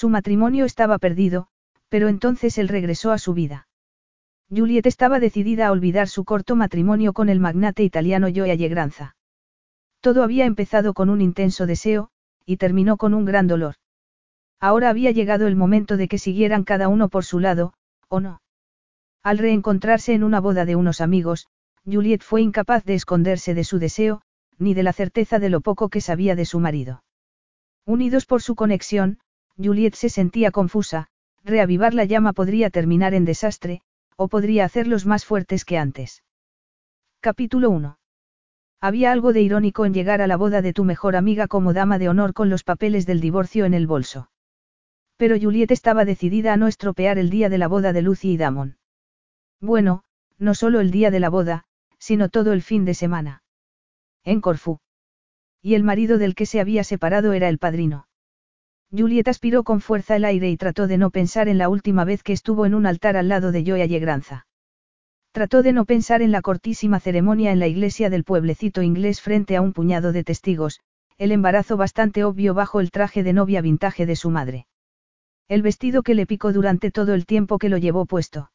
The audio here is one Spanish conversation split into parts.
Su matrimonio estaba perdido, pero entonces él regresó a su vida. Juliet estaba decidida a olvidar su corto matrimonio con el magnate italiano Joe Allegranza. Todo había empezado con un intenso deseo, y terminó con un gran dolor. Ahora había llegado el momento de que siguieran cada uno por su lado, ¿o no? Al reencontrarse en una boda de unos amigos, Juliet fue incapaz de esconderse de su deseo, ni de la certeza de lo poco que sabía de su marido. Unidos por su conexión, Juliet se sentía confusa, reavivar la llama podría terminar en desastre, o podría hacerlos más fuertes que antes. Capítulo 1. Había algo de irónico en llegar a la boda de tu mejor amiga como dama de honor con los papeles del divorcio en el bolso. Pero Juliet estaba decidida a no estropear el día de la boda de Lucy y Damon. Bueno, no solo el día de la boda, sino todo el fin de semana. En Corfú. Y el marido del que se había separado era el padrino. Juliet aspiró con fuerza el aire y trató de no pensar en la última vez que estuvo en un altar al lado de Joe Allegranza. Trató de no pensar en la cortísima ceremonia en la iglesia del pueblecito inglés frente a un puñado de testigos, el embarazo bastante obvio bajo el traje de novia vintage de su madre. El vestido que le picó durante todo el tiempo que lo llevó puesto.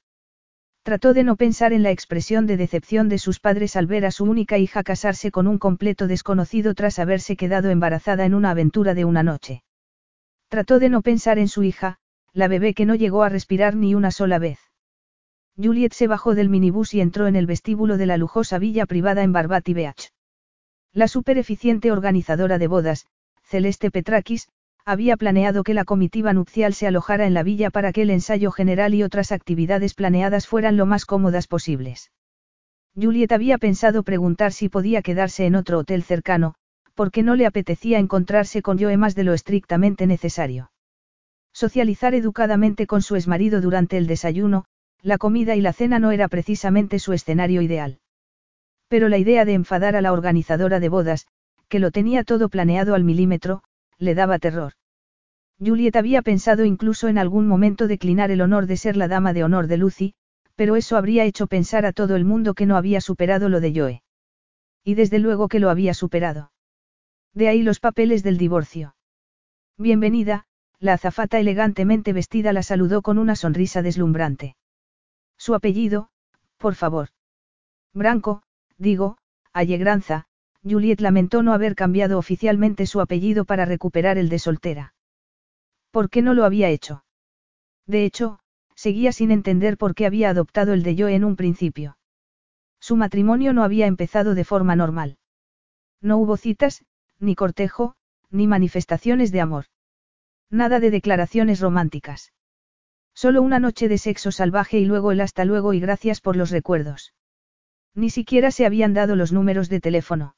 Trató de no pensar en la expresión de decepción de sus padres al ver a su única hija casarse con un completo desconocido tras haberse quedado embarazada en una aventura de una noche. Trató de no pensar en su hija, la bebé que no llegó a respirar ni una sola vez. Juliet se bajó del minibús y entró en el vestíbulo de la lujosa villa privada en Barbati Beach. La supereficiente organizadora de bodas, Celeste Petrakis, había planeado que la comitiva nupcial se alojara en la villa para que el ensayo general y otras actividades planeadas fueran lo más cómodas posibles. Juliet había pensado preguntar si podía quedarse en otro hotel cercano, porque no le apetecía encontrarse con Joe más de lo estrictamente necesario. Socializar educadamente con su exmarido durante el desayuno, la comida y la cena no era precisamente su escenario ideal. Pero la idea de enfadar a la organizadora de bodas, que lo tenía todo planeado al milímetro, le daba terror. Juliet había pensado incluso en algún momento declinar el honor de ser la dama de honor de Lucy, pero eso habría hecho pensar a todo el mundo que no había superado lo de Joe. Y desde luego que lo había superado. De ahí los papeles del divorcio. Bienvenida, la azafata elegantemente vestida la saludó con una sonrisa deslumbrante. Su apellido, por favor. Branco, digo, Allegranza, Juliet lamentó no haber cambiado oficialmente su apellido para recuperar el de soltera. ¿Por qué no lo había hecho? De hecho, seguía sin entender por qué había adoptado el de yo en un principio. Su matrimonio no había empezado de forma normal. No hubo citas, ni cortejo, ni manifestaciones de amor. Nada de declaraciones románticas. Solo una noche de sexo salvaje y luego el hasta luego y gracias por los recuerdos. Ni siquiera se habían dado los números de teléfono.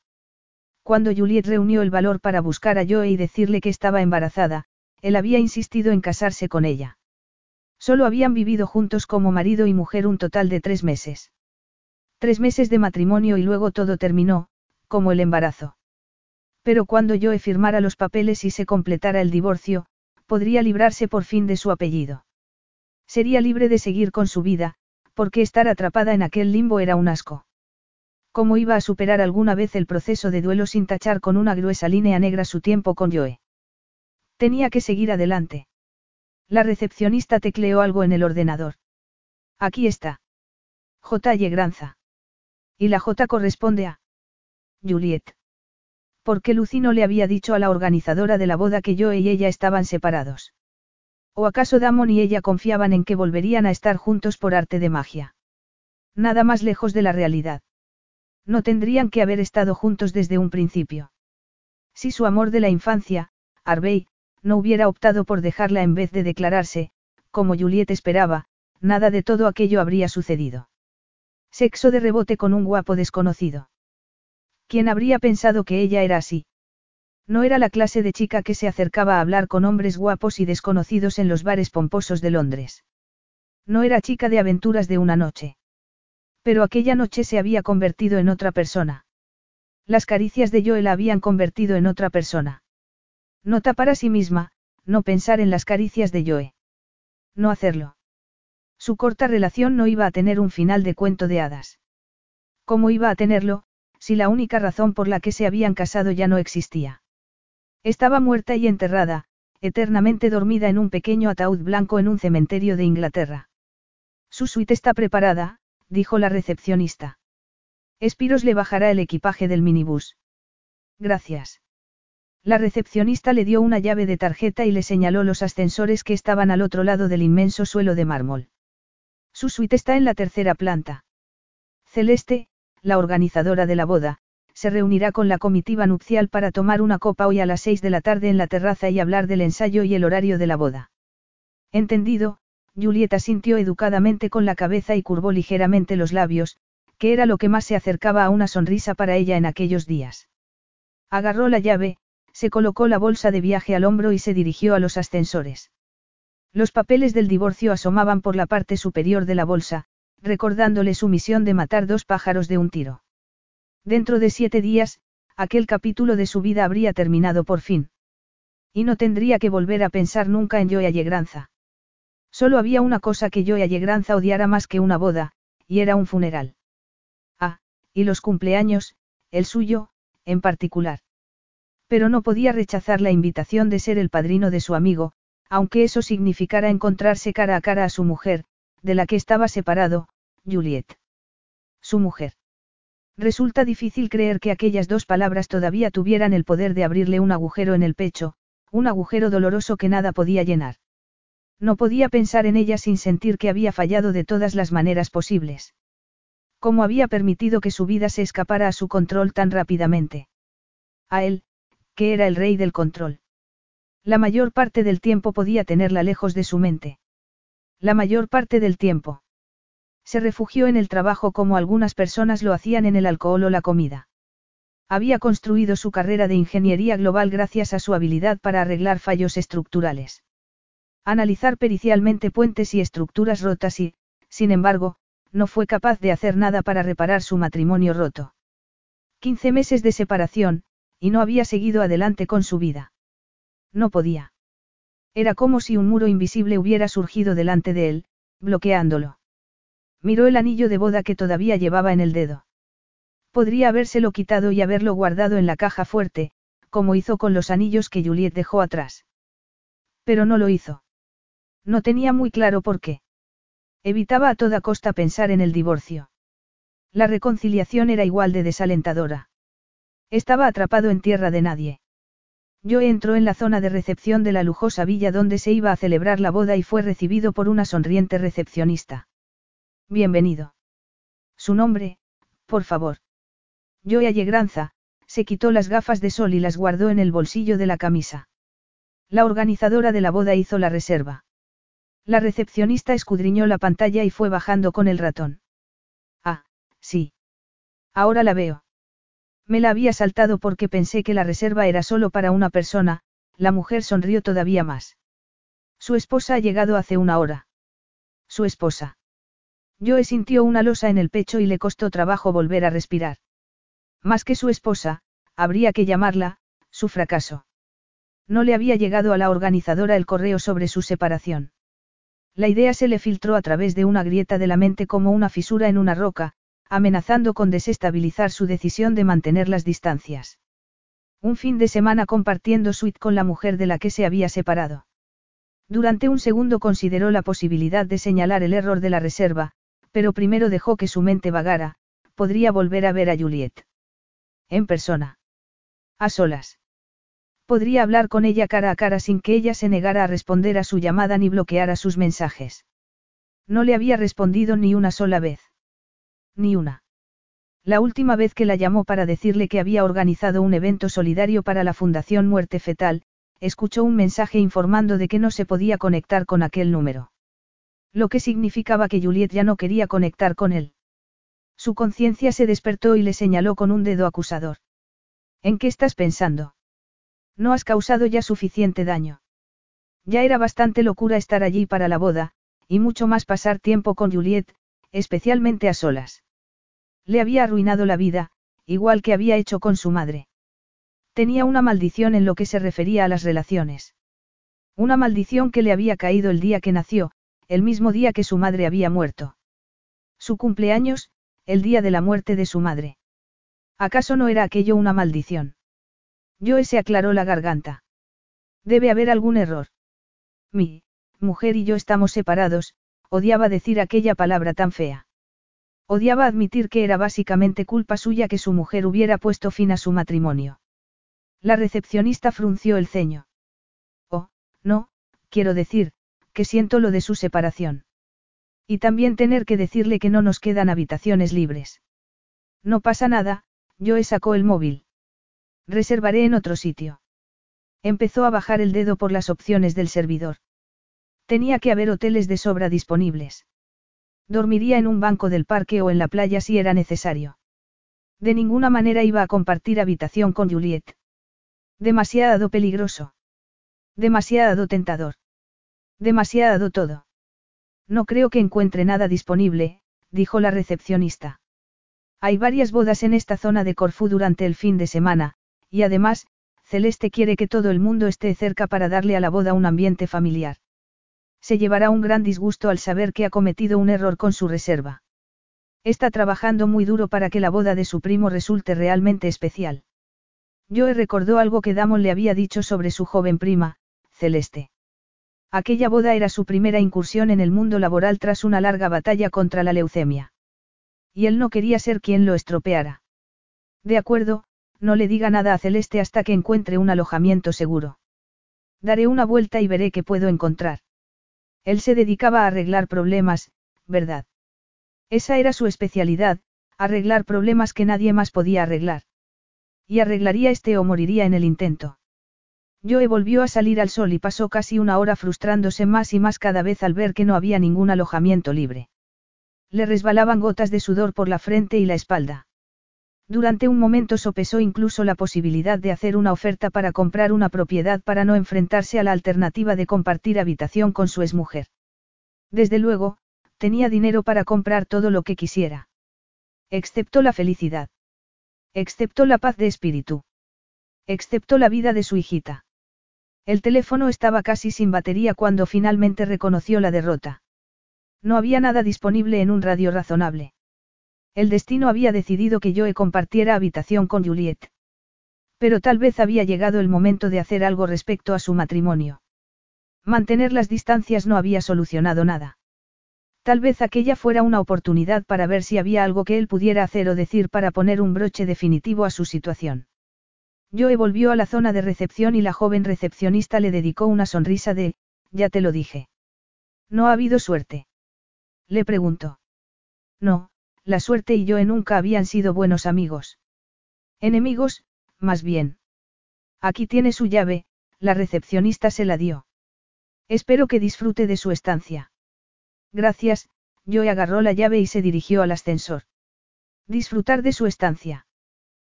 Cuando Juliet reunió el valor para buscar a Joe y decirle que estaba embarazada, él había insistido en casarse con ella. Solo habían vivido juntos como marido y mujer un total de tres meses. Tres meses de matrimonio y luego todo terminó, como el embarazo. Pero cuando Joe firmara los papeles y se completara el divorcio, podría librarse por fin de su apellido. Sería libre de seguir con su vida, porque estar atrapada en aquel limbo era un asco. ¿Cómo iba a superar alguna vez el proceso de duelo sin tachar con una gruesa línea negra su tiempo con Joe? Tenía que seguir adelante. La recepcionista tecleó algo en el ordenador. Aquí está. J. Granza. Y la J corresponde a Juliet. ¿Por qué Lucy no le había dicho a la organizadora de la boda que yo y ella estaban separados? ¿O acaso Damon y ella confiaban en que volverían a estar juntos por arte de magia? Nada más lejos de la realidad. No tendrían que haber estado juntos desde un principio. Si su amor de la infancia, Harvey, no hubiera optado por dejarla en vez de declararse, como Juliet esperaba, nada de todo aquello habría sucedido. Sexo de rebote con un guapo desconocido. ¿Quién habría pensado que ella era así? No era la clase de chica que se acercaba a hablar con hombres guapos y desconocidos en los bares pomposos de Londres. No era chica de aventuras de una noche. Pero aquella noche se había convertido en otra persona. Las caricias de Joe la habían convertido en otra persona. No tapar a sí misma, no pensar en las caricias de Joe. No hacerlo. Su corta relación no iba a tener un final de cuento de hadas. ¿Cómo iba a tenerlo, si la única razón por la que se habían casado ya no existía? Estaba muerta y enterrada, eternamente dormida en un pequeño ataúd blanco en un cementerio de Inglaterra. Su suite está preparada, dijo la recepcionista. Espiros le bajará el equipaje del minibús. Gracias. La recepcionista le dio una llave de tarjeta y le señaló los ascensores que estaban al otro lado del inmenso suelo de mármol. Su suite está en la tercera planta. Celeste, la organizadora de la boda, se reunirá con la comitiva nupcial para tomar una copa hoy a las seis de la tarde en la terraza y hablar del ensayo y el horario de la boda. Entendido, Julieta sintió educadamente con la cabeza y curvó ligeramente los labios, que era lo que más se acercaba a una sonrisa para ella en aquellos días. Agarró la llave, se colocó la bolsa de viaje al hombro y se dirigió a los ascensores. Los papeles del divorcio asomaban por la parte superior de la bolsa, recordándole su misión de matar dos pájaros de un tiro. Dentro de siete días, aquel capítulo de su vida habría terminado por fin. Y no tendría que volver a pensar nunca en Joe Allegranza. Solo había una cosa que Joe Allegranza odiara más que una boda, y era un funeral. Ah, y los cumpleaños, el suyo, en particular. Pero no podía rechazar la invitación de ser el padrino de su amigo, aunque eso significara encontrarse cara a cara a su mujer, de la que estaba separado, Juliet. Su mujer. Resulta difícil creer que aquellas dos palabras todavía tuvieran el poder de abrirle un agujero en el pecho, un agujero doloroso que nada podía llenar. No podía pensar en ella sin sentir que había fallado de todas las maneras posibles. ¿Cómo había permitido que su vida se escapara a su control tan rápidamente? A él, que era el rey del control. La mayor parte del tiempo podía tenerla lejos de su mente. La mayor parte del tiempo. Se refugió en el trabajo como algunas personas lo hacían en el alcohol o la comida. Había construido su carrera de ingeniería global gracias a su habilidad para arreglar fallos estructurales. Analizar pericialmente puentes y estructuras rotas y, sin embargo, no fue capaz de hacer nada para reparar su matrimonio roto. Quince meses de separación, y no había seguido adelante con su vida. No podía. Era como si un muro invisible hubiera surgido delante de él, bloqueándolo. Miró el anillo de boda que todavía llevaba en el dedo. Podría habérselo quitado y haberlo guardado en la caja fuerte, como hizo con los anillos que Juliet dejó atrás. Pero no lo hizo. No tenía muy claro por qué. Evitaba a toda costa pensar en el divorcio. La reconciliación era igual de desalentadora. Estaba atrapado en tierra de nadie. Joe entró en la zona de recepción de la lujosa villa donde se iba a celebrar la boda y fue recibido por una sonriente recepcionista. Bienvenido. Su nombre, por favor. Joe Allegranza, se quitó las gafas de sol y las guardó en el bolsillo de la camisa. La organizadora de la boda hizo la reserva. La recepcionista escudriñó la pantalla y fue bajando con el ratón. Ah, sí. Ahora la veo. Me la había saltado porque pensé que la reserva era solo para una persona, la mujer sonrió todavía más. Su esposa ha llegado hace una hora. Su esposa. Joe sintió una losa en el pecho y le costó trabajo volver a respirar. Más que su esposa, habría que llamarla, su fracaso. No le había llegado a la organizadora el correo sobre su separación. La idea se le filtró a través de una grieta de la mente como una fisura en una roca, amenazando con desestabilizar su decisión de mantener las distancias. Un fin de semana compartiendo suite con la mujer de la que se había separado. Durante un segundo consideró la posibilidad de señalar el error de la reserva, pero primero dejó que su mente vagara, podría volver a ver a Juliet. En persona. A solas. Podría hablar con ella cara a cara sin que ella se negara a responder a su llamada ni bloqueara sus mensajes. No le había respondido ni una sola vez. Ni una. La última vez que la llamó para decirle que había organizado un evento solidario para la Fundación Muerte Fetal, escuchó un mensaje informando de que no se podía conectar con aquel número. Lo que significaba que Juliet ya no quería conectar con él. Su conciencia se despertó y le señaló con un dedo acusador. ¿En qué estás pensando? No has causado ya suficiente daño. Ya era bastante locura estar allí para la boda, y mucho más pasar tiempo con Juliet, especialmente a solas. Le había arruinado la vida, igual que había hecho con su madre. Tenía una maldición en lo que se refería a las relaciones. Una maldición que le había caído el día que nació, el mismo día que su madre había muerto. Su cumpleaños, el día de la muerte de su madre. ¿Acaso no era aquello una maldición? Joe se aclaró la garganta. Debe haber algún error. Mi, mujer y yo estamos separados, odiaba decir aquella palabra tan fea. Odiaba admitir que era básicamente culpa suya que su mujer hubiera puesto fin a su matrimonio. La recepcionista frunció el ceño. Oh, no, quiero decir, que siento lo de su separación. Y también tener que decirle que no nos quedan habitaciones libres. No pasa nada, yo sacó el móvil. Reservaré en otro sitio. Empezó a bajar el dedo por las opciones del servidor. Tenía que haber hoteles de sobra disponibles. Dormiría en un banco del parque o en la playa si era necesario. De ninguna manera iba a compartir habitación con Juliet. Demasiado peligroso. Demasiado tentador. Demasiado todo. No creo que encuentre nada disponible, dijo la recepcionista. Hay varias bodas en esta zona de Corfú durante el fin de semana, y además, Celeste quiere que todo el mundo esté cerca para darle a la boda un ambiente familiar. Se llevará un gran disgusto al saber que ha cometido un error con su reserva. Está trabajando muy duro para que la boda de su primo resulte realmente especial. Joe recordó algo que Damon le había dicho sobre su joven prima, Celeste. Aquella boda era su primera incursión en el mundo laboral tras una larga batalla contra la leucemia. Y él no quería ser quien lo estropeara. De acuerdo, no le diga nada a Celeste hasta que encuentre un alojamiento seguro. Daré una vuelta y veré qué puedo encontrar. Él se dedicaba a arreglar problemas, ¿verdad? Esa era su especialidad, arreglar problemas que nadie más podía arreglar. Y arreglaría este o moriría en el intento. Joe volvió a salir al sol y pasó casi una hora frustrándose más y más cada vez al ver que no había ningún alojamiento libre. Le resbalaban gotas de sudor por la frente y la espalda. Durante un momento sopesó incluso la posibilidad de hacer una oferta para comprar una propiedad para no enfrentarse a la alternativa de compartir habitación con su exmujer. Desde luego, tenía dinero para comprar todo lo que quisiera. Excepto la felicidad. Excepto la paz de espíritu. Excepto la vida de su hijita. El teléfono estaba casi sin batería cuando finalmente reconoció la derrota. No había nada disponible en un radio razonable. El destino había decidido que Joe compartiera habitación con Juliet. Pero tal vez había llegado el momento de hacer algo respecto a su matrimonio. Mantener las distancias no había solucionado nada. Tal vez aquella fuera una oportunidad para ver si había algo que él pudiera hacer o decir para poner un broche definitivo a su situación. Joe volvió a la zona de recepción y la joven recepcionista le dedicó una sonrisa de, ya te lo dije. ¿No ha habido suerte? Le preguntó. No, la suerte y yo nunca habían sido buenos amigos. Enemigos, más bien. Aquí tiene su llave, la recepcionista se la dio. Espero que disfrute de su estancia. Gracias, Joe agarró la llave y se dirigió al ascensor. Disfrutar de su estancia.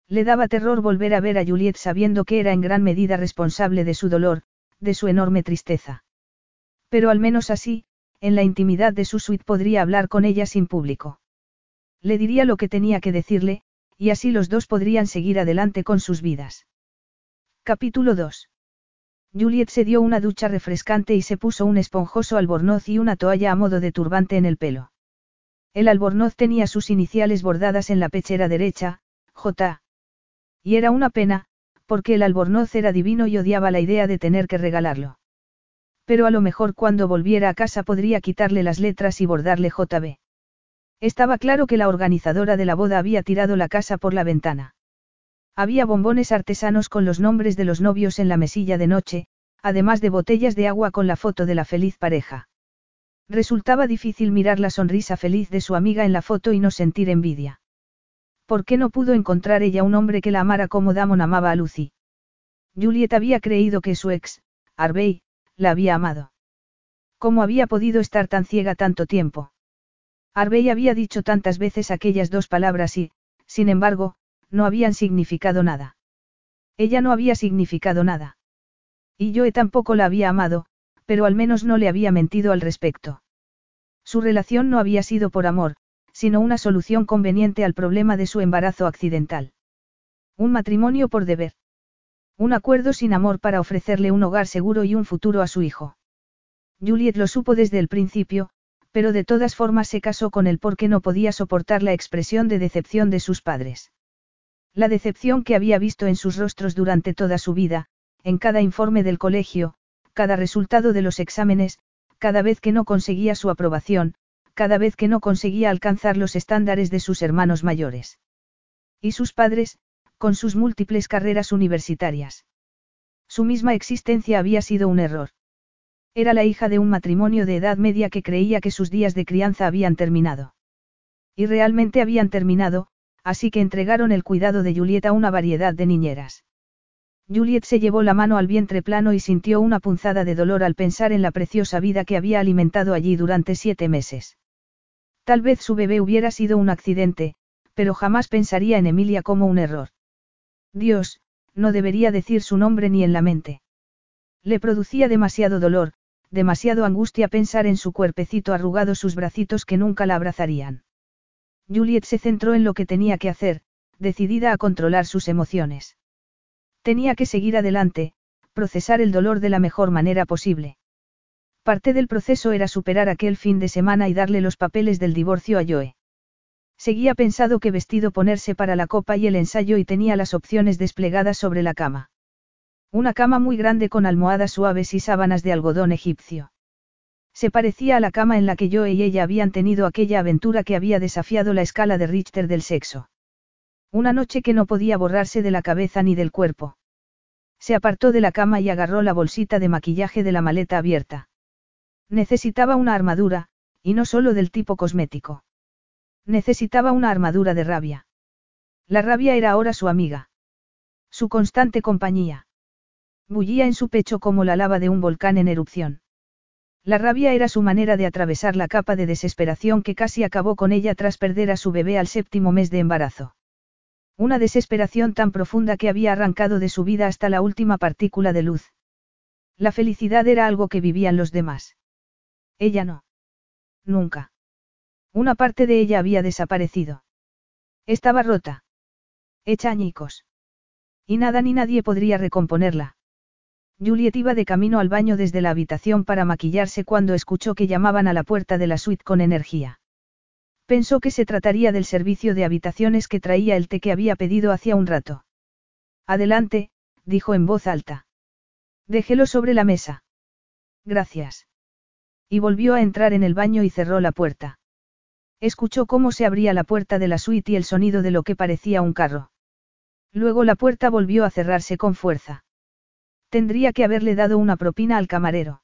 Le daba terror volver a ver a Juliet sabiendo que era en gran medida responsable de su dolor, de su enorme tristeza. Pero al menos así, en la intimidad de su suite podría hablar con ella sin público. Le diría lo que tenía que decirle, y así los dos podrían seguir adelante con sus vidas. Capítulo 2. Juliet se dio una ducha refrescante y se puso un esponjoso albornoz y una toalla a modo de turbante en el pelo. El albornoz tenía sus iniciales bordadas en la pechera derecha, J. Y era una pena, porque el albornoz era divino y odiaba la idea de tener que regalarlo. Pero a lo mejor cuando volviera a casa podría quitarle las letras y bordarle JB. Estaba claro que la organizadora de la boda había tirado la casa por la ventana. Había bombones artesanos con los nombres de los novios en la mesilla de noche, además de botellas de agua con la foto de la feliz pareja. Resultaba difícil mirar la sonrisa feliz de su amiga en la foto y no sentir envidia. ¿Por qué no pudo encontrar ella un hombre que la amara como Damon amaba a Lucy? Juliet había creído que su ex, Harvey, la había amado. ¿Cómo había podido estar tan ciega tanto tiempo? Harvey había dicho tantas veces aquellas dos palabras y, sin embargo, no habían significado nada. Ella no había significado nada. Y Joe tampoco la había amado, pero al menos no le había mentido al respecto. Su relación no había sido por amor, sino una solución conveniente al problema de su embarazo accidental. Un matrimonio por deber. Un acuerdo sin amor para ofrecerle un hogar seguro y un futuro a su hijo. Juliet lo supo desde el principio, pero de todas formas se casó con él porque no podía soportar la expresión de decepción de sus padres. La decepción que había visto en sus rostros durante toda su vida, en cada informe del colegio, cada resultado de los exámenes, cada vez que no conseguía su aprobación, cada vez que no conseguía alcanzar los estándares de sus hermanos mayores. Y sus padres, con sus múltiples carreras universitarias. Su misma existencia había sido un error. Era la hija de un matrimonio de edad media que creía que sus días de crianza habían terminado. Y realmente habían terminado, así que entregaron el cuidado de Juliet a una variedad de niñeras. Juliet se llevó la mano al vientre plano y sintió una punzada de dolor al pensar en la preciosa vida que había alimentado allí durante siete meses. Tal vez su bebé hubiera sido un accidente, pero jamás pensaría en Emilia como un error. Dios, no debería decir su nombre ni en la mente. Le producía demasiado dolor, demasiado angustia pensar en su cuerpecito arrugado, sus bracitos que nunca la abrazarían. Juliet se centró en lo que tenía que hacer, decidida a controlar sus emociones. Tenía que seguir adelante, procesar el dolor de la mejor manera posible. Parte del proceso era superar aquel fin de semana y darle los papeles del divorcio a Joe. Seguía pensado qué vestido ponerse para la copa y el ensayo y tenía las opciones desplegadas sobre la cama. Una cama muy grande con almohadas suaves y sábanas de algodón egipcio. Se parecía a la cama en la que yo y ella habían tenido aquella aventura que había desafiado la escala de Richter del sexo. Una noche que no podía borrarse de la cabeza ni del cuerpo. Se apartó de la cama y agarró la bolsita de maquillaje de la maleta abierta. Necesitaba una armadura, y no solo del tipo cosmético. Necesitaba una armadura de rabia. La rabia era ahora su amiga. Su constante compañía. Bullía en su pecho como la lava de un volcán en erupción. La rabia era su manera de atravesar la capa de desesperación que casi acabó con ella tras perder a su bebé al séptimo mes de embarazo. Una desesperación tan profunda que había arrancado de su vida hasta la última partícula de luz. La felicidad era algo que vivían los demás. Ella no. Nunca. Una parte de ella había desaparecido. Estaba rota. Hecha añicos. Y nada ni nadie podría recomponerla. Juliet iba de camino al baño desde la habitación para maquillarse cuando escuchó que llamaban a la puerta de la suite con energía. Pensó que se trataría del servicio de habitaciones que traía el té que había pedido hacía un rato. Adelante, dijo en voz alta. Déjelo sobre la mesa. Gracias. Y volvió a entrar en el baño y cerró la puerta. Escuchó cómo se abría la puerta de la suite y el sonido de lo que parecía un carro. Luego la puerta volvió a cerrarse con fuerza. Tendría que haberle dado una propina al camarero.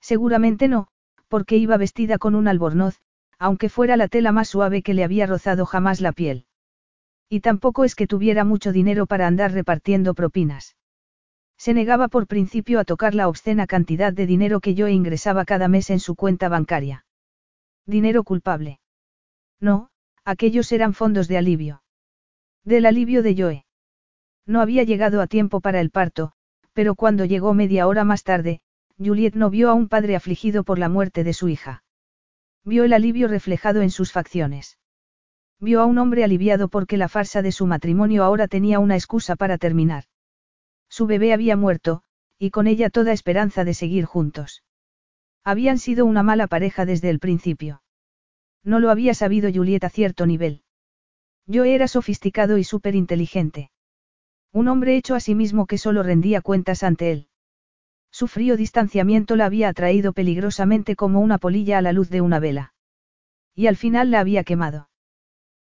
Seguramente no, porque iba vestida con un albornoz, aunque fuera la tela más suave que le había rozado jamás la piel. Y tampoco es que tuviera mucho dinero para andar repartiendo propinas. Se negaba por principio a tocar la obscena cantidad de dinero que yo ingresaba cada mes en su cuenta bancaria. Dinero culpable. No, aquellos eran fondos de alivio. Del alivio de Joe. No había llegado a tiempo para el parto, pero cuando llegó media hora más tarde, Juliet no vio a un padre afligido por la muerte de su hija. Vio el alivio reflejado en sus facciones. Vio a un hombre aliviado porque la farsa de su matrimonio ahora tenía una excusa para terminar. Su bebé había muerto, y con ella toda esperanza de seguir juntos. Habían sido una mala pareja desde el principio. No lo había sabido Juliet a cierto nivel. Yo era sofisticado y súper inteligente. Un hombre hecho a sí mismo que solo rendía cuentas ante él. Su frío distanciamiento la había atraído peligrosamente como una polilla a la luz de una vela. Y al final la había quemado.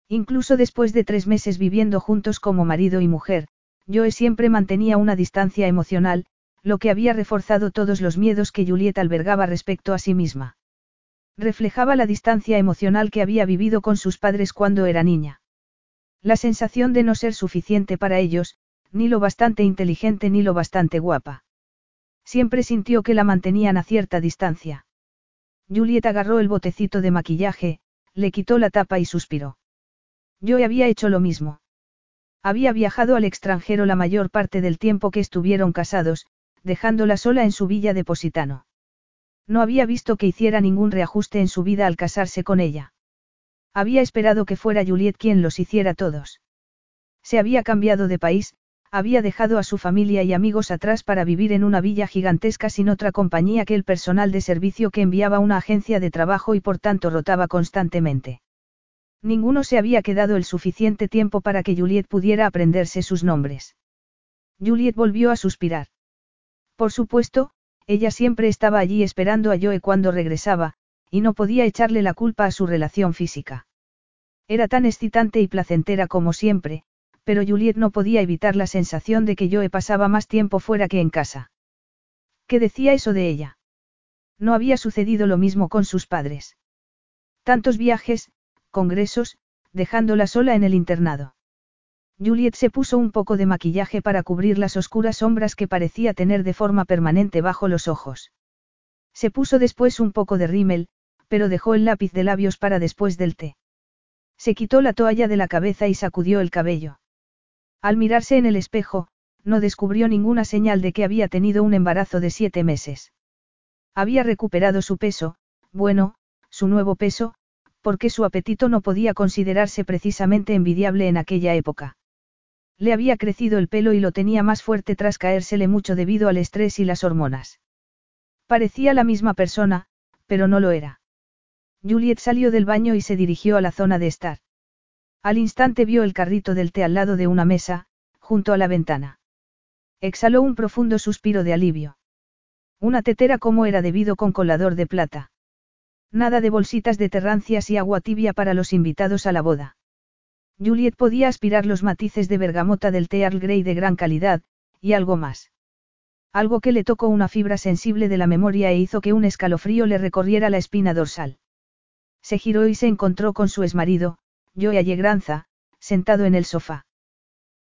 Incluso después de tres meses viviendo juntos como marido y mujer, Joe siempre mantenía una distancia emocional, lo que había reforzado todos los miedos que Juliet albergaba respecto a sí misma. Reflejaba la distancia emocional que había vivido con sus padres cuando era niña. La sensación de no ser suficiente para ellos, ni lo bastante inteligente ni lo bastante guapa. Siempre sintió que la mantenían a cierta distancia. Juliet agarró el botecito de maquillaje, le quitó la tapa y suspiró. Yo había hecho lo mismo. Había viajado al extranjero la mayor parte del tiempo que estuvieron casados, dejándola sola en su villa de Positano. No había visto que hiciera ningún reajuste en su vida al casarse con ella. Había esperado que fuera Juliet quien los hiciera todos. Se había cambiado de país, había dejado a su familia y amigos atrás para vivir en una villa gigantesca sin otra compañía que el personal de servicio que enviaba una agencia de trabajo y por tanto rotaba constantemente. Ninguno se había quedado el suficiente tiempo para que Juliet pudiera aprenderse sus nombres. Juliet volvió a suspirar. Por supuesto, ella siempre estaba allí esperando a Joe cuando regresaba, y no podía echarle la culpa a su relación física. Era tan excitante y placentera como siempre, pero Juliet no podía evitar la sensación de que Joe pasaba más tiempo fuera que en casa. ¿Qué decía eso de ella? No había sucedido lo mismo con sus padres. Tantos viajes, congresos, dejándola sola en el internado. Juliet se puso un poco de maquillaje para cubrir las oscuras sombras que parecía tener de forma permanente bajo los ojos. Se puso después un poco de rímel, pero dejó el lápiz de labios para después del té. Se quitó la toalla de la cabeza y sacudió el cabello. Al mirarse en el espejo, no descubrió ninguna señal de que había tenido un embarazo de siete meses. Había recuperado su peso, bueno, su nuevo peso, porque su apetito no podía considerarse precisamente envidiable en aquella época. Le había crecido el pelo y lo tenía más fuerte tras caérsele mucho debido al estrés y las hormonas. Parecía la misma persona, pero no lo era. Juliet salió del baño y se dirigió a la zona de estar. Al instante vio el carrito del té al lado de una mesa, junto a la ventana. Exhaló un profundo suspiro de alivio. Una tetera como era debido con colador de plata. Nada de bolsitas de terrancias y agua tibia para los invitados a la boda. Juliet podía aspirar los matices de bergamota del té Earl Grey de gran calidad, y algo más. Algo que le tocó una fibra sensible de la memoria e hizo que un escalofrío le recorriera la espina dorsal. Se giró y se encontró con su exmarido, Joe Allegranza, sentado en el sofá.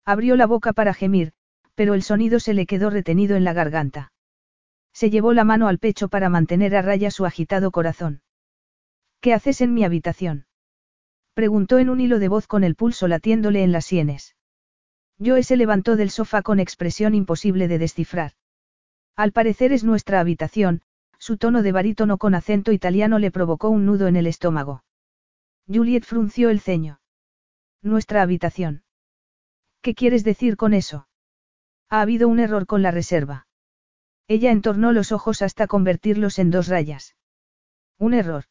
Abrió la boca para gemir, pero el sonido se le quedó retenido en la garganta. Se llevó la mano al pecho para mantener a raya su agitado corazón. ¿Qué haces en mi habitación? Preguntó en un hilo de voz con el pulso latiéndole en las sienes. Joe se levantó del sofá con expresión imposible de descifrar. Al parecer es nuestra habitación, su tono de barítono con acento italiano le provocó un nudo en el estómago. Juliet frunció el ceño. Nuestra habitación. ¿Qué quieres decir con eso? Ha habido un error con la reserva. Ella entornó los ojos hasta convertirlos en dos rayas. Un error.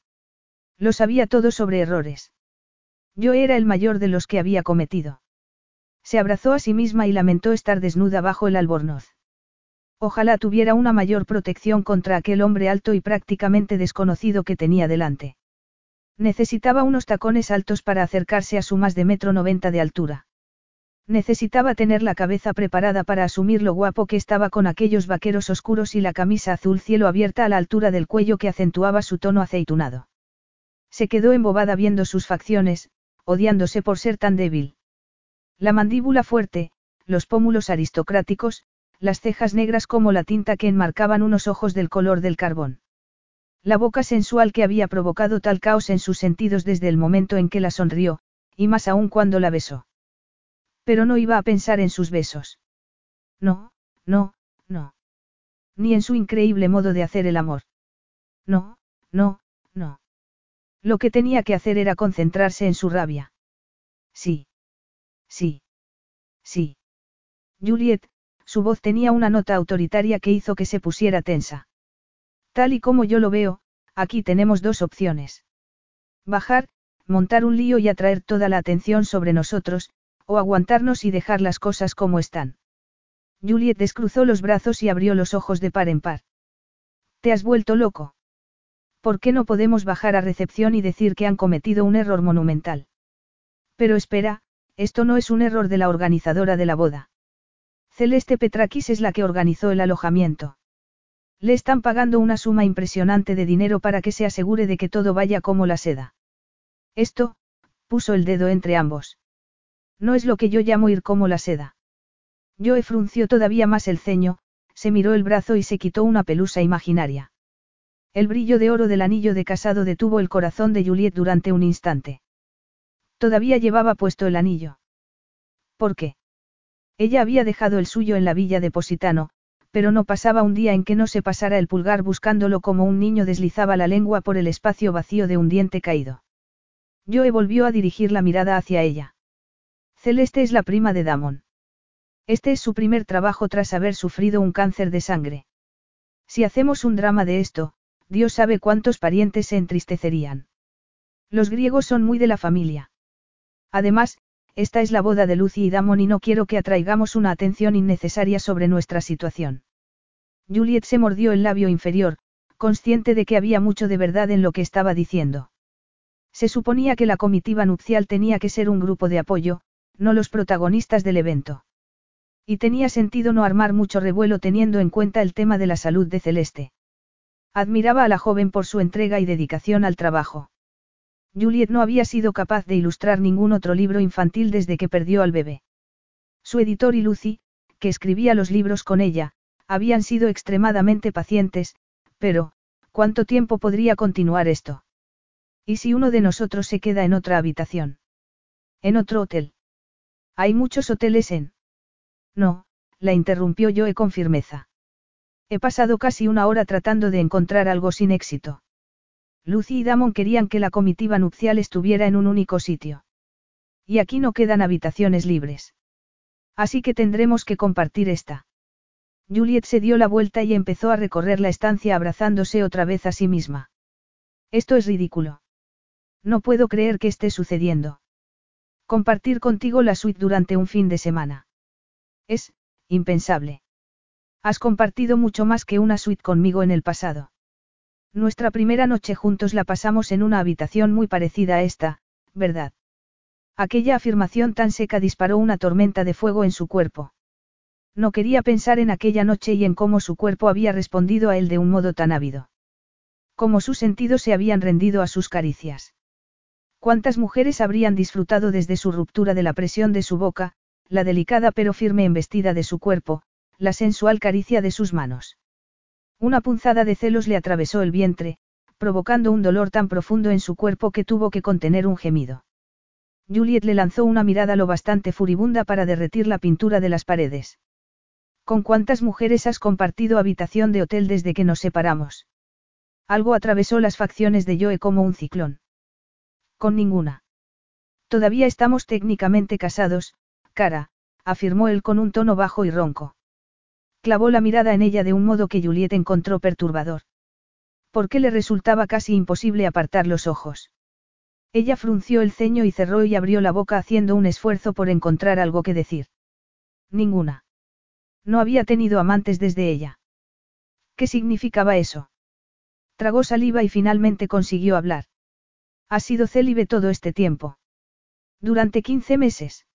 Lo sabía todo sobre errores. Yo era el mayor de los que había cometido. Se abrazó a sí misma y lamentó estar desnuda bajo el albornoz. Ojalá tuviera una mayor protección contra aquel hombre alto y prácticamente desconocido que tenía delante. Necesitaba unos tacones altos para acercarse a su más de metro noventa de altura. Necesitaba tener la cabeza preparada para asumir lo guapo que estaba con aquellos vaqueros oscuros y la camisa azul cielo abierta a la altura del cuello que acentuaba su tono aceitunado. Se quedó embobada viendo sus facciones, odiándose por ser tan débil. La mandíbula fuerte, los pómulos aristocráticos, las cejas negras como la tinta que enmarcaban unos ojos del color del carbón. La boca sensual que había provocado tal caos en sus sentidos desde el momento en que la sonrió, y más aún cuando la besó. Pero no iba a pensar en sus besos. No, no, no. Ni en su increíble modo de hacer el amor. No, no, no. Lo que tenía que hacer era concentrarse en su rabia. Sí. Sí. Sí. Juliet, su voz tenía una nota autoritaria que hizo que se pusiera tensa. Tal y como yo lo veo, aquí tenemos dos opciones. Bajar, montar un lío y atraer toda la atención sobre nosotros, o aguantarnos y dejar las cosas como están. Juliet descruzó los brazos y abrió los ojos de par en par. ¿Te has vuelto loco? ¿Por qué no podemos bajar a recepción y decir que han cometido un error monumental? Pero espera, esto no es un error de la organizadora de la boda. Celeste Petrakis es la que organizó el alojamiento. Le están pagando una suma impresionante de dinero para que se asegure de que todo vaya como la seda. Esto, puso el dedo entre ambos. No es lo que yo llamo ir como la seda. Joe frunció todavía más el ceño, se miró el brazo y se quitó una pelusa imaginaria. El brillo de oro del anillo de casado detuvo el corazón de Juliet durante un instante. Todavía llevaba puesto el anillo. ¿Por qué? Ella había dejado el suyo en la villa de Positano, pero no pasaba un día en que no se pasara el pulgar buscándolo como un niño deslizaba la lengua por el espacio vacío de un diente caído. Joe volvió a dirigir la mirada hacia ella. Celeste es la prima de Damon. Este es su primer trabajo tras haber sufrido un cáncer de sangre. Si hacemos un drama de esto, Dios sabe cuántos parientes se entristecerían. Los griegos son muy de la familia. Además, esta es la boda de Lucy y Damon y no quiero que atraigamos una atención innecesaria sobre nuestra situación. Juliet se mordió el labio inferior, consciente de que había mucho de verdad en lo que estaba diciendo. Se suponía que la comitiva nupcial tenía que ser un grupo de apoyo, no los protagonistas del evento. Y tenía sentido no armar mucho revuelo teniendo en cuenta el tema de la salud de Celeste. Admiraba a la joven por su entrega y dedicación al trabajo. Juliet no había sido capaz de ilustrar ningún otro libro infantil desde que perdió al bebé. Su editor y Lucy, que escribía los libros con ella, habían sido extremadamente pacientes, pero, ¿cuánto tiempo podría continuar esto? ¿Y si uno de nosotros se queda en otra habitación? ¿En otro hotel? Hay muchos hoteles en... No, la interrumpió Joe con firmeza. He pasado casi una hora tratando de encontrar algo sin éxito. Lucy y Damon querían que la comitiva nupcial estuviera en un único sitio. Y aquí no quedan habitaciones libres. Así que tendremos que compartir esta. Juliet se dio la vuelta y empezó a recorrer la estancia abrazándose otra vez a sí misma. Esto es ridículo. No puedo creer que esté sucediendo. Compartir contigo la suite durante un fin de semana. Es, impensable. Has compartido mucho más que una suite conmigo en el pasado. Nuestra primera noche juntos la pasamos en una habitación muy parecida a esta, ¿verdad? Aquella afirmación tan seca disparó una tormenta de fuego en su cuerpo. No quería pensar en aquella noche y en cómo su cuerpo había respondido a él de un modo tan ávido. Cómo sus sentidos se habían rendido a sus caricias. Cuántas mujeres habrían disfrutado desde su ruptura de la presión de su boca, la delicada pero firme embestida de su cuerpo, la sensual caricia de sus manos. Una punzada de celos le atravesó el vientre, provocando un dolor tan profundo en su cuerpo que tuvo que contener un gemido. Juliet le lanzó una mirada lo bastante furibunda para derretir la pintura de las paredes. ¿Con cuántas mujeres has compartido habitación de hotel desde que nos separamos? Algo atravesó las facciones de Joe como un ciclón. Con ninguna. Todavía estamos técnicamente casados, cara, afirmó él con un tono bajo y ronco. Clavó la mirada en ella de un modo que Juliet encontró perturbador. Porque le resultaba casi imposible apartar los ojos. Ella frunció el ceño y cerró y abrió la boca haciendo un esfuerzo por encontrar algo que decir. Ninguna. No había tenido amantes desde ella. ¿Qué significaba eso? Tragó saliva y finalmente consiguió hablar. Ha sido célibe todo este tiempo. Durante 15 meses.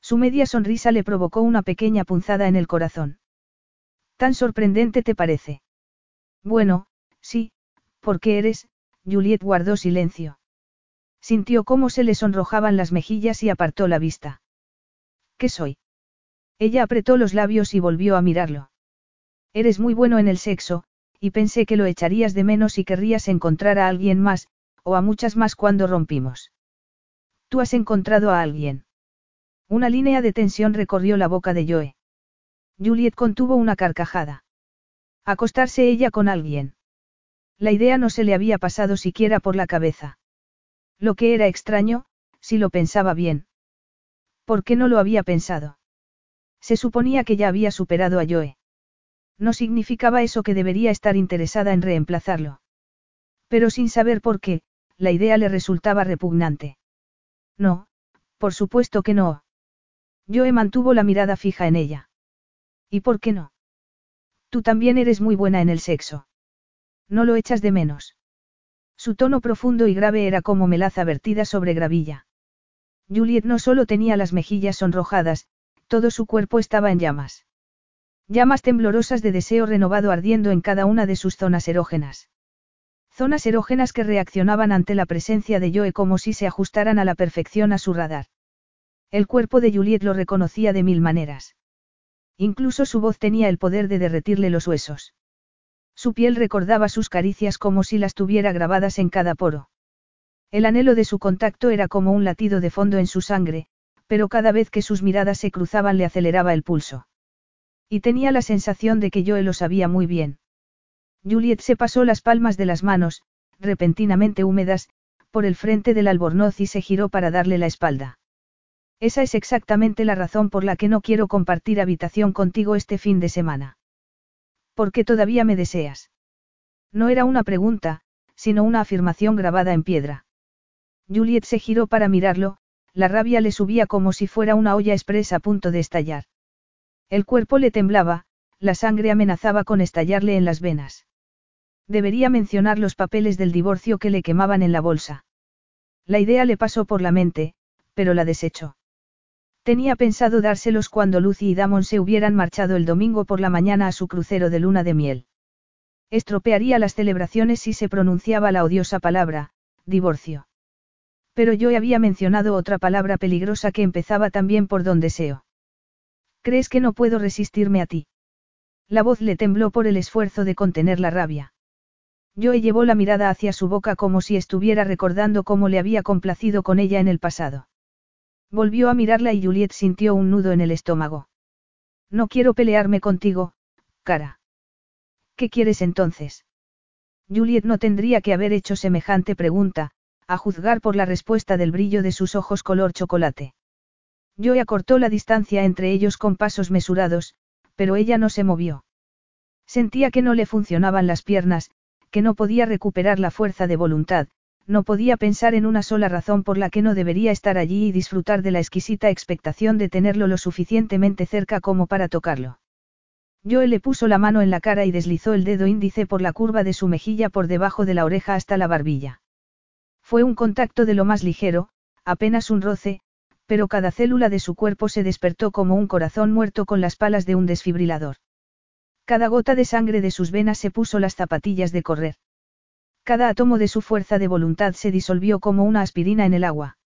Su media sonrisa le provocó una pequeña punzada en el corazón. ¿Tan sorprendente te parece? Bueno, sí, porque eres, Juliet guardó silencio. Sintió cómo se le sonrojaban las mejillas y apartó la vista. ¿Qué soy? Ella apretó los labios y volvió a mirarlo. Eres muy bueno en el sexo, y pensé que lo echarías de menos y querrías encontrar a alguien más, o a muchas más cuando rompimos. Tú has encontrado a alguien. Una línea de tensión recorrió la boca de Joe. Juliet contuvo una carcajada. Acostarse ella con alguien. La idea no se le había pasado siquiera por la cabeza. Lo que era extraño, si lo pensaba bien. ¿Por qué no lo había pensado? Se suponía que ya había superado a Joe. No significaba eso que debería estar interesada en reemplazarlo. Pero sin saber por qué, la idea le resultaba repugnante. No, por supuesto que no. Joe mantuvo la mirada fija en ella. ¿Y por qué no? Tú también eres muy buena en el sexo. No lo echas de menos. Su tono profundo y grave era como melaza vertida sobre gravilla. Juliet no solo tenía las mejillas sonrojadas, todo su cuerpo estaba en llamas. Llamas temblorosas de deseo renovado ardiendo en cada una de sus zonas erógenas. Zonas erógenas que reaccionaban ante la presencia de Joe como si se ajustaran a la perfección a su radar. El cuerpo de Juliet lo reconocía de mil maneras. Incluso su voz tenía el poder de derretirle los huesos. Su piel recordaba sus caricias como si las tuviera grabadas en cada poro. El anhelo de su contacto era como un latido de fondo en su sangre, pero cada vez que sus miradas se cruzaban le aceleraba el pulso. Y tenía la sensación de que Joe lo sabía muy bien. Juliet se pasó las palmas de las manos, repentinamente húmedas, por el frente del albornoz y se giró para darle la espalda. Esa es exactamente la razón por la que no quiero compartir habitación contigo este fin de semana. ¿Por qué todavía me deseas? No era una pregunta, sino una afirmación grabada en piedra. Juliet se giró para mirarlo, la rabia le subía como si fuera una olla expresa a punto de estallar. El cuerpo le temblaba, la sangre amenazaba con estallarle en las venas. Debería mencionar los papeles del divorcio que le quemaban en la bolsa. La idea le pasó por la mente, pero la desechó. Tenía pensado dárselos cuando Lucy y Damon se hubieran marchado el domingo por la mañana a su crucero de luna de miel. Estropearía las celebraciones si se pronunciaba la odiosa palabra, divorcio. Pero yo había mencionado otra palabra peligrosa que empezaba también por don deseo. ¿Crees que no puedo resistirme a ti? La voz le tembló por el esfuerzo de contener la rabia. Joe llevó la mirada hacia su boca como si estuviera recordando cómo le había complacido con ella en el pasado. Volvió a mirarla y Juliet sintió un nudo en el estómago. No quiero pelearme contigo, cara. ¿Qué quieres entonces? Juliet no tendría que haber hecho semejante pregunta, a juzgar por la respuesta del brillo de sus ojos color chocolate. Joe acortó la distancia entre ellos con pasos mesurados, pero ella no se movió. Sentía que no le funcionaban las piernas, que no podía recuperar la fuerza de voluntad, no podía pensar en una sola razón por la que no debería estar allí y disfrutar de la exquisita expectación de tenerlo lo suficientemente cerca como para tocarlo. Joe le puso la mano en la cara y deslizó el dedo índice por la curva de su mejilla por debajo de la oreja hasta la barbilla. Fue un contacto de lo más ligero, apenas un roce, pero cada célula de su cuerpo se despertó como un corazón muerto con las palas de un desfibrilador. Cada gota de sangre de sus venas se puso las zapatillas de correr. Cada átomo de su fuerza de voluntad se disolvió como una aspirina en el agua.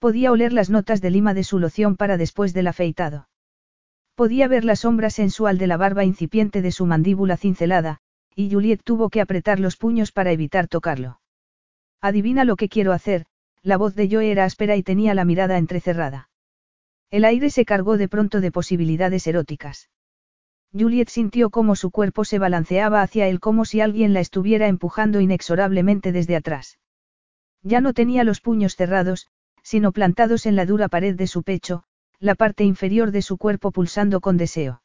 Podía oler las notas de lima de su loción para después del afeitado. Podía ver la sombra sensual de la barba incipiente de su mandíbula cincelada, y Juliet tuvo que apretar los puños para evitar tocarlo. Adivina lo que quiero hacer, la voz de Joe era áspera y tenía la mirada entrecerrada. El aire se cargó de pronto de posibilidades eróticas. Juliet sintió cómo su cuerpo se balanceaba hacia él como si alguien la estuviera empujando inexorablemente desde atrás. Ya no tenía los puños cerrados, sino plantados en la dura pared de su pecho, la parte inferior de su cuerpo pulsando con deseo.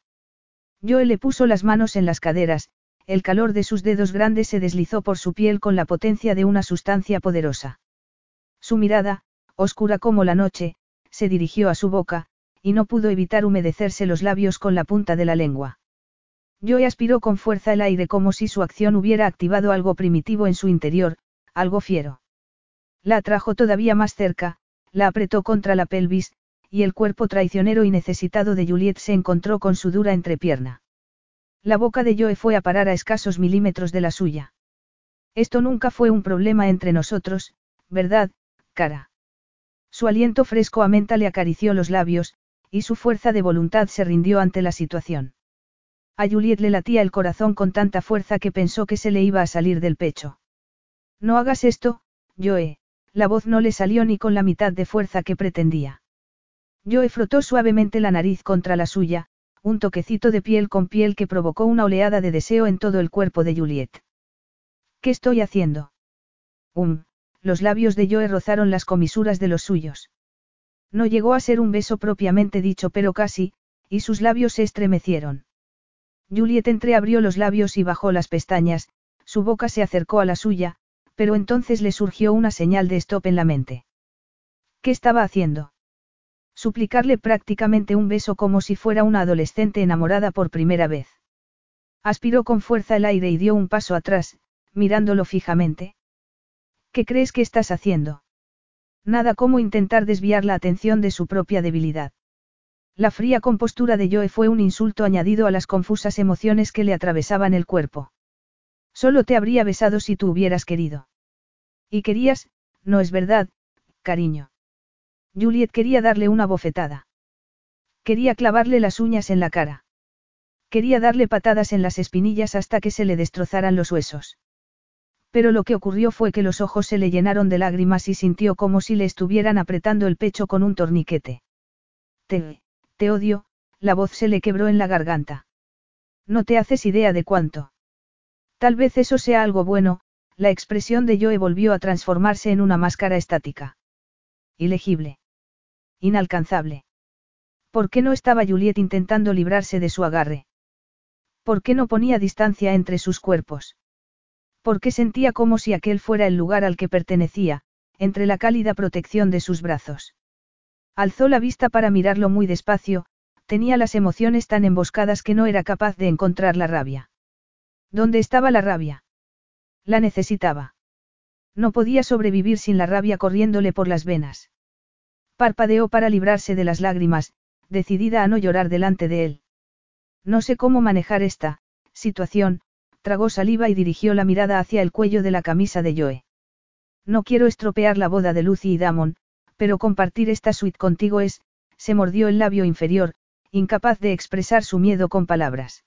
Joe le puso las manos en las caderas, el calor de sus dedos grandes se deslizó por su piel con la potencia de una sustancia poderosa. Su mirada, oscura como la noche, se dirigió a su boca, y no pudo evitar humedecerse los labios con la punta de la lengua. Joe aspiró con fuerza el aire como si su acción hubiera activado algo primitivo en su interior, algo fiero. La atrajo todavía más cerca, la apretó contra la pelvis, y el cuerpo traicionero y necesitado de Juliet se encontró con su dura entrepierna. La boca de Joe fue a parar a escasos milímetros de la suya. Esto nunca fue un problema entre nosotros, ¿verdad, cara? Su aliento fresco a menta le acarició los labios, y su fuerza de voluntad se rindió ante la situación. A Juliet le latía el corazón con tanta fuerza que pensó que se le iba a salir del pecho. No hagas esto, Joe, la voz no le salió ni con la mitad de fuerza que pretendía. Joe frotó suavemente la nariz contra la suya, un toquecito de piel con piel que provocó una oleada de deseo en todo el cuerpo de Juliet. ¿Qué estoy haciendo? Um, los labios de Joe rozaron las comisuras de los suyos. No llegó a ser un beso propiamente dicho, pero casi, y sus labios se estremecieron. Juliet entreabrió los labios y bajó las pestañas, su boca se acercó a la suya, pero entonces le surgió una señal de stop en la mente. ¿Qué estaba haciendo? Suplicarle prácticamente un beso como si fuera una adolescente enamorada por primera vez. Aspiró con fuerza el aire y dio un paso atrás, mirándolo fijamente. ¿Qué crees que estás haciendo? Nada como intentar desviar la atención de su propia debilidad. La fría compostura de Joe fue un insulto añadido a las confusas emociones que le atravesaban el cuerpo. Solo te habría besado si tú hubieras querido. Y querías, no es verdad, cariño. Juliet quería darle una bofetada. Quería clavarle las uñas en la cara. Quería darle patadas en las espinillas hasta que se le destrozaran los huesos. Pero lo que ocurrió fue que los ojos se le llenaron de lágrimas y sintió como si le estuvieran apretando el pecho con un torniquete. Te, te odio, la voz se le quebró en la garganta. No te haces idea de cuánto. Tal vez eso sea algo bueno, la expresión de Joe volvió a transformarse en una máscara estática. Ilegible. Inalcanzable. ¿Por qué no estaba Juliet intentando librarse de su agarre? ¿Por qué no ponía distancia entre sus cuerpos? ¿Por qué sentía como si aquel fuera el lugar al que pertenecía, entre la cálida protección de sus brazos? Alzó la vista para mirarlo muy despacio, tenía las emociones tan emboscadas que no era capaz de encontrar la rabia. ¿Dónde estaba la rabia? La necesitaba. No podía sobrevivir sin la rabia corriéndole por las venas. Parpadeó para librarse de las lágrimas, decidida a no llorar delante de él. No sé cómo manejar esta situación, tragó saliva y dirigió la mirada hacia el cuello de la camisa de Joe. No quiero estropear la boda de Lucy y Damon, pero compartir esta suite contigo es, se mordió el labio inferior, incapaz de expresar su miedo con palabras.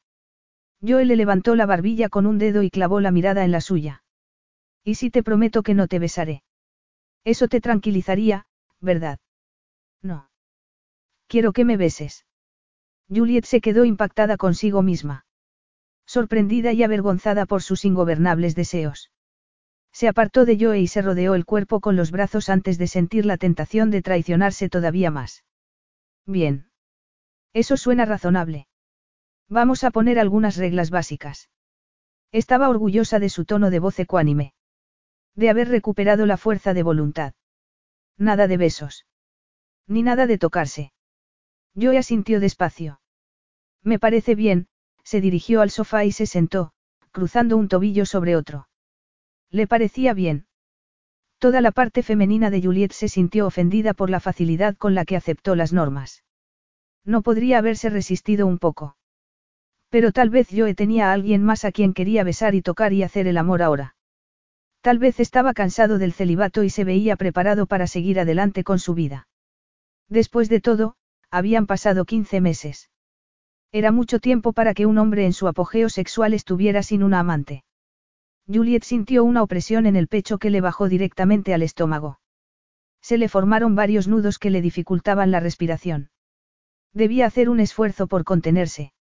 Joe le levantó la barbilla con un dedo y clavó la mirada en la suya. ¿Y si te prometo que no te besaré? Eso te tranquilizaría, ¿verdad? No. Quiero que me beses. Juliet se quedó impactada consigo misma. Sorprendida y avergonzada por sus ingobernables deseos. Se apartó de Joe y se rodeó el cuerpo con los brazos antes de sentir la tentación de traicionarse todavía más. Bien. Eso suena razonable. Vamos a poner algunas reglas básicas. Estaba orgullosa de su tono de voz ecuánime. De haber recuperado la fuerza de voluntad. Nada de besos. Ni nada de tocarse. Joe asintió despacio. Me parece bien, se dirigió al sofá y se sentó, cruzando un tobillo sobre otro. Le parecía bien. Toda la parte femenina de Juliet se sintió ofendida por la facilidad con la que aceptó las normas. No podría haberse resistido un poco. Pero tal vez Joe tenía a alguien más a quien quería besar y tocar y hacer el amor ahora. Tal vez estaba cansado del celibato y se veía preparado para seguir adelante con su vida. Después de todo, habían pasado 15 meses. Era mucho tiempo para que un hombre en su apogeo sexual estuviera sin una amante. Juliet sintió una opresión en el pecho que le bajó directamente al estómago. Se le formaron varios nudos que le dificultaban la respiración. Debía hacer un esfuerzo por contenerse.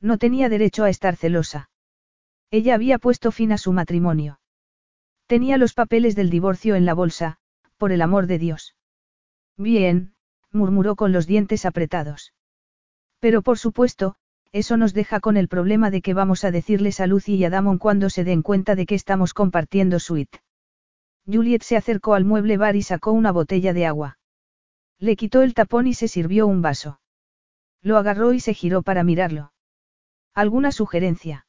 No tenía derecho a estar celosa. Ella había puesto fin a su matrimonio. Tenía los papeles del divorcio en la bolsa, por el amor de Dios. Bien, murmuró con los dientes apretados. Pero por supuesto, eso nos deja con el problema de que vamos a decirles a Lucy y a Damon cuando se den cuenta de que estamos compartiendo suite. Juliet se acercó al mueble bar y sacó una botella de agua. Le quitó el tapón y se sirvió un vaso. Lo agarró y se giró para mirarlo. ¿Alguna sugerencia?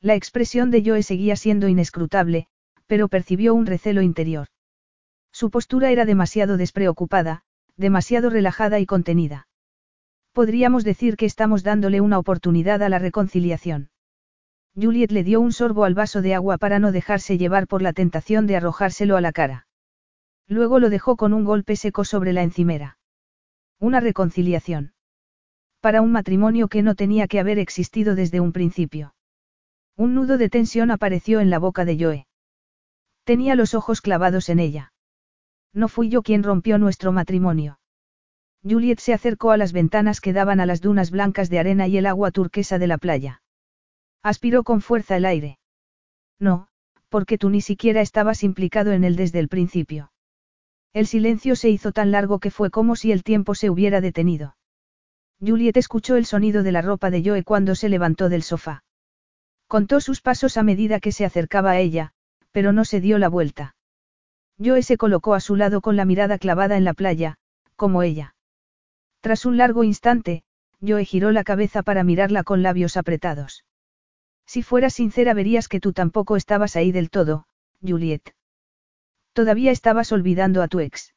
La expresión de Joe seguía siendo inescrutable, pero percibió un recelo interior. Su postura era demasiado despreocupada, demasiado relajada y contenida. Podríamos decir que estamos dándole una oportunidad a la reconciliación. Juliet le dio un sorbo al vaso de agua para no dejarse llevar por la tentación de arrojárselo a la cara. Luego lo dejó con un golpe seco sobre la encimera. Una reconciliación. Para un matrimonio que no tenía que haber existido desde un principio. Un nudo de tensión apareció en la boca de Joe. Tenía los ojos clavados en ella. No fui yo quien rompió nuestro matrimonio. Juliet se acercó a las ventanas que daban a las dunas blancas de arena y el agua turquesa de la playa. Aspiró con fuerza el aire. No, porque tú ni siquiera estabas implicado en él desde el principio. El silencio se hizo tan largo que fue como si el tiempo se hubiera detenido. Juliet escuchó el sonido de la ropa de Joe cuando se levantó del sofá. Contó sus pasos a medida que se acercaba a ella, pero no se dio la vuelta. Joe se colocó a su lado con la mirada clavada en la playa, como ella. Tras un largo instante, Joe giró la cabeza para mirarla con labios apretados. Si fueras sincera verías que tú tampoco estabas ahí del todo, Juliet. Todavía estabas olvidando a tu ex.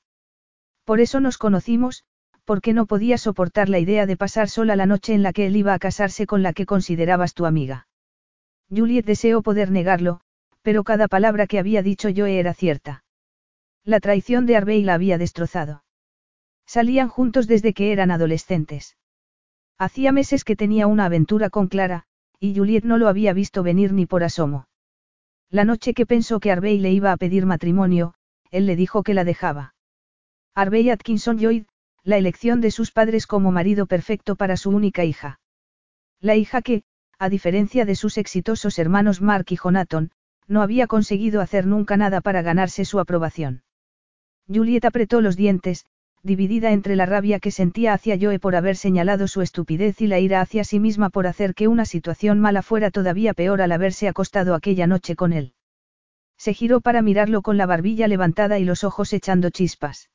Por eso nos conocimos, porque no podía soportar la idea de pasar sola la noche en la que él iba a casarse con la que considerabas tu amiga. Juliet deseó poder negarlo, pero cada palabra que había dicho Joe era cierta. La traición de Arbey la había destrozado. Salían juntos desde que eran adolescentes. Hacía meses que tenía una aventura con Clara, y Juliet no lo había visto venir ni por asomo. La noche que pensó que Arbey le iba a pedir matrimonio, él le dijo que la dejaba. Arbey Atkinson Lloyd, la elección de sus padres como marido perfecto para su única hija. La hija que, a diferencia de sus exitosos hermanos Mark y Jonathan, no había conseguido hacer nunca nada para ganarse su aprobación. Juliet apretó los dientes, dividida entre la rabia que sentía hacia Joe por haber señalado su estupidez y la ira hacia sí misma por hacer que una situación mala fuera todavía peor al haberse acostado aquella noche con él. Se giró para mirarlo con la barbilla levantada y los ojos echando chispas.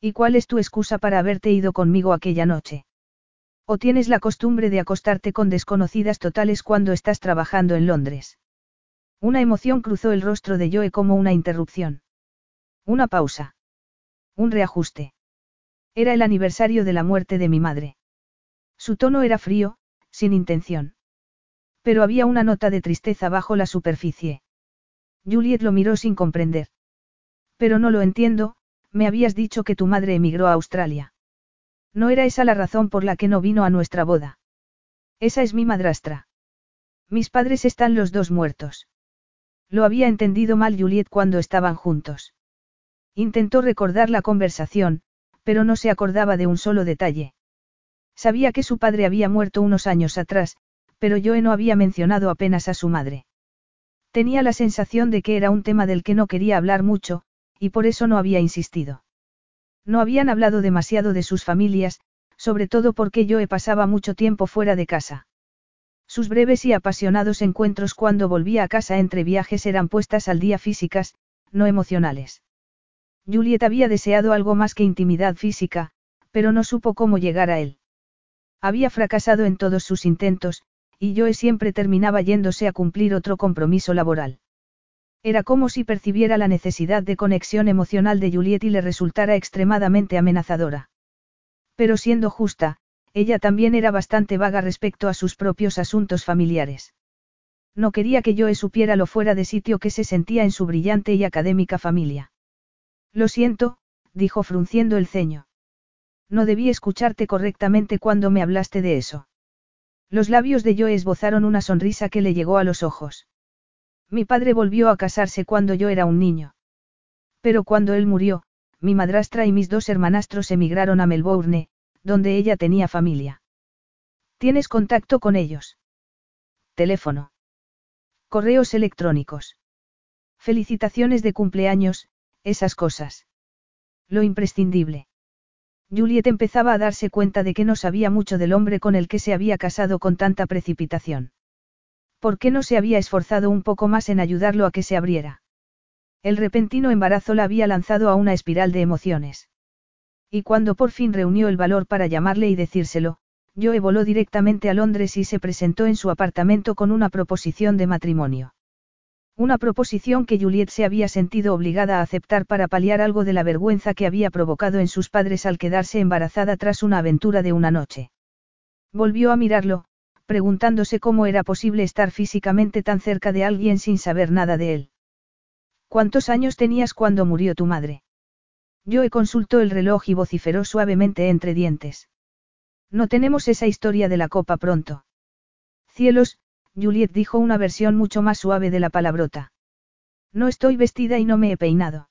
¿Y cuál es tu excusa para haberte ido conmigo aquella noche? ¿O tienes la costumbre de acostarte con desconocidas totales cuando estás trabajando en Londres? Una emoción cruzó el rostro de Joe como una interrupción. Una pausa. Un reajuste. Era el aniversario de la muerte de mi madre. Su tono era frío, sin intención. Pero había una nota de tristeza bajo la superficie. Juliet lo miró sin comprender. Pero no lo entiendo, me habías dicho que tu madre emigró a Australia. No era esa la razón por la que no vino a nuestra boda. Esa es mi madrastra. Mis padres están los dos muertos. Lo había entendido mal Juliet cuando estaban juntos. Intentó recordar la conversación, pero no se acordaba de un solo detalle. Sabía que su padre había muerto unos años atrás, pero Joe no había mencionado apenas a su madre. Tenía la sensación de que era un tema del que no quería hablar mucho, y por eso no había insistido. No habían hablado demasiado de sus familias, sobre todo porque Joe pasaba mucho tiempo fuera de casa. Sus breves y apasionados encuentros cuando volvía a casa entre viajes eran puestas al día físicas, no emocionales. Juliet había deseado algo más que intimidad física, pero no supo cómo llegar a él. Había fracasado en todos sus intentos, y Joe siempre terminaba yéndose a cumplir otro compromiso laboral. Era como si percibiera la necesidad de conexión emocional de Juliet y le resultara extremadamente amenazadora. Pero siendo justa, ella también era bastante vaga respecto a sus propios asuntos familiares. No quería que Joe supiera lo fuera de sitio que se sentía en su brillante y académica familia. Lo siento, dijo frunciendo el ceño. No debí escucharte correctamente cuando me hablaste de eso. Los labios de Joe esbozaron una sonrisa que le llegó a los ojos. Mi padre volvió a casarse cuando yo era un niño. Pero cuando él murió, mi madrastra y mis dos hermanastros emigraron a Melbourne, donde ella tenía familia. ¿Tienes contacto con ellos? Teléfono. Correos electrónicos. Felicitaciones de cumpleaños, esas cosas. Lo imprescindible. Juliet empezaba a darse cuenta de que no sabía mucho del hombre con el que se había casado con tanta precipitación. ¿Por qué no se había esforzado un poco más en ayudarlo a que se abriera? El repentino embarazo la había lanzado a una espiral de emociones. Y cuando por fin reunió el valor para llamarle y decírselo, Joe voló directamente a Londres y se presentó en su apartamento con una proposición de matrimonio. Una proposición que Juliet se había sentido obligada a aceptar para paliar algo de la vergüenza que había provocado en sus padres al quedarse embarazada tras una aventura de una noche. Volvió a mirarlo, preguntándose cómo era posible estar físicamente tan cerca de alguien sin saber nada de él. ¿Cuántos años tenías cuando murió tu madre? Joe consultó el reloj y vociferó suavemente entre dientes. No tenemos esa historia de la copa pronto. Cielos, Juliet dijo una versión mucho más suave de la palabrota. No estoy vestida y no me he peinado.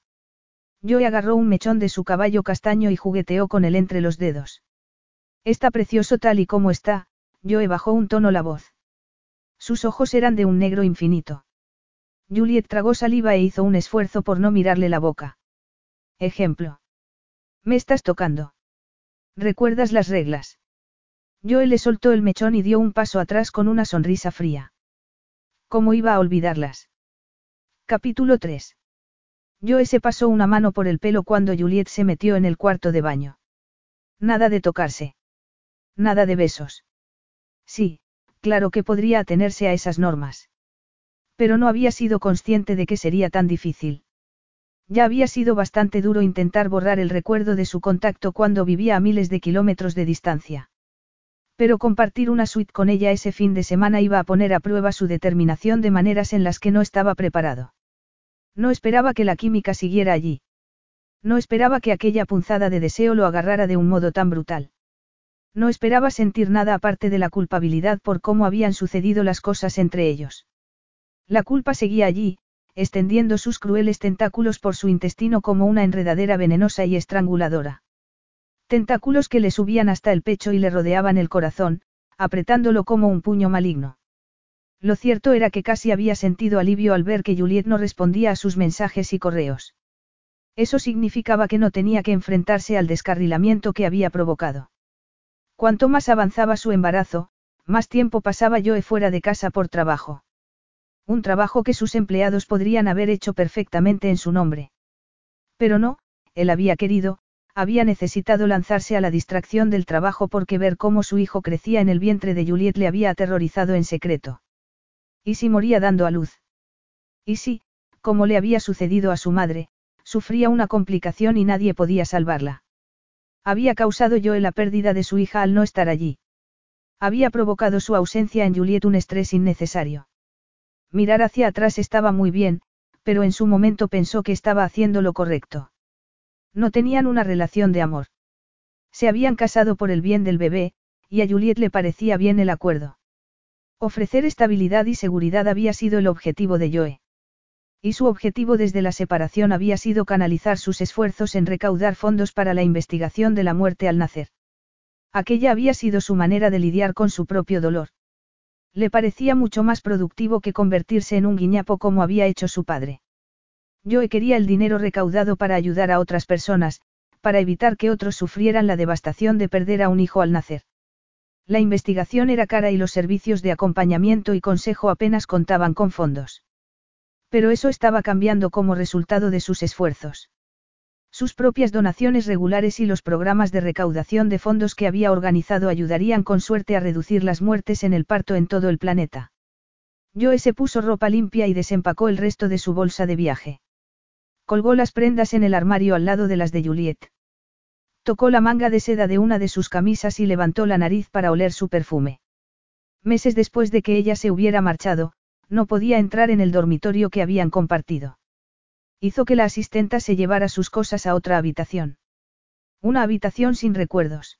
Joe agarró un mechón de su caballo castaño y jugueteó con él entre los dedos. Está precioso tal y como está, Joe bajó un tono la voz. Sus ojos eran de un negro infinito. Juliet tragó saliva e hizo un esfuerzo por no mirarle la boca. Ejemplo. Me estás tocando. ¿Recuerdas las reglas? Joe le soltó el mechón y dio un paso atrás con una sonrisa fría. ¿Cómo iba a olvidarlas? Capítulo 3. Joe se pasó una mano por el pelo cuando Juliet se metió en el cuarto de baño. Nada de tocarse. Nada de besos. Sí, claro que podría atenerse a esas normas. Pero no había sido consciente de que sería tan difícil. Ya había sido bastante duro intentar borrar el recuerdo de su contacto cuando vivía a miles de kilómetros de distancia. Pero compartir una suite con ella ese fin de semana iba a poner a prueba su determinación de maneras en las que no estaba preparado. No esperaba que la química siguiera allí. No esperaba que aquella punzada de deseo lo agarrara de un modo tan brutal. No esperaba sentir nada aparte de la culpabilidad por cómo habían sucedido las cosas entre ellos. La culpa seguía allí, extendiendo sus crueles tentáculos por su intestino como una enredadera venenosa y estranguladora. Tentáculos que le subían hasta el pecho y le rodeaban el corazón, apretándolo como un puño maligno. Lo cierto era que casi había sentido alivio al ver que Juliet no respondía a sus mensajes y correos. Eso significaba que no tenía que enfrentarse al descarrilamiento que había provocado. Cuanto más avanzaba su embarazo, más tiempo pasaba Joe fuera de casa por trabajo. Un trabajo que sus empleados podrían haber hecho perfectamente en su nombre. Pero no, él había querido, había necesitado lanzarse a la distracción del trabajo porque ver cómo su hijo crecía en el vientre de Juliet le había aterrorizado en secreto. ¿Y si moría dando a luz? ¿Y si, como le había sucedido a su madre, sufría una complicación y nadie podía salvarla? Había causado yo la pérdida de su hija al no estar allí. Había provocado su ausencia en Juliet un estrés innecesario. Mirar hacia atrás estaba muy bien, pero en su momento pensó que estaba haciendo lo correcto. No tenían una relación de amor. Se habían casado por el bien del bebé, y a Juliet le parecía bien el acuerdo. Ofrecer estabilidad y seguridad había sido el objetivo de Joe. Y su objetivo desde la separación había sido canalizar sus esfuerzos en recaudar fondos para la investigación de la muerte al nacer. Aquella había sido su manera de lidiar con su propio dolor. Le parecía mucho más productivo que convertirse en un guiñapo como había hecho su padre. Yo quería el dinero recaudado para ayudar a otras personas, para evitar que otros sufrieran la devastación de perder a un hijo al nacer. La investigación era cara y los servicios de acompañamiento y consejo apenas contaban con fondos. Pero eso estaba cambiando como resultado de sus esfuerzos. Sus propias donaciones regulares y los programas de recaudación de fondos que había organizado ayudarían con suerte a reducir las muertes en el parto en todo el planeta. Joe se puso ropa limpia y desempacó el resto de su bolsa de viaje. Colgó las prendas en el armario al lado de las de Juliet. Tocó la manga de seda de una de sus camisas y levantó la nariz para oler su perfume. Meses después de que ella se hubiera marchado, no podía entrar en el dormitorio que habían compartido. Hizo que la asistenta se llevara sus cosas a otra habitación. Una habitación sin recuerdos.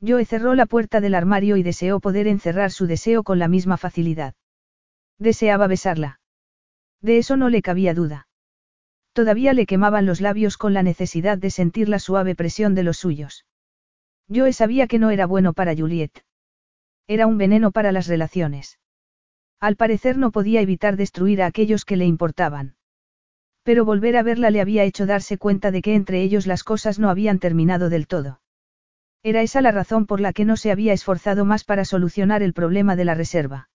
Joe cerró la puerta del armario y deseó poder encerrar su deseo con la misma facilidad. Deseaba besarla. De eso no le cabía duda. Todavía le quemaban los labios con la necesidad de sentir la suave presión de los suyos. Joe sabía que no era bueno para Juliet. Era un veneno para las relaciones. Al parecer no podía evitar destruir a aquellos que le importaban. Pero volver a verla le había hecho darse cuenta de que entre ellos las cosas no habían terminado del todo. Era esa la razón por la que no se había esforzado más para solucionar el problema de la reserva.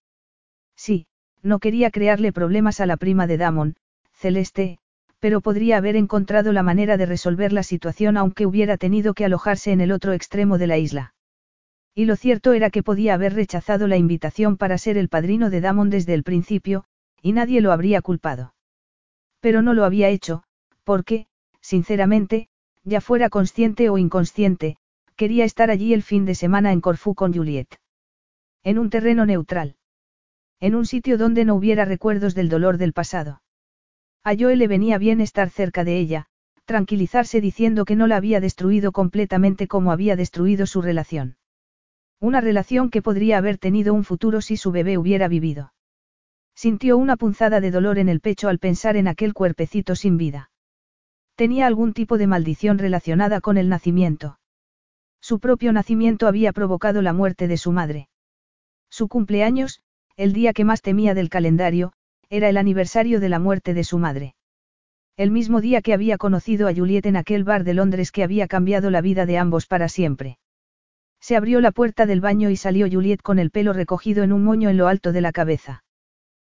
Sí, no quería crearle problemas a la prima de Damon, Celeste, pero podría haber encontrado la manera de resolver la situación aunque hubiera tenido que alojarse en el otro extremo de la isla. Y lo cierto era que podía haber rechazado la invitación para ser el padrino de Damon desde el principio, y nadie lo habría culpado. Pero no lo había hecho, porque, sinceramente, ya fuera consciente o inconsciente, quería estar allí el fin de semana en Corfú con Juliet. En un terreno neutral. En un sitio donde no hubiera recuerdos del dolor del pasado. A Joe le venía bien estar cerca de ella, tranquilizarse diciendo que no la había destruido completamente como había destruido su relación. Una relación que podría haber tenido un futuro si su bebé hubiera vivido. Sintió una punzada de dolor en el pecho al pensar en aquel cuerpecito sin vida. Tenía algún tipo de maldición relacionada con el nacimiento. Su propio nacimiento había provocado la muerte de su madre. Su cumpleaños, el día que más temía del calendario, era el aniversario de la muerte de su madre. El mismo día que había conocido a Juliet en aquel bar de Londres que había cambiado la vida de ambos para siempre. Se abrió la puerta del baño y salió Juliet con el pelo recogido en un moño en lo alto de la cabeza.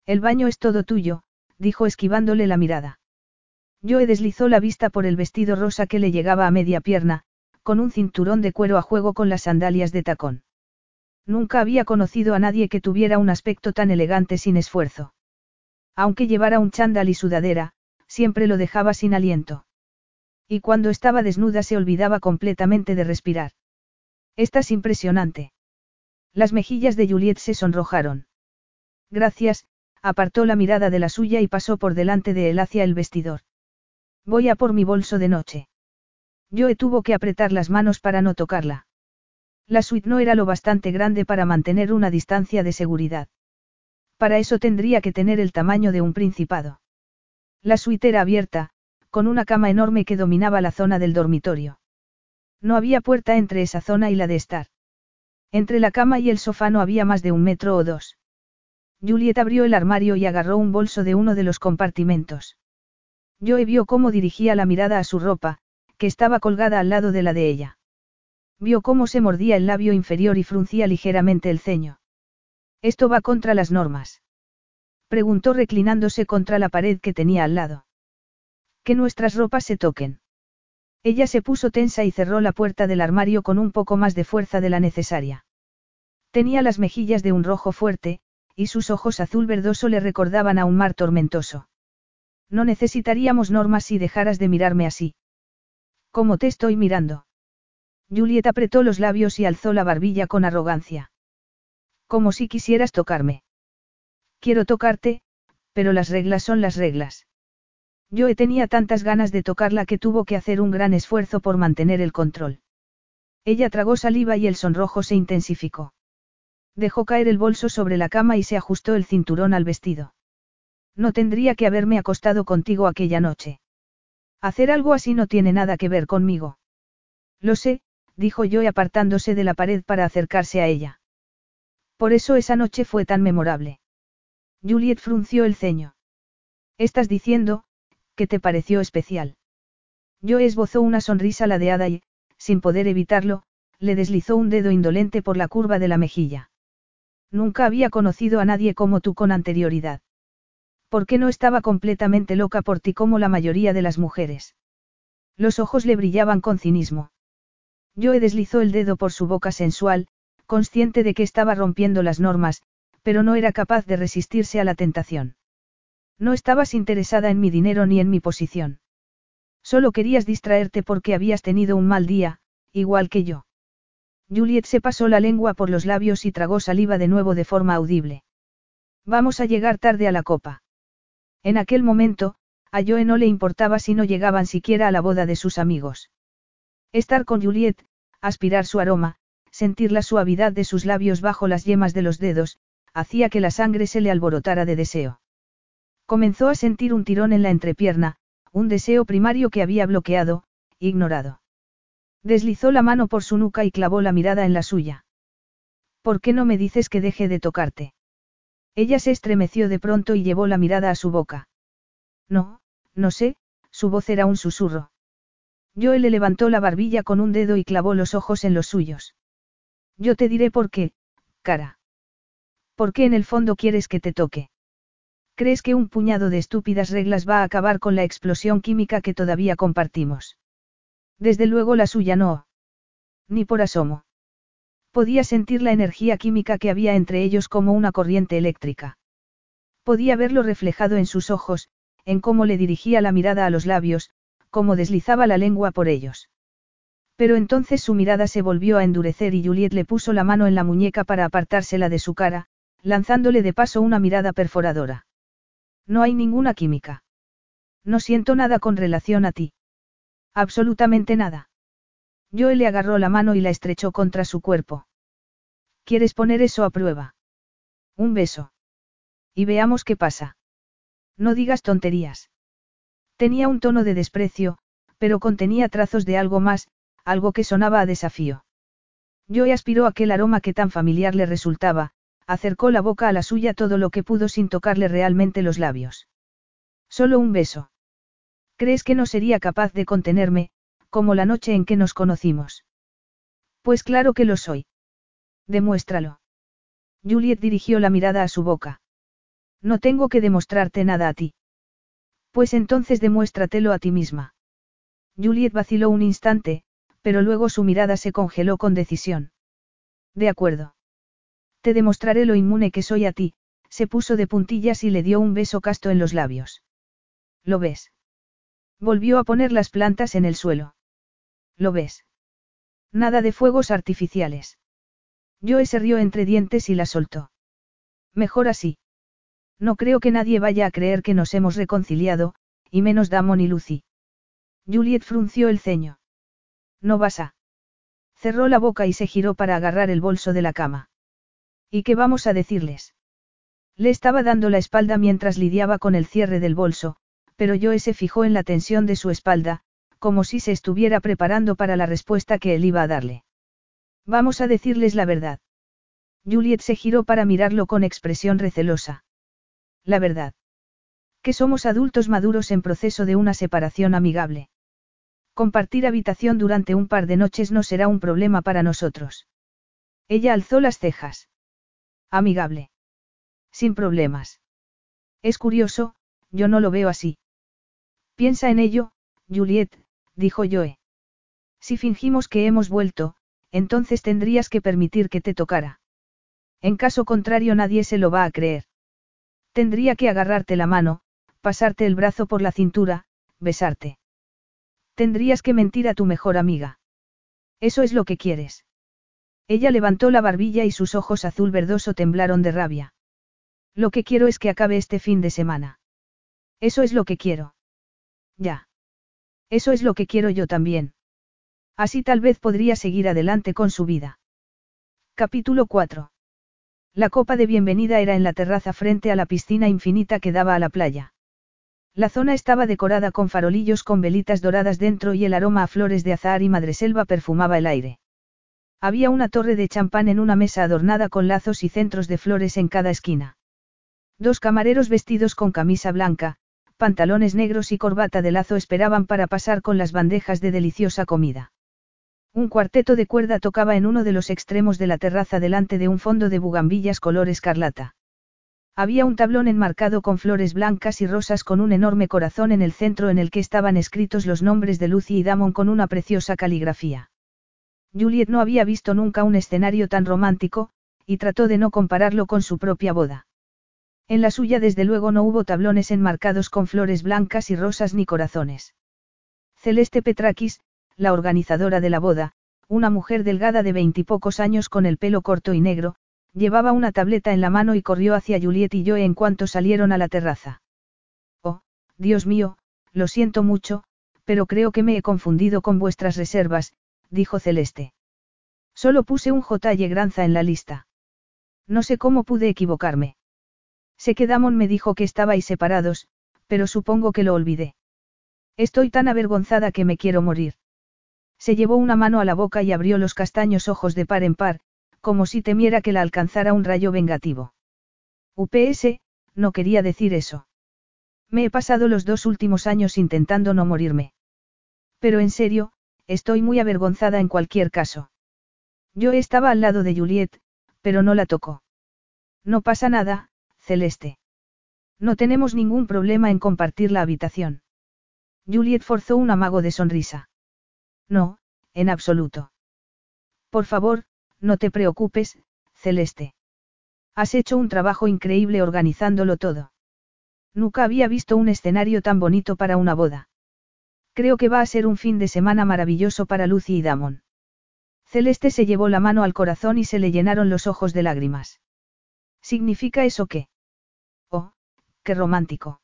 El baño es todo tuyo, dijo esquivándole la mirada. Joe deslizó la vista por el vestido rosa que le llegaba a media pierna, con un cinturón de cuero a juego con las sandalias de tacón. Nunca había conocido a nadie que tuviera un aspecto tan elegante sin esfuerzo. Aunque llevara un chándal y sudadera, siempre lo dejaba sin aliento. Y cuando estaba desnuda se olvidaba completamente de respirar. Estás impresionante. Las mejillas de Juliet se sonrojaron. Gracias, apartó la mirada de la suya y pasó por delante de él hacia el vestidor. Voy a por mi bolso de noche. Joe tuvo que apretar las manos para no tocarla. La suite no era lo bastante grande para mantener una distancia de seguridad. Para eso tendría que tener el tamaño de un principado. La suite era abierta, con una cama enorme que dominaba la zona del dormitorio. No había puerta entre esa zona y la de estar. Entre la cama y el sofá no había más de un metro o dos. Juliet abrió el armario y agarró un bolso de uno de los compartimentos. Joe vio cómo dirigía la mirada a su ropa, que estaba colgada al lado de la de ella. Vio cómo se mordía el labio inferior y fruncía ligeramente el ceño. Esto va contra las normas. Preguntó reclinándose contra la pared que tenía al lado. Que nuestras ropas se toquen. Ella se puso tensa y cerró la puerta del armario con un poco más de fuerza de la necesaria. Tenía las mejillas de un rojo fuerte, y sus ojos azul verdoso le recordaban a un mar tormentoso. No necesitaríamos normas si dejaras de mirarme así. ¿Cómo te estoy mirando? Juliet apretó los labios y alzó la barbilla con arrogancia. Como si quisieras tocarme. Quiero tocarte, pero las reglas son las reglas. Yo tenía tantas ganas de tocarla que tuvo que hacer un gran esfuerzo por mantener el control. Ella tragó saliva y el sonrojo se intensificó. Dejó caer el bolso sobre la cama y se ajustó el cinturón al vestido. No tendría que haberme acostado contigo aquella noche. Hacer algo así no tiene nada que ver conmigo. Lo sé, dijo yo apartándose de la pared para acercarse a ella. Por eso esa noche fue tan memorable. Juliet frunció el ceño. Estás diciendo, que te pareció especial. Yo esbozó una sonrisa ladeada y, sin poder evitarlo, le deslizó un dedo indolente por la curva de la mejilla. Nunca había conocido a nadie como tú con anterioridad. ¿Por qué no estaba completamente loca por ti como la mayoría de las mujeres? Los ojos le brillaban con cinismo. Joe deslizó el dedo por su boca sensual, consciente de que estaba rompiendo las normas, pero no era capaz de resistirse a la tentación. No estabas interesada en mi dinero ni en mi posición. Solo querías distraerte porque habías tenido un mal día, igual que yo. Juliet se pasó la lengua por los labios y tragó saliva de nuevo de forma audible. Vamos a llegar tarde a la copa. En aquel momento, a Joe no le importaba si no llegaban siquiera a la boda de sus amigos. Estar con Juliet, aspirar su aroma, sentir la suavidad de sus labios bajo las yemas de los dedos, hacía que la sangre se le alborotara de deseo. Comenzó a sentir un tirón en la entrepierna, un deseo primario que había bloqueado, ignorado. Deslizó la mano por su nuca y clavó la mirada en la suya. ¿Por qué no me dices que deje de tocarte? Ella se estremeció de pronto y llevó la mirada a su boca. No, no sé, su voz era un susurro. Joe le levantó la barbilla con un dedo y clavó los ojos en los suyos. Yo te diré por qué, cara. ¿Por qué en el fondo quieres que te toque? ¿Crees que un puñado de estúpidas reglas va a acabar con la explosión química que todavía compartimos? Desde luego la suya no. Ni por asomo. Podía sentir la energía química que había entre ellos como una corriente eléctrica. Podía verlo reflejado en sus ojos, en cómo le dirigía la mirada a los labios, como deslizaba la lengua por ellos. Pero entonces su mirada se volvió a endurecer y Juliet le puso la mano en la muñeca para apartársela de su cara, lanzándole de paso una mirada perforadora. No hay ninguna química. No siento nada con relación a ti. Absolutamente nada. Joe le agarró la mano y la estrechó contra su cuerpo. ¿Quieres poner eso a prueba? Un beso. Y veamos qué pasa. No digas tonterías. Tenía un tono de desprecio, pero contenía trazos de algo más, algo que sonaba a desafío. Joe aspiró aquel aroma que tan familiar le resultaba, acercó la boca a la suya todo lo que pudo sin tocarle realmente los labios. Solo un beso. ¿Crees que no sería capaz de contenerme, como la noche en que nos conocimos? Pues claro que lo soy. Demuéstralo. Juliet dirigió la mirada a su boca. No tengo que demostrarte nada a ti. Pues entonces demuéstratelo a ti misma. Juliet vaciló un instante, pero luego su mirada se congeló con decisión. De acuerdo. Te demostraré lo inmune que soy a ti, se puso de puntillas y le dio un beso casto en los labios. ¿Lo ves? Volvió a poner las plantas en el suelo. ¿Lo ves? Nada de fuegos artificiales. Joe se rió entre dientes y la soltó. Mejor así. No creo que nadie vaya a creer que nos hemos reconciliado, y menos Damon y Lucy. Juliet frunció el ceño. No vas a. Cerró la boca y se giró para agarrar el bolso de la cama. ¿Y qué vamos a decirles? Le estaba dando la espalda mientras lidiaba con el cierre del bolso, pero Joe se fijó en la tensión de su espalda, como si se estuviera preparando para la respuesta que él iba a darle. Vamos a decirles la verdad. Juliet se giró para mirarlo con expresión recelosa. La verdad. Que somos adultos maduros en proceso de una separación amigable. Compartir habitación durante un par de noches no será un problema para nosotros. Ella alzó las cejas. Amigable. Sin problemas. Es curioso, yo no lo veo así. Piensa en ello, Juliet, dijo Joe. Si fingimos que hemos vuelto, entonces tendrías que permitir que te tocara. En caso contrario nadie se lo va a creer. Tendría que agarrarte la mano, pasarte el brazo por la cintura, besarte. Tendrías que mentir a tu mejor amiga. Eso es lo que quieres. Ella levantó la barbilla y sus ojos azul verdoso temblaron de rabia. Lo que quiero es que acabe este fin de semana. Eso es lo que quiero. Ya. Eso es lo que quiero yo también. Así tal vez podría seguir adelante con su vida. Capítulo 4. La copa de bienvenida era en la terraza frente a la piscina infinita que daba a la playa. La zona estaba decorada con farolillos con velitas doradas dentro y el aroma a flores de azahar y madreselva perfumaba el aire. Había una torre de champán en una mesa adornada con lazos y centros de flores en cada esquina. Dos camareros vestidos con camisa blanca, pantalones negros y corbata de lazo esperaban para pasar con las bandejas de deliciosa comida. Un cuarteto de cuerda tocaba en uno de los extremos de la terraza delante de un fondo de bugambillas color escarlata. Había un tablón enmarcado con flores blancas y rosas con un enorme corazón en el centro en el que estaban escritos los nombres de Lucy y Damon con una preciosa caligrafía. Juliet no había visto nunca un escenario tan romántico, y trató de no compararlo con su propia boda. En la suya desde luego no hubo tablones enmarcados con flores blancas y rosas ni corazones. Celeste Petrakis, la organizadora de la boda, una mujer delgada de veintipocos años con el pelo corto y negro, llevaba una tableta en la mano y corrió hacia Juliet y yo en cuanto salieron a la terraza. Oh, Dios mío, lo siento mucho, pero creo que me he confundido con vuestras reservas, dijo Celeste. Solo puse un J. Granza en la lista. No sé cómo pude equivocarme. Sé que Damon me dijo que estabais separados, pero supongo que lo olvidé. Estoy tan avergonzada que me quiero morir. Se llevó una mano a la boca y abrió los castaños ojos de par en par, como si temiera que la alcanzara un rayo vengativo. UPS, no quería decir eso. Me he pasado los dos últimos años intentando no morirme. Pero en serio, Estoy muy avergonzada en cualquier caso. Yo estaba al lado de Juliet, pero no la tocó. No pasa nada, Celeste. No tenemos ningún problema en compartir la habitación. Juliet forzó un amago de sonrisa. No, en absoluto. Por favor, no te preocupes, Celeste. Has hecho un trabajo increíble organizándolo todo. Nunca había visto un escenario tan bonito para una boda. Creo que va a ser un fin de semana maravilloso para Lucy y Damon. Celeste se llevó la mano al corazón y se le llenaron los ojos de lágrimas. ¿Significa eso qué? Oh, qué romántico.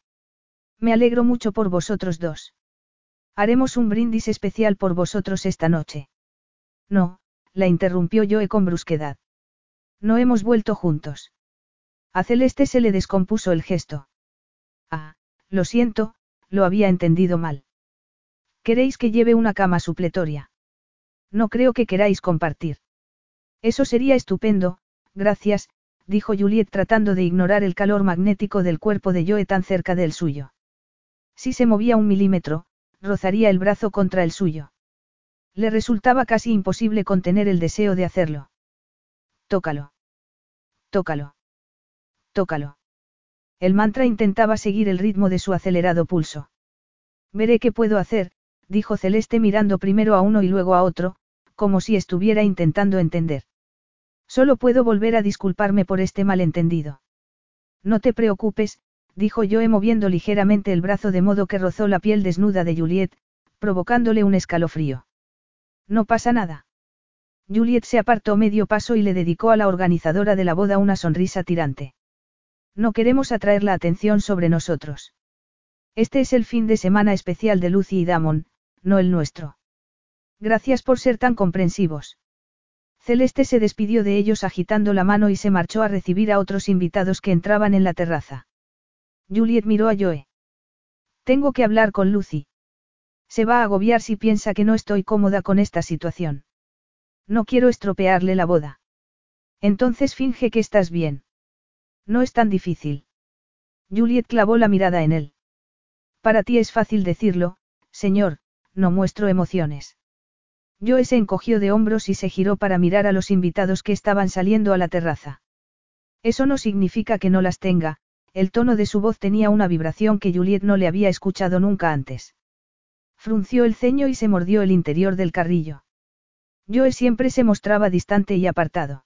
Me alegro mucho por vosotros dos. Haremos un brindis especial por vosotros esta noche. No, la interrumpió Joe con brusquedad. No hemos vuelto juntos. A Celeste se le descompuso el gesto. Ah, lo siento, lo había entendido mal. ¿Queréis que lleve una cama supletoria? No creo que queráis compartir. Eso sería estupendo, gracias, dijo Juliet tratando de ignorar el calor magnético del cuerpo de Joe tan cerca del suyo. Si se movía un milímetro, rozaría el brazo contra el suyo. Le resultaba casi imposible contener el deseo de hacerlo. Tócalo. Tócalo. Tócalo. El mantra intentaba seguir el ritmo de su acelerado pulso. Veré qué puedo hacer, dijo Celeste mirando primero a uno y luego a otro, como si estuviera intentando entender. Solo puedo volver a disculparme por este malentendido. No te preocupes, dijo Joe moviendo ligeramente el brazo de modo que rozó la piel desnuda de Juliet, provocándole un escalofrío. No pasa nada. Juliet se apartó medio paso y le dedicó a la organizadora de la boda una sonrisa tirante. No queremos atraer la atención sobre nosotros. Este es el fin de semana especial de Lucy y Damon, no el nuestro. Gracias por ser tan comprensivos. Celeste se despidió de ellos agitando la mano y se marchó a recibir a otros invitados que entraban en la terraza. Juliet miró a Joe. Tengo que hablar con Lucy. Se va a agobiar si piensa que no estoy cómoda con esta situación. No quiero estropearle la boda. Entonces finge que estás bien. No es tan difícil. Juliet clavó la mirada en él. Para ti es fácil decirlo, señor, no muestro emociones. Joe se encogió de hombros y se giró para mirar a los invitados que estaban saliendo a la terraza. Eso no significa que no las tenga, el tono de su voz tenía una vibración que Juliet no le había escuchado nunca antes. Frunció el ceño y se mordió el interior del carrillo. Joe siempre se mostraba distante y apartado.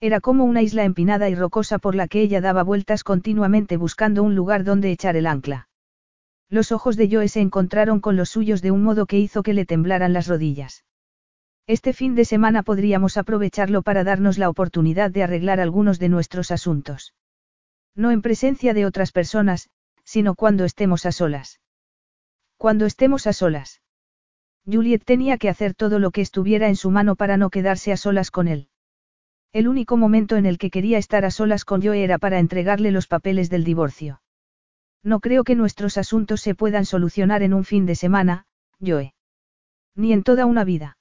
Era como una isla empinada y rocosa por la que ella daba vueltas continuamente buscando un lugar donde echar el ancla. Los ojos de Joe se encontraron con los suyos de un modo que hizo que le temblaran las rodillas. Este fin de semana podríamos aprovecharlo para darnos la oportunidad de arreglar algunos de nuestros asuntos. No en presencia de otras personas, sino cuando estemos a solas. Cuando estemos a solas. Juliet tenía que hacer todo lo que estuviera en su mano para no quedarse a solas con él. El único momento en el que quería estar a solas con Joe era para entregarle los papeles del divorcio. No creo que nuestros asuntos se puedan solucionar en un fin de semana, Joe. Ni en toda una vida.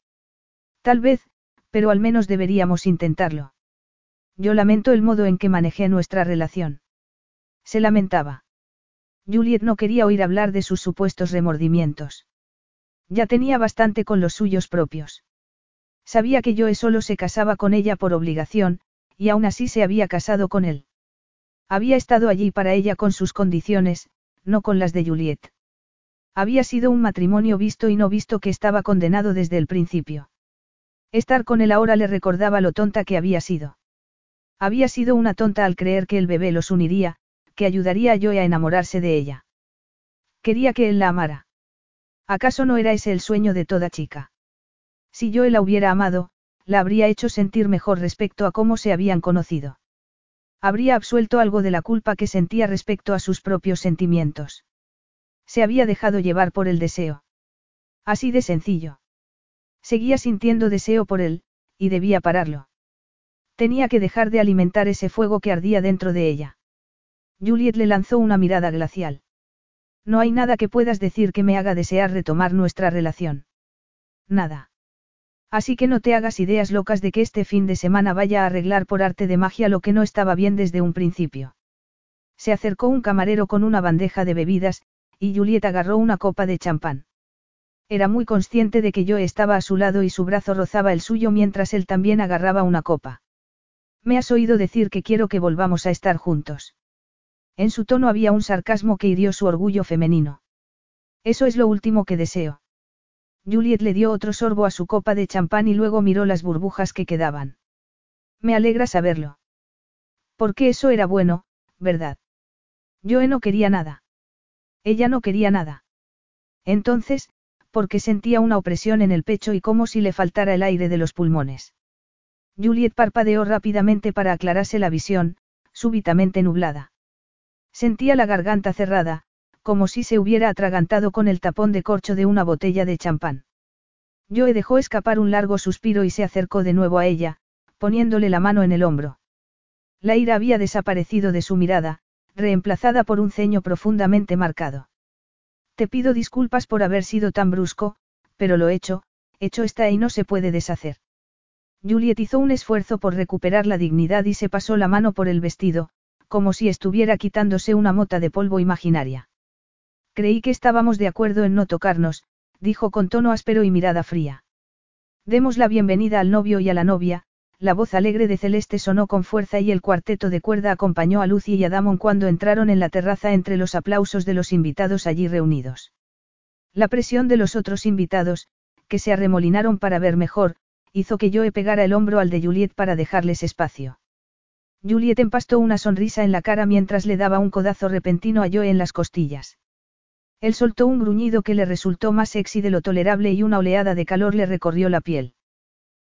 Tal vez, pero al menos deberíamos intentarlo. Yo lamento el modo en que manejé nuestra relación. Se lamentaba. Juliet no quería oír hablar de sus supuestos remordimientos. Ya tenía bastante con los suyos propios. Sabía que Joe solo se casaba con ella por obligación, y aún así se había casado con él. Había estado allí para ella con sus condiciones, no con las de Juliet. Había sido un matrimonio visto y no visto que estaba condenado desde el principio. Estar con él ahora le recordaba lo tonta que había sido. Había sido una tonta al creer que el bebé los uniría, que ayudaría a Joe a enamorarse de ella. Quería que él la amara. ¿Acaso no era ese el sueño de toda chica? Si Joe la hubiera amado, la habría hecho sentir mejor respecto a cómo se habían conocido. Habría absuelto algo de la culpa que sentía respecto a sus propios sentimientos. Se había dejado llevar por el deseo. Así de sencillo. Seguía sintiendo deseo por él, y debía pararlo. Tenía que dejar de alimentar ese fuego que ardía dentro de ella. Juliet le lanzó una mirada glacial. No hay nada que puedas decir que me haga desear retomar nuestra relación. Nada. Así que no te hagas ideas locas de que este fin de semana vaya a arreglar por arte de magia lo que no estaba bien desde un principio. Se acercó un camarero con una bandeja de bebidas, y Juliet agarró una copa de champán. Era muy consciente de que yo estaba a su lado y su brazo rozaba el suyo mientras él también agarraba una copa. Me has oído decir que quiero que volvamos a estar juntos. En su tono había un sarcasmo que hirió su orgullo femenino. Eso es lo último que deseo. Juliet le dio otro sorbo a su copa de champán y luego miró las burbujas que quedaban. Me alegra saberlo. Porque eso era bueno, ¿verdad? Yo no quería nada. Ella no quería nada. Entonces, porque sentía una opresión en el pecho y como si le faltara el aire de los pulmones. Juliet parpadeó rápidamente para aclararse la visión, súbitamente nublada. Sentía la garganta cerrada, como si se hubiera atragantado con el tapón de corcho de una botella de champán. Joe dejó escapar un largo suspiro y se acercó de nuevo a ella, poniéndole la mano en el hombro. La ira había desaparecido de su mirada, reemplazada por un ceño profundamente marcado. Te pido disculpas por haber sido tan brusco, pero lo hecho, hecho está y no se puede deshacer. Juliet hizo un esfuerzo por recuperar la dignidad y se pasó la mano por el vestido, como si estuviera quitándose una mota de polvo imaginaria. Creí que estábamos de acuerdo en no tocarnos, dijo con tono áspero y mirada fría. Demos la bienvenida al novio y a la novia, la voz alegre de Celeste sonó con fuerza y el cuarteto de cuerda acompañó a Lucy y a Damon cuando entraron en la terraza entre los aplausos de los invitados allí reunidos. La presión de los otros invitados, que se arremolinaron para ver mejor, hizo que Joe pegara el hombro al de Juliet para dejarles espacio. Juliet empastó una sonrisa en la cara mientras le daba un codazo repentino a Joe en las costillas. Él soltó un gruñido que le resultó más sexy de lo tolerable y una oleada de calor le recorrió la piel.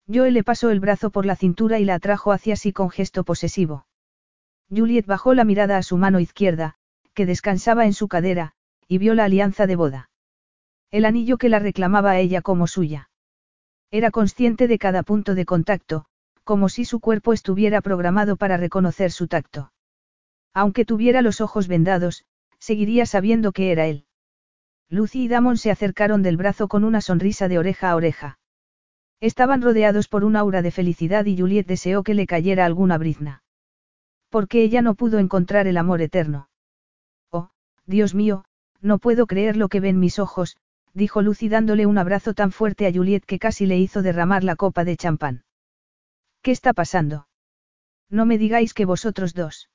Joe le pasó el brazo por la cintura y la atrajo hacia sí con gesto posesivo. Juliet bajó la mirada a su mano izquierda, que descansaba en su cadera, y vio la alianza de boda. El anillo que la reclamaba a ella como suya. Era consciente de cada punto de contacto, como si su cuerpo estuviera programado para reconocer su tacto. Aunque tuviera los ojos vendados, seguiría sabiendo que era él. Lucy y Damon se acercaron del brazo con una sonrisa de oreja a oreja. Estaban rodeados por un aura de felicidad y Juliet deseó que le cayera alguna brizna. Porque ella no pudo encontrar el amor eterno. Oh, Dios mío, no puedo creer lo que ven mis ojos, dijo Lucy dándole un abrazo tan fuerte a Juliet que casi le hizo derramar la copa de champán. ¿Qué está pasando? No me digáis que vosotros dos.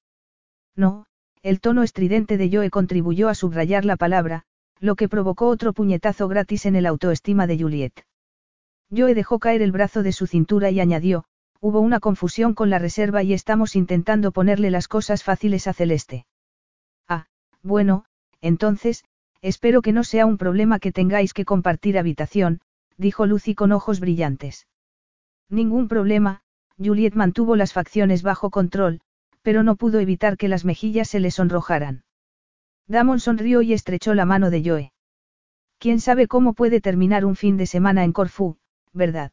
No, el tono estridente de Joe contribuyó a subrayar la palabra, lo que provocó otro puñetazo gratis en el autoestima de Juliet. Joe dejó caer el brazo de su cintura y añadió, hubo una confusión con la reserva y estamos intentando ponerle las cosas fáciles a Celeste. Ah, bueno, entonces, espero que no sea un problema que tengáis que compartir habitación, dijo Lucy con ojos brillantes. Ningún problema, Juliet mantuvo las facciones bajo control, pero no pudo evitar que las mejillas se le sonrojaran. Damon sonrió y estrechó la mano de Joe. ¿Quién sabe cómo puede terminar un fin de semana en Corfú, verdad?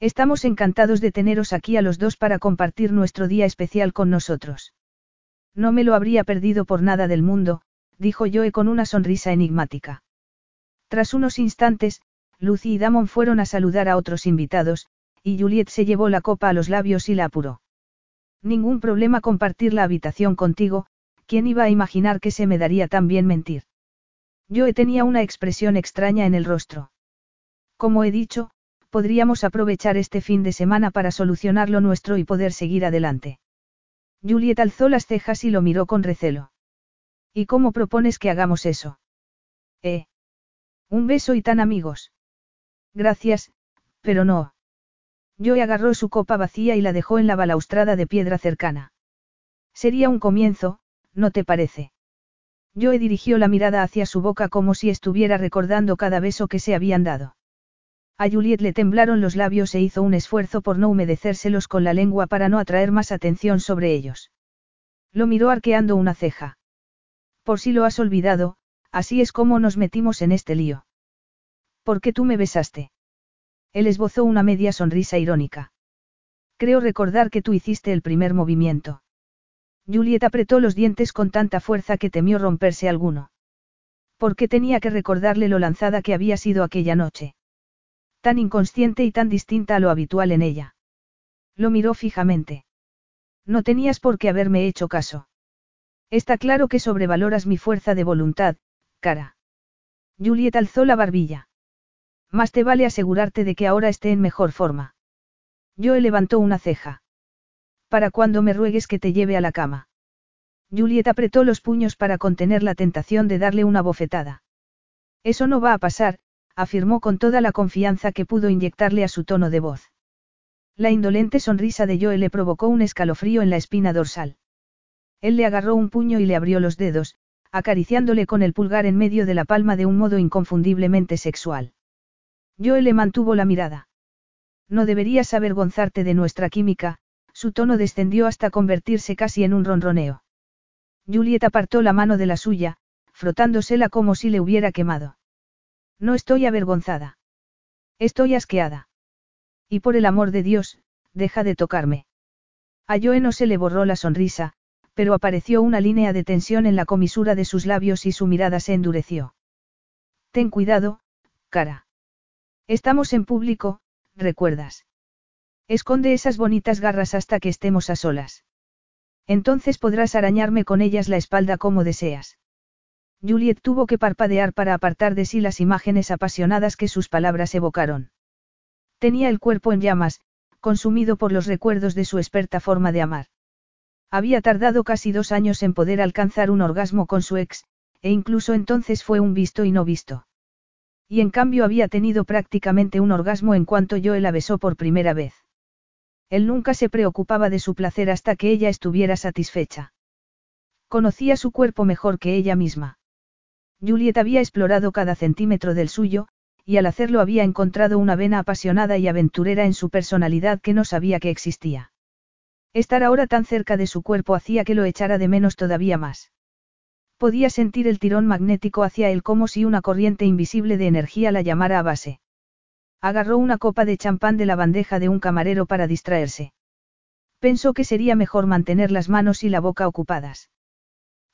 Estamos encantados de teneros aquí a los dos para compartir nuestro día especial con nosotros. No me lo habría perdido por nada del mundo, dijo Joe con una sonrisa enigmática. Tras unos instantes, Lucy y Damon fueron a saludar a otros invitados, y Juliet se llevó la copa a los labios y la apuró. Ningún problema compartir la habitación contigo, ¿quién iba a imaginar que se me daría tan bien mentir? Yo tenía una expresión extraña en el rostro. Como he dicho, podríamos aprovechar este fin de semana para solucionar lo nuestro y poder seguir adelante. Juliet alzó las cejas y lo miró con recelo. ¿Y cómo propones que hagamos eso? Eh. Un beso y tan amigos. Gracias, pero no. Joe agarró su copa vacía y la dejó en la balaustrada de piedra cercana. Sería un comienzo, ¿no te parece? Joe dirigió la mirada hacia su boca como si estuviera recordando cada beso que se habían dado. A Juliet le temblaron los labios e hizo un esfuerzo por no humedecérselos con la lengua para no atraer más atención sobre ellos. Lo miró arqueando una ceja. Por si lo has olvidado, así es como nos metimos en este lío. ¿Por qué tú me besaste? Él esbozó una media sonrisa irónica. Creo recordar que tú hiciste el primer movimiento. Juliet apretó los dientes con tanta fuerza que temió romperse alguno. ¿Por qué tenía que recordarle lo lanzada que había sido aquella noche? Tan inconsciente y tan distinta a lo habitual en ella. Lo miró fijamente. No tenías por qué haberme hecho caso. Está claro que sobrevaloras mi fuerza de voluntad, cara. Juliet alzó la barbilla. Más te vale asegurarte de que ahora esté en mejor forma. Joe levantó una ceja. Para cuando me ruegues que te lleve a la cama. Juliet apretó los puños para contener la tentación de darle una bofetada. Eso no va a pasar, afirmó con toda la confianza que pudo inyectarle a su tono de voz. La indolente sonrisa de Joe le provocó un escalofrío en la espina dorsal. Él le agarró un puño y le abrió los dedos, acariciándole con el pulgar en medio de la palma de un modo inconfundiblemente sexual. Joe le mantuvo la mirada. No deberías avergonzarte de nuestra química, su tono descendió hasta convertirse casi en un ronroneo. Juliet apartó la mano de la suya, frotándosela como si le hubiera quemado. No estoy avergonzada. Estoy asqueada. Y por el amor de Dios, deja de tocarme. A Joe no se le borró la sonrisa, pero apareció una línea de tensión en la comisura de sus labios y su mirada se endureció. Ten cuidado, cara. Estamos en público, ¿recuerdas? Esconde esas bonitas garras hasta que estemos a solas. Entonces podrás arañarme con ellas la espalda como deseas. Juliet tuvo que parpadear para apartar de sí las imágenes apasionadas que sus palabras evocaron. Tenía el cuerpo en llamas, consumido por los recuerdos de su experta forma de amar. Había tardado casi dos años en poder alcanzar un orgasmo con su ex, e incluso entonces fue un visto y no visto. Y en cambio había tenido prácticamente un orgasmo en cuanto yo la besó por primera vez. Él nunca se preocupaba de su placer hasta que ella estuviera satisfecha. Conocía su cuerpo mejor que ella misma. Juliet había explorado cada centímetro del suyo, y al hacerlo había encontrado una vena apasionada y aventurera en su personalidad que no sabía que existía. Estar ahora tan cerca de su cuerpo hacía que lo echara de menos todavía más. Podía sentir el tirón magnético hacia él como si una corriente invisible de energía la llamara a base. Agarró una copa de champán de la bandeja de un camarero para distraerse. Pensó que sería mejor mantener las manos y la boca ocupadas.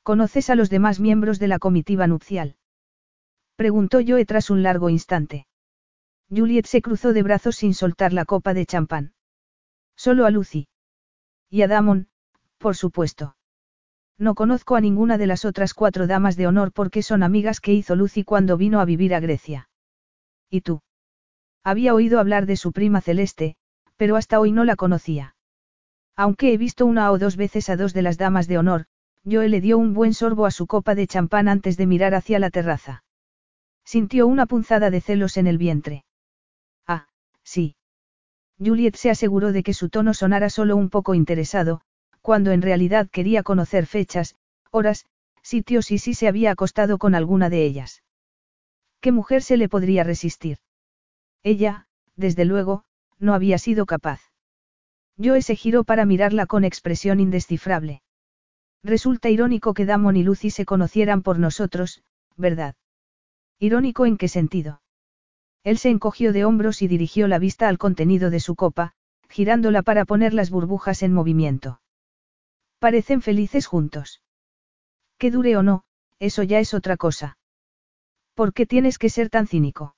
¿Conoces a los demás miembros de la comitiva nupcial? Preguntó Joe tras un largo instante. Juliet se cruzó de brazos sin soltar la copa de champán. Solo a Lucy. Y a Damon, por supuesto. No conozco a ninguna de las otras cuatro damas de honor porque son amigas que hizo Lucy cuando vino a vivir a Grecia. ¿Y tú? Había oído hablar de su prima Celeste, pero hasta hoy no la conocía. Aunque he visto una o dos veces a dos de las damas de honor, Joe le dio un buen sorbo a su copa de champán antes de mirar hacia la terraza. Sintió una punzada de celos en el vientre. Ah, sí. Juliet se aseguró de que su tono sonara solo un poco interesado, cuando en realidad quería conocer fechas, horas, sitios y si se había acostado con alguna de ellas. ¿Qué mujer se le podría resistir? Ella, desde luego, no había sido capaz. Joe se giró para mirarla con expresión indescifrable. Resulta irónico que Damon y Lucy se conocieran por nosotros, ¿verdad? ¿Irónico en qué sentido? Él se encogió de hombros y dirigió la vista al contenido de su copa, girándola para poner las burbujas en movimiento. Parecen felices juntos. Que dure o no, eso ya es otra cosa. ¿Por qué tienes que ser tan cínico?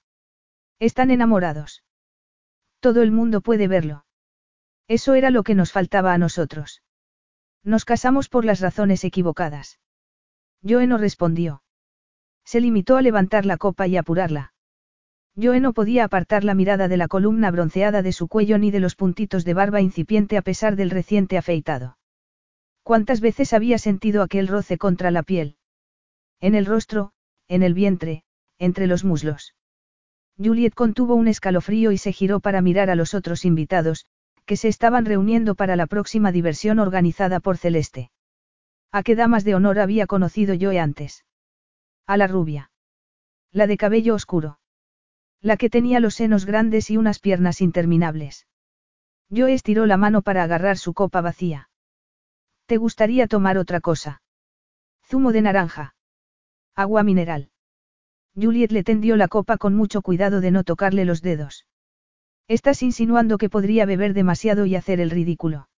Están enamorados. Todo el mundo puede verlo. Eso era lo que nos faltaba a nosotros. Nos casamos por las razones equivocadas. Joe no respondió. Se limitó a levantar la copa y apurarla. Joe no podía apartar la mirada de la columna bronceada de su cuello ni de los puntitos de barba incipiente a pesar del reciente afeitado. ¿Cuántas veces había sentido aquel roce contra la piel? En el rostro, en el vientre, entre los muslos. Juliet contuvo un escalofrío y se giró para mirar a los otros invitados, que se estaban reuniendo para la próxima diversión organizada por Celeste. ¿A qué damas de honor había conocido yo antes? A la rubia. La de cabello oscuro. La que tenía los senos grandes y unas piernas interminables. Yo estiró la mano para agarrar su copa vacía. ¿Te gustaría tomar otra cosa? Zumo de naranja. Agua mineral. Juliet le tendió la copa con mucho cuidado de no tocarle los dedos. Estás insinuando que podría beber demasiado y hacer el ridículo.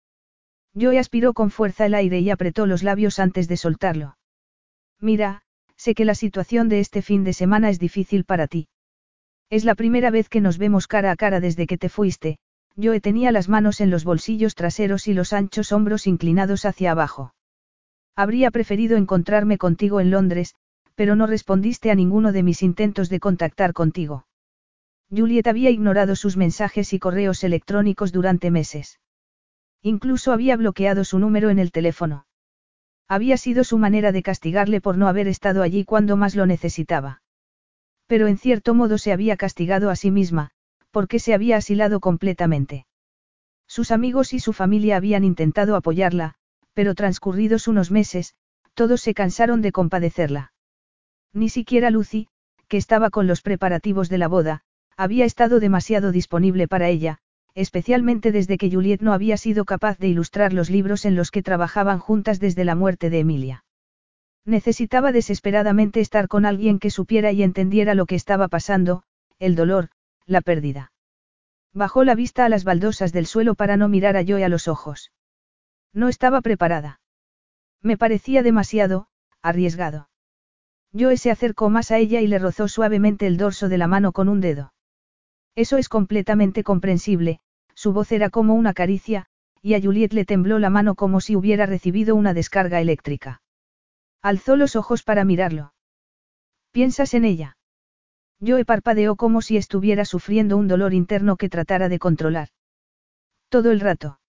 Joe aspiró con fuerza el aire y apretó los labios antes de soltarlo. Mira, sé que la situación de este fin de semana es difícil para ti. Es la primera vez que nos vemos cara a cara desde que te fuiste, Joe tenía las manos en los bolsillos traseros y los anchos hombros inclinados hacia abajo. Habría preferido encontrarme contigo en Londres, pero no respondiste a ninguno de mis intentos de contactar contigo. Juliet había ignorado sus mensajes y correos electrónicos durante meses. Incluso había bloqueado su número en el teléfono. Había sido su manera de castigarle por no haber estado allí cuando más lo necesitaba. Pero en cierto modo se había castigado a sí misma, porque se había asilado completamente. Sus amigos y su familia habían intentado apoyarla, pero transcurridos unos meses, todos se cansaron de compadecerla. Ni siquiera Lucy, que estaba con los preparativos de la boda, había estado demasiado disponible para ella, especialmente desde que Juliet no había sido capaz de ilustrar los libros en los que trabajaban juntas desde la muerte de Emilia. Necesitaba desesperadamente estar con alguien que supiera y entendiera lo que estaba pasando, el dolor, la pérdida. Bajó la vista a las baldosas del suelo para no mirar a Joe a los ojos. No estaba preparada. Me parecía demasiado, arriesgado. Joe se acercó más a ella y le rozó suavemente el dorso de la mano con un dedo. Eso es completamente comprensible, su voz era como una caricia, y a Juliet le tembló la mano como si hubiera recibido una descarga eléctrica. Alzó los ojos para mirarlo. ¿Piensas en ella? Joe parpadeó como si estuviera sufriendo un dolor interno que tratara de controlar. Todo el rato.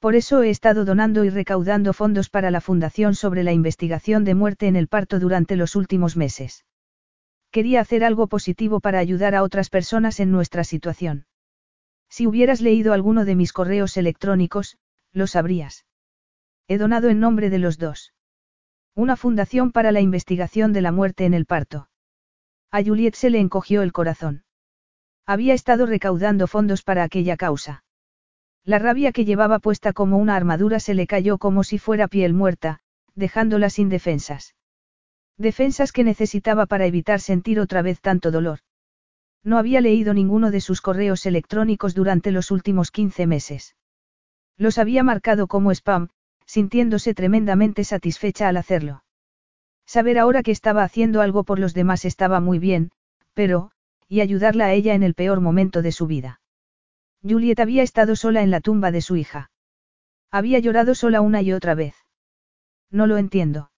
Por eso he estado donando y recaudando fondos para la Fundación sobre la investigación de muerte en el parto durante los últimos meses. Quería hacer algo positivo para ayudar a otras personas en nuestra situación. Si hubieras leído alguno de mis correos electrónicos, lo sabrías. He donado en nombre de los dos. Una fundación para la investigación de la muerte en el parto. A Juliet se le encogió el corazón. Había estado recaudando fondos para aquella causa. La rabia que llevaba puesta como una armadura se le cayó como si fuera piel muerta, dejándola sin defensas. Defensas que necesitaba para evitar sentir otra vez tanto dolor. No había leído ninguno de sus correos electrónicos durante los últimos 15 meses. Los había marcado como spam, sintiéndose tremendamente satisfecha al hacerlo. Saber ahora que estaba haciendo algo por los demás estaba muy bien, pero, y ayudarla a ella en el peor momento de su vida. Juliet había estado sola en la tumba de su hija. Había llorado sola una y otra vez. No lo entiendo.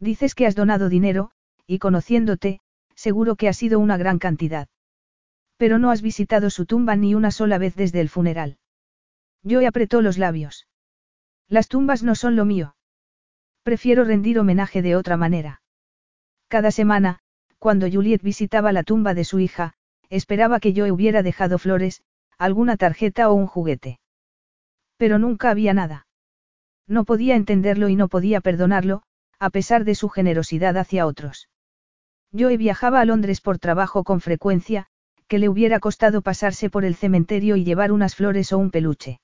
Dices que has donado dinero, y conociéndote, seguro que ha sido una gran cantidad. Pero no has visitado su tumba ni una sola vez desde el funeral. Yo apretó los labios. Las tumbas no son lo mío. Prefiero rendir homenaje de otra manera. Cada semana, cuando Juliet visitaba la tumba de su hija, esperaba que yo hubiera dejado flores, alguna tarjeta o un juguete. Pero nunca había nada. No podía entenderlo y no podía perdonarlo, a pesar de su generosidad hacia otros. Yo viajaba a Londres por trabajo con frecuencia, que le hubiera costado pasarse por el cementerio y llevar unas flores o un peluche.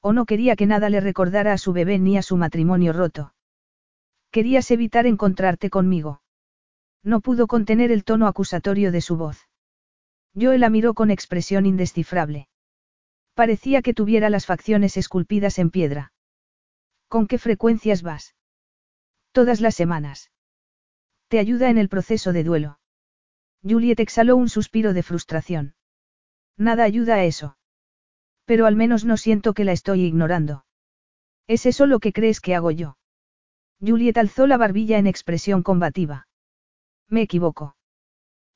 O no quería que nada le recordara a su bebé ni a su matrimonio roto. Querías evitar encontrarte conmigo. No pudo contener el tono acusatorio de su voz. Yo la miró con expresión indescifrable. Parecía que tuviera las facciones esculpidas en piedra. ¿Con qué frecuencias vas? Todas las semanas. Te ayuda en el proceso de duelo. Juliet exhaló un suspiro de frustración. Nada ayuda a eso. Pero al menos no siento que la estoy ignorando. ¿Es eso lo que crees que hago yo? Juliet alzó la barbilla en expresión combativa. Me equivoco.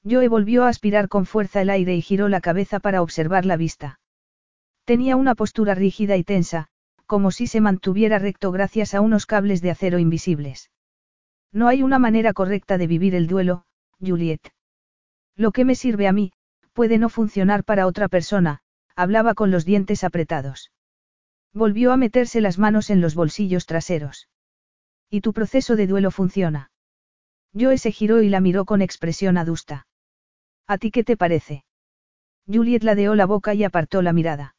Joe volvió a aspirar con fuerza el aire y giró la cabeza para observar la vista. Tenía una postura rígida y tensa, como si se mantuviera recto gracias a unos cables de acero invisibles. No hay una manera correcta de vivir el duelo, Juliet. Lo que me sirve a mí, puede no funcionar para otra persona, hablaba con los dientes apretados. Volvió a meterse las manos en los bolsillos traseros. ¿Y tu proceso de duelo funciona? Joe se giró y la miró con expresión adusta. ¿A ti qué te parece? Juliet ladeó la boca y apartó la mirada.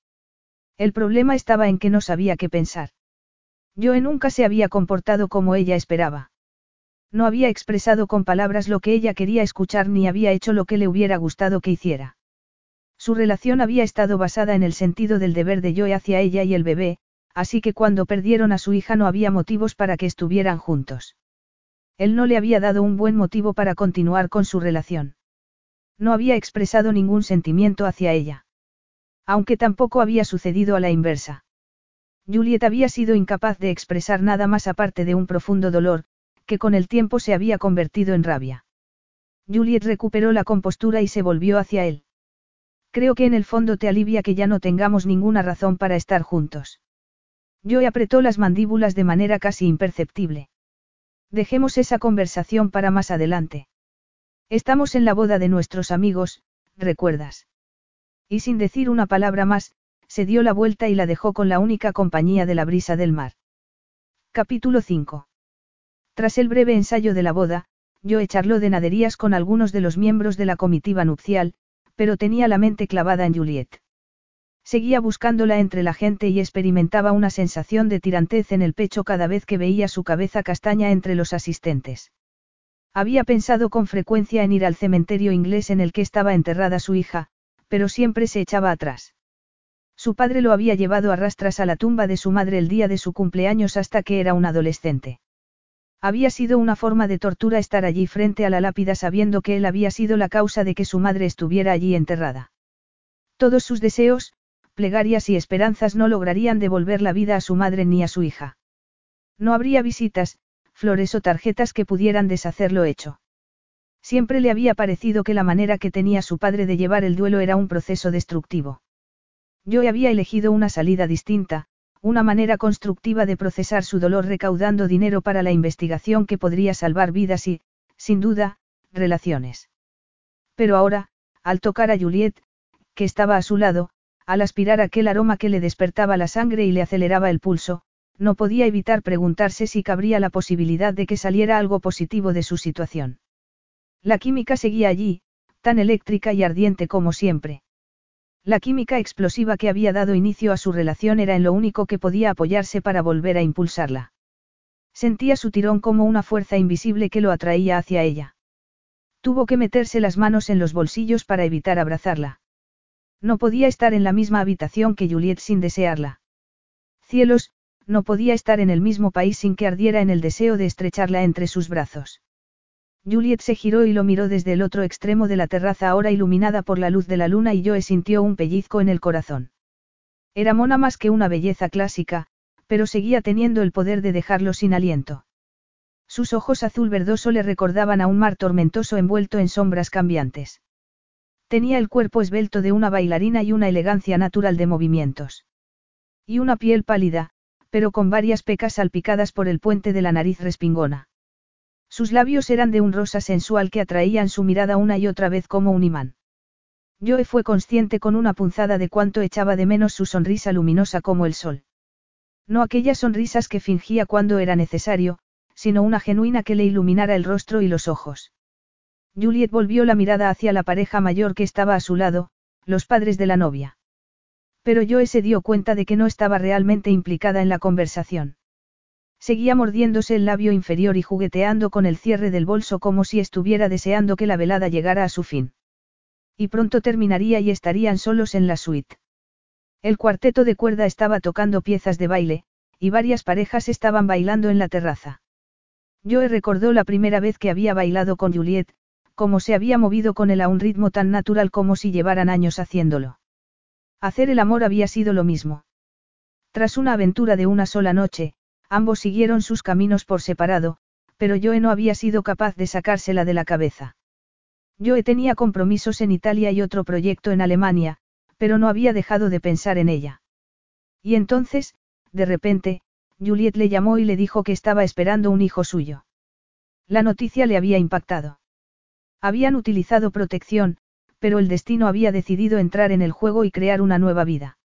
El problema estaba en que no sabía qué pensar. Joe nunca se había comportado como ella esperaba. No había expresado con palabras lo que ella quería escuchar ni había hecho lo que le hubiera gustado que hiciera. Su relación había estado basada en el sentido del deber de Joe hacia ella y el bebé, así que cuando perdieron a su hija no había motivos para que estuvieran juntos. Él no le había dado un buen motivo para continuar con su relación. No había expresado ningún sentimiento hacia ella. Aunque tampoco había sucedido a la inversa. Juliet había sido incapaz de expresar nada más aparte de un profundo dolor, que con el tiempo se había convertido en rabia. Juliet recuperó la compostura y se volvió hacia él. Creo que en el fondo te alivia que ya no tengamos ninguna razón para estar juntos. Joe apretó las mandíbulas de manera casi imperceptible. Dejemos esa conversación para más adelante. Estamos en la boda de nuestros amigos, ¿recuerdas? Y sin decir una palabra más, se dio la vuelta y la dejó con la única compañía de la brisa del mar. Capítulo 5. Tras el breve ensayo de la boda, Joe charló de naderías con algunos de los miembros de la comitiva nupcial, pero tenía la mente clavada en Juliet. Seguía buscándola entre la gente y experimentaba una sensación de tirantez en el pecho cada vez que veía su cabeza castaña entre los asistentes. Había pensado con frecuencia en ir al cementerio inglés en el que estaba enterrada su hija, pero siempre se echaba atrás. Su padre lo había llevado a rastras a la tumba de su madre el día de su cumpleaños hasta que era un adolescente. Había sido una forma de tortura estar allí frente a la lápida sabiendo que él había sido la causa de que su madre estuviera allí enterrada. Todos sus deseos, plegarias y esperanzas no lograrían devolver la vida a su madre ni a su hija. No habría visitas, flores o tarjetas que pudieran deshacer lo hecho. Siempre le había parecido que la manera que tenía su padre de llevar el duelo era un proceso destructivo. Yo había elegido una salida distinta, una manera constructiva de procesar su dolor recaudando dinero para la investigación que podría salvar vidas y, sin duda, relaciones. Pero ahora, al tocar a Juliet, que estaba a su lado, al aspirar aquel aroma que le despertaba la sangre y le aceleraba el pulso, no podía evitar preguntarse si cabría la posibilidad de que saliera algo positivo de su situación. La química seguía allí, tan eléctrica y ardiente como siempre. La química explosiva que había dado inicio a su relación era en lo único que podía apoyarse para volver a impulsarla. Sentía su tirón como una fuerza invisible que lo atraía hacia ella. Tuvo que meterse las manos en los bolsillos para evitar abrazarla. No podía estar en la misma habitación que Juliet sin desearla. Cielos, no podía estar en el mismo país sin que ardiera en el deseo de estrecharla entre sus brazos. Juliet se giró y lo miró desde el otro extremo de la terraza ahora iluminada por la luz de la luna y Joe sintió un pellizco en el corazón. Era mona más que una belleza clásica, pero seguía teniendo el poder de dejarlo sin aliento. Sus ojos azul verdoso le recordaban a un mar tormentoso envuelto en sombras cambiantes. Tenía el cuerpo esbelto de una bailarina y una elegancia natural de movimientos. Y una piel pálida, pero con varias pecas salpicadas por el puente de la nariz respingona. Sus labios eran de un rosa sensual que atraían su mirada una y otra vez como un imán. Joe fue consciente con una punzada de cuánto echaba de menos su sonrisa luminosa como el sol. No aquellas sonrisas que fingía cuando era necesario, sino una genuina que le iluminara el rostro y los ojos. Juliet volvió la mirada hacia la pareja mayor que estaba a su lado, los padres de la novia. Pero Joe se dio cuenta de que no estaba realmente implicada en la conversación. Seguía mordiéndose el labio inferior y jugueteando con el cierre del bolso como si estuviera deseando que la velada llegara a su fin. Y pronto terminaría y estarían solos en la suite. El cuarteto de cuerda estaba tocando piezas de baile, y varias parejas estaban bailando en la terraza. Joe recordó la primera vez que había bailado con Juliet, cómo se había movido con él a un ritmo tan natural como si llevaran años haciéndolo. Hacer el amor había sido lo mismo. Tras una aventura de una sola noche, Ambos siguieron sus caminos por separado, pero Joe no había sido capaz de sacársela de la cabeza. Joe tenía compromisos en Italia y otro proyecto en Alemania, pero no había dejado de pensar en ella. Y entonces, de repente, Juliet le llamó y le dijo que estaba esperando un hijo suyo. La noticia le había impactado. Habían utilizado protección, pero el destino había decidido entrar en el juego y crear una nueva vida.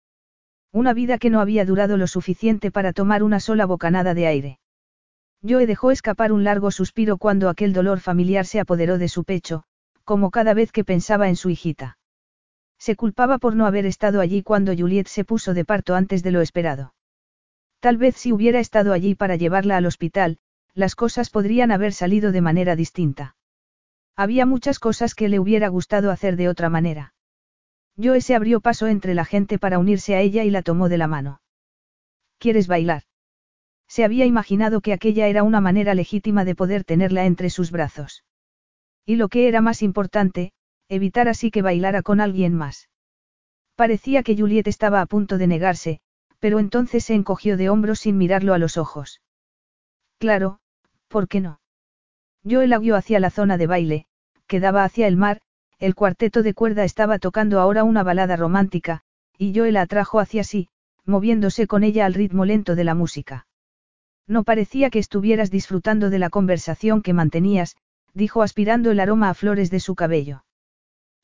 Una vida que no había durado lo suficiente para tomar una sola bocanada de aire. Joe dejó escapar un largo suspiro cuando aquel dolor familiar se apoderó de su pecho, como cada vez que pensaba en su hijita. Se culpaba por no haber estado allí cuando Juliet se puso de parto antes de lo esperado. Tal vez si hubiera estado allí para llevarla al hospital, las cosas podrían haber salido de manera distinta. Había muchas cosas que le hubiera gustado hacer de otra manera. Joe se abrió paso entre la gente para unirse a ella y la tomó de la mano. ¿Quieres bailar? Se había imaginado que aquella era una manera legítima de poder tenerla entre sus brazos. Y lo que era más importante, evitar así que bailara con alguien más. Parecía que Juliet estaba a punto de negarse, pero entonces se encogió de hombros sin mirarlo a los ojos. Claro, ¿por qué no? Joe la guió hacia la zona de baile, que daba hacia el mar, el cuarteto de cuerda estaba tocando ahora una balada romántica, y Joe la atrajo hacia sí, moviéndose con ella al ritmo lento de la música. No parecía que estuvieras disfrutando de la conversación que mantenías, dijo aspirando el aroma a flores de su cabello.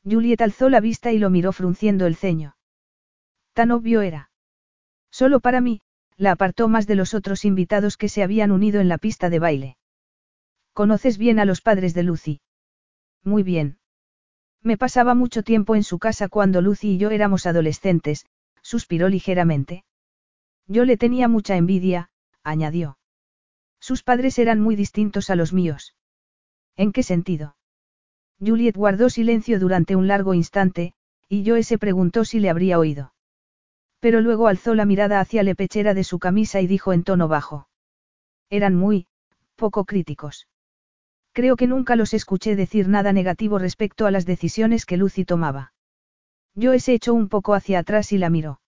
Juliet alzó la vista y lo miró frunciendo el ceño. Tan obvio era. Solo para mí, la apartó más de los otros invitados que se habían unido en la pista de baile. ¿Conoces bien a los padres de Lucy? Muy bien. Me pasaba mucho tiempo en su casa cuando Lucy y yo éramos adolescentes, suspiró ligeramente. Yo le tenía mucha envidia, añadió. Sus padres eran muy distintos a los míos. ¿En qué sentido? Juliet guardó silencio durante un largo instante, y Joe se preguntó si le habría oído. Pero luego alzó la mirada hacia la pechera de su camisa y dijo en tono bajo. Eran muy, poco críticos. Creo que nunca los escuché decir nada negativo respecto a las decisiones que Lucy tomaba. Yo se echó un poco hacia atrás y la miró.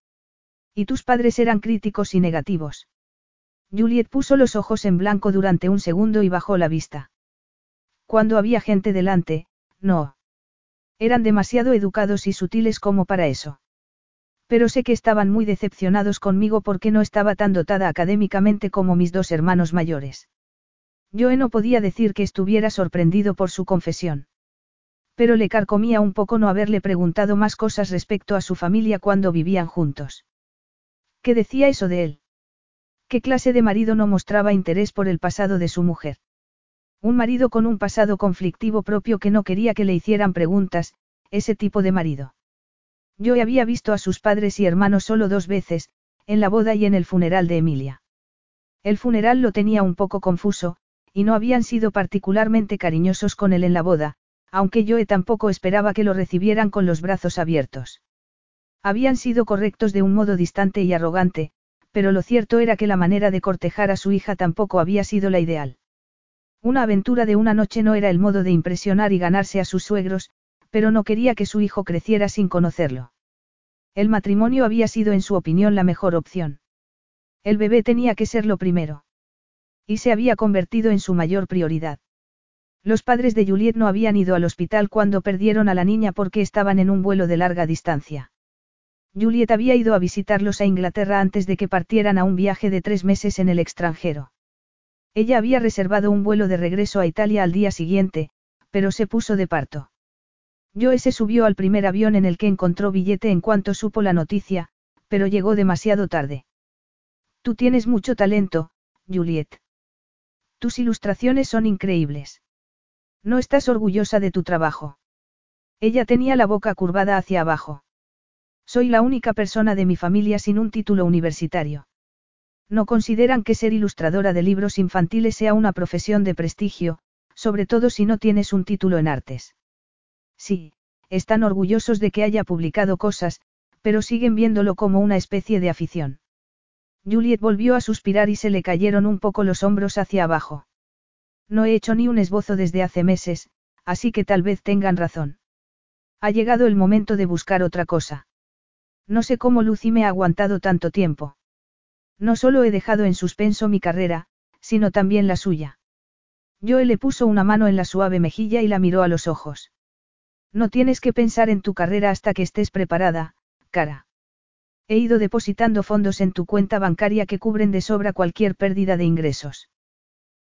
¿Y tus padres eran críticos y negativos? Juliet puso los ojos en blanco durante un segundo y bajó la vista. Cuando había gente delante, no. Eran demasiado educados y sutiles como para eso. Pero sé que estaban muy decepcionados conmigo porque no estaba tan dotada académicamente como mis dos hermanos mayores. Joe no podía decir que estuviera sorprendido por su confesión. Pero le carcomía un poco no haberle preguntado más cosas respecto a su familia cuando vivían juntos. ¿Qué decía eso de él? ¿Qué clase de marido no mostraba interés por el pasado de su mujer? Un marido con un pasado conflictivo propio que no quería que le hicieran preguntas, ese tipo de marido. Yo había visto a sus padres y hermanos solo dos veces, en la boda y en el funeral de Emilia. El funeral lo tenía un poco confuso, y no habían sido particularmente cariñosos con él en la boda, aunque Joe tampoco esperaba que lo recibieran con los brazos abiertos. Habían sido correctos de un modo distante y arrogante, pero lo cierto era que la manera de cortejar a su hija tampoco había sido la ideal. Una aventura de una noche no era el modo de impresionar y ganarse a sus suegros, pero no quería que su hijo creciera sin conocerlo. El matrimonio había sido en su opinión la mejor opción. El bebé tenía que ser lo primero. Y se había convertido en su mayor prioridad. Los padres de Juliet no habían ido al hospital cuando perdieron a la niña porque estaban en un vuelo de larga distancia. Juliet había ido a visitarlos a Inglaterra antes de que partieran a un viaje de tres meses en el extranjero. Ella había reservado un vuelo de regreso a Italia al día siguiente, pero se puso de parto. Joe se subió al primer avión en el que encontró billete en cuanto supo la noticia, pero llegó demasiado tarde. Tú tienes mucho talento, Juliet. Tus ilustraciones son increíbles. No estás orgullosa de tu trabajo. Ella tenía la boca curvada hacia abajo. Soy la única persona de mi familia sin un título universitario. No consideran que ser ilustradora de libros infantiles sea una profesión de prestigio, sobre todo si no tienes un título en artes. Sí, están orgullosos de que haya publicado cosas, pero siguen viéndolo como una especie de afición. Juliet volvió a suspirar y se le cayeron un poco los hombros hacia abajo. No he hecho ni un esbozo desde hace meses, así que tal vez tengan razón. Ha llegado el momento de buscar otra cosa. No sé cómo Lucy me ha aguantado tanto tiempo. No solo he dejado en suspenso mi carrera, sino también la suya. Joe le puso una mano en la suave mejilla y la miró a los ojos. No tienes que pensar en tu carrera hasta que estés preparada, cara. He ido depositando fondos en tu cuenta bancaria que cubren de sobra cualquier pérdida de ingresos.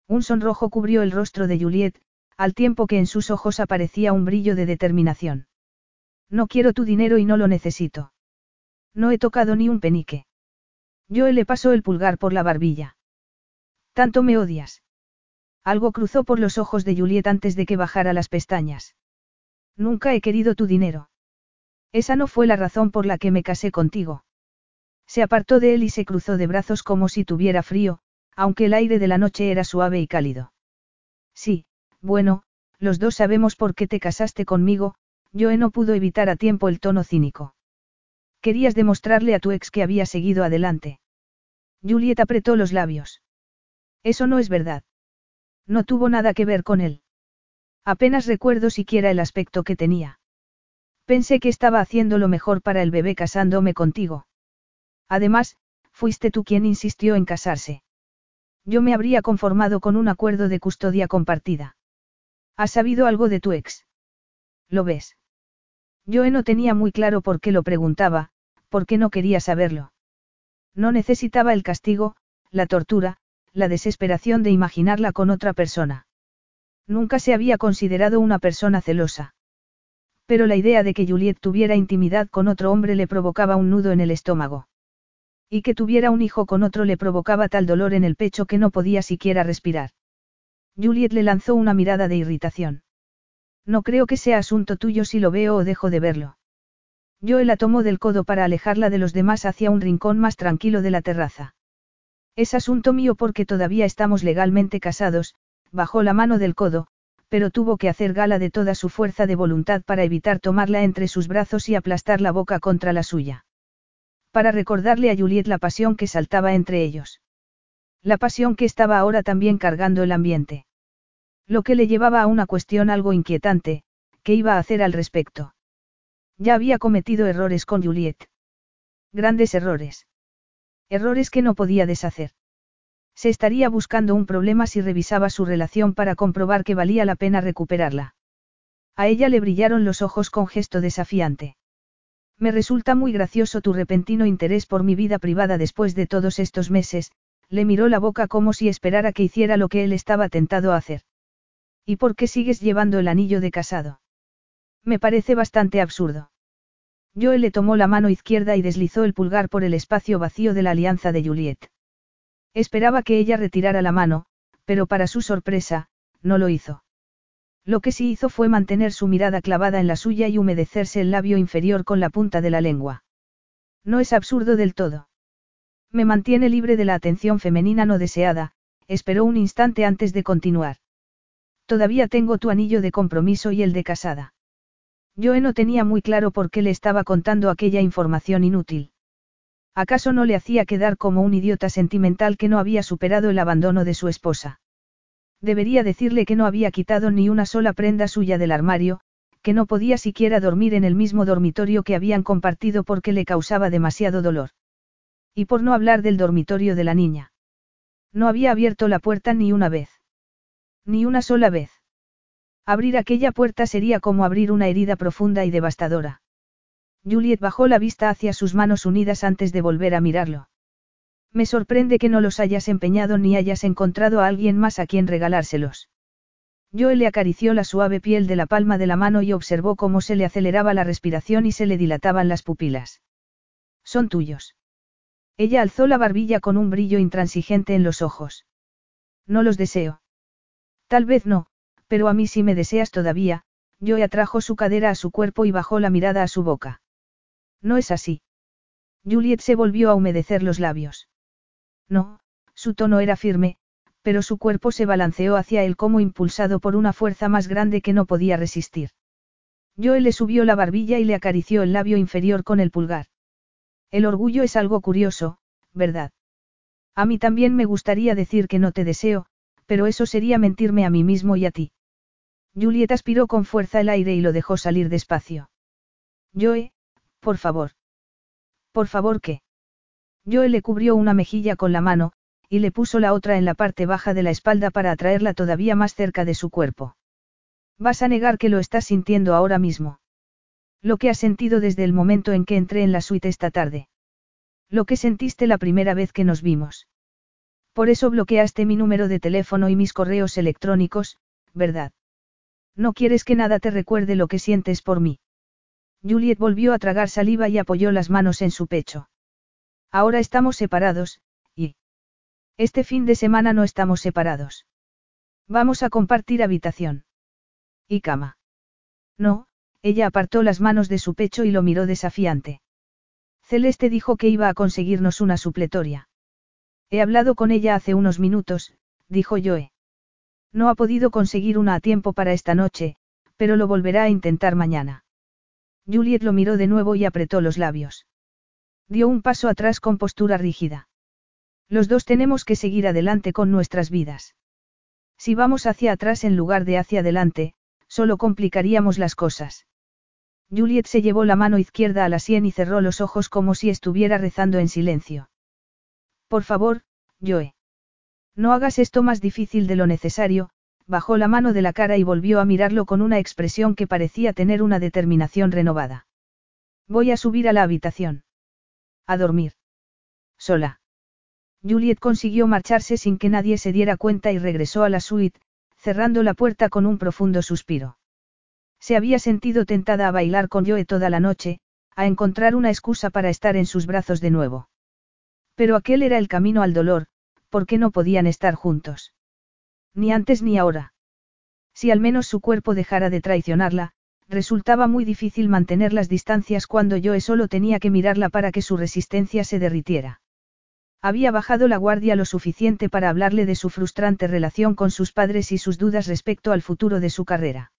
Un sonrojo cubrió el rostro de Juliet, al tiempo que en sus ojos aparecía un brillo de determinación. No quiero tu dinero y no lo necesito. No he tocado ni un penique. Joe le pasó el pulgar por la barbilla. Tanto me odias. Algo cruzó por los ojos de Juliet antes de que bajara las pestañas. Nunca he querido tu dinero. Esa no fue la razón por la que me casé contigo. Se apartó de él y se cruzó de brazos como si tuviera frío, aunque el aire de la noche era suave y cálido. Sí, bueno, los dos sabemos por qué te casaste conmigo, Joe no pudo evitar a tiempo el tono cínico. Querías demostrarle a tu ex que había seguido adelante. Juliet apretó los labios. Eso no es verdad. No tuvo nada que ver con él. Apenas recuerdo siquiera el aspecto que tenía. Pensé que estaba haciendo lo mejor para el bebé casándome contigo. Además, fuiste tú quien insistió en casarse. Yo me habría conformado con un acuerdo de custodia compartida. ¿Has sabido algo de tu ex? ¿Lo ves? Yo no tenía muy claro por qué lo preguntaba, por qué no quería saberlo. No necesitaba el castigo, la tortura, la desesperación de imaginarla con otra persona. Nunca se había considerado una persona celosa. Pero la idea de que Juliet tuviera intimidad con otro hombre le provocaba un nudo en el estómago. Y que tuviera un hijo con otro le provocaba tal dolor en el pecho que no podía siquiera respirar. Juliet le lanzó una mirada de irritación. No creo que sea asunto tuyo si lo veo o dejo de verlo. Joe la tomó del codo para alejarla de los demás hacia un rincón más tranquilo de la terraza. Es asunto mío porque todavía estamos legalmente casados, bajó la mano del codo, pero tuvo que hacer gala de toda su fuerza de voluntad para evitar tomarla entre sus brazos y aplastar la boca contra la suya. Para recordarle a Juliet la pasión que saltaba entre ellos. La pasión que estaba ahora también cargando el ambiente. Lo que le llevaba a una cuestión algo inquietante, ¿qué iba a hacer al respecto? Ya había cometido errores con Juliet. Grandes errores. Errores que no podía deshacer. Se estaría buscando un problema si revisaba su relación para comprobar que valía la pena recuperarla. A ella le brillaron los ojos con gesto desafiante. Me resulta muy gracioso tu repentino interés por mi vida privada después de todos estos meses, le miró la boca como si esperara que hiciera lo que él estaba tentado a hacer. ¿Y por qué sigues llevando el anillo de casado? Me parece bastante absurdo. Joe le tomó la mano izquierda y deslizó el pulgar por el espacio vacío de la alianza de Juliet. Esperaba que ella retirara la mano, pero para su sorpresa, no lo hizo. Lo que sí hizo fue mantener su mirada clavada en la suya y humedecerse el labio inferior con la punta de la lengua. No es absurdo del todo. Me mantiene libre de la atención femenina no deseada, esperó un instante antes de continuar. Todavía tengo tu anillo de compromiso y el de casada. Joe no tenía muy claro por qué le estaba contando aquella información inútil. ¿Acaso no le hacía quedar como un idiota sentimental que no había superado el abandono de su esposa? Debería decirle que no había quitado ni una sola prenda suya del armario, que no podía siquiera dormir en el mismo dormitorio que habían compartido porque le causaba demasiado dolor. Y por no hablar del dormitorio de la niña. No había abierto la puerta ni una vez. Ni una sola vez. Abrir aquella puerta sería como abrir una herida profunda y devastadora. Juliet bajó la vista hacia sus manos unidas antes de volver a mirarlo. Me sorprende que no los hayas empeñado ni hayas encontrado a alguien más a quien regalárselos. Joe le acarició la suave piel de la palma de la mano y observó cómo se le aceleraba la respiración y se le dilataban las pupilas. Son tuyos. Ella alzó la barbilla con un brillo intransigente en los ojos. No los deseo. Tal vez no, pero a mí sí me deseas todavía, Joe atrajo su cadera a su cuerpo y bajó la mirada a su boca. No es así. Juliet se volvió a humedecer los labios. No, su tono era firme, pero su cuerpo se balanceó hacia él como impulsado por una fuerza más grande que no podía resistir. Joe le subió la barbilla y le acarició el labio inferior con el pulgar. El orgullo es algo curioso, ¿verdad? A mí también me gustaría decir que no te deseo, pero eso sería mentirme a mí mismo y a ti. Juliet aspiró con fuerza el aire y lo dejó salir despacio. Joe, por favor. Por favor, ¿qué? Joe le cubrió una mejilla con la mano, y le puso la otra en la parte baja de la espalda para atraerla todavía más cerca de su cuerpo. Vas a negar que lo estás sintiendo ahora mismo. Lo que has sentido desde el momento en que entré en la suite esta tarde. Lo que sentiste la primera vez que nos vimos. Por eso bloqueaste mi número de teléfono y mis correos electrónicos, ¿verdad? No quieres que nada te recuerde lo que sientes por mí. Juliet volvió a tragar saliva y apoyó las manos en su pecho. Ahora estamos separados, este fin de semana no estamos separados. Vamos a compartir habitación. ¿Y cama? No, ella apartó las manos de su pecho y lo miró desafiante. Celeste dijo que iba a conseguirnos una supletoria. He hablado con ella hace unos minutos, dijo Joe. No ha podido conseguir una a tiempo para esta noche, pero lo volverá a intentar mañana. Juliet lo miró de nuevo y apretó los labios. Dio un paso atrás con postura rígida. Los dos tenemos que seguir adelante con nuestras vidas. Si vamos hacia atrás en lugar de hacia adelante, solo complicaríamos las cosas. Juliet se llevó la mano izquierda a la sien y cerró los ojos como si estuviera rezando en silencio. Por favor, Joe. No hagas esto más difícil de lo necesario, bajó la mano de la cara y volvió a mirarlo con una expresión que parecía tener una determinación renovada. Voy a subir a la habitación. A dormir. Sola. Juliet consiguió marcharse sin que nadie se diera cuenta y regresó a la suite, cerrando la puerta con un profundo suspiro. Se había sentido tentada a bailar con Joe toda la noche, a encontrar una excusa para estar en sus brazos de nuevo. Pero aquel era el camino al dolor, porque no podían estar juntos. Ni antes ni ahora. Si al menos su cuerpo dejara de traicionarla, resultaba muy difícil mantener las distancias cuando Joe solo tenía que mirarla para que su resistencia se derritiera. Había bajado la guardia lo suficiente para hablarle de su frustrante relación con sus padres y sus dudas respecto al futuro de su carrera.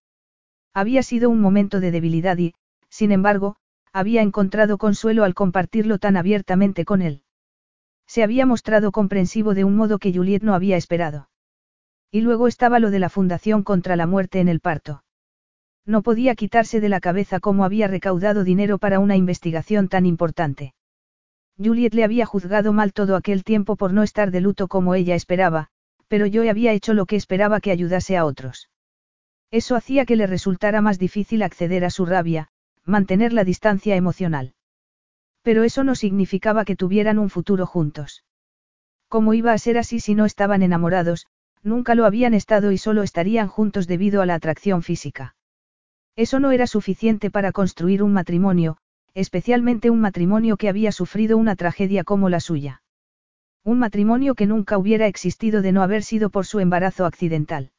Había sido un momento de debilidad y, sin embargo, había encontrado consuelo al compartirlo tan abiertamente con él. Se había mostrado comprensivo de un modo que Juliet no había esperado. Y luego estaba lo de la Fundación contra la Muerte en el parto. No podía quitarse de la cabeza cómo había recaudado dinero para una investigación tan importante. Juliet le había juzgado mal todo aquel tiempo por no estar de luto como ella esperaba, pero yo había hecho lo que esperaba que ayudase a otros. Eso hacía que le resultara más difícil acceder a su rabia, mantener la distancia emocional. Pero eso no significaba que tuvieran un futuro juntos. ¿Cómo iba a ser así si no estaban enamorados? Nunca lo habían estado y solo estarían juntos debido a la atracción física. Eso no era suficiente para construir un matrimonio, especialmente un matrimonio que había sufrido una tragedia como la suya. Un matrimonio que nunca hubiera existido de no haber sido por su embarazo accidental.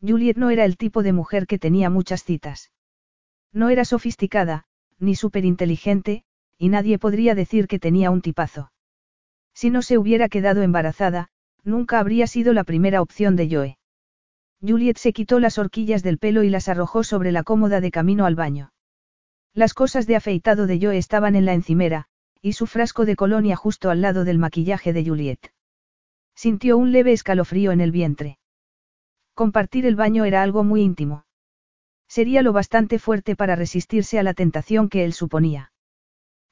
Juliet no era el tipo de mujer que tenía muchas citas. No era sofisticada, ni superinteligente, y nadie podría decir que tenía un tipazo. Si no se hubiera quedado embarazada, nunca habría sido la primera opción de Joe. Juliet se quitó las horquillas del pelo y las arrojó sobre la cómoda de camino al baño. Las cosas de afeitado de Joe estaban en la encimera, y su frasco de colonia justo al lado del maquillaje de Juliet. Sintió un leve escalofrío en el vientre. Compartir el baño era algo muy íntimo. Sería lo bastante fuerte para resistirse a la tentación que él suponía.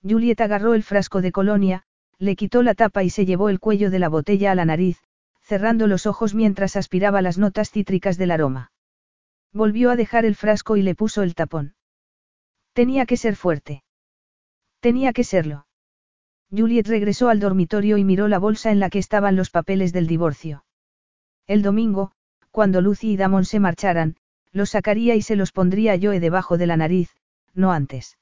Juliet agarró el frasco de colonia, le quitó la tapa y se llevó el cuello de la botella a la nariz, cerrando los ojos mientras aspiraba las notas cítricas del aroma. Volvió a dejar el frasco y le puso el tapón. Tenía que ser fuerte. Tenía que serlo. Juliet regresó al dormitorio y miró la bolsa en la que estaban los papeles del divorcio. El domingo, cuando Lucy y Damon se marcharan, los sacaría y se los pondría Joe debajo de la nariz, no antes.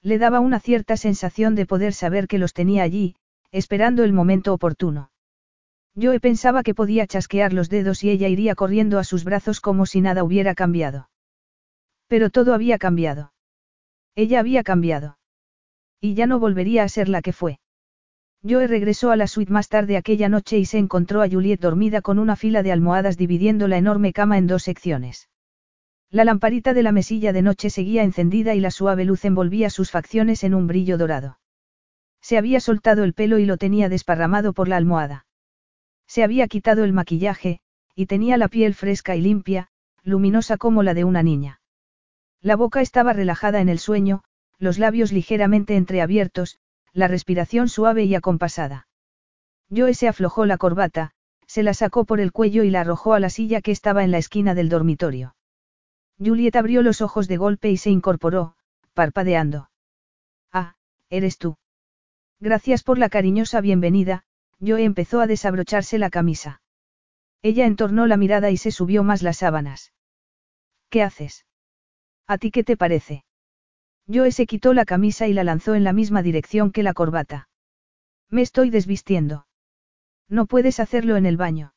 Le daba una cierta sensación de poder saber que los tenía allí, esperando el momento oportuno. Joe pensaba que podía chasquear los dedos y ella iría corriendo a sus brazos como si nada hubiera cambiado. Pero todo había cambiado. Ella había cambiado. Y ya no volvería a ser la que fue. Joe regresó a la suite más tarde aquella noche y se encontró a Juliet dormida con una fila de almohadas dividiendo la enorme cama en dos secciones. La lamparita de la mesilla de noche seguía encendida y la suave luz envolvía sus facciones en un brillo dorado. Se había soltado el pelo y lo tenía desparramado por la almohada. Se había quitado el maquillaje, y tenía la piel fresca y limpia, luminosa como la de una niña. La boca estaba relajada en el sueño, los labios ligeramente entreabiertos, la respiración suave y acompasada. Joe se aflojó la corbata, se la sacó por el cuello y la arrojó a la silla que estaba en la esquina del dormitorio. Juliet abrió los ojos de golpe y se incorporó, parpadeando. Ah, eres tú. Gracias por la cariñosa bienvenida, Joe empezó a desabrocharse la camisa. Ella entornó la mirada y se subió más las sábanas. ¿Qué haces? ¿A ti qué te parece? Joe se quitó la camisa y la lanzó en la misma dirección que la corbata. Me estoy desvistiendo. No puedes hacerlo en el baño.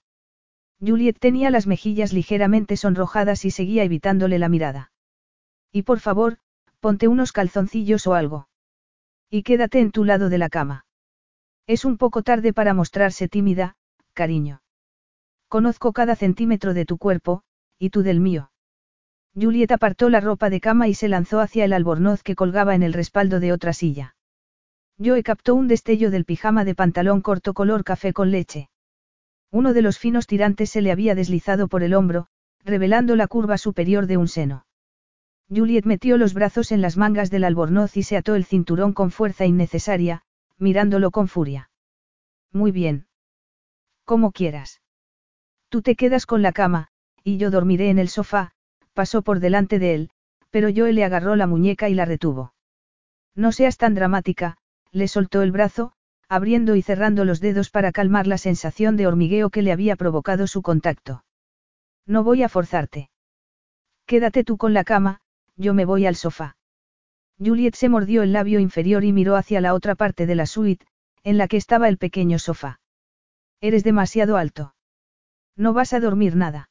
Juliet tenía las mejillas ligeramente sonrojadas y seguía evitándole la mirada. Y por favor, ponte unos calzoncillos o algo. Y quédate en tu lado de la cama. Es un poco tarde para mostrarse tímida, cariño. Conozco cada centímetro de tu cuerpo, y tú del mío. Juliet apartó la ropa de cama y se lanzó hacia el albornoz que colgaba en el respaldo de otra silla. Joe captó un destello del pijama de pantalón corto color café con leche. Uno de los finos tirantes se le había deslizado por el hombro, revelando la curva superior de un seno. Juliet metió los brazos en las mangas del albornoz y se ató el cinturón con fuerza innecesaria, mirándolo con furia. Muy bien. Como quieras. Tú te quedas con la cama, y yo dormiré en el sofá, pasó por delante de él, pero Joe le agarró la muñeca y la retuvo. No seas tan dramática, le soltó el brazo, abriendo y cerrando los dedos para calmar la sensación de hormigueo que le había provocado su contacto. No voy a forzarte. Quédate tú con la cama, yo me voy al sofá. Juliet se mordió el labio inferior y miró hacia la otra parte de la suite, en la que estaba el pequeño sofá. Eres demasiado alto. No vas a dormir nada.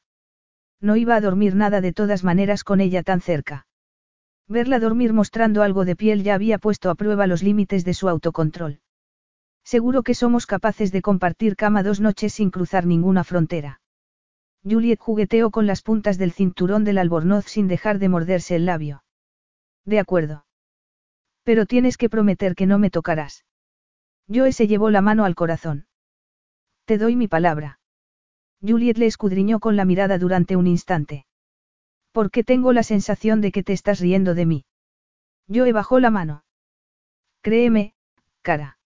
No iba a dormir nada de todas maneras con ella tan cerca. Verla dormir mostrando algo de piel ya había puesto a prueba los límites de su autocontrol. Seguro que somos capaces de compartir cama dos noches sin cruzar ninguna frontera. Juliet jugueteó con las puntas del cinturón del albornoz sin dejar de morderse el labio. De acuerdo. Pero tienes que prometer que no me tocarás. Joe se llevó la mano al corazón. Te doy mi palabra. Juliet le escudriñó con la mirada durante un instante. Porque tengo la sensación de que te estás riendo de mí. Joe bajó la mano. Créeme, cara.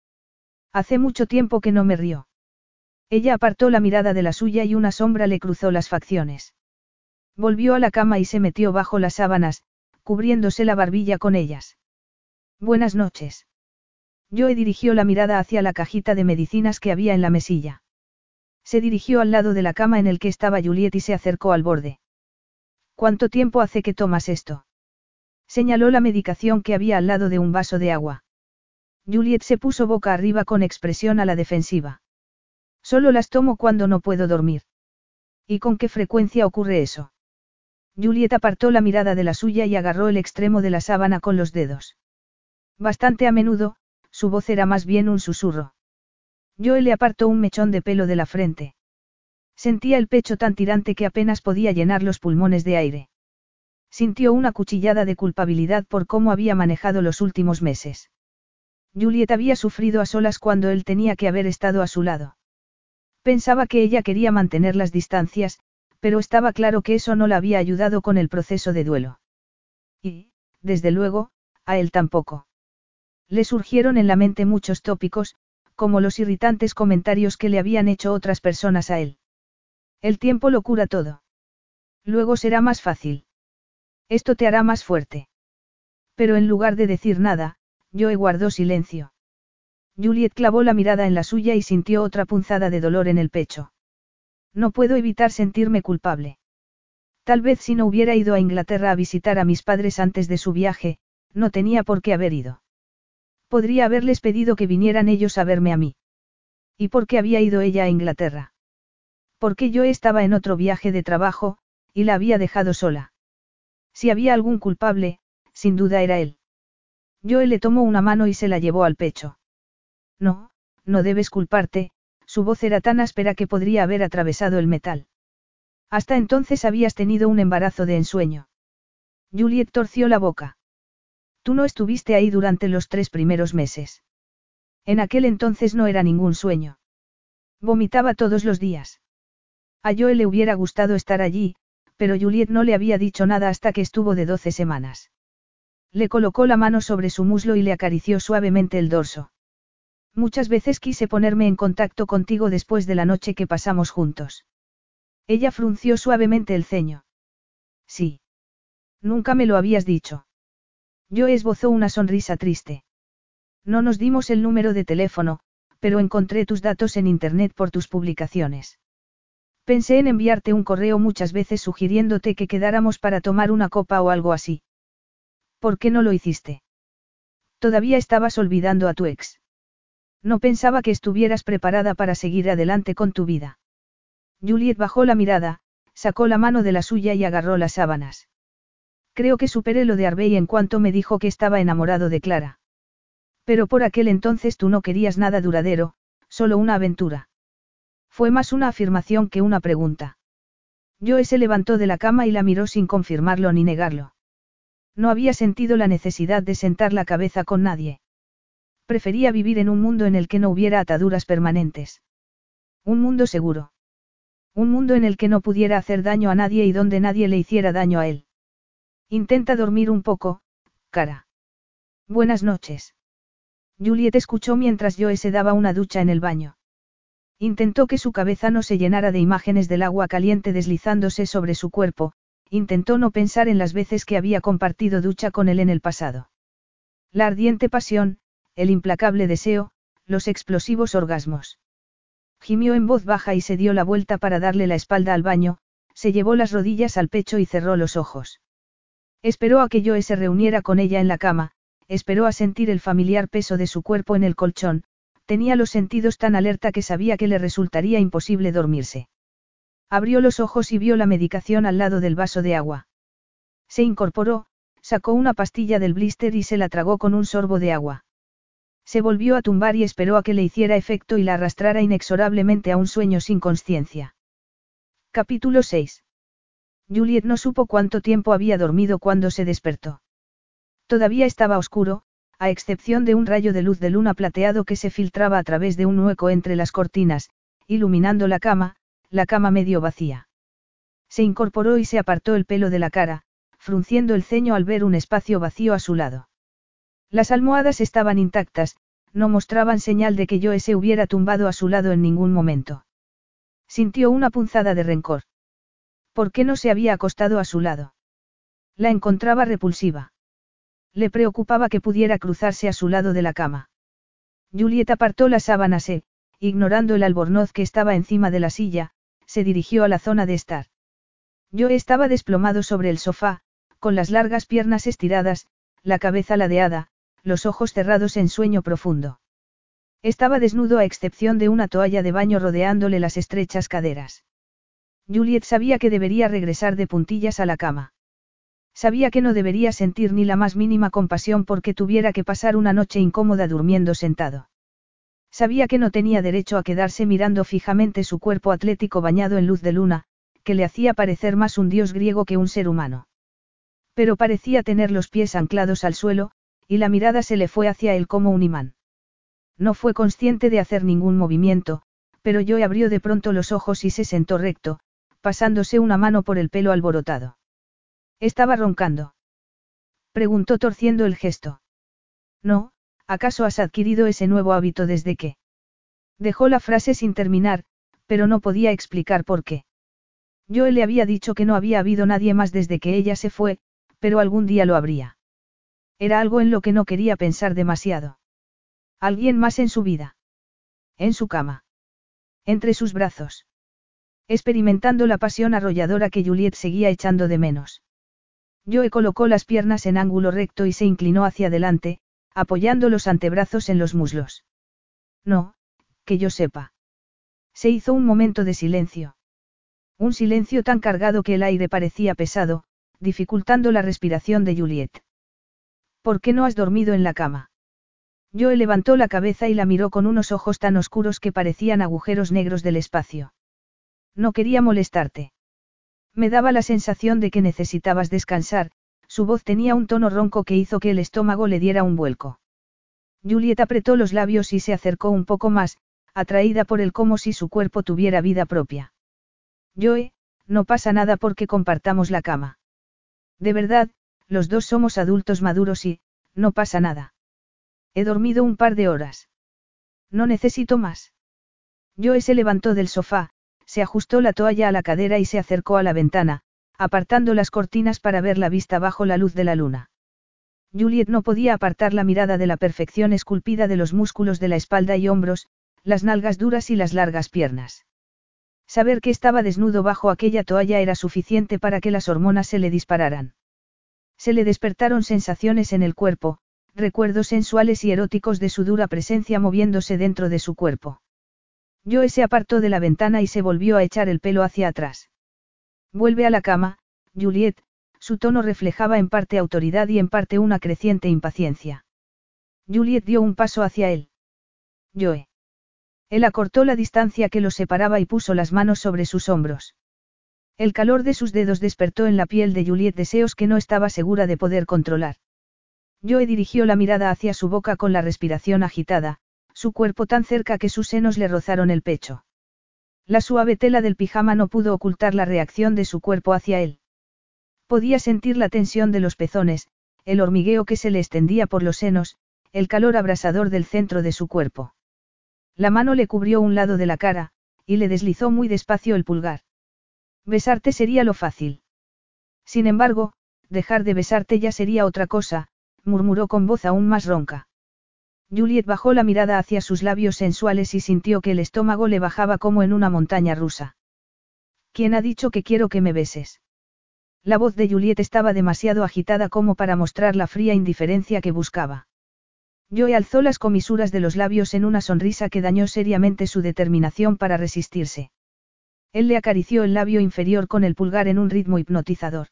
Hace mucho tiempo que no me río. Ella apartó la mirada de la suya y una sombra le cruzó las facciones. Volvió a la cama y se metió bajo las sábanas, cubriéndose la barbilla con ellas. Buenas noches. Joe dirigió la mirada hacia la cajita de medicinas que había en la mesilla. Se dirigió al lado de la cama en el que estaba Juliet y se acercó al borde. ¿Cuánto tiempo hace que tomas esto? Señaló la medicación que había al lado de un vaso de agua. Juliet se puso boca arriba con expresión a la defensiva. Solo las tomo cuando no puedo dormir. ¿Y con qué frecuencia ocurre eso? Juliet apartó la mirada de la suya y agarró el extremo de la sábana con los dedos. Bastante a menudo, su voz era más bien un susurro. Joe le apartó un mechón de pelo de la frente. Sentía el pecho tan tirante que apenas podía llenar los pulmones de aire. Sintió una cuchillada de culpabilidad por cómo había manejado los últimos meses. Juliet había sufrido a solas cuando él tenía que haber estado a su lado. Pensaba que ella quería mantener las distancias, pero estaba claro que eso no la había ayudado con el proceso de duelo. Y, desde luego, a él tampoco. Le surgieron en la mente muchos tópicos, como los irritantes comentarios que le habían hecho otras personas a él. El tiempo lo cura todo. Luego será más fácil. Esto te hará más fuerte. Pero en lugar de decir nada, Joe guardó silencio. Juliet clavó la mirada en la suya y sintió otra punzada de dolor en el pecho. No puedo evitar sentirme culpable. Tal vez si no hubiera ido a Inglaterra a visitar a mis padres antes de su viaje, no tenía por qué haber ido. Podría haberles pedido que vinieran ellos a verme a mí. ¿Y por qué había ido ella a Inglaterra? Porque yo estaba en otro viaje de trabajo, y la había dejado sola. Si había algún culpable, sin duda era él. Joe le tomó una mano y se la llevó al pecho. No, no debes culparte, su voz era tan áspera que podría haber atravesado el metal. Hasta entonces habías tenido un embarazo de ensueño. Juliet torció la boca. Tú no estuviste ahí durante los tres primeros meses. En aquel entonces no era ningún sueño. Vomitaba todos los días. A Joe le hubiera gustado estar allí, pero Juliet no le había dicho nada hasta que estuvo de doce semanas. Le colocó la mano sobre su muslo y le acarició suavemente el dorso. Muchas veces quise ponerme en contacto contigo después de la noche que pasamos juntos. Ella frunció suavemente el ceño. Sí. Nunca me lo habías dicho. Yo esbozó una sonrisa triste. No nos dimos el número de teléfono, pero encontré tus datos en Internet por tus publicaciones. Pensé en enviarte un correo muchas veces sugiriéndote que quedáramos para tomar una copa o algo así. ¿Por qué no lo hiciste? Todavía estabas olvidando a tu ex. No pensaba que estuvieras preparada para seguir adelante con tu vida. Juliet bajó la mirada, sacó la mano de la suya y agarró las sábanas. Creo que superé lo de Arbey en cuanto me dijo que estaba enamorado de Clara. Pero por aquel entonces tú no querías nada duradero, solo una aventura. Fue más una afirmación que una pregunta. Joe se levantó de la cama y la miró sin confirmarlo ni negarlo. No había sentido la necesidad de sentar la cabeza con nadie. Prefería vivir en un mundo en el que no hubiera ataduras permanentes. Un mundo seguro. Un mundo en el que no pudiera hacer daño a nadie y donde nadie le hiciera daño a él. Intenta dormir un poco, cara. Buenas noches. Juliet escuchó mientras Joe se daba una ducha en el baño. Intentó que su cabeza no se llenara de imágenes del agua caliente deslizándose sobre su cuerpo, intentó no pensar en las veces que había compartido ducha con él en el pasado. La ardiente pasión, el implacable deseo, los explosivos orgasmos. Gimió en voz baja y se dio la vuelta para darle la espalda al baño, se llevó las rodillas al pecho y cerró los ojos. Esperó a que Joe se reuniera con ella en la cama, esperó a sentir el familiar peso de su cuerpo en el colchón, tenía los sentidos tan alerta que sabía que le resultaría imposible dormirse. Abrió los ojos y vio la medicación al lado del vaso de agua. Se incorporó, sacó una pastilla del blister y se la tragó con un sorbo de agua. Se volvió a tumbar y esperó a que le hiciera efecto y la arrastrara inexorablemente a un sueño sin conciencia. Capítulo 6. Juliet no supo cuánto tiempo había dormido cuando se despertó. Todavía estaba oscuro, a excepción de un rayo de luz de luna plateado que se filtraba a través de un hueco entre las cortinas, iluminando la cama, la cama medio vacía. Se incorporó y se apartó el pelo de la cara, frunciendo el ceño al ver un espacio vacío a su lado. Las almohadas estaban intactas, no mostraban señal de que Joe se hubiera tumbado a su lado en ningún momento. Sintió una punzada de rencor. ¿Por qué no se había acostado a su lado? La encontraba repulsiva. Le preocupaba que pudiera cruzarse a su lado de la cama. Juliet apartó las sábanas e, ignorando el albornoz que estaba encima de la silla, se dirigió a la zona de estar. Yo estaba desplomado sobre el sofá, con las largas piernas estiradas, la cabeza ladeada, los ojos cerrados en sueño profundo. Estaba desnudo a excepción de una toalla de baño rodeándole las estrechas caderas. Juliet sabía que debería regresar de puntillas a la cama. Sabía que no debería sentir ni la más mínima compasión porque tuviera que pasar una noche incómoda durmiendo sentado. Sabía que no tenía derecho a quedarse mirando fijamente su cuerpo atlético bañado en luz de luna, que le hacía parecer más un dios griego que un ser humano. Pero parecía tener los pies anclados al suelo, y la mirada se le fue hacia él como un imán. No fue consciente de hacer ningún movimiento, pero Joe abrió de pronto los ojos y se sentó recto, pasándose una mano por el pelo alborotado. Estaba roncando. Preguntó torciendo el gesto. No, ¿acaso has adquirido ese nuevo hábito desde que? Dejó la frase sin terminar, pero no podía explicar por qué. Joe le había dicho que no había habido nadie más desde que ella se fue, pero algún día lo habría. Era algo en lo que no quería pensar demasiado. Alguien más en su vida. En su cama. Entre sus brazos. Experimentando la pasión arrolladora que Juliet seguía echando de menos. Joe colocó las piernas en ángulo recto y se inclinó hacia adelante, apoyando los antebrazos en los muslos. No, que yo sepa. Se hizo un momento de silencio. Un silencio tan cargado que el aire parecía pesado, dificultando la respiración de Juliet. ¿Por qué no has dormido en la cama? Joe levantó la cabeza y la miró con unos ojos tan oscuros que parecían agujeros negros del espacio. No quería molestarte. Me daba la sensación de que necesitabas descansar, su voz tenía un tono ronco que hizo que el estómago le diera un vuelco. Juliet apretó los labios y se acercó un poco más, atraída por él como si su cuerpo tuviera vida propia. Joe, no pasa nada porque compartamos la cama. De verdad, los dos somos adultos maduros y, no pasa nada. He dormido un par de horas. No necesito más. Joe se levantó del sofá, se ajustó la toalla a la cadera y se acercó a la ventana, apartando las cortinas para ver la vista bajo la luz de la luna. Juliet no podía apartar la mirada de la perfección esculpida de los músculos de la espalda y hombros, las nalgas duras y las largas piernas. Saber que estaba desnudo bajo aquella toalla era suficiente para que las hormonas se le dispararan. Se le despertaron sensaciones en el cuerpo, recuerdos sensuales y eróticos de su dura presencia moviéndose dentro de su cuerpo. Joe se apartó de la ventana y se volvió a echar el pelo hacia atrás. Vuelve a la cama, Juliet, su tono reflejaba en parte autoridad y en parte una creciente impaciencia. Juliet dio un paso hacia él. Joe. Él acortó la distancia que los separaba y puso las manos sobre sus hombros. El calor de sus dedos despertó en la piel de Juliet deseos que no estaba segura de poder controlar. Joe dirigió la mirada hacia su boca con la respiración agitada, su cuerpo tan cerca que sus senos le rozaron el pecho. La suave tela del pijama no pudo ocultar la reacción de su cuerpo hacia él. Podía sentir la tensión de los pezones, el hormigueo que se le extendía por los senos, el calor abrasador del centro de su cuerpo. La mano le cubrió un lado de la cara, y le deslizó muy despacio el pulgar. Besarte sería lo fácil. Sin embargo, dejar de besarte ya sería otra cosa, murmuró con voz aún más ronca. Juliet bajó la mirada hacia sus labios sensuales y sintió que el estómago le bajaba como en una montaña rusa. ¿Quién ha dicho que quiero que me beses? La voz de Juliet estaba demasiado agitada como para mostrar la fría indiferencia que buscaba. Joe alzó las comisuras de los labios en una sonrisa que dañó seriamente su determinación para resistirse. Él le acarició el labio inferior con el pulgar en un ritmo hipnotizador.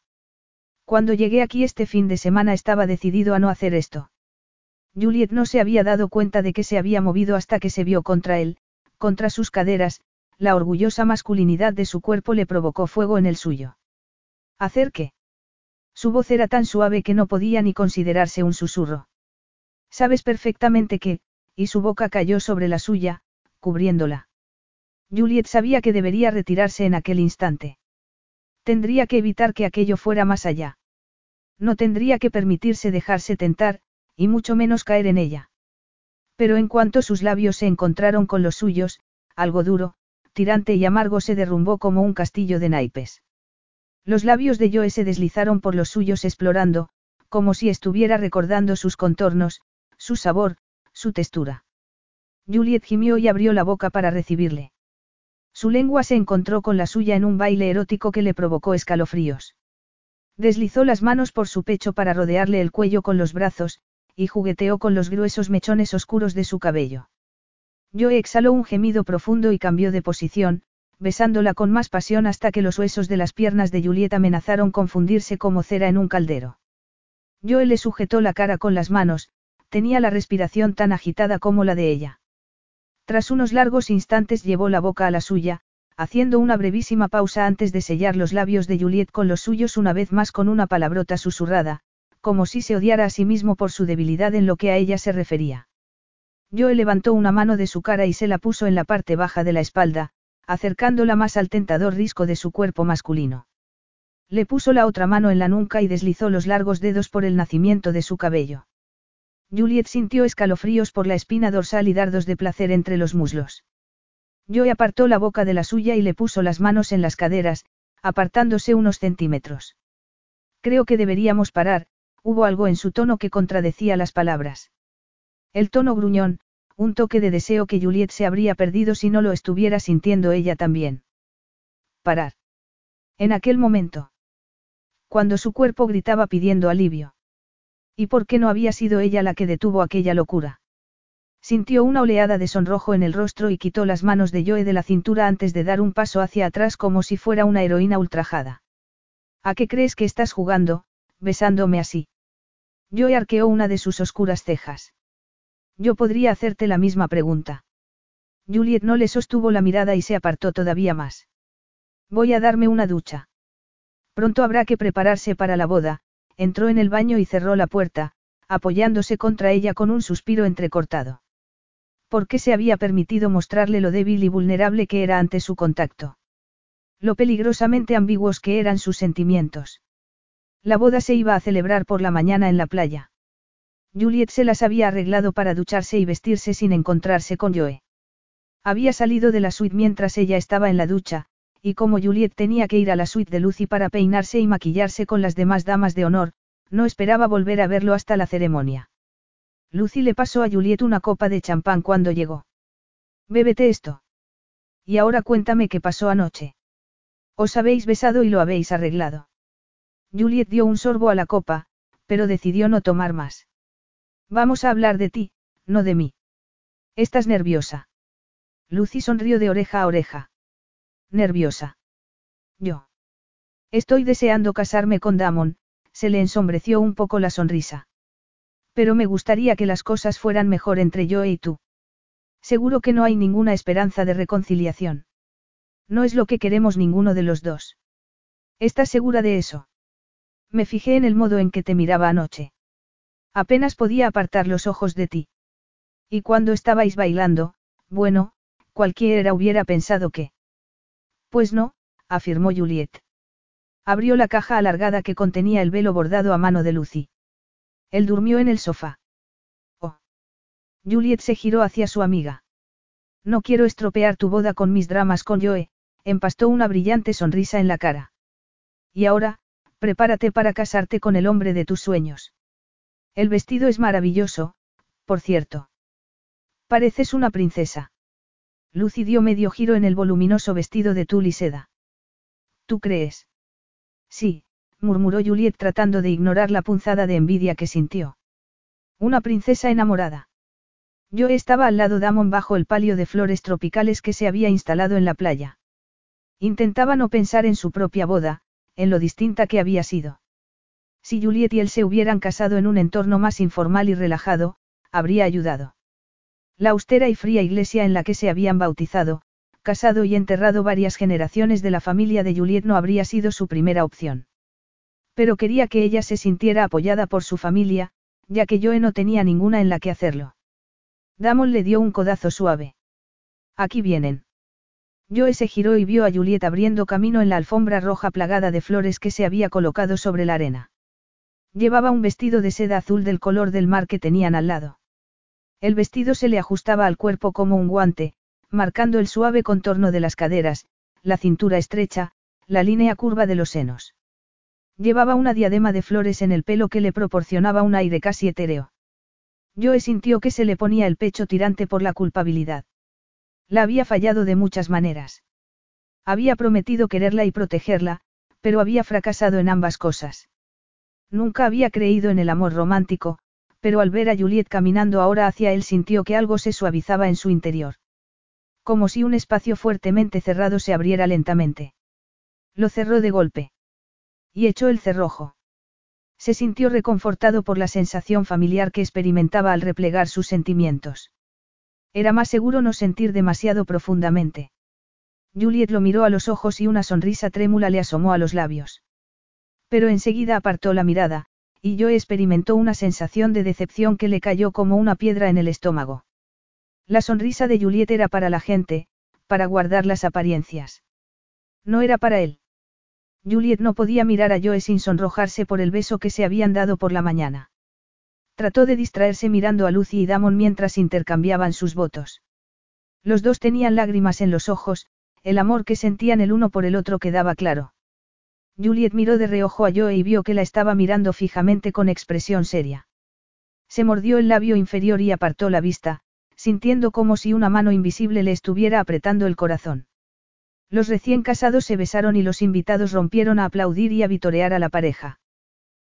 Cuando llegué aquí este fin de semana estaba decidido a no hacer esto. Juliet no se había dado cuenta de que se había movido hasta que se vio contra él, contra sus caderas, la orgullosa masculinidad de su cuerpo le provocó fuego en el suyo. ¿Hacer? Su voz era tan suave que no podía ni considerarse un susurro. Sabes perfectamente que, y su boca cayó sobre la suya, cubriéndola. Juliet sabía que debería retirarse en aquel instante. Tendría que evitar que aquello fuera más allá. No tendría que permitirse dejarse tentar, y mucho menos caer en ella. Pero en cuanto sus labios se encontraron con los suyos, algo duro, tirante y amargo se derrumbó como un castillo de naipes. Los labios de Joe se deslizaron por los suyos explorando, como si estuviera recordando sus contornos, su sabor, su textura. Juliet gimió y abrió la boca para recibirle. Su lengua se encontró con la suya en un baile erótico que le provocó escalofríos. Deslizó las manos por su pecho para rodearle el cuello con los brazos, y jugueteó con los gruesos mechones oscuros de su cabello. Joe exhaló un gemido profundo y cambió de posición, besándola con más pasión hasta que los huesos de las piernas de Julieta amenazaron confundirse como cera en un caldero. Joe le sujetó la cara con las manos, tenía la respiración tan agitada como la de ella. Tras unos largos instantes llevó la boca a la suya, haciendo una brevísima pausa antes de sellar los labios de Juliet con los suyos una vez más con una palabrota susurrada, como si se odiara a sí mismo por su debilidad en lo que a ella se refería. Joe levantó una mano de su cara y se la puso en la parte baja de la espalda, acercándola más al tentador risco de su cuerpo masculino. Le puso la otra mano en la nuca y deslizó los largos dedos por el nacimiento de su cabello. Juliet sintió escalofríos por la espina dorsal y dardos de placer entre los muslos. Joe apartó la boca de la suya y le puso las manos en las caderas, apartándose unos centímetros. Creo que deberíamos parar, hubo algo en su tono que contradecía las palabras. El tono gruñón, un toque de deseo que Juliet se habría perdido si no lo estuviera sintiendo ella también. Parar. En aquel momento. Cuando su cuerpo gritaba pidiendo alivio. ¿Y por qué no había sido ella la que detuvo aquella locura? Sintió una oleada de sonrojo en el rostro y quitó las manos de Joe de la cintura antes de dar un paso hacia atrás como si fuera una heroína ultrajada. ¿A qué crees que estás jugando, besándome así? Joe arqueó una de sus oscuras cejas. Yo podría hacerte la misma pregunta. Juliet no le sostuvo la mirada y se apartó todavía más. Voy a darme una ducha. Pronto habrá que prepararse para la boda, entró en el baño y cerró la puerta, apoyándose contra ella con un suspiro entrecortado. ¿Por qué se había permitido mostrarle lo débil y vulnerable que era ante su contacto? Lo peligrosamente ambiguos que eran sus sentimientos. La boda se iba a celebrar por la mañana en la playa. Juliet se las había arreglado para ducharse y vestirse sin encontrarse con Joe. Había salido de la suite mientras ella estaba en la ducha, y como Juliet tenía que ir a la suite de Lucy para peinarse y maquillarse con las demás damas de honor, no esperaba volver a verlo hasta la ceremonia. Lucy le pasó a Juliet una copa de champán cuando llegó. Bébete esto. Y ahora cuéntame qué pasó anoche. Os habéis besado y lo habéis arreglado. Juliet dio un sorbo a la copa, pero decidió no tomar más. Vamos a hablar de ti, no de mí. ¿Estás nerviosa? Lucy sonrió de oreja a oreja. Nerviosa. Yo. Estoy deseando casarme con Damon, se le ensombreció un poco la sonrisa. Pero me gustaría que las cosas fueran mejor entre yo y tú. Seguro que no hay ninguna esperanza de reconciliación. No es lo que queremos ninguno de los dos. ¿Estás segura de eso? Me fijé en el modo en que te miraba anoche. Apenas podía apartar los ojos de ti. Y cuando estabais bailando, bueno, cualquiera hubiera pensado que... Pues no, afirmó Juliet. Abrió la caja alargada que contenía el velo bordado a mano de Lucy. Él durmió en el sofá. Oh. Juliet se giró hacia su amiga. No quiero estropear tu boda con mis dramas con Joe, empastó una brillante sonrisa en la cara. Y ahora, prepárate para casarte con el hombre de tus sueños. El vestido es maravilloso, por cierto. Pareces una princesa. Lucy dio medio giro en el voluminoso vestido de tul y seda. ¿Tú crees? Sí, murmuró Juliet tratando de ignorar la punzada de envidia que sintió. Una princesa enamorada. Yo estaba al lado de Amon bajo el palio de flores tropicales que se había instalado en la playa. Intentaba no pensar en su propia boda, en lo distinta que había sido. Si Juliet y él se hubieran casado en un entorno más informal y relajado, habría ayudado. La austera y fría iglesia en la que se habían bautizado, casado y enterrado varias generaciones de la familia de Juliet no habría sido su primera opción. Pero quería que ella se sintiera apoyada por su familia, ya que Joe no tenía ninguna en la que hacerlo. Damon le dio un codazo suave. Aquí vienen. Joe se giró y vio a Juliet abriendo camino en la alfombra roja plagada de flores que se había colocado sobre la arena. Llevaba un vestido de seda azul del color del mar que tenían al lado. El vestido se le ajustaba al cuerpo como un guante, marcando el suave contorno de las caderas, la cintura estrecha, la línea curva de los senos. Llevaba una diadema de flores en el pelo que le proporcionaba un aire casi etéreo. Joe sintió que se le ponía el pecho tirante por la culpabilidad. La había fallado de muchas maneras. Había prometido quererla y protegerla, pero había fracasado en ambas cosas. Nunca había creído en el amor romántico, pero al ver a Juliet caminando ahora hacia él sintió que algo se suavizaba en su interior. Como si un espacio fuertemente cerrado se abriera lentamente. Lo cerró de golpe. Y echó el cerrojo. Se sintió reconfortado por la sensación familiar que experimentaba al replegar sus sentimientos. Era más seguro no sentir demasiado profundamente. Juliet lo miró a los ojos y una sonrisa trémula le asomó a los labios. Pero enseguida apartó la mirada, y yo experimentó una sensación de decepción que le cayó como una piedra en el estómago. La sonrisa de Juliet era para la gente, para guardar las apariencias. No era para él. Juliet no podía mirar a Joe sin sonrojarse por el beso que se habían dado por la mañana. Trató de distraerse mirando a Lucy y Damon mientras intercambiaban sus votos. Los dos tenían lágrimas en los ojos, el amor que sentían el uno por el otro quedaba claro. Juliet miró de reojo a Joe y vio que la estaba mirando fijamente con expresión seria. Se mordió el labio inferior y apartó la vista, sintiendo como si una mano invisible le estuviera apretando el corazón. Los recién casados se besaron y los invitados rompieron a aplaudir y a vitorear a la pareja.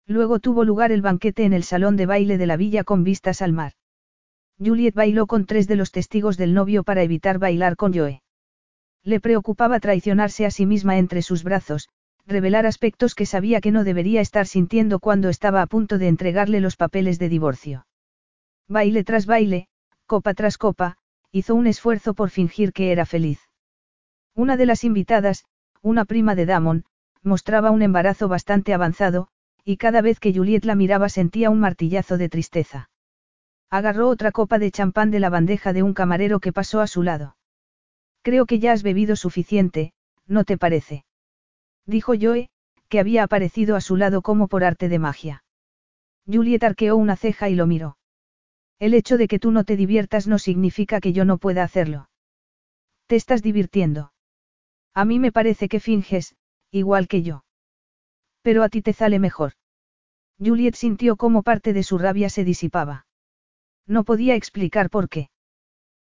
Luego tuvo lugar el banquete en el salón de baile de la villa con vistas al mar. Juliet bailó con tres de los testigos del novio para evitar bailar con Joe. Le preocupaba traicionarse a sí misma entre sus brazos, revelar aspectos que sabía que no debería estar sintiendo cuando estaba a punto de entregarle los papeles de divorcio. Baile tras baile, copa tras copa, hizo un esfuerzo por fingir que era feliz. Una de las invitadas, una prima de Damon, mostraba un embarazo bastante avanzado, y cada vez que Juliet la miraba sentía un martillazo de tristeza. Agarró otra copa de champán de la bandeja de un camarero que pasó a su lado. Creo que ya has bebido suficiente, ¿no te parece? Dijo Joe, que había aparecido a su lado como por arte de magia. Juliet arqueó una ceja y lo miró. El hecho de que tú no te diviertas no significa que yo no pueda hacerlo. Te estás divirtiendo. A mí me parece que finges, igual que yo. Pero a ti te sale mejor. Juliet sintió cómo parte de su rabia se disipaba. No podía explicar por qué.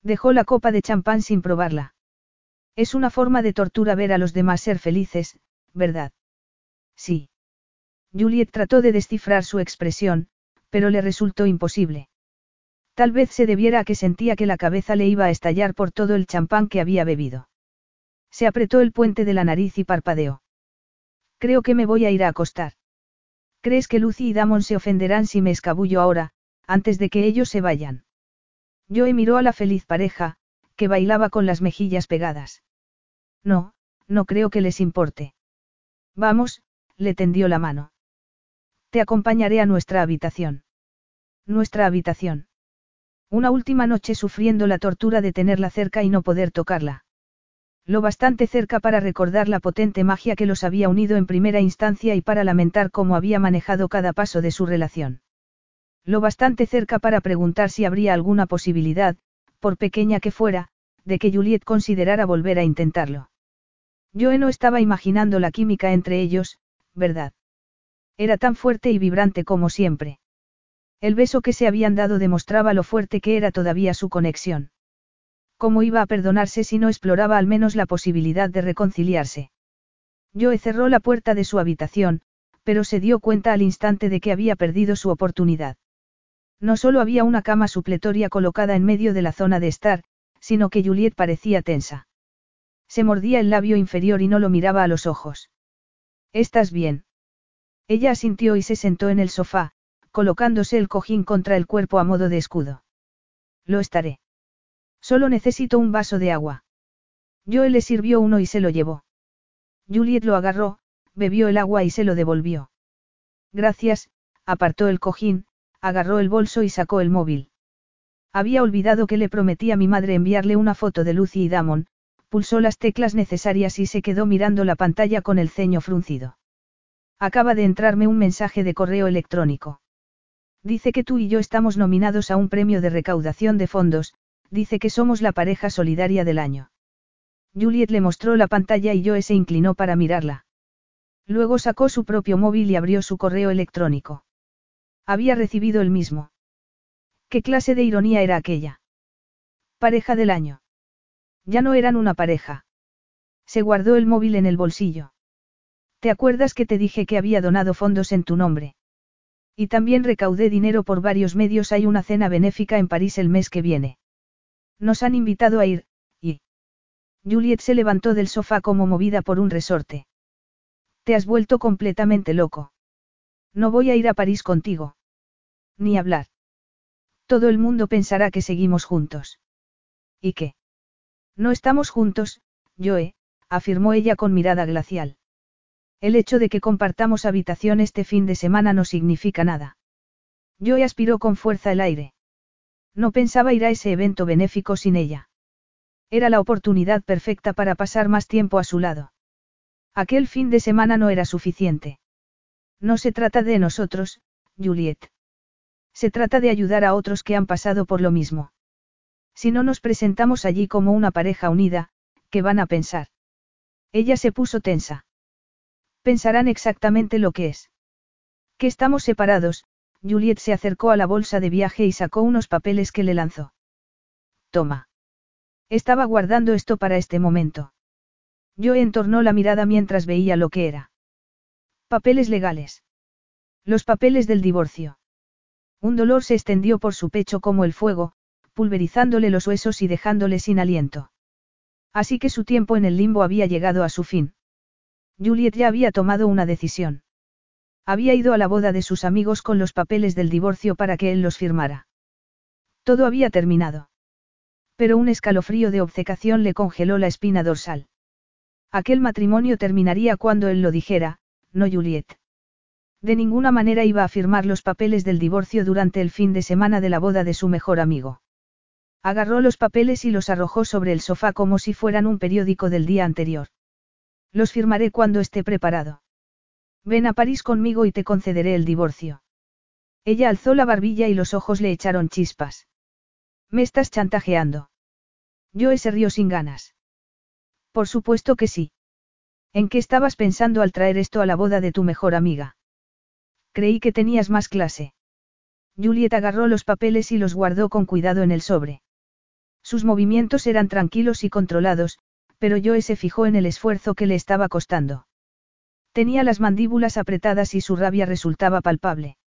Dejó la copa de champán sin probarla. Es una forma de tortura ver a los demás ser felices, ¿verdad? Sí. Juliet trató de descifrar su expresión, pero le resultó imposible. Tal vez se debiera a que sentía que la cabeza le iba a estallar por todo el champán que había bebido. Se apretó el puente de la nariz y parpadeó. Creo que me voy a ir a acostar. ¿Crees que Lucy y Damon se ofenderán si me escabullo ahora, antes de que ellos se vayan? Joe miró a la feliz pareja, que bailaba con las mejillas pegadas. No, no creo que les importe. Vamos, le tendió la mano. Te acompañaré a nuestra habitación. Nuestra habitación. Una última noche sufriendo la tortura de tenerla cerca y no poder tocarla. Lo bastante cerca para recordar la potente magia que los había unido en primera instancia y para lamentar cómo había manejado cada paso de su relación. Lo bastante cerca para preguntar si habría alguna posibilidad, por pequeña que fuera, de que Juliet considerara volver a intentarlo. Joe no estaba imaginando la química entre ellos, ¿verdad? Era tan fuerte y vibrante como siempre. El beso que se habían dado demostraba lo fuerte que era todavía su conexión. ¿Cómo iba a perdonarse si no exploraba al menos la posibilidad de reconciliarse? Joe cerró la puerta de su habitación, pero se dio cuenta al instante de que había perdido su oportunidad. No solo había una cama supletoria colocada en medio de la zona de estar, sino que Juliet parecía tensa. Se mordía el labio inferior y no lo miraba a los ojos. ¿Estás bien? Ella asintió y se sentó en el sofá, colocándose el cojín contra el cuerpo a modo de escudo. Lo estaré. Solo necesito un vaso de agua. Joe le sirvió uno y se lo llevó. Juliet lo agarró, bebió el agua y se lo devolvió. Gracias, apartó el cojín, agarró el bolso y sacó el móvil. Había olvidado que le prometí a mi madre enviarle una foto de Lucy y Damon, pulsó las teclas necesarias y se quedó mirando la pantalla con el ceño fruncido. Acaba de entrarme un mensaje de correo electrónico. Dice que tú y yo estamos nominados a un premio de recaudación de fondos, dice que somos la pareja solidaria del año. Juliet le mostró la pantalla y Joe se inclinó para mirarla. Luego sacó su propio móvil y abrió su correo electrónico. Había recibido el mismo. ¿Qué clase de ironía era aquella? Pareja del año. Ya no eran una pareja. Se guardó el móvil en el bolsillo. ¿Te acuerdas que te dije que había donado fondos en tu nombre? Y también recaudé dinero por varios medios. Hay una cena benéfica en París el mes que viene. Nos han invitado a ir, y... Juliet se levantó del sofá como movida por un resorte. Te has vuelto completamente loco. No voy a ir a París contigo. Ni hablar. Todo el mundo pensará que seguimos juntos. ¿Y qué? No estamos juntos, Joe, afirmó ella con mirada glacial. El hecho de que compartamos habitación este fin de semana no significa nada. Joe aspiró con fuerza el aire. No pensaba ir a ese evento benéfico sin ella. Era la oportunidad perfecta para pasar más tiempo a su lado. Aquel fin de semana no era suficiente. No se trata de nosotros, Juliet. Se trata de ayudar a otros que han pasado por lo mismo. Si no nos presentamos allí como una pareja unida, ¿qué van a pensar? Ella se puso tensa. Pensarán exactamente lo que es. Que estamos separados, Juliet se acercó a la bolsa de viaje y sacó unos papeles que le lanzó. Toma. Estaba guardando esto para este momento. Yo entornó la mirada mientras veía lo que era. Papeles legales. Los papeles del divorcio. Un dolor se extendió por su pecho como el fuego, pulverizándole los huesos y dejándole sin aliento. Así que su tiempo en el limbo había llegado a su fin. Juliet ya había tomado una decisión. Había ido a la boda de sus amigos con los papeles del divorcio para que él los firmara. Todo había terminado. Pero un escalofrío de obcecación le congeló la espina dorsal. Aquel matrimonio terminaría cuando él lo dijera, no Juliet. De ninguna manera iba a firmar los papeles del divorcio durante el fin de semana de la boda de su mejor amigo. Agarró los papeles y los arrojó sobre el sofá como si fueran un periódico del día anterior. Los firmaré cuando esté preparado. Ven a París conmigo y te concederé el divorcio. Ella alzó la barbilla y los ojos le echaron chispas. Me estás chantajeando. Yo se rió sin ganas. Por supuesto que sí. ¿En qué estabas pensando al traer esto a la boda de tu mejor amiga? Creí que tenías más clase. Juliet agarró los papeles y los guardó con cuidado en el sobre. Sus movimientos eran tranquilos y controlados, pero Joe se fijó en el esfuerzo que le estaba costando. Tenía las mandíbulas apretadas y su rabia resultaba palpable.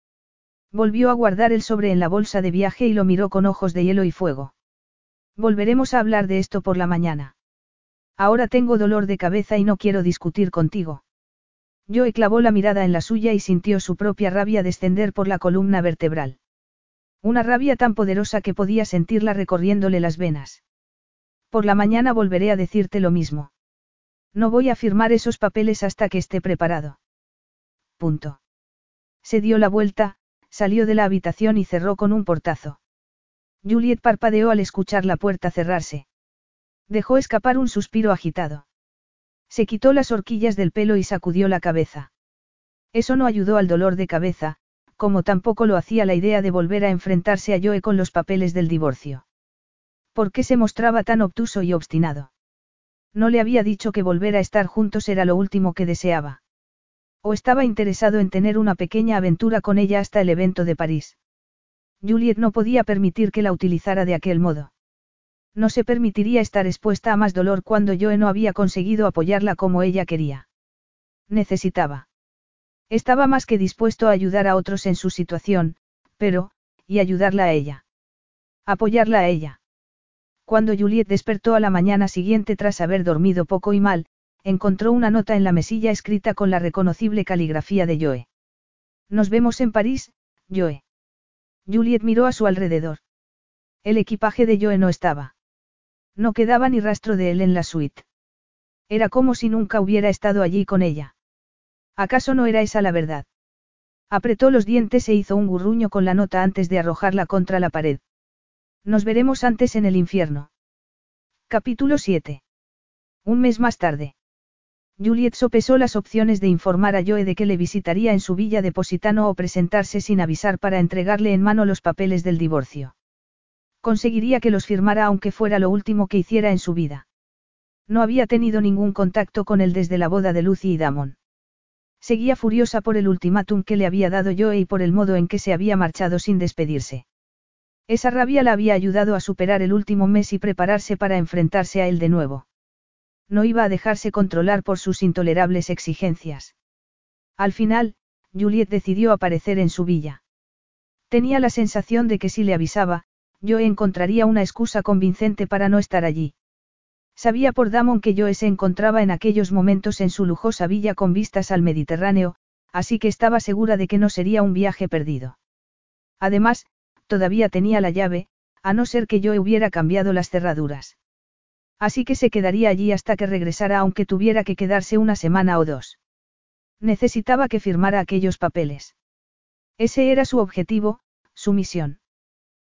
Volvió a guardar el sobre en la bolsa de viaje y lo miró con ojos de hielo y fuego. Volveremos a hablar de esto por la mañana. Ahora tengo dolor de cabeza y no quiero discutir contigo. Joe clavó la mirada en la suya y sintió su propia rabia descender por la columna vertebral. Una rabia tan poderosa que podía sentirla recorriéndole las venas. Por la mañana volveré a decirte lo mismo. No voy a firmar esos papeles hasta que esté preparado. Punto. Se dio la vuelta, salió de la habitación y cerró con un portazo. Juliet parpadeó al escuchar la puerta cerrarse. Dejó escapar un suspiro agitado. Se quitó las horquillas del pelo y sacudió la cabeza. Eso no ayudó al dolor de cabeza, como tampoco lo hacía la idea de volver a enfrentarse a Joe con los papeles del divorcio. ¿Por qué se mostraba tan obtuso y obstinado? No le había dicho que volver a estar juntos era lo último que deseaba. O estaba interesado en tener una pequeña aventura con ella hasta el evento de París. Juliet no podía permitir que la utilizara de aquel modo. No se permitiría estar expuesta a más dolor cuando Joe no había conseguido apoyarla como ella quería. Necesitaba. Estaba más que dispuesto a ayudar a otros en su situación, pero, y ayudarla a ella. Apoyarla a ella. Cuando Juliet despertó a la mañana siguiente tras haber dormido poco y mal, encontró una nota en la mesilla escrita con la reconocible caligrafía de Joe. Nos vemos en París, Joe. Juliet miró a su alrededor. El equipaje de Joe no estaba. No quedaba ni rastro de él en la suite. Era como si nunca hubiera estado allí con ella. ¿Acaso no era esa la verdad? Apretó los dientes e hizo un gurruño con la nota antes de arrojarla contra la pared. Nos veremos antes en el infierno. Capítulo 7. Un mes más tarde. Juliet sopesó las opciones de informar a Joe de que le visitaría en su villa de Positano o presentarse sin avisar para entregarle en mano los papeles del divorcio. Conseguiría que los firmara aunque fuera lo último que hiciera en su vida. No había tenido ningún contacto con él desde la boda de Lucy y Damon. Seguía furiosa por el ultimátum que le había dado Joe y por el modo en que se había marchado sin despedirse. Esa rabia la había ayudado a superar el último mes y prepararse para enfrentarse a él de nuevo. No iba a dejarse controlar por sus intolerables exigencias. Al final, Juliet decidió aparecer en su villa. Tenía la sensación de que si le avisaba, yo encontraría una excusa convincente para no estar allí. Sabía por Damon que Joe se encontraba en aquellos momentos en su lujosa villa con vistas al Mediterráneo, así que estaba segura de que no sería un viaje perdido. Además, todavía tenía la llave, a no ser que Joe hubiera cambiado las cerraduras. Así que se quedaría allí hasta que regresara aunque tuviera que quedarse una semana o dos. Necesitaba que firmara aquellos papeles. Ese era su objetivo, su misión.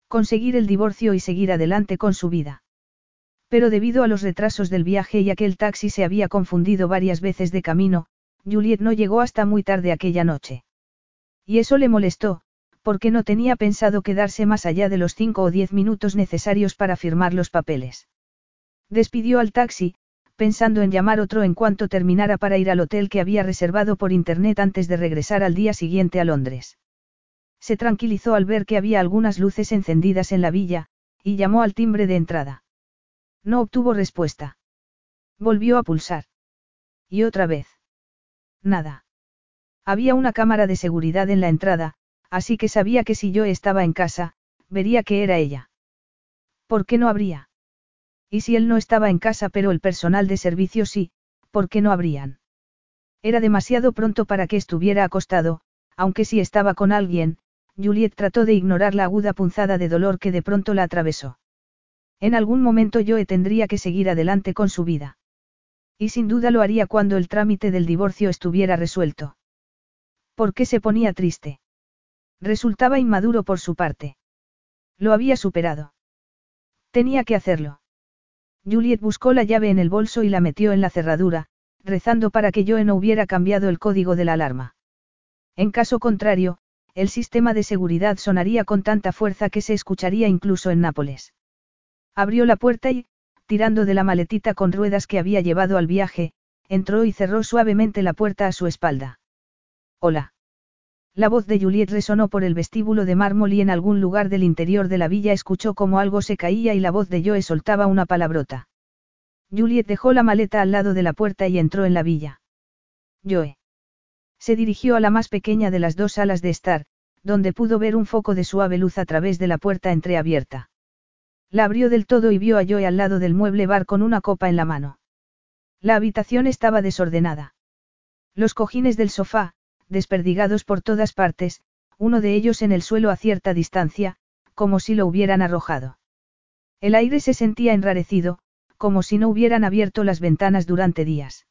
Conseguir el divorcio y seguir adelante con su vida. Pero debido a los retrasos del viaje y a que el taxi se había confundido varias veces de camino, Juliet no llegó hasta muy tarde aquella noche. Y eso le molestó, porque no tenía pensado quedarse más allá de los cinco o diez minutos necesarios para firmar los papeles. Despidió al taxi, pensando en llamar otro en cuanto terminara para ir al hotel que había reservado por internet antes de regresar al día siguiente a Londres. Se tranquilizó al ver que había algunas luces encendidas en la villa, y llamó al timbre de entrada. No obtuvo respuesta. Volvió a pulsar. Y otra vez. Nada. Había una cámara de seguridad en la entrada, así que sabía que si yo estaba en casa, vería que era ella. ¿Por qué no habría? Y si él no estaba en casa pero el personal de servicio sí, ¿por qué no habrían? Era demasiado pronto para que estuviera acostado, aunque si estaba con alguien, Juliet trató de ignorar la aguda punzada de dolor que de pronto la atravesó. En algún momento Joe tendría que seguir adelante con su vida. Y sin duda lo haría cuando el trámite del divorcio estuviera resuelto. ¿Por qué se ponía triste? Resultaba inmaduro por su parte. Lo había superado. Tenía que hacerlo. Juliet buscó la llave en el bolso y la metió en la cerradura, rezando para que Joe no hubiera cambiado el código de la alarma. En caso contrario, el sistema de seguridad sonaría con tanta fuerza que se escucharía incluso en Nápoles. Abrió la puerta y, tirando de la maletita con ruedas que había llevado al viaje, entró y cerró suavemente la puerta a su espalda. Hola. La voz de Juliet resonó por el vestíbulo de mármol y en algún lugar del interior de la villa escuchó como algo se caía y la voz de Joe soltaba una palabrota. Juliet dejó la maleta al lado de la puerta y entró en la villa. Joe. Se dirigió a la más pequeña de las dos salas de estar, donde pudo ver un foco de suave luz a través de la puerta entreabierta. La abrió del todo y vio a Joe al lado del mueble bar con una copa en la mano. La habitación estaba desordenada. Los cojines del sofá, desperdigados por todas partes, uno de ellos en el suelo a cierta distancia, como si lo hubieran arrojado. El aire se sentía enrarecido, como si no hubieran abierto las ventanas durante días.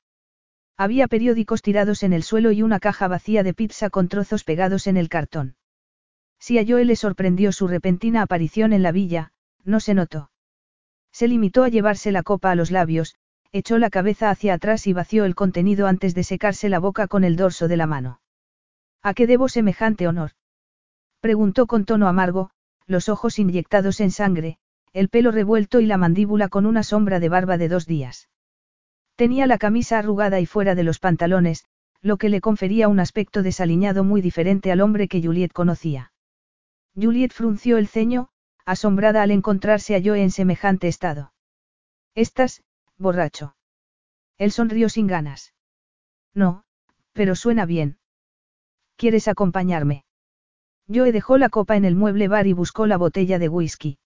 Había periódicos tirados en el suelo y una caja vacía de pizza con trozos pegados en el cartón. Si a Joe le sorprendió su repentina aparición en la villa, no se notó. Se limitó a llevarse la copa a los labios, echó la cabeza hacia atrás y vació el contenido antes de secarse la boca con el dorso de la mano. ¿A qué debo semejante honor? Preguntó con tono amargo, los ojos inyectados en sangre, el pelo revuelto y la mandíbula con una sombra de barba de dos días. Tenía la camisa arrugada y fuera de los pantalones, lo que le confería un aspecto desaliñado muy diferente al hombre que Juliet conocía. Juliet frunció el ceño, asombrada al encontrarse a Joe en semejante estado. Estás, borracho. Él sonrió sin ganas. No, pero suena bien. ¿Quieres acompañarme? Joe dejó la copa en el mueble bar y buscó la botella de whisky.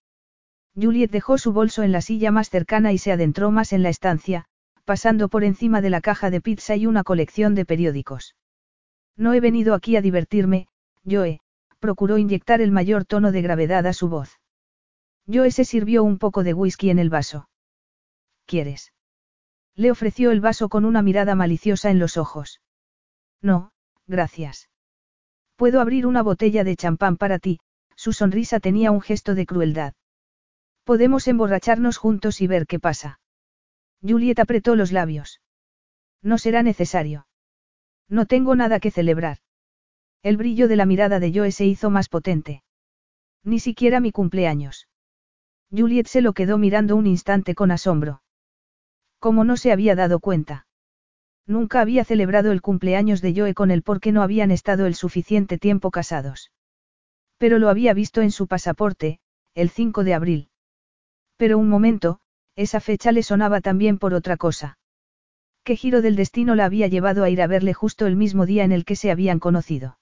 Juliet dejó su bolso en la silla más cercana y se adentró más en la estancia, pasando por encima de la caja de pizza y una colección de periódicos. No he venido aquí a divertirme, Joe, procuró inyectar el mayor tono de gravedad a su voz. Joe se sirvió un poco de whisky en el vaso. ¿Quieres? Le ofreció el vaso con una mirada maliciosa en los ojos. No, gracias. Puedo abrir una botella de champán para ti, su sonrisa tenía un gesto de crueldad. Podemos emborracharnos juntos y ver qué pasa. Juliet apretó los labios. No será necesario. No tengo nada que celebrar. El brillo de la mirada de Joe se hizo más potente. Ni siquiera mi cumpleaños. Juliet se lo quedó mirando un instante con asombro. Como no se había dado cuenta. Nunca había celebrado el cumpleaños de Joe con él porque no habían estado el suficiente tiempo casados. Pero lo había visto en su pasaporte, el 5 de abril. Pero un momento, esa fecha le sonaba también por otra cosa. ¿Qué giro del destino la había llevado a ir a verle justo el mismo día en el que se habían conocido?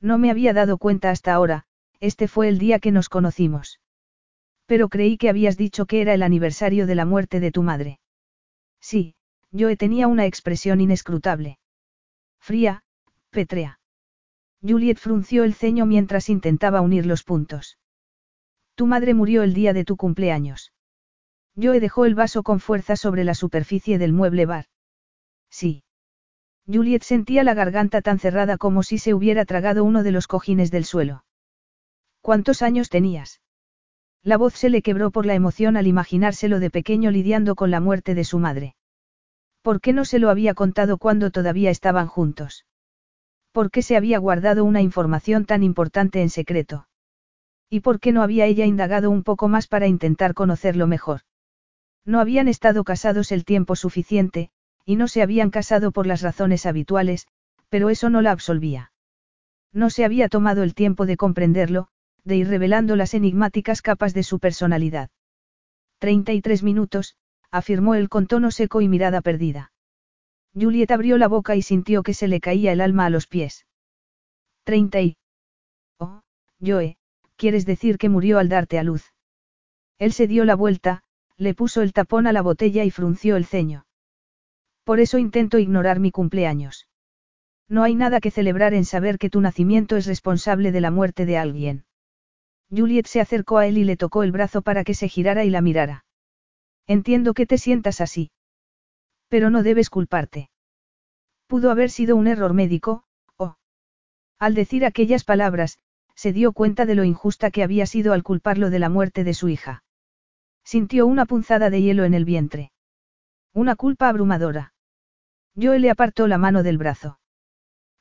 No me había dado cuenta hasta ahora, este fue el día que nos conocimos. Pero creí que habías dicho que era el aniversario de la muerte de tu madre. Sí, Joe tenía una expresión inescrutable. Fría, pétrea. Juliet frunció el ceño mientras intentaba unir los puntos. Tu madre murió el día de tu cumpleaños. Joe dejó el vaso con fuerza sobre la superficie del mueble bar. Sí. Juliet sentía la garganta tan cerrada como si se hubiera tragado uno de los cojines del suelo. ¿Cuántos años tenías? La voz se le quebró por la emoción al imaginárselo de pequeño lidiando con la muerte de su madre. ¿Por qué no se lo había contado cuando todavía estaban juntos? ¿Por qué se había guardado una información tan importante en secreto? ¿Y por qué no había ella indagado un poco más para intentar conocerlo mejor? No habían estado casados el tiempo suficiente, y no se habían casado por las razones habituales, pero eso no la absolvía. No se había tomado el tiempo de comprenderlo, de ir revelando las enigmáticas capas de su personalidad. Treinta y tres minutos, afirmó él con tono seco y mirada perdida. Juliet abrió la boca y sintió que se le caía el alma a los pies. Treinta y... Oh, Joe, ¿quieres decir que murió al darte a luz? Él se dio la vuelta, le puso el tapón a la botella y frunció el ceño. Por eso intento ignorar mi cumpleaños. No hay nada que celebrar en saber que tu nacimiento es responsable de la muerte de alguien. Juliet se acercó a él y le tocó el brazo para que se girara y la mirara. Entiendo que te sientas así. Pero no debes culparte. Pudo haber sido un error médico, o... Al decir aquellas palabras, se dio cuenta de lo injusta que había sido al culparlo de la muerte de su hija. Sintió una punzada de hielo en el vientre. Una culpa abrumadora. Joe le apartó la mano del brazo.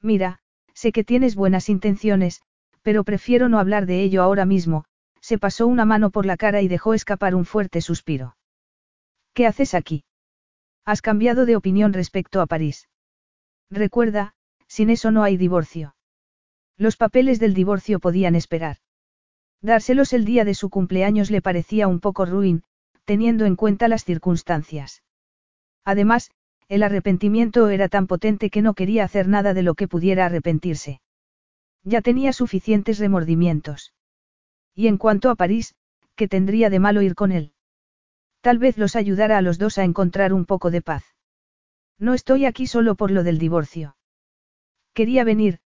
Mira, sé que tienes buenas intenciones, pero prefiero no hablar de ello ahora mismo, se pasó una mano por la cara y dejó escapar un fuerte suspiro. ¿Qué haces aquí? Has cambiado de opinión respecto a París. Recuerda, sin eso no hay divorcio. Los papeles del divorcio podían esperar. Dárselos el día de su cumpleaños le parecía un poco ruin, teniendo en cuenta las circunstancias. Además, el arrepentimiento era tan potente que no quería hacer nada de lo que pudiera arrepentirse. Ya tenía suficientes remordimientos. Y en cuanto a París, ¿qué tendría de malo ir con él? Tal vez los ayudara a los dos a encontrar un poco de paz. No estoy aquí solo por lo del divorcio. Quería venir,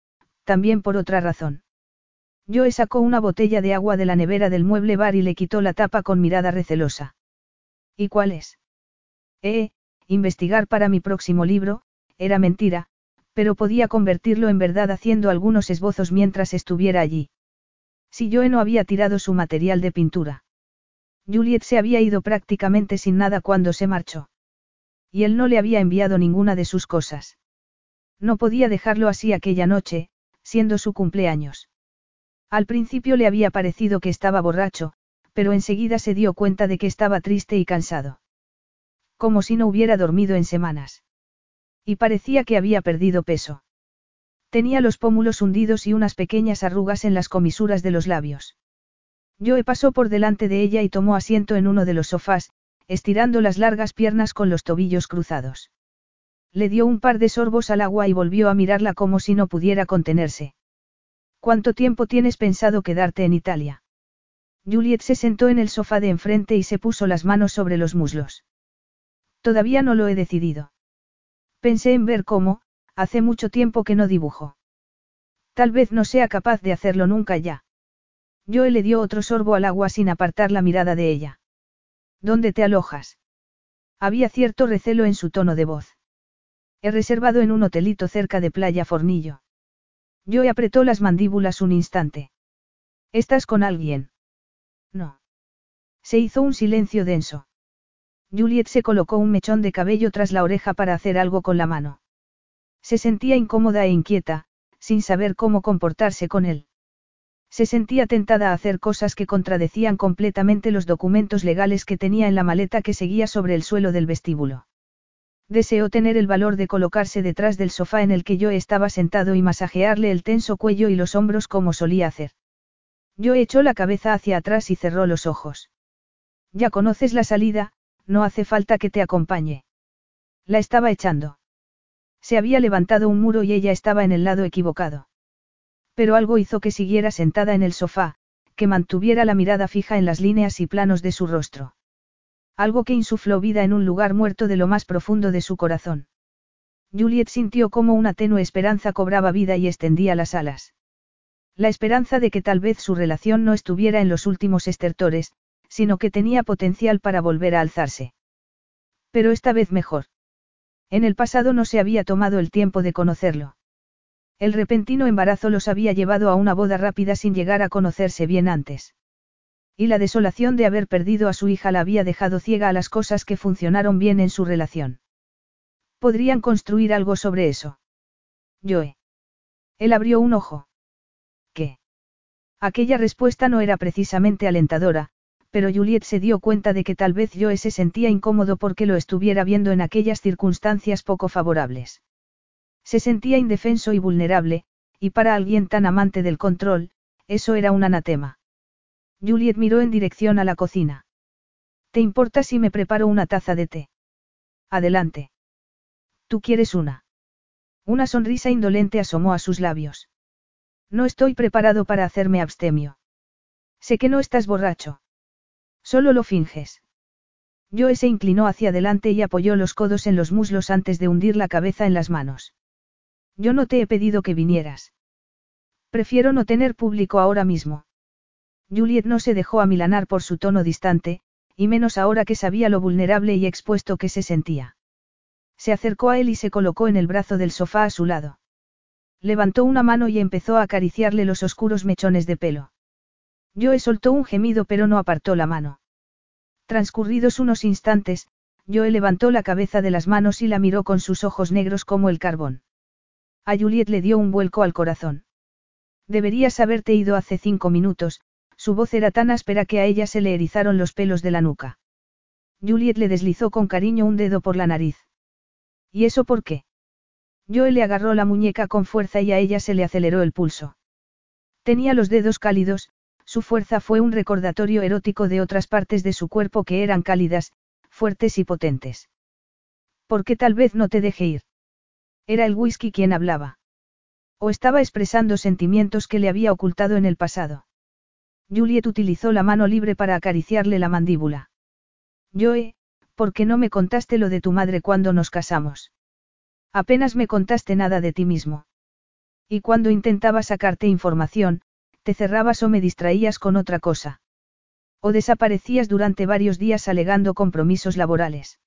también por otra razón. Joe sacó una botella de agua de la nevera del mueble bar y le quitó la tapa con mirada recelosa. ¿Y cuál es? Eh, investigar para mi próximo libro, era mentira, pero podía convertirlo en verdad haciendo algunos esbozos mientras estuviera allí. Si Joe no había tirado su material de pintura. Juliet se había ido prácticamente sin nada cuando se marchó. Y él no le había enviado ninguna de sus cosas. No podía dejarlo así aquella noche, siendo su cumpleaños. Al principio le había parecido que estaba borracho, pero enseguida se dio cuenta de que estaba triste y cansado. Como si no hubiera dormido en semanas. Y parecía que había perdido peso. Tenía los pómulos hundidos y unas pequeñas arrugas en las comisuras de los labios. Joe pasó por delante de ella y tomó asiento en uno de los sofás, estirando las largas piernas con los tobillos cruzados. Le dio un par de sorbos al agua y volvió a mirarla como si no pudiera contenerse. ¿Cuánto tiempo tienes pensado quedarte en Italia? Juliet se sentó en el sofá de enfrente y se puso las manos sobre los muslos. Todavía no lo he decidido. Pensé en ver cómo, hace mucho tiempo que no dibujo. Tal vez no sea capaz de hacerlo nunca ya. Joe le dio otro sorbo al agua sin apartar la mirada de ella. ¿Dónde te alojas? Había cierto recelo en su tono de voz. He reservado en un hotelito cerca de Playa Fornillo. Joe apretó las mandíbulas un instante. ¿Estás con alguien? No. Se hizo un silencio denso. Juliet se colocó un mechón de cabello tras la oreja para hacer algo con la mano. Se sentía incómoda e inquieta, sin saber cómo comportarse con él. Se sentía tentada a hacer cosas que contradecían completamente los documentos legales que tenía en la maleta que seguía sobre el suelo del vestíbulo. Deseó tener el valor de colocarse detrás del sofá en el que yo estaba sentado y masajearle el tenso cuello y los hombros como solía hacer. Yo echó la cabeza hacia atrás y cerró los ojos. Ya conoces la salida, no hace falta que te acompañe. La estaba echando. Se había levantado un muro y ella estaba en el lado equivocado. Pero algo hizo que siguiera sentada en el sofá, que mantuviera la mirada fija en las líneas y planos de su rostro. Algo que insufló vida en un lugar muerto de lo más profundo de su corazón. Juliet sintió como una tenue esperanza cobraba vida y extendía las alas. La esperanza de que tal vez su relación no estuviera en los últimos estertores, sino que tenía potencial para volver a alzarse. Pero esta vez mejor. En el pasado no se había tomado el tiempo de conocerlo. El repentino embarazo los había llevado a una boda rápida sin llegar a conocerse bien antes. Y la desolación de haber perdido a su hija la había dejado ciega a las cosas que funcionaron bien en su relación. Podrían construir algo sobre eso. Joe. Él abrió un ojo. ¿Qué? Aquella respuesta no era precisamente alentadora, pero Juliet se dio cuenta de que tal vez Joe se sentía incómodo porque lo estuviera viendo en aquellas circunstancias poco favorables. Se sentía indefenso y vulnerable, y para alguien tan amante del control, eso era un anatema. Juliet miró en dirección a la cocina. ¿Te importa si me preparo una taza de té? Adelante. ¿Tú quieres una? Una sonrisa indolente asomó a sus labios. No estoy preparado para hacerme abstemio. Sé que no estás borracho. Solo lo finges. Joe se inclinó hacia adelante y apoyó los codos en los muslos antes de hundir la cabeza en las manos. Yo no te he pedido que vinieras. Prefiero no tener público ahora mismo. Juliet no se dejó amilanar por su tono distante, y menos ahora que sabía lo vulnerable y expuesto que se sentía. Se acercó a él y se colocó en el brazo del sofá a su lado. Levantó una mano y empezó a acariciarle los oscuros mechones de pelo. Joe soltó un gemido pero no apartó la mano. Transcurridos unos instantes, Joe levantó la cabeza de las manos y la miró con sus ojos negros como el carbón. A Juliet le dio un vuelco al corazón. Deberías haberte ido hace cinco minutos, su voz era tan áspera que a ella se le erizaron los pelos de la nuca. Juliet le deslizó con cariño un dedo por la nariz. ¿Y eso por qué? Joe le agarró la muñeca con fuerza y a ella se le aceleró el pulso. Tenía los dedos cálidos, su fuerza fue un recordatorio erótico de otras partes de su cuerpo que eran cálidas, fuertes y potentes. ¿Por qué tal vez no te deje ir? Era el whisky quien hablaba. O estaba expresando sentimientos que le había ocultado en el pasado. Juliet utilizó la mano libre para acariciarle la mandíbula. Joe, ¿por qué no me contaste lo de tu madre cuando nos casamos? Apenas me contaste nada de ti mismo. Y cuando intentaba sacarte información, te cerrabas o me distraías con otra cosa. O desaparecías durante varios días alegando compromisos laborales.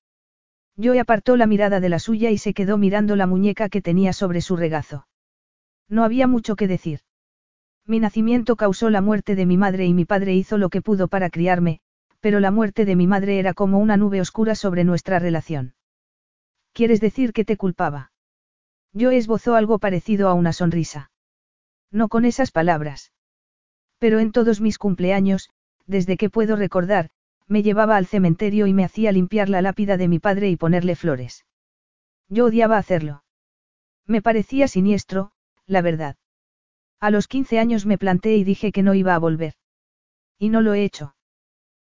Joe apartó la mirada de la suya y se quedó mirando la muñeca que tenía sobre su regazo. No había mucho que decir. Mi nacimiento causó la muerte de mi madre y mi padre hizo lo que pudo para criarme, pero la muerte de mi madre era como una nube oscura sobre nuestra relación. ¿Quieres decir que te culpaba? Yo esbozó algo parecido a una sonrisa. No con esas palabras. Pero en todos mis cumpleaños, desde que puedo recordar, me llevaba al cementerio y me hacía limpiar la lápida de mi padre y ponerle flores. Yo odiaba hacerlo. Me parecía siniestro, la verdad. A los 15 años me planté y dije que no iba a volver. Y no lo he hecho.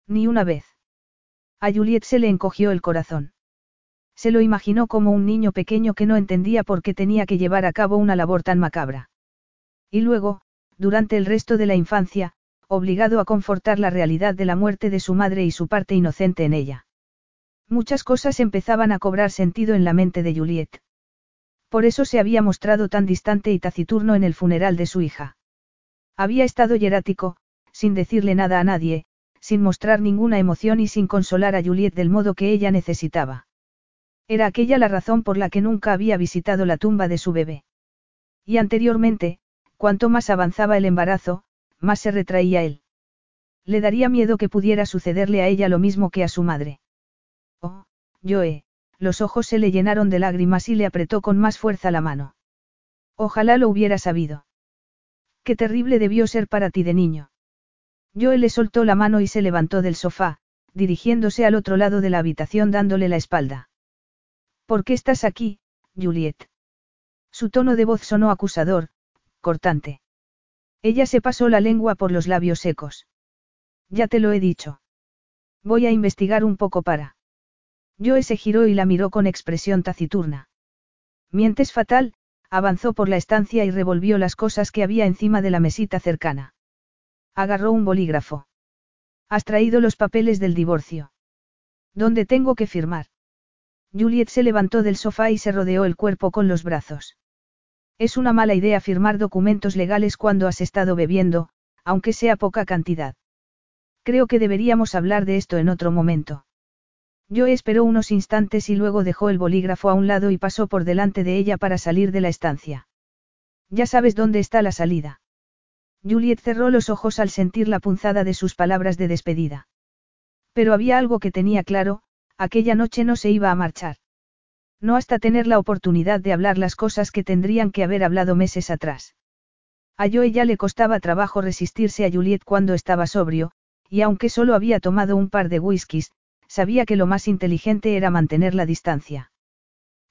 Ni una vez. A Juliet se le encogió el corazón. Se lo imaginó como un niño pequeño que no entendía por qué tenía que llevar a cabo una labor tan macabra. Y luego, durante el resto de la infancia, obligado a confortar la realidad de la muerte de su madre y su parte inocente en ella. Muchas cosas empezaban a cobrar sentido en la mente de Juliet. Por eso se había mostrado tan distante y taciturno en el funeral de su hija. Había estado hierático, sin decirle nada a nadie, sin mostrar ninguna emoción y sin consolar a Juliet del modo que ella necesitaba. Era aquella la razón por la que nunca había visitado la tumba de su bebé. Y anteriormente, cuanto más avanzaba el embarazo, más se retraía él. Le daría miedo que pudiera sucederle a ella lo mismo que a su madre. Oh, Joe, los ojos se le llenaron de lágrimas y le apretó con más fuerza la mano. Ojalá lo hubiera sabido. Qué terrible debió ser para ti de niño. Joe le soltó la mano y se levantó del sofá, dirigiéndose al otro lado de la habitación dándole la espalda. ¿Por qué estás aquí, Juliet? Su tono de voz sonó acusador, cortante. Ella se pasó la lengua por los labios secos. Ya te lo he dicho. Voy a investigar un poco para. Joe se giró y la miró con expresión taciturna. Mientes fatal, avanzó por la estancia y revolvió las cosas que había encima de la mesita cercana. Agarró un bolígrafo. Has traído los papeles del divorcio. ¿Dónde tengo que firmar? Juliet se levantó del sofá y se rodeó el cuerpo con los brazos. Es una mala idea firmar documentos legales cuando has estado bebiendo, aunque sea poca cantidad. Creo que deberíamos hablar de esto en otro momento. Yo esperó unos instantes y luego dejó el bolígrafo a un lado y pasó por delante de ella para salir de la estancia. Ya sabes dónde está la salida. Juliet cerró los ojos al sentir la punzada de sus palabras de despedida. Pero había algo que tenía claro, aquella noche no se iba a marchar. No hasta tener la oportunidad de hablar las cosas que tendrían que haber hablado meses atrás. A Joe ya le costaba trabajo resistirse a Juliet cuando estaba sobrio, y aunque solo había tomado un par de whiskies, sabía que lo más inteligente era mantener la distancia.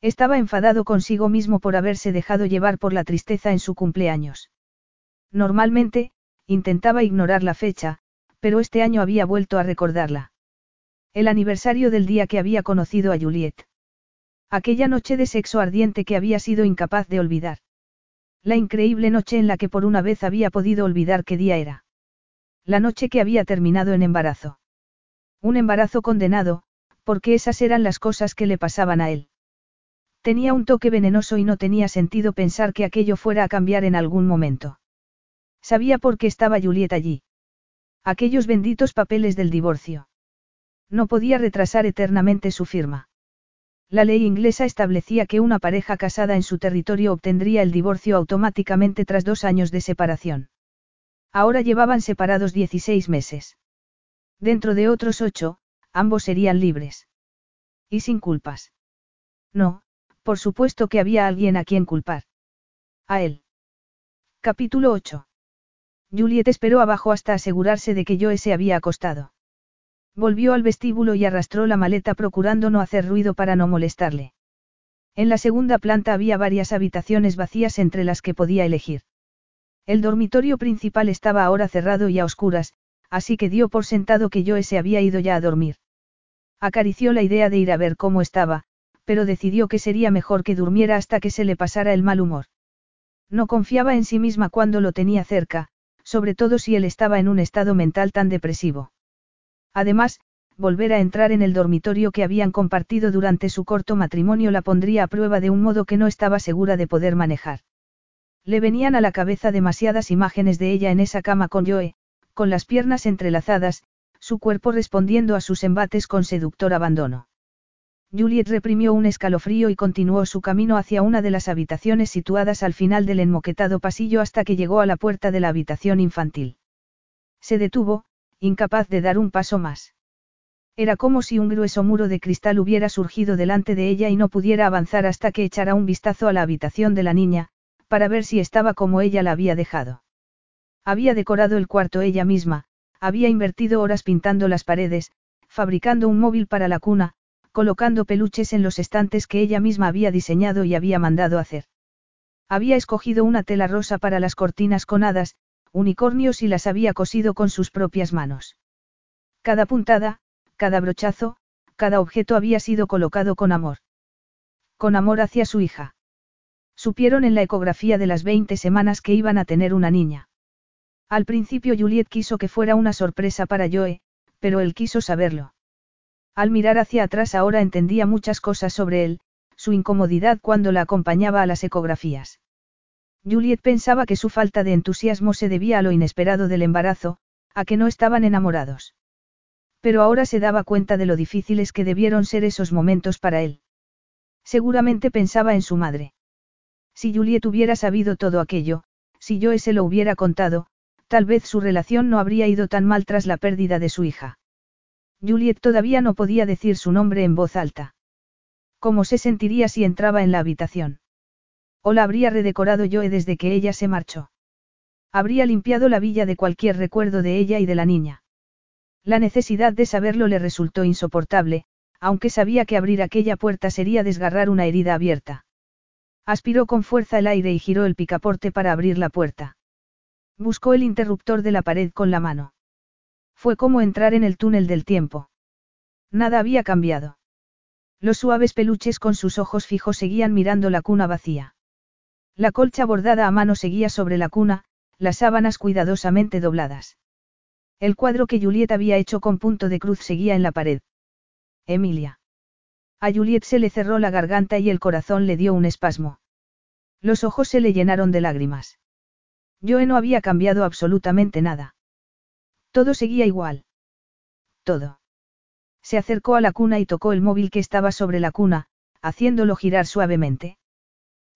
Estaba enfadado consigo mismo por haberse dejado llevar por la tristeza en su cumpleaños. Normalmente, intentaba ignorar la fecha, pero este año había vuelto a recordarla. El aniversario del día que había conocido a Juliet. Aquella noche de sexo ardiente que había sido incapaz de olvidar. La increíble noche en la que por una vez había podido olvidar qué día era. La noche que había terminado en embarazo. Un embarazo condenado, porque esas eran las cosas que le pasaban a él. Tenía un toque venenoso y no tenía sentido pensar que aquello fuera a cambiar en algún momento. Sabía por qué estaba Juliet allí. Aquellos benditos papeles del divorcio. No podía retrasar eternamente su firma. La ley inglesa establecía que una pareja casada en su territorio obtendría el divorcio automáticamente tras dos años de separación. Ahora llevaban separados 16 meses. Dentro de otros ocho, ambos serían libres. Y sin culpas. No, por supuesto que había alguien a quien culpar. A él. Capítulo 8. Juliet esperó abajo hasta asegurarse de que Joe se había acostado. Volvió al vestíbulo y arrastró la maleta procurando no hacer ruido para no molestarle. En la segunda planta había varias habitaciones vacías entre las que podía elegir. El dormitorio principal estaba ahora cerrado y a oscuras, así que dio por sentado que Joe se había ido ya a dormir. Acarició la idea de ir a ver cómo estaba, pero decidió que sería mejor que durmiera hasta que se le pasara el mal humor. No confiaba en sí misma cuando lo tenía cerca, sobre todo si él estaba en un estado mental tan depresivo. Además, volver a entrar en el dormitorio que habían compartido durante su corto matrimonio la pondría a prueba de un modo que no estaba segura de poder manejar. Le venían a la cabeza demasiadas imágenes de ella en esa cama con Joe, con las piernas entrelazadas, su cuerpo respondiendo a sus embates con seductor abandono. Juliet reprimió un escalofrío y continuó su camino hacia una de las habitaciones situadas al final del enmoquetado pasillo hasta que llegó a la puerta de la habitación infantil. Se detuvo, incapaz de dar un paso más. Era como si un grueso muro de cristal hubiera surgido delante de ella y no pudiera avanzar hasta que echara un vistazo a la habitación de la niña, para ver si estaba como ella la había dejado. Había decorado el cuarto ella misma, había invertido horas pintando las paredes, fabricando un móvil para la cuna, colocando peluches en los estantes que ella misma había diseñado y había mandado hacer. Había escogido una tela rosa para las cortinas con hadas, unicornios y las había cosido con sus propias manos. Cada puntada, cada brochazo, cada objeto había sido colocado con amor. Con amor hacia su hija. Supieron en la ecografía de las 20 semanas que iban a tener una niña. Al principio Juliet quiso que fuera una sorpresa para Joe, pero él quiso saberlo. Al mirar hacia atrás ahora entendía muchas cosas sobre él, su incomodidad cuando la acompañaba a las ecografías. Juliet pensaba que su falta de entusiasmo se debía a lo inesperado del embarazo, a que no estaban enamorados. Pero ahora se daba cuenta de lo difíciles que debieron ser esos momentos para él. Seguramente pensaba en su madre. Si Juliet hubiera sabido todo aquello, si yo se lo hubiera contado, tal vez su relación no habría ido tan mal tras la pérdida de su hija. Juliet todavía no podía decir su nombre en voz alta. ¿Cómo se sentiría si entraba en la habitación? ¿O la habría redecorado Joe desde que ella se marchó? Habría limpiado la villa de cualquier recuerdo de ella y de la niña. La necesidad de saberlo le resultó insoportable, aunque sabía que abrir aquella puerta sería desgarrar una herida abierta. Aspiró con fuerza el aire y giró el picaporte para abrir la puerta. Buscó el interruptor de la pared con la mano. Fue como entrar en el túnel del tiempo. Nada había cambiado. Los suaves peluches con sus ojos fijos seguían mirando la cuna vacía. La colcha bordada a mano seguía sobre la cuna, las sábanas cuidadosamente dobladas. El cuadro que Juliet había hecho con punto de cruz seguía en la pared. Emilia. A Juliet se le cerró la garganta y el corazón le dio un espasmo. Los ojos se le llenaron de lágrimas. Joe no había cambiado absolutamente nada. Todo seguía igual. Todo. Se acercó a la cuna y tocó el móvil que estaba sobre la cuna, haciéndolo girar suavemente.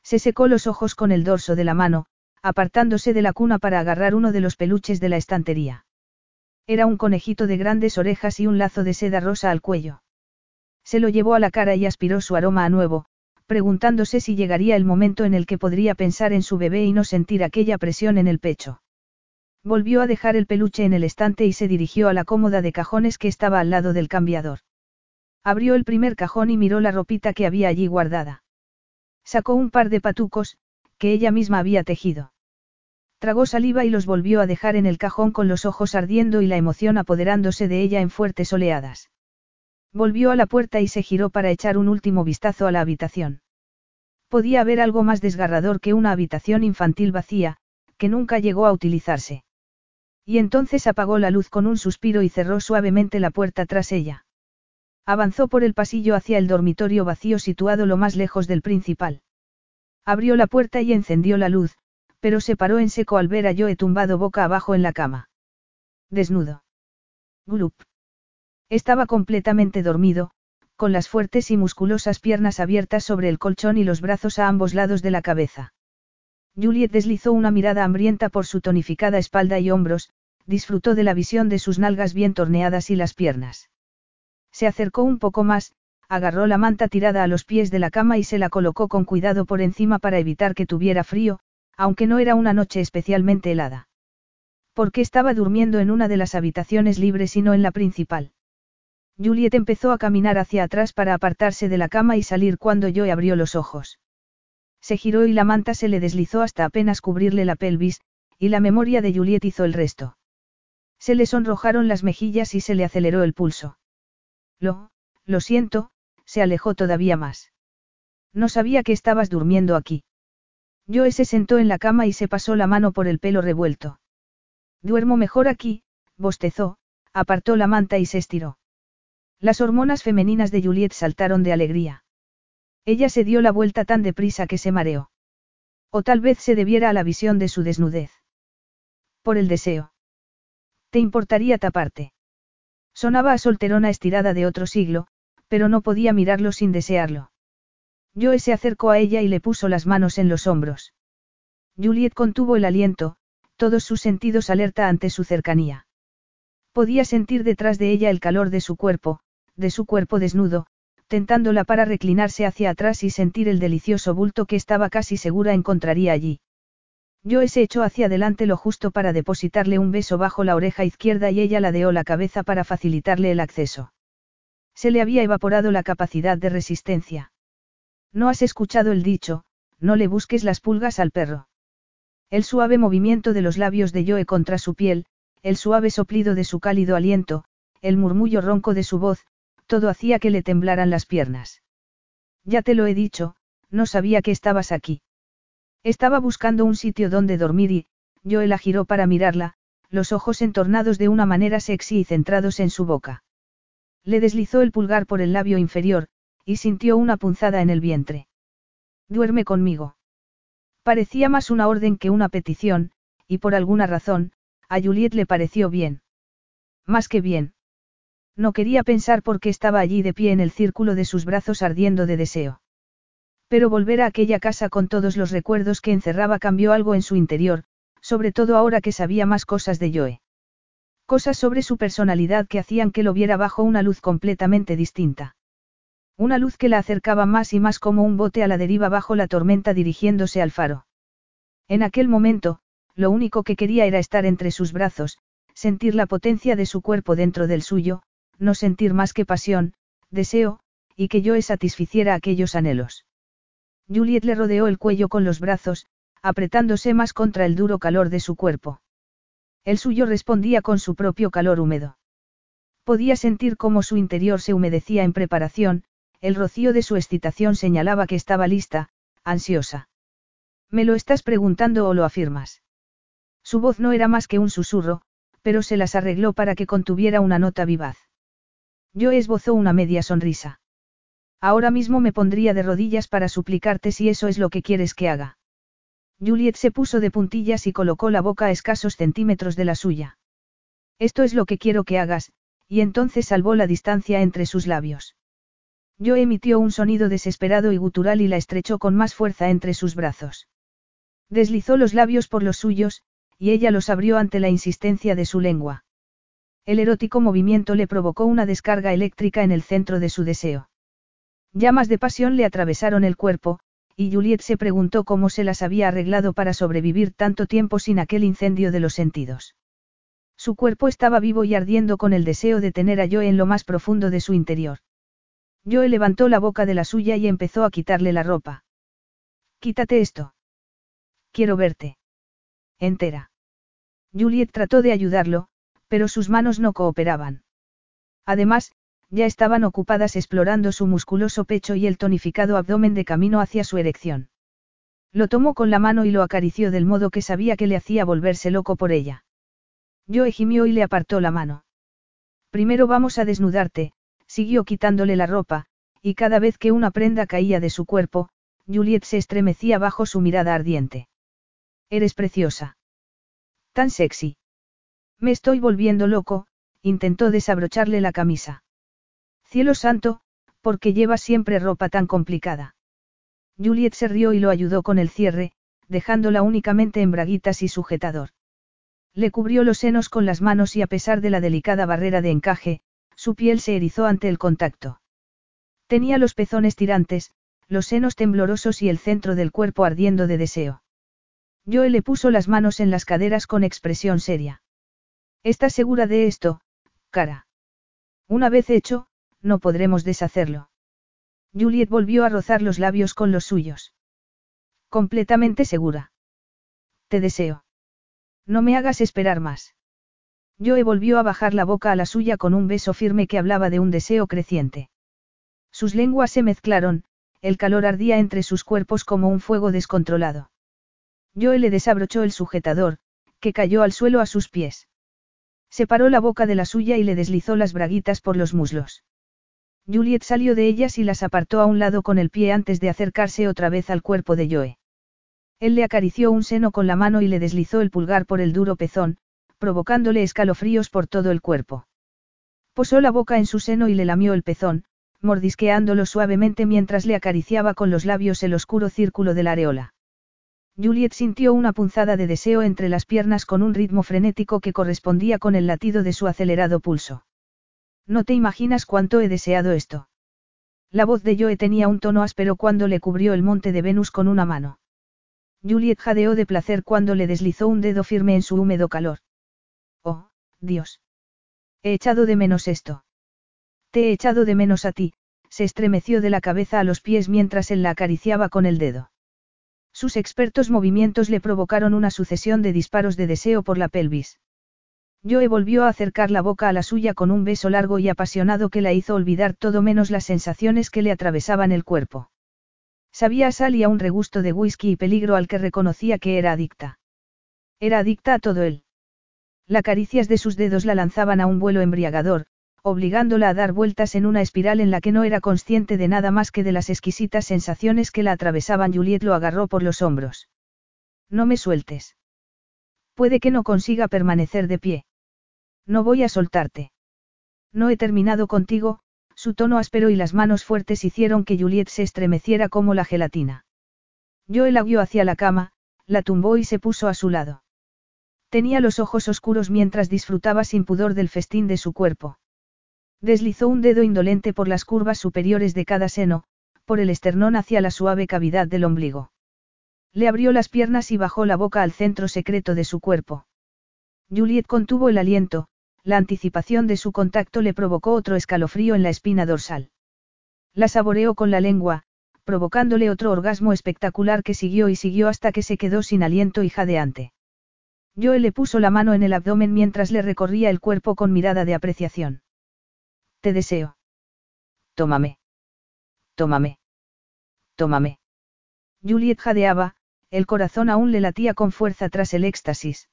Se secó los ojos con el dorso de la mano, apartándose de la cuna para agarrar uno de los peluches de la estantería. Era un conejito de grandes orejas y un lazo de seda rosa al cuello. Se lo llevó a la cara y aspiró su aroma a nuevo, preguntándose si llegaría el momento en el que podría pensar en su bebé y no sentir aquella presión en el pecho. Volvió a dejar el peluche en el estante y se dirigió a la cómoda de cajones que estaba al lado del cambiador. Abrió el primer cajón y miró la ropita que había allí guardada. Sacó un par de patucos, que ella misma había tejido. Tragó saliva y los volvió a dejar en el cajón con los ojos ardiendo y la emoción apoderándose de ella en fuertes oleadas. Volvió a la puerta y se giró para echar un último vistazo a la habitación. Podía haber algo más desgarrador que una habitación infantil vacía, que nunca llegó a utilizarse. Y entonces apagó la luz con un suspiro y cerró suavemente la puerta tras ella. Avanzó por el pasillo hacia el dormitorio vacío situado lo más lejos del principal. Abrió la puerta y encendió la luz, pero se paró en seco al ver a Joe tumbado boca abajo en la cama. Desnudo. Glup. Estaba completamente dormido, con las fuertes y musculosas piernas abiertas sobre el colchón y los brazos a ambos lados de la cabeza. Juliet deslizó una mirada hambrienta por su tonificada espalda y hombros, disfrutó de la visión de sus nalgas bien torneadas y las piernas. Se acercó un poco más, agarró la manta tirada a los pies de la cama y se la colocó con cuidado por encima para evitar que tuviera frío, aunque no era una noche especialmente helada. Porque estaba durmiendo en una de las habitaciones libres y no en la principal. Juliet empezó a caminar hacia atrás para apartarse de la cama y salir cuando Joe abrió los ojos. Se giró y la manta se le deslizó hasta apenas cubrirle la pelvis, y la memoria de Juliet hizo el resto. Se le sonrojaron las mejillas y se le aceleró el pulso. Lo, lo siento, se alejó todavía más. No sabía que estabas durmiendo aquí. Joe se sentó en la cama y se pasó la mano por el pelo revuelto. Duermo mejor aquí, bostezó, apartó la manta y se estiró. Las hormonas femeninas de Juliet saltaron de alegría. Ella se dio la vuelta tan deprisa que se mareó. O tal vez se debiera a la visión de su desnudez. Por el deseo. ¿Te importaría taparte? Sonaba a solterona estirada de otro siglo, pero no podía mirarlo sin desearlo. Joe se acercó a ella y le puso las manos en los hombros. Juliet contuvo el aliento, todos sus sentidos alerta ante su cercanía. Podía sentir detrás de ella el calor de su cuerpo, de su cuerpo desnudo, tentándola para reclinarse hacia atrás y sentir el delicioso bulto que estaba casi segura encontraría allí. Joe se echó hacia adelante lo justo para depositarle un beso bajo la oreja izquierda y ella ladeó la cabeza para facilitarle el acceso. Se le había evaporado la capacidad de resistencia. No has escuchado el dicho, no le busques las pulgas al perro. El suave movimiento de los labios de Joe contra su piel, el suave soplido de su cálido aliento, el murmullo ronco de su voz, todo hacía que le temblaran las piernas. Ya te lo he dicho, no sabía que estabas aquí. Estaba buscando un sitio donde dormir y, Joel giró para mirarla, los ojos entornados de una manera sexy y centrados en su boca. Le deslizó el pulgar por el labio inferior, y sintió una punzada en el vientre. Duerme conmigo. Parecía más una orden que una petición, y por alguna razón, a Juliet le pareció bien. Más que bien. No quería pensar por qué estaba allí de pie en el círculo de sus brazos ardiendo de deseo. Pero volver a aquella casa con todos los recuerdos que encerraba cambió algo en su interior, sobre todo ahora que sabía más cosas de Joe. Cosas sobre su personalidad que hacían que lo viera bajo una luz completamente distinta. Una luz que la acercaba más y más como un bote a la deriva bajo la tormenta dirigiéndose al faro. En aquel momento, lo único que quería era estar entre sus brazos, sentir la potencia de su cuerpo dentro del suyo, no sentir más que pasión, deseo, y que Joe satisficiera aquellos anhelos. Juliet le rodeó el cuello con los brazos, apretándose más contra el duro calor de su cuerpo. El suyo respondía con su propio calor húmedo. Podía sentir cómo su interior se humedecía en preparación, el rocío de su excitación señalaba que estaba lista, ansiosa. ¿Me lo estás preguntando o lo afirmas? Su voz no era más que un susurro, pero se las arregló para que contuviera una nota vivaz. Yo esbozó una media sonrisa. Ahora mismo me pondría de rodillas para suplicarte si eso es lo que quieres que haga. Juliet se puso de puntillas y colocó la boca a escasos centímetros de la suya. Esto es lo que quiero que hagas, y entonces salvó la distancia entre sus labios. Yo emitió un sonido desesperado y gutural y la estrechó con más fuerza entre sus brazos. Deslizó los labios por los suyos, y ella los abrió ante la insistencia de su lengua. El erótico movimiento le provocó una descarga eléctrica en el centro de su deseo. Llamas de pasión le atravesaron el cuerpo, y Juliet se preguntó cómo se las había arreglado para sobrevivir tanto tiempo sin aquel incendio de los sentidos. Su cuerpo estaba vivo y ardiendo con el deseo de tener a Joe en lo más profundo de su interior. Joe levantó la boca de la suya y empezó a quitarle la ropa. Quítate esto. Quiero verte. Entera. Juliet trató de ayudarlo, pero sus manos no cooperaban. Además, ya estaban ocupadas explorando su musculoso pecho y el tonificado abdomen de camino hacia su erección. Lo tomó con la mano y lo acarició del modo que sabía que le hacía volverse loco por ella. Joe gimió y le apartó la mano. Primero vamos a desnudarte, siguió quitándole la ropa, y cada vez que una prenda caía de su cuerpo, Juliet se estremecía bajo su mirada ardiente. Eres preciosa. Tan sexy. Me estoy volviendo loco, intentó desabrocharle la camisa. Cielo santo, ¿por qué llevas siempre ropa tan complicada? Juliet se rió y lo ayudó con el cierre, dejándola únicamente en braguitas y sujetador. Le cubrió los senos con las manos y a pesar de la delicada barrera de encaje, su piel se erizó ante el contacto. Tenía los pezones tirantes, los senos temblorosos y el centro del cuerpo ardiendo de deseo. Joe le puso las manos en las caderas con expresión seria. ¿Estás segura de esto, cara? Una vez hecho, no podremos deshacerlo. Juliet volvió a rozar los labios con los suyos. Completamente segura. Te deseo. No me hagas esperar más. Joe volvió a bajar la boca a la suya con un beso firme que hablaba de un deseo creciente. Sus lenguas se mezclaron, el calor ardía entre sus cuerpos como un fuego descontrolado. Joe le desabrochó el sujetador, que cayó al suelo a sus pies. Separó la boca de la suya y le deslizó las braguitas por los muslos. Juliet salió de ellas y las apartó a un lado con el pie antes de acercarse otra vez al cuerpo de Joe. Él le acarició un seno con la mano y le deslizó el pulgar por el duro pezón, provocándole escalofríos por todo el cuerpo. Posó la boca en su seno y le lamió el pezón, mordisqueándolo suavemente mientras le acariciaba con los labios el oscuro círculo de la areola. Juliet sintió una punzada de deseo entre las piernas con un ritmo frenético que correspondía con el latido de su acelerado pulso. No te imaginas cuánto he deseado esto. La voz de Joe tenía un tono áspero cuando le cubrió el monte de Venus con una mano. Juliet jadeó de placer cuando le deslizó un dedo firme en su húmedo calor. Oh, Dios. He echado de menos esto. Te he echado de menos a ti, se estremeció de la cabeza a los pies mientras él la acariciaba con el dedo. Sus expertos movimientos le provocaron una sucesión de disparos de deseo por la pelvis. Joe volvió a acercar la boca a la suya con un beso largo y apasionado que la hizo olvidar todo menos las sensaciones que le atravesaban el cuerpo. Sabía a sal a un regusto de whisky y peligro al que reconocía que era adicta. Era adicta a todo él. Las caricias de sus dedos la lanzaban a un vuelo embriagador, obligándola a dar vueltas en una espiral en la que no era consciente de nada más que de las exquisitas sensaciones que la atravesaban. Juliet lo agarró por los hombros. No me sueltes. Puede que no consiga permanecer de pie. No voy a soltarte. No he terminado contigo, su tono áspero y las manos fuertes hicieron que Juliet se estremeciera como la gelatina. Joe la guió hacia la cama, la tumbó y se puso a su lado. Tenía los ojos oscuros mientras disfrutaba sin pudor del festín de su cuerpo. Deslizó un dedo indolente por las curvas superiores de cada seno, por el esternón hacia la suave cavidad del ombligo. Le abrió las piernas y bajó la boca al centro secreto de su cuerpo. Juliet contuvo el aliento, la anticipación de su contacto le provocó otro escalofrío en la espina dorsal. La saboreó con la lengua, provocándole otro orgasmo espectacular que siguió y siguió hasta que se quedó sin aliento y jadeante. Joe le puso la mano en el abdomen mientras le recorría el cuerpo con mirada de apreciación. Te deseo. Tómame. Tómame. Tómame. Juliet jadeaba, el corazón aún le latía con fuerza tras el éxtasis.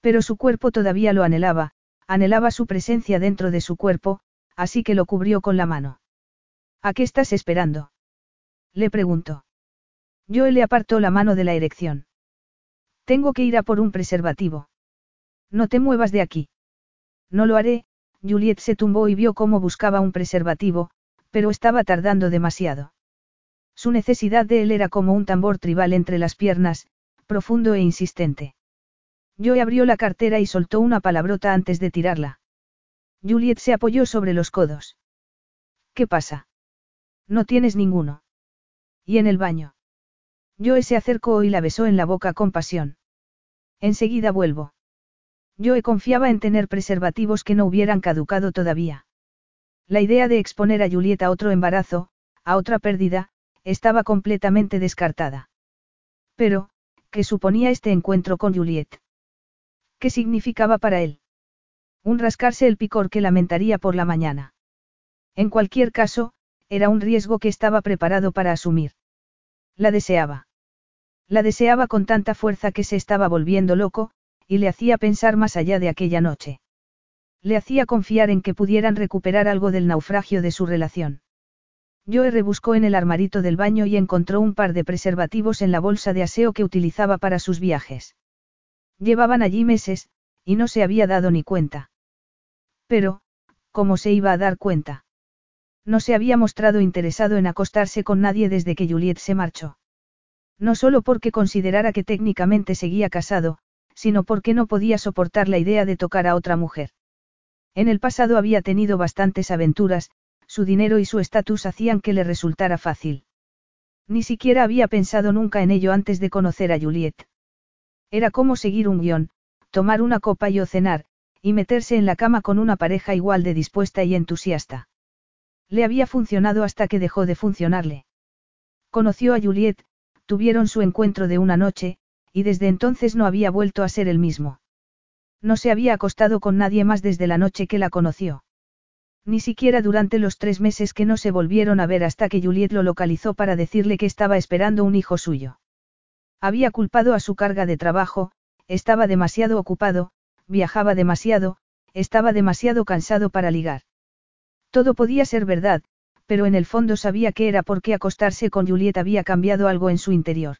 Pero su cuerpo todavía lo anhelaba, Anhelaba su presencia dentro de su cuerpo, así que lo cubrió con la mano. ¿A qué estás esperando? Le preguntó. Joe le apartó la mano de la erección. Tengo que ir a por un preservativo. No te muevas de aquí. No lo haré, Juliet se tumbó y vio cómo buscaba un preservativo, pero estaba tardando demasiado. Su necesidad de él era como un tambor tribal entre las piernas, profundo e insistente. Joe abrió la cartera y soltó una palabrota antes de tirarla. Juliet se apoyó sobre los codos. ¿Qué pasa? No tienes ninguno. ¿Y en el baño? Joe se acercó y la besó en la boca con pasión. Enseguida vuelvo. Joe confiaba en tener preservativos que no hubieran caducado todavía. La idea de exponer a Juliet a otro embarazo, a otra pérdida, estaba completamente descartada. Pero, ¿qué suponía este encuentro con Juliet? ¿Qué significaba para él? Un rascarse el picor que lamentaría por la mañana. En cualquier caso, era un riesgo que estaba preparado para asumir. La deseaba. La deseaba con tanta fuerza que se estaba volviendo loco, y le hacía pensar más allá de aquella noche. Le hacía confiar en que pudieran recuperar algo del naufragio de su relación. Joe rebuscó en el armarito del baño y encontró un par de preservativos en la bolsa de aseo que utilizaba para sus viajes. Llevaban allí meses, y no se había dado ni cuenta. Pero, ¿cómo se iba a dar cuenta? No se había mostrado interesado en acostarse con nadie desde que Juliet se marchó. No solo porque considerara que técnicamente seguía casado, sino porque no podía soportar la idea de tocar a otra mujer. En el pasado había tenido bastantes aventuras, su dinero y su estatus hacían que le resultara fácil. Ni siquiera había pensado nunca en ello antes de conocer a Juliet. Era como seguir un guion, tomar una copa y o cenar, y meterse en la cama con una pareja igual de dispuesta y entusiasta. Le había funcionado hasta que dejó de funcionarle. Conoció a Juliet, tuvieron su encuentro de una noche, y desde entonces no había vuelto a ser el mismo. No se había acostado con nadie más desde la noche que la conoció. Ni siquiera durante los tres meses que no se volvieron a ver hasta que Juliet lo localizó para decirle que estaba esperando un hijo suyo. Había culpado a su carga de trabajo, estaba demasiado ocupado, viajaba demasiado, estaba demasiado cansado para ligar. Todo podía ser verdad, pero en el fondo sabía que era porque acostarse con Juliet había cambiado algo en su interior.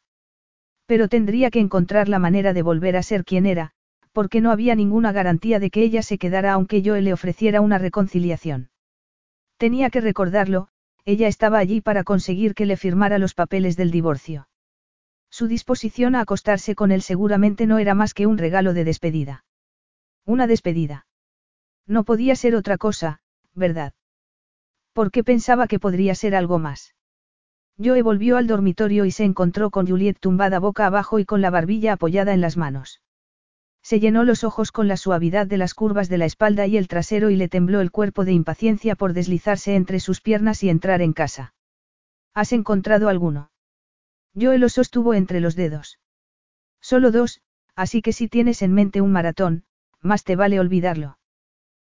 Pero tendría que encontrar la manera de volver a ser quien era, porque no había ninguna garantía de que ella se quedara aunque yo le ofreciera una reconciliación. Tenía que recordarlo, ella estaba allí para conseguir que le firmara los papeles del divorcio. Su disposición a acostarse con él seguramente no era más que un regalo de despedida. Una despedida. No podía ser otra cosa, ¿verdad? Porque pensaba que podría ser algo más. Joe volvió al dormitorio y se encontró con Juliet tumbada boca abajo y con la barbilla apoyada en las manos. Se llenó los ojos con la suavidad de las curvas de la espalda y el trasero y le tembló el cuerpo de impaciencia por deslizarse entre sus piernas y entrar en casa. ¿Has encontrado alguno? Joe lo sostuvo entre los dedos. Solo dos, así que si tienes en mente un maratón, más te vale olvidarlo.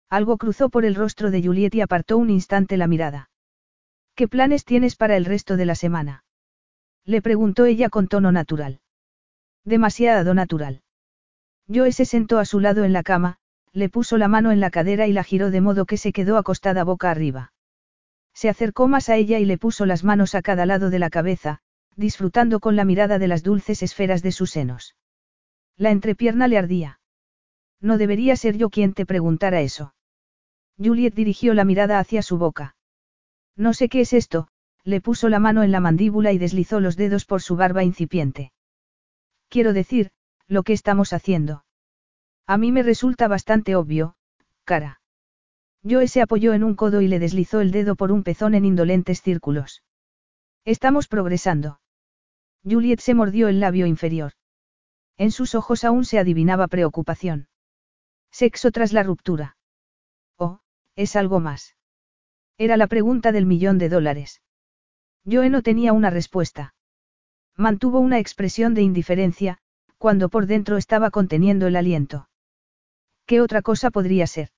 Algo cruzó por el rostro de Juliet y apartó un instante la mirada. ¿Qué planes tienes para el resto de la semana? Le preguntó ella con tono natural. Demasiado natural. Joe se sentó a su lado en la cama, le puso la mano en la cadera y la giró de modo que se quedó acostada boca arriba. Se acercó más a ella y le puso las manos a cada lado de la cabeza, disfrutando con la mirada de las dulces esferas de sus senos. La entrepierna le ardía. No debería ser yo quien te preguntara eso. Juliet dirigió la mirada hacia su boca. No sé qué es esto, le puso la mano en la mandíbula y deslizó los dedos por su barba incipiente. Quiero decir, lo que estamos haciendo. A mí me resulta bastante obvio, cara. Joe se apoyó en un codo y le deslizó el dedo por un pezón en indolentes círculos. Estamos progresando. Juliet se mordió el labio inferior. En sus ojos aún se adivinaba preocupación. Sexo tras la ruptura. Oh, es algo más. Era la pregunta del millón de dólares. Joe no tenía una respuesta. Mantuvo una expresión de indiferencia, cuando por dentro estaba conteniendo el aliento. ¿Qué otra cosa podría ser?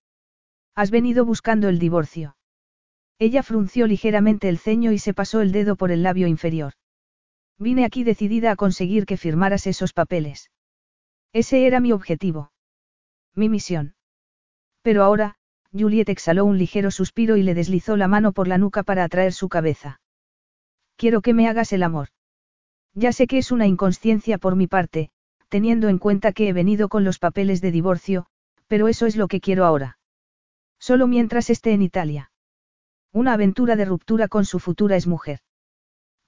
Has venido buscando el divorcio. Ella frunció ligeramente el ceño y se pasó el dedo por el labio inferior. Vine aquí decidida a conseguir que firmaras esos papeles. Ese era mi objetivo. Mi misión. Pero ahora, Juliet exhaló un ligero suspiro y le deslizó la mano por la nuca para atraer su cabeza. Quiero que me hagas el amor. Ya sé que es una inconsciencia por mi parte, teniendo en cuenta que he venido con los papeles de divorcio, pero eso es lo que quiero ahora. Solo mientras esté en Italia. Una aventura de ruptura con su futura mujer.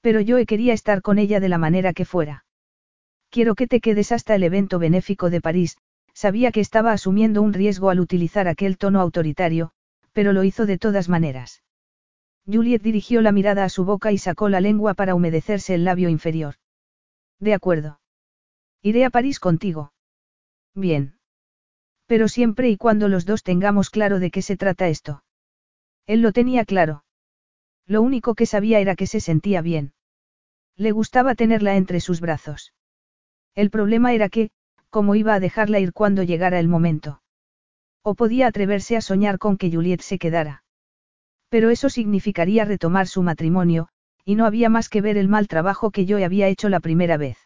Pero yo quería estar con ella de la manera que fuera. Quiero que te quedes hasta el evento benéfico de París, sabía que estaba asumiendo un riesgo al utilizar aquel tono autoritario, pero lo hizo de todas maneras. Juliet dirigió la mirada a su boca y sacó la lengua para humedecerse el labio inferior. De acuerdo. Iré a París contigo. Bien. Pero siempre y cuando los dos tengamos claro de qué se trata esto. Él lo tenía claro. Lo único que sabía era que se sentía bien. Le gustaba tenerla entre sus brazos. El problema era que, ¿cómo iba a dejarla ir cuando llegara el momento? O podía atreverse a soñar con que Juliet se quedara. Pero eso significaría retomar su matrimonio, y no había más que ver el mal trabajo que Joe había hecho la primera vez.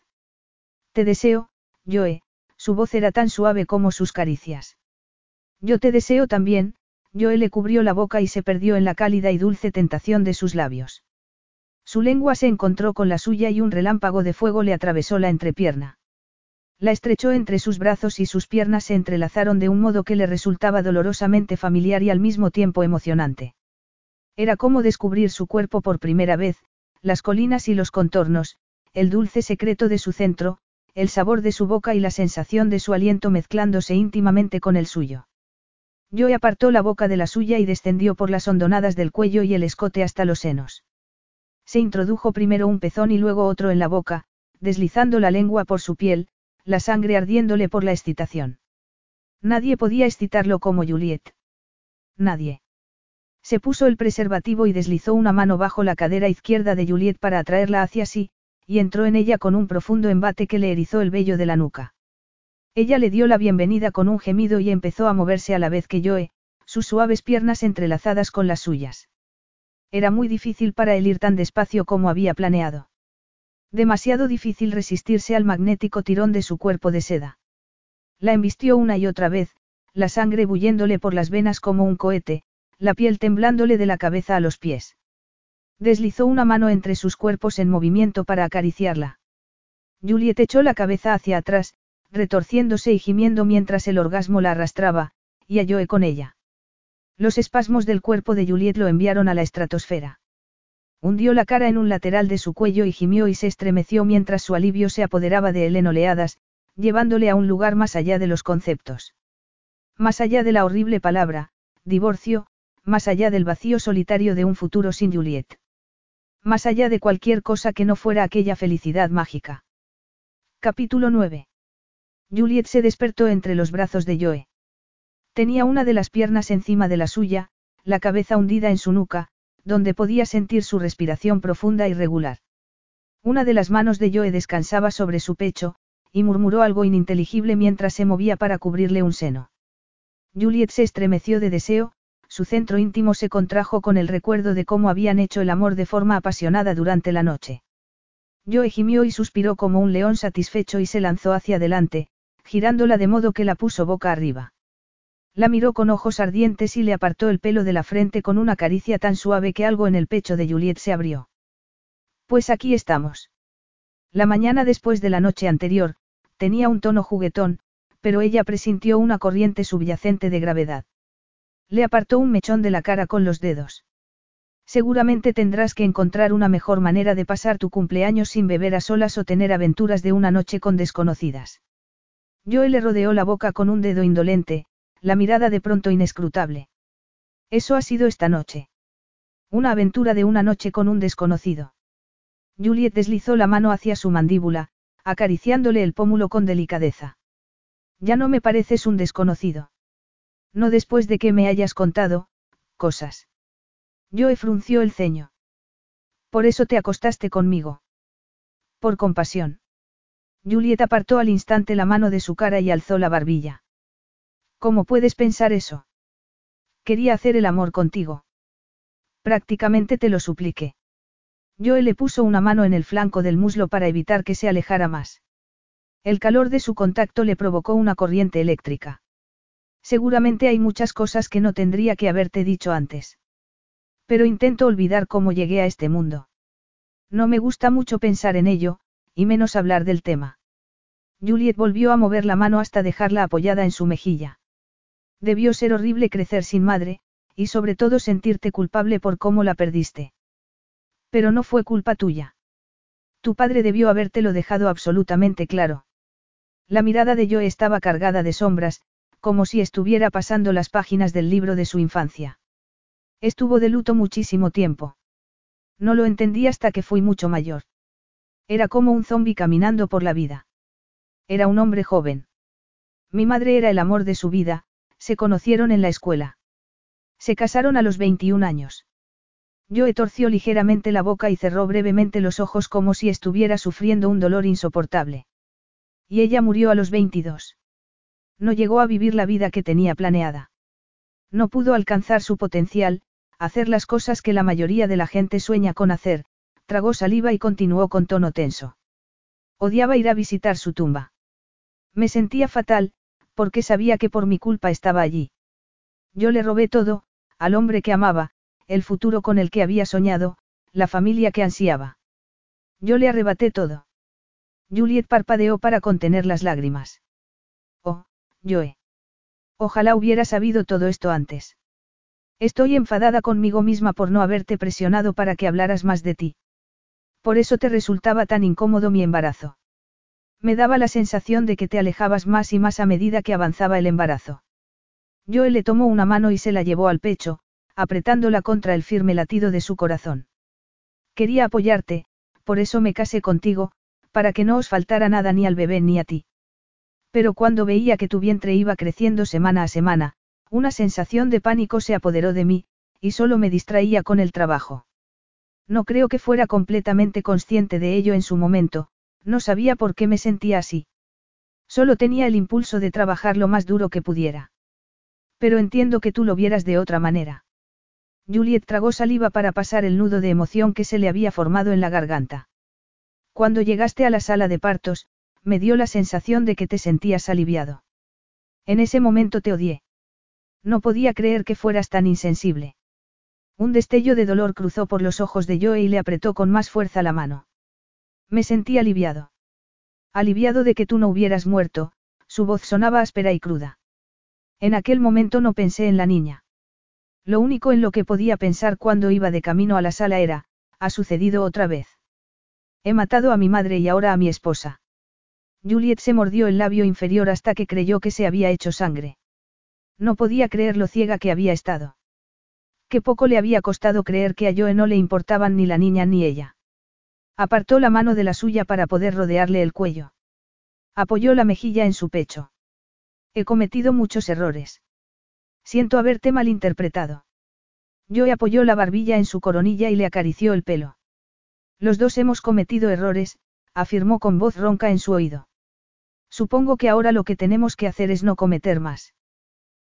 Te deseo, Joe, su voz era tan suave como sus caricias. Yo te deseo también, Joe le cubrió la boca y se perdió en la cálida y dulce tentación de sus labios. Su lengua se encontró con la suya y un relámpago de fuego le atravesó la entrepierna. La estrechó entre sus brazos y sus piernas se entrelazaron de un modo que le resultaba dolorosamente familiar y al mismo tiempo emocionante. Era como descubrir su cuerpo por primera vez, las colinas y los contornos, el dulce secreto de su centro, el sabor de su boca y la sensación de su aliento mezclándose íntimamente con el suyo. Joe apartó la boca de la suya y descendió por las hondonadas del cuello y el escote hasta los senos. Se introdujo primero un pezón y luego otro en la boca, deslizando la lengua por su piel, la sangre ardiéndole por la excitación. Nadie podía excitarlo como Juliet. Nadie. Se puso el preservativo y deslizó una mano bajo la cadera izquierda de Juliet para atraerla hacia sí, y entró en ella con un profundo embate que le erizó el vello de la nuca. Ella le dio la bienvenida con un gemido y empezó a moverse a la vez que Joe, sus suaves piernas entrelazadas con las suyas. Era muy difícil para él ir tan despacio como había planeado. Demasiado difícil resistirse al magnético tirón de su cuerpo de seda. La embistió una y otra vez, la sangre bulléndole por las venas como un cohete, la piel temblándole de la cabeza a los pies. Deslizó una mano entre sus cuerpos en movimiento para acariciarla. Juliet echó la cabeza hacia atrás, retorciéndose y gimiendo mientras el orgasmo la arrastraba, y halló con ella. Los espasmos del cuerpo de Juliet lo enviaron a la estratosfera. Hundió la cara en un lateral de su cuello y gimió y se estremeció mientras su alivio se apoderaba de él en oleadas, llevándole a un lugar más allá de los conceptos. Más allá de la horrible palabra, divorcio, más allá del vacío solitario de un futuro sin Juliet. Más allá de cualquier cosa que no fuera aquella felicidad mágica. Capítulo 9. Juliet se despertó entre los brazos de Joe. Tenía una de las piernas encima de la suya, la cabeza hundida en su nuca, donde podía sentir su respiración profunda y regular. Una de las manos de Joe descansaba sobre su pecho, y murmuró algo ininteligible mientras se movía para cubrirle un seno. Juliet se estremeció de deseo, su centro íntimo se contrajo con el recuerdo de cómo habían hecho el amor de forma apasionada durante la noche. Joe gimió y suspiró como un león satisfecho y se lanzó hacia adelante, girándola de modo que la puso boca arriba. La miró con ojos ardientes y le apartó el pelo de la frente con una caricia tan suave que algo en el pecho de Juliet se abrió. Pues aquí estamos. La mañana después de la noche anterior, tenía un tono juguetón, pero ella presintió una corriente subyacente de gravedad. Le apartó un mechón de la cara con los dedos. Seguramente tendrás que encontrar una mejor manera de pasar tu cumpleaños sin beber a solas o tener aventuras de una noche con desconocidas. Joe le rodeó la boca con un dedo indolente, la mirada de pronto inescrutable. Eso ha sido esta noche. Una aventura de una noche con un desconocido. Juliet deslizó la mano hacia su mandíbula, acariciándole el pómulo con delicadeza. Ya no me pareces un desconocido. No después de que me hayas contado, cosas. Joe frunció el ceño. Por eso te acostaste conmigo. Por compasión. Juliet apartó al instante la mano de su cara y alzó la barbilla. ¿Cómo puedes pensar eso? Quería hacer el amor contigo. Prácticamente te lo supliqué. Joe le puso una mano en el flanco del muslo para evitar que se alejara más. El calor de su contacto le provocó una corriente eléctrica. Seguramente hay muchas cosas que no tendría que haberte dicho antes. Pero intento olvidar cómo llegué a este mundo. No me gusta mucho pensar en ello, y menos hablar del tema. Juliet volvió a mover la mano hasta dejarla apoyada en su mejilla. Debió ser horrible crecer sin madre, y sobre todo sentirte culpable por cómo la perdiste. Pero no fue culpa tuya. Tu padre debió habértelo dejado absolutamente claro. La mirada de Joe estaba cargada de sombras, como si estuviera pasando las páginas del libro de su infancia. Estuvo de luto muchísimo tiempo. No lo entendí hasta que fui mucho mayor. Era como un zombi caminando por la vida. Era un hombre joven. Mi madre era el amor de su vida, se conocieron en la escuela. Se casaron a los 21 años. Joe torció ligeramente la boca y cerró brevemente los ojos como si estuviera sufriendo un dolor insoportable. Y ella murió a los 22. No llegó a vivir la vida que tenía planeada. No pudo alcanzar su potencial, hacer las cosas que la mayoría de la gente sueña con hacer, tragó saliva y continuó con tono tenso. Odiaba ir a visitar su tumba. Me sentía fatal, porque sabía que por mi culpa estaba allí. Yo le robé todo, al hombre que amaba, el futuro con el que había soñado, la familia que ansiaba. Yo le arrebaté todo. Juliet parpadeó para contener las lágrimas. Joe. Ojalá hubiera sabido todo esto antes. Estoy enfadada conmigo misma por no haberte presionado para que hablaras más de ti. Por eso te resultaba tan incómodo mi embarazo. Me daba la sensación de que te alejabas más y más a medida que avanzaba el embarazo. Joe le tomó una mano y se la llevó al pecho, apretándola contra el firme latido de su corazón. Quería apoyarte, por eso me casé contigo, para que no os faltara nada ni al bebé ni a ti. Pero cuando veía que tu vientre iba creciendo semana a semana, una sensación de pánico se apoderó de mí, y solo me distraía con el trabajo. No creo que fuera completamente consciente de ello en su momento, no sabía por qué me sentía así. Solo tenía el impulso de trabajar lo más duro que pudiera. Pero entiendo que tú lo vieras de otra manera. Juliet tragó saliva para pasar el nudo de emoción que se le había formado en la garganta. Cuando llegaste a la sala de partos, me dio la sensación de que te sentías aliviado. En ese momento te odié. No podía creer que fueras tan insensible. Un destello de dolor cruzó por los ojos de Joe y le apretó con más fuerza la mano. Me sentí aliviado. Aliviado de que tú no hubieras muerto, su voz sonaba áspera y cruda. En aquel momento no pensé en la niña. Lo único en lo que podía pensar cuando iba de camino a la sala era, ha sucedido otra vez. He matado a mi madre y ahora a mi esposa. Juliet se mordió el labio inferior hasta que creyó que se había hecho sangre. No podía creer lo ciega que había estado. Qué poco le había costado creer que a Joe no le importaban ni la niña ni ella. Apartó la mano de la suya para poder rodearle el cuello. Apoyó la mejilla en su pecho. He cometido muchos errores. Siento haberte malinterpretado. Joe apoyó la barbilla en su coronilla y le acarició el pelo. Los dos hemos cometido errores, afirmó con voz ronca en su oído. Supongo que ahora lo que tenemos que hacer es no cometer más.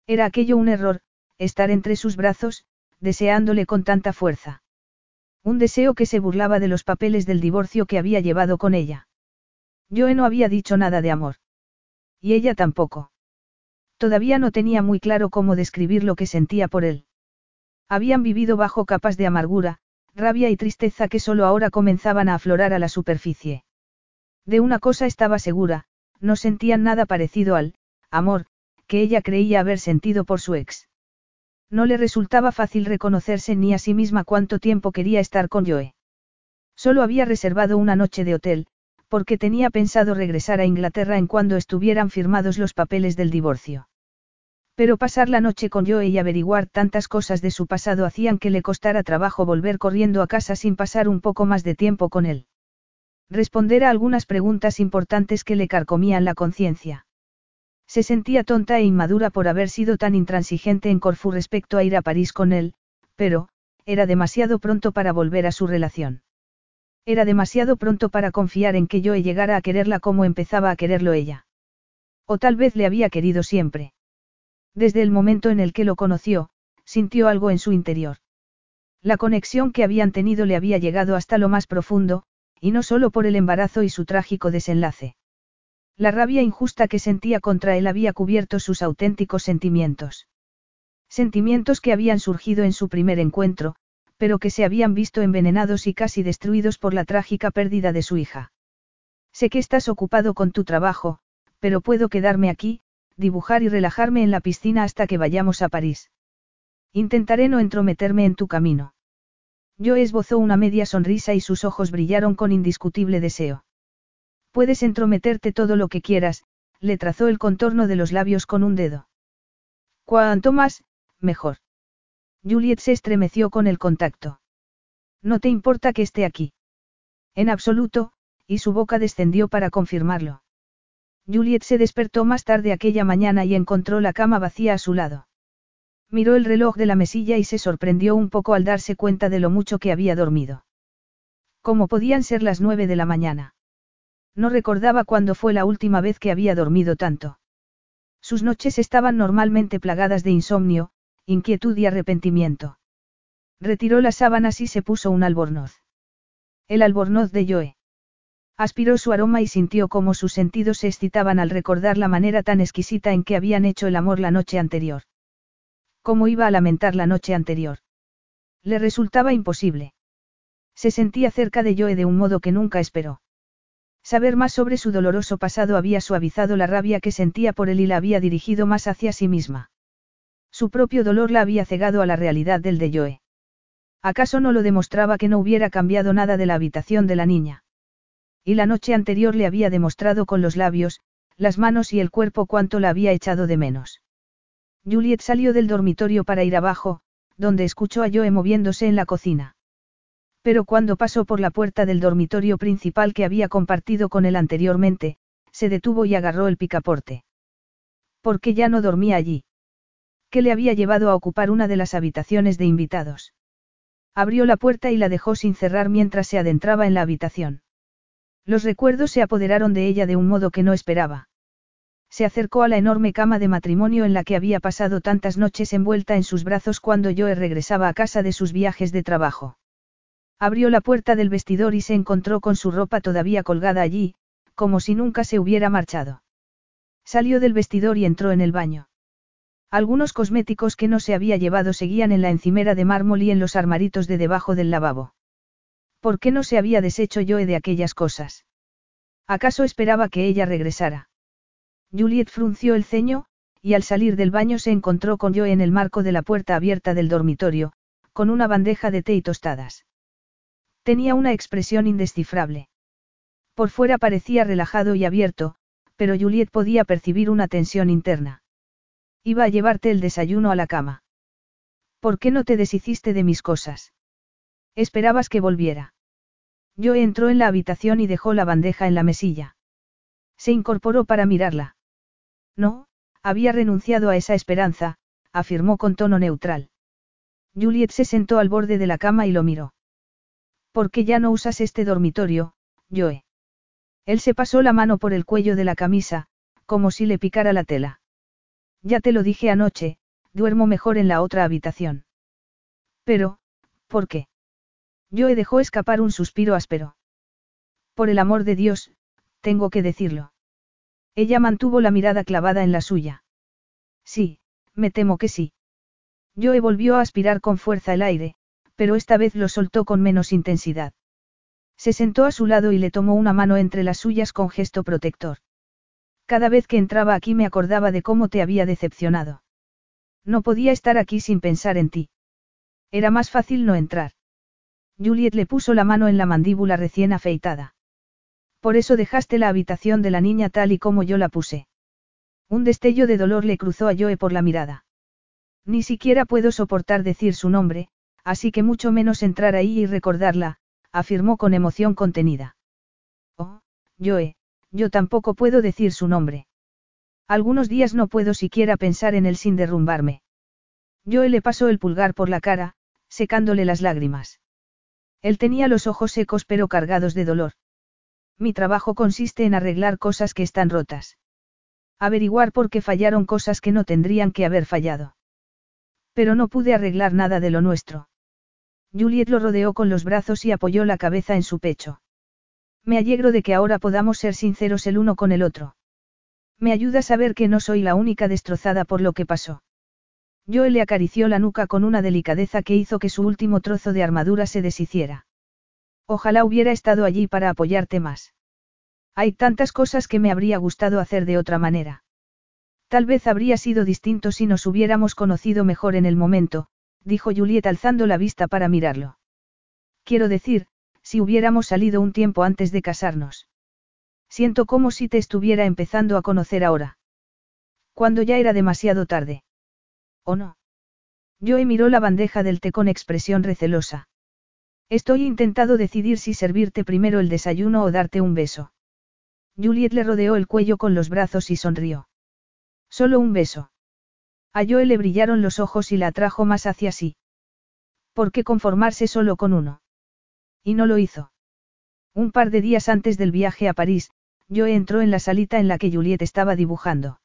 Era aquello un error, estar entre sus brazos, deseándole con tanta fuerza. Un deseo que se burlaba de los papeles del divorcio que había llevado con ella. Joe no había dicho nada de amor. Y ella tampoco. Todavía no tenía muy claro cómo describir lo que sentía por él. Habían vivido bajo capas de amargura, rabia y tristeza que solo ahora comenzaban a aflorar a la superficie. De una cosa estaba segura, no sentían nada parecido al amor, que ella creía haber sentido por su ex. No le resultaba fácil reconocerse ni a sí misma cuánto tiempo quería estar con Joe. Solo había reservado una noche de hotel, porque tenía pensado regresar a Inglaterra en cuando estuvieran firmados los papeles del divorcio. Pero pasar la noche con Joe y averiguar tantas cosas de su pasado hacían que le costara trabajo volver corriendo a casa sin pasar un poco más de tiempo con él. Responder a algunas preguntas importantes que le carcomían la conciencia. Se sentía tonta e inmadura por haber sido tan intransigente en Corfú respecto a ir a París con él, pero, era demasiado pronto para volver a su relación. Era demasiado pronto para confiar en que Joe llegara a quererla como empezaba a quererlo ella. O tal vez le había querido siempre. Desde el momento en el que lo conoció, sintió algo en su interior. La conexión que habían tenido le había llegado hasta lo más profundo, y no solo por el embarazo y su trágico desenlace. La rabia injusta que sentía contra él había cubierto sus auténticos sentimientos. Sentimientos que habían surgido en su primer encuentro, pero que se habían visto envenenados y casi destruidos por la trágica pérdida de su hija. Sé que estás ocupado con tu trabajo, pero puedo quedarme aquí, dibujar y relajarme en la piscina hasta que vayamos a París. Intentaré no entrometerme en tu camino. Yo esbozó una media sonrisa y sus ojos brillaron con indiscutible deseo. Puedes entrometerte todo lo que quieras, le trazó el contorno de los labios con un dedo. Cuanto más, mejor. Juliet se estremeció con el contacto. No te importa que esté aquí. En absoluto, y su boca descendió para confirmarlo. Juliet se despertó más tarde aquella mañana y encontró la cama vacía a su lado. Miró el reloj de la mesilla y se sorprendió un poco al darse cuenta de lo mucho que había dormido. ¿Cómo podían ser las nueve de la mañana? No recordaba cuándo fue la última vez que había dormido tanto. Sus noches estaban normalmente plagadas de insomnio, inquietud y arrepentimiento. Retiró las sábanas y se puso un albornoz. El albornoz de Joe. Aspiró su aroma y sintió cómo sus sentidos se excitaban al recordar la manera tan exquisita en que habían hecho el amor la noche anterior. ¿Cómo iba a lamentar la noche anterior? Le resultaba imposible. Se sentía cerca de Joe de un modo que nunca esperó. Saber más sobre su doloroso pasado había suavizado la rabia que sentía por él y la había dirigido más hacia sí misma. Su propio dolor la había cegado a la realidad del de Joe. ¿Acaso no lo demostraba que no hubiera cambiado nada de la habitación de la niña? Y la noche anterior le había demostrado con los labios, las manos y el cuerpo cuánto la había echado de menos. Juliet salió del dormitorio para ir abajo, donde escuchó a Joe moviéndose en la cocina. Pero cuando pasó por la puerta del dormitorio principal que había compartido con él anteriormente, se detuvo y agarró el picaporte. ¿Por qué ya no dormía allí? ¿Qué le había llevado a ocupar una de las habitaciones de invitados? Abrió la puerta y la dejó sin cerrar mientras se adentraba en la habitación. Los recuerdos se apoderaron de ella de un modo que no esperaba. Se acercó a la enorme cama de matrimonio en la que había pasado tantas noches envuelta en sus brazos cuando Joe regresaba a casa de sus viajes de trabajo. Abrió la puerta del vestidor y se encontró con su ropa todavía colgada allí, como si nunca se hubiera marchado. Salió del vestidor y entró en el baño. Algunos cosméticos que no se había llevado seguían en la encimera de mármol y en los armaritos de debajo del lavabo. ¿Por qué no se había deshecho Joe de aquellas cosas? ¿Acaso esperaba que ella regresara? Juliet frunció el ceño, y al salir del baño se encontró con Joe en el marco de la puerta abierta del dormitorio, con una bandeja de té y tostadas. Tenía una expresión indescifrable. Por fuera parecía relajado y abierto, pero Juliet podía percibir una tensión interna. Iba a llevarte el desayuno a la cama. ¿Por qué no te deshiciste de mis cosas? Esperabas que volviera. Joe entró en la habitación y dejó la bandeja en la mesilla. Se incorporó para mirarla. No, había renunciado a esa esperanza, afirmó con tono neutral. Juliet se sentó al borde de la cama y lo miró. ¿Por qué ya no usas este dormitorio, Joe? Él se pasó la mano por el cuello de la camisa, como si le picara la tela. Ya te lo dije anoche, duermo mejor en la otra habitación. Pero, ¿por qué? Joe dejó escapar un suspiro áspero. Por el amor de Dios, tengo que decirlo. Ella mantuvo la mirada clavada en la suya. Sí, me temo que sí. Joe volvió a aspirar con fuerza el aire, pero esta vez lo soltó con menos intensidad. Se sentó a su lado y le tomó una mano entre las suyas con gesto protector. Cada vez que entraba aquí me acordaba de cómo te había decepcionado. No podía estar aquí sin pensar en ti. Era más fácil no entrar. Juliet le puso la mano en la mandíbula recién afeitada. Por eso dejaste la habitación de la niña tal y como yo la puse. Un destello de dolor le cruzó a Joe por la mirada. Ni siquiera puedo soportar decir su nombre, así que mucho menos entrar ahí y recordarla, afirmó con emoción contenida. Oh, Joe, yo tampoco puedo decir su nombre. Algunos días no puedo siquiera pensar en él sin derrumbarme. Joe le pasó el pulgar por la cara, secándole las lágrimas. Él tenía los ojos secos pero cargados de dolor. Mi trabajo consiste en arreglar cosas que están rotas. Averiguar por qué fallaron cosas que no tendrían que haber fallado. Pero no pude arreglar nada de lo nuestro. Juliet lo rodeó con los brazos y apoyó la cabeza en su pecho. Me alegro de que ahora podamos ser sinceros el uno con el otro. Me ayuda a saber que no soy la única destrozada por lo que pasó. Joel le acarició la nuca con una delicadeza que hizo que su último trozo de armadura se deshiciera. Ojalá hubiera estado allí para apoyarte más. Hay tantas cosas que me habría gustado hacer de otra manera. Tal vez habría sido distinto si nos hubiéramos conocido mejor en el momento, dijo Juliet alzando la vista para mirarlo. Quiero decir, si hubiéramos salido un tiempo antes de casarnos. Siento como si te estuviera empezando a conocer ahora. Cuando ya era demasiado tarde. ¿O no? Joe miró la bandeja del té con expresión recelosa. Estoy intentado decidir si servirte primero el desayuno o darte un beso. Juliet le rodeó el cuello con los brazos y sonrió. Solo un beso. A Joe le brillaron los ojos y la atrajo más hacia sí. ¿Por qué conformarse solo con uno? Y no lo hizo. Un par de días antes del viaje a París, Joe entró en la salita en la que Juliet estaba dibujando.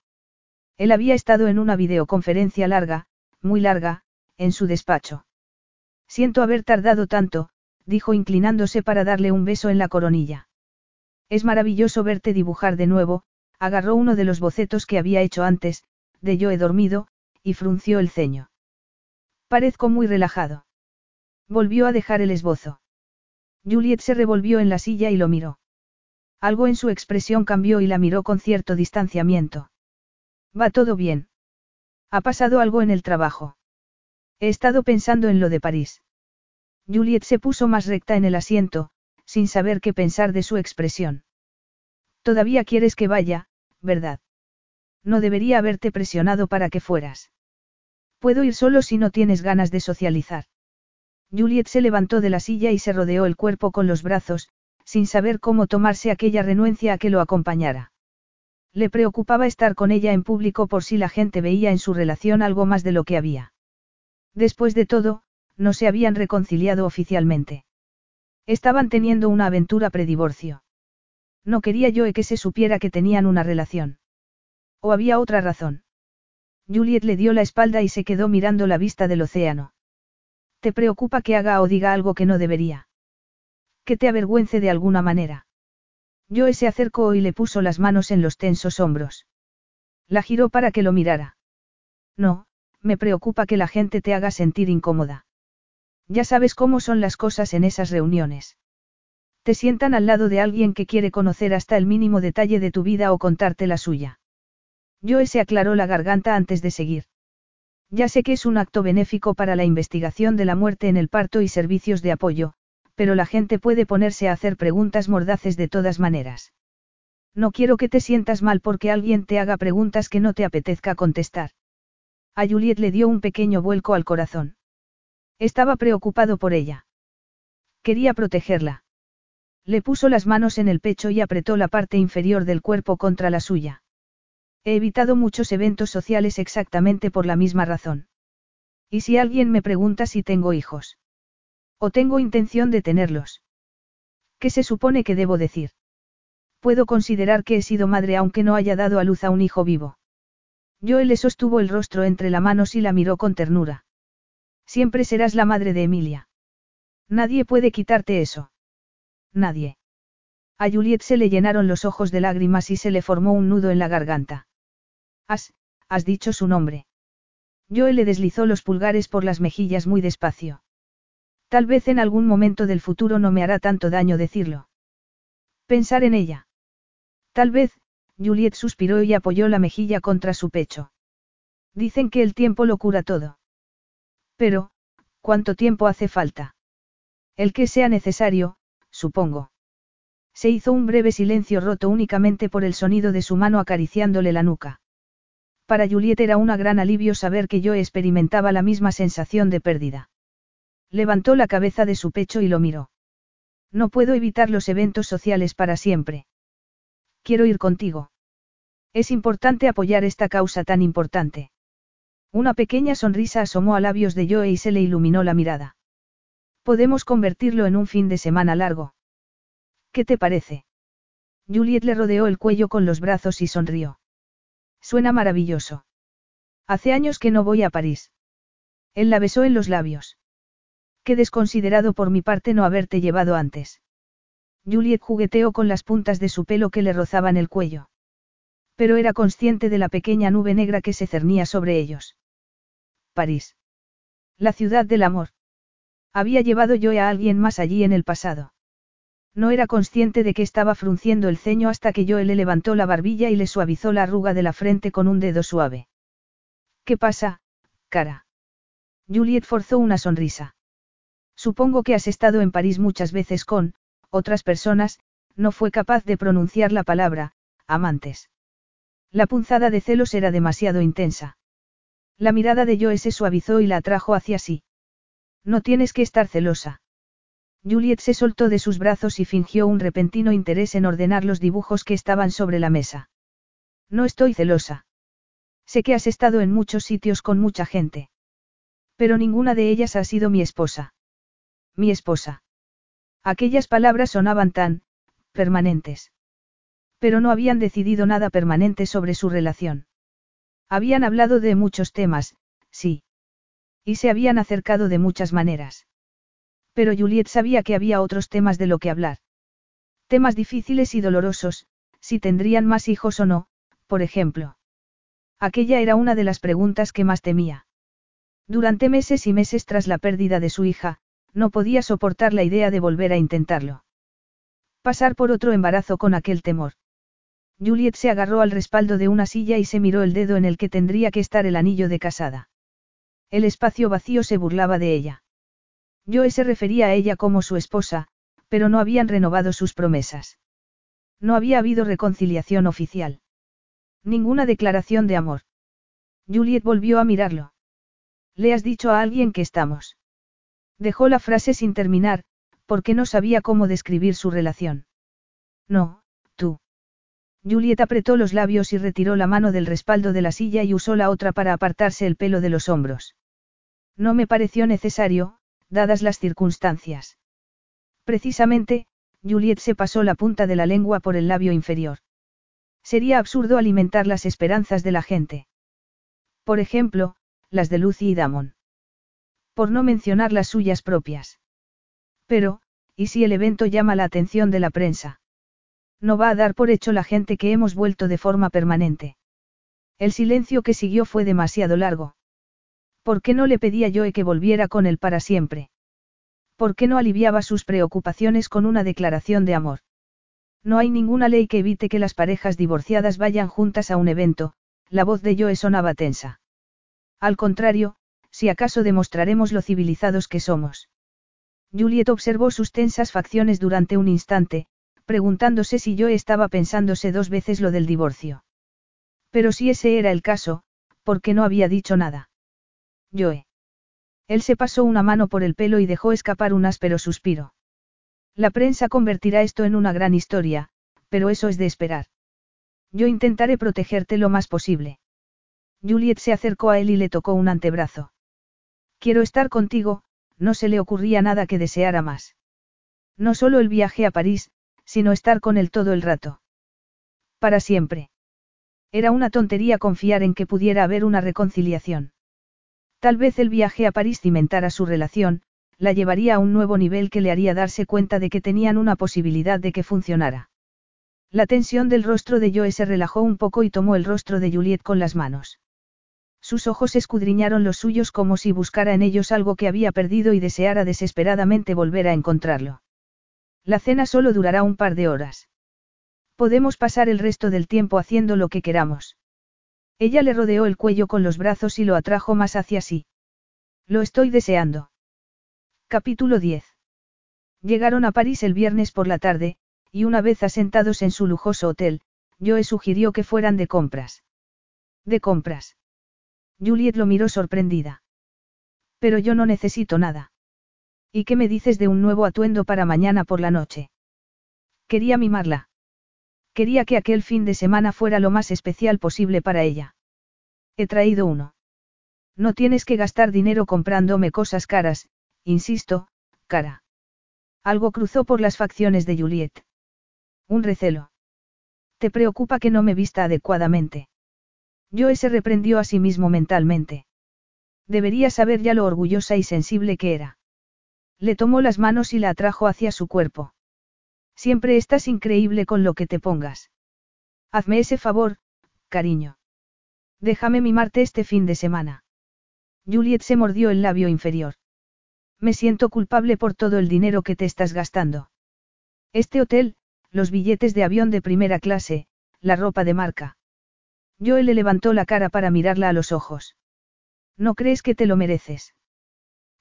Él había estado en una videoconferencia larga, muy larga, en su despacho. Siento haber tardado tanto, dijo inclinándose para darle un beso en la coronilla. Es maravilloso verte dibujar de nuevo, agarró uno de los bocetos que había hecho antes, de yo he dormido, y frunció el ceño. Parezco muy relajado. Volvió a dejar el esbozo. Juliet se revolvió en la silla y lo miró. Algo en su expresión cambió y la miró con cierto distanciamiento. Va todo bien. Ha pasado algo en el trabajo. He estado pensando en lo de París. Juliet se puso más recta en el asiento, sin saber qué pensar de su expresión. Todavía quieres que vaya, ¿verdad? No debería haberte presionado para que fueras. Puedo ir solo si no tienes ganas de socializar. Juliet se levantó de la silla y se rodeó el cuerpo con los brazos, sin saber cómo tomarse aquella renuencia a que lo acompañara. Le preocupaba estar con ella en público por si la gente veía en su relación algo más de lo que había. Después de todo, no se habían reconciliado oficialmente. Estaban teniendo una aventura predivorcio. No quería yo que se supiera que tenían una relación. ¿O había otra razón? Juliet le dio la espalda y se quedó mirando la vista del océano. ¿Te preocupa que haga o diga algo que no debería? Que te avergüence de alguna manera. Joe se acercó y le puso las manos en los tensos hombros. La giró para que lo mirara. No, me preocupa que la gente te haga sentir incómoda. Ya sabes cómo son las cosas en esas reuniones. Te sientan al lado de alguien que quiere conocer hasta el mínimo detalle de tu vida o contarte la suya. Joe se aclaró la garganta antes de seguir. Ya sé que es un acto benéfico para la investigación de la muerte en el parto y servicios de apoyo, pero la gente puede ponerse a hacer preguntas mordaces de todas maneras. No quiero que te sientas mal porque alguien te haga preguntas que no te apetezca contestar. A Juliet le dio un pequeño vuelco al corazón. Estaba preocupado por ella. Quería protegerla. Le puso las manos en el pecho y apretó la parte inferior del cuerpo contra la suya. He evitado muchos eventos sociales exactamente por la misma razón. ¿Y si alguien me pregunta si tengo hijos? ¿O tengo intención de tenerlos? ¿Qué se supone que debo decir? Puedo considerar que he sido madre aunque no haya dado a luz a un hijo vivo. Joe le sostuvo el rostro entre las manos y la miró con ternura. Siempre serás la madre de Emilia. Nadie puede quitarte eso. Nadie. A Juliet se le llenaron los ojos de lágrimas y se le formó un nudo en la garganta. Has, has dicho su nombre. Joe le deslizó los pulgares por las mejillas muy despacio. Tal vez en algún momento del futuro no me hará tanto daño decirlo. Pensar en ella. Tal vez, Juliet suspiró y apoyó la mejilla contra su pecho. Dicen que el tiempo lo cura todo. Pero, ¿cuánto tiempo hace falta? El que sea necesario, supongo. Se hizo un breve silencio roto únicamente por el sonido de su mano acariciándole la nuca. Para Juliet era un gran alivio saber que yo experimentaba la misma sensación de pérdida. Levantó la cabeza de su pecho y lo miró. No puedo evitar los eventos sociales para siempre. Quiero ir contigo. Es importante apoyar esta causa tan importante. Una pequeña sonrisa asomó a labios de Joe y se le iluminó la mirada. Podemos convertirlo en un fin de semana largo. ¿Qué te parece? Juliet le rodeó el cuello con los brazos y sonrió. Suena maravilloso. Hace años que no voy a París. Él la besó en los labios. Qué desconsiderado por mi parte no haberte llevado antes. Juliet jugueteó con las puntas de su pelo que le rozaban el cuello. Pero era consciente de la pequeña nube negra que se cernía sobre ellos. París. La ciudad del amor. Había llevado yo a alguien más allí en el pasado. No era consciente de que estaba frunciendo el ceño hasta que Joe le levantó la barbilla y le suavizó la arruga de la frente con un dedo suave. ¿Qué pasa, cara? Juliet forzó una sonrisa. Supongo que has estado en París muchas veces con, otras personas, no fue capaz de pronunciar la palabra, amantes. La punzada de celos era demasiado intensa. La mirada de Joe se suavizó y la atrajo hacia sí. No tienes que estar celosa. Juliet se soltó de sus brazos y fingió un repentino interés en ordenar los dibujos que estaban sobre la mesa. No estoy celosa. Sé que has estado en muchos sitios con mucha gente. Pero ninguna de ellas ha sido mi esposa. Mi esposa. Aquellas palabras sonaban tan, permanentes. Pero no habían decidido nada permanente sobre su relación. Habían hablado de muchos temas, sí. Y se habían acercado de muchas maneras. Pero Juliet sabía que había otros temas de lo que hablar. Temas difíciles y dolorosos, si tendrían más hijos o no, por ejemplo. Aquella era una de las preguntas que más temía. Durante meses y meses tras la pérdida de su hija, no podía soportar la idea de volver a intentarlo. Pasar por otro embarazo con aquel temor. Juliet se agarró al respaldo de una silla y se miró el dedo en el que tendría que estar el anillo de casada. El espacio vacío se burlaba de ella. Joe se refería a ella como su esposa, pero no habían renovado sus promesas. No había habido reconciliación oficial. Ninguna declaración de amor. Juliet volvió a mirarlo. ¿Le has dicho a alguien que estamos? Dejó la frase sin terminar, porque no sabía cómo describir su relación. No. Juliet apretó los labios y retiró la mano del respaldo de la silla y usó la otra para apartarse el pelo de los hombros. No me pareció necesario, dadas las circunstancias. Precisamente, Juliet se pasó la punta de la lengua por el labio inferior. Sería absurdo alimentar las esperanzas de la gente. Por ejemplo, las de Lucy y Damon. Por no mencionar las suyas propias. Pero, ¿y si el evento llama la atención de la prensa? No va a dar por hecho la gente que hemos vuelto de forma permanente. El silencio que siguió fue demasiado largo. ¿Por qué no le pedía yo que volviera con él para siempre? ¿Por qué no aliviaba sus preocupaciones con una declaración de amor? No hay ninguna ley que evite que las parejas divorciadas vayan juntas a un evento, la voz de Joe sonaba tensa. Al contrario, si acaso demostraremos lo civilizados que somos. Juliet observó sus tensas facciones durante un instante, preguntándose si yo estaba pensándose dos veces lo del divorcio. Pero si ese era el caso, ¿por qué no había dicho nada? Joe. Él se pasó una mano por el pelo y dejó escapar un áspero suspiro. La prensa convertirá esto en una gran historia, pero eso es de esperar. Yo intentaré protegerte lo más posible. Juliet se acercó a él y le tocó un antebrazo. Quiero estar contigo, no se le ocurría nada que deseara más. No solo el viaje a París, sino estar con él todo el rato. Para siempre. Era una tontería confiar en que pudiera haber una reconciliación. Tal vez el viaje a París cimentara su relación, la llevaría a un nuevo nivel que le haría darse cuenta de que tenían una posibilidad de que funcionara. La tensión del rostro de Joe se relajó un poco y tomó el rostro de Juliet con las manos. Sus ojos escudriñaron los suyos como si buscara en ellos algo que había perdido y deseara desesperadamente volver a encontrarlo. La cena solo durará un par de horas. Podemos pasar el resto del tiempo haciendo lo que queramos. Ella le rodeó el cuello con los brazos y lo atrajo más hacia sí. Lo estoy deseando. Capítulo 10. Llegaron a París el viernes por la tarde, y una vez asentados en su lujoso hotel, Joe sugirió que fueran de compras. ¿De compras? Juliet lo miró sorprendida. Pero yo no necesito nada. ¿Y qué me dices de un nuevo atuendo para mañana por la noche? Quería mimarla. Quería que aquel fin de semana fuera lo más especial posible para ella. He traído uno. No tienes que gastar dinero comprándome cosas caras, insisto, cara. Algo cruzó por las facciones de Juliet. Un recelo. ¿Te preocupa que no me vista adecuadamente? Joe se reprendió a sí mismo mentalmente. Debería saber ya lo orgullosa y sensible que era. Le tomó las manos y la atrajo hacia su cuerpo. Siempre estás increíble con lo que te pongas. Hazme ese favor, cariño. Déjame mimarte este fin de semana. Juliet se mordió el labio inferior. Me siento culpable por todo el dinero que te estás gastando. Este hotel, los billetes de avión de primera clase, la ropa de marca. Joel le levantó la cara para mirarla a los ojos. ¿No crees que te lo mereces?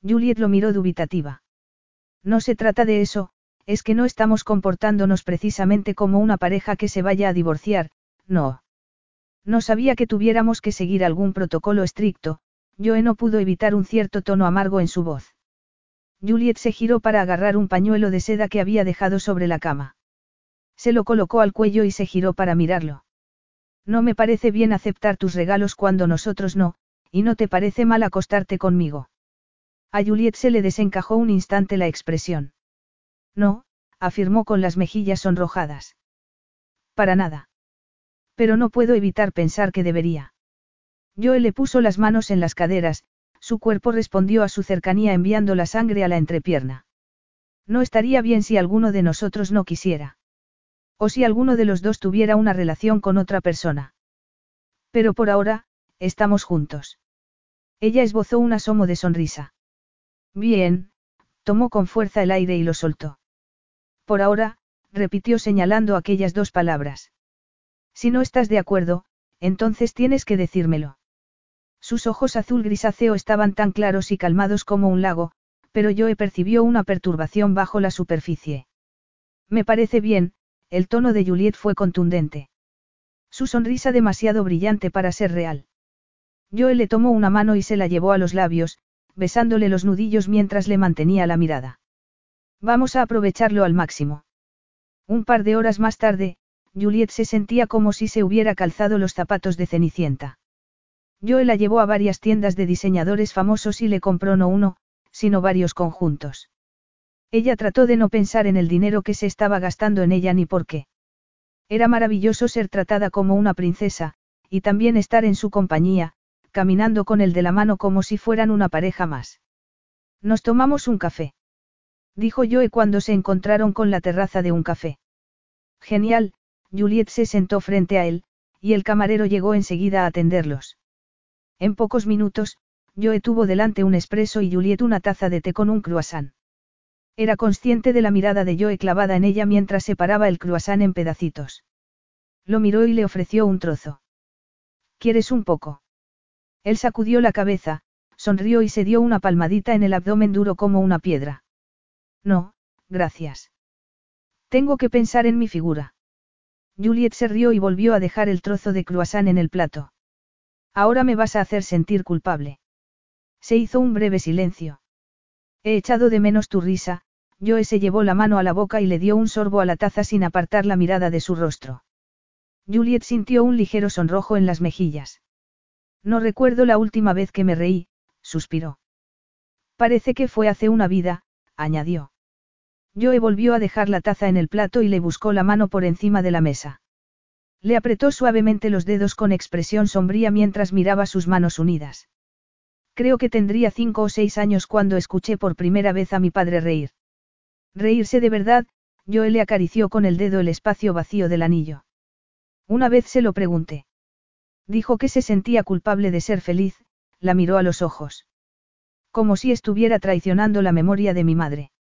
Juliet lo miró dubitativa. No se trata de eso, es que no estamos comportándonos precisamente como una pareja que se vaya a divorciar, no. No sabía que tuviéramos que seguir algún protocolo estricto, Joe no pudo evitar un cierto tono amargo en su voz. Juliet se giró para agarrar un pañuelo de seda que había dejado sobre la cama. Se lo colocó al cuello y se giró para mirarlo. No me parece bien aceptar tus regalos cuando nosotros no, y no te parece mal acostarte conmigo. A Juliet se le desencajó un instante la expresión. No, afirmó con las mejillas sonrojadas. Para nada. Pero no puedo evitar pensar que debería. Joe le puso las manos en las caderas, su cuerpo respondió a su cercanía enviando la sangre a la entrepierna. No estaría bien si alguno de nosotros no quisiera. O si alguno de los dos tuviera una relación con otra persona. Pero por ahora, estamos juntos. Ella esbozó un asomo de sonrisa. Bien, tomó con fuerza el aire y lo soltó. Por ahora, repitió señalando aquellas dos palabras. Si no estás de acuerdo, entonces tienes que decírmelo. Sus ojos azul grisáceo estaban tan claros y calmados como un lago, pero Joe percibió una perturbación bajo la superficie. Me parece bien, el tono de Juliet fue contundente. Su sonrisa demasiado brillante para ser real. Joe le tomó una mano y se la llevó a los labios, besándole los nudillos mientras le mantenía la mirada. Vamos a aprovecharlo al máximo. Un par de horas más tarde, Juliet se sentía como si se hubiera calzado los zapatos de Cenicienta. Joe la llevó a varias tiendas de diseñadores famosos y le compró no uno, sino varios conjuntos. Ella trató de no pensar en el dinero que se estaba gastando en ella ni por qué. Era maravilloso ser tratada como una princesa, y también estar en su compañía, caminando con él de la mano como si fueran una pareja más. Nos tomamos un café dijo Joe cuando se encontraron con la terraza de un café. Genial, Juliet se sentó frente a él, y el camarero llegó enseguida a atenderlos. En pocos minutos, Joe tuvo delante un espresso y Juliet una taza de té con un croissant. Era consciente de la mirada de Joe clavada en ella mientras separaba el croissant en pedacitos. Lo miró y le ofreció un trozo. ¿Quieres un poco? Él sacudió la cabeza, sonrió y se dio una palmadita en el abdomen duro como una piedra. No, gracias. Tengo que pensar en mi figura. Juliet se rió y volvió a dejar el trozo de croissant en el plato. Ahora me vas a hacer sentir culpable. Se hizo un breve silencio. He echado de menos tu risa, Joe se llevó la mano a la boca y le dio un sorbo a la taza sin apartar la mirada de su rostro. Juliet sintió un ligero sonrojo en las mejillas. No recuerdo la última vez que me reí, suspiró. Parece que fue hace una vida, añadió. Joe volvió a dejar la taza en el plato y le buscó la mano por encima de la mesa. Le apretó suavemente los dedos con expresión sombría mientras miraba sus manos unidas. Creo que tendría cinco o seis años cuando escuché por primera vez a mi padre reír. Reírse de verdad, Joe le acarició con el dedo el espacio vacío del anillo. Una vez se lo pregunté. Dijo que se sentía culpable de ser feliz, la miró a los ojos. Como si estuviera traicionando la memoria de mi madre.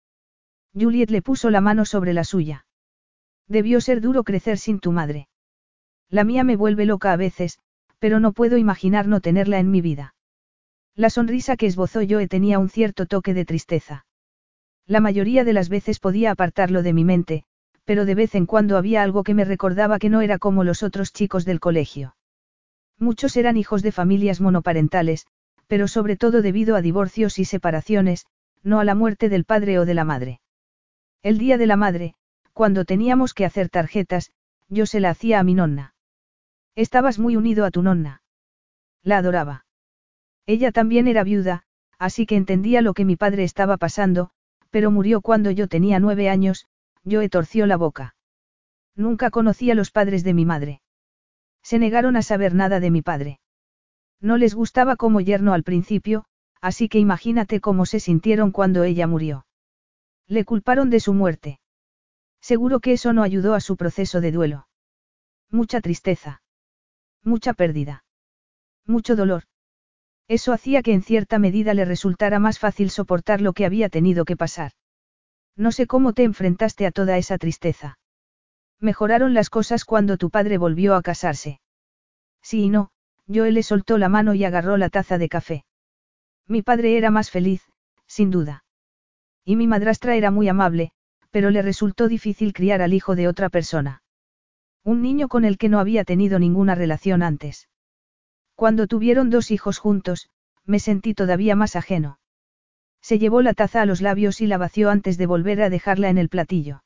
Juliet le puso la mano sobre la suya. Debió ser duro crecer sin tu madre. La mía me vuelve loca a veces, pero no puedo imaginar no tenerla en mi vida. La sonrisa que esbozó Joe tenía un cierto toque de tristeza. La mayoría de las veces podía apartarlo de mi mente, pero de vez en cuando había algo que me recordaba que no era como los otros chicos del colegio. Muchos eran hijos de familias monoparentales, pero sobre todo debido a divorcios y separaciones, no a la muerte del padre o de la madre. El día de la madre, cuando teníamos que hacer tarjetas, yo se la hacía a mi nonna. Estabas muy unido a tu nonna. La adoraba. Ella también era viuda, así que entendía lo que mi padre estaba pasando, pero murió cuando yo tenía nueve años, yo he torció la boca. Nunca conocí a los padres de mi madre. Se negaron a saber nada de mi padre. No les gustaba como yerno al principio, así que imagínate cómo se sintieron cuando ella murió. Le culparon de su muerte. Seguro que eso no ayudó a su proceso de duelo. Mucha tristeza. Mucha pérdida. Mucho dolor. Eso hacía que en cierta medida le resultara más fácil soportar lo que había tenido que pasar. No sé cómo te enfrentaste a toda esa tristeza. Mejoraron las cosas cuando tu padre volvió a casarse. Sí y no, Joel le soltó la mano y agarró la taza de café. Mi padre era más feliz, sin duda. Y mi madrastra era muy amable, pero le resultó difícil criar al hijo de otra persona. Un niño con el que no había tenido ninguna relación antes. Cuando tuvieron dos hijos juntos, me sentí todavía más ajeno. Se llevó la taza a los labios y la vació antes de volver a dejarla en el platillo.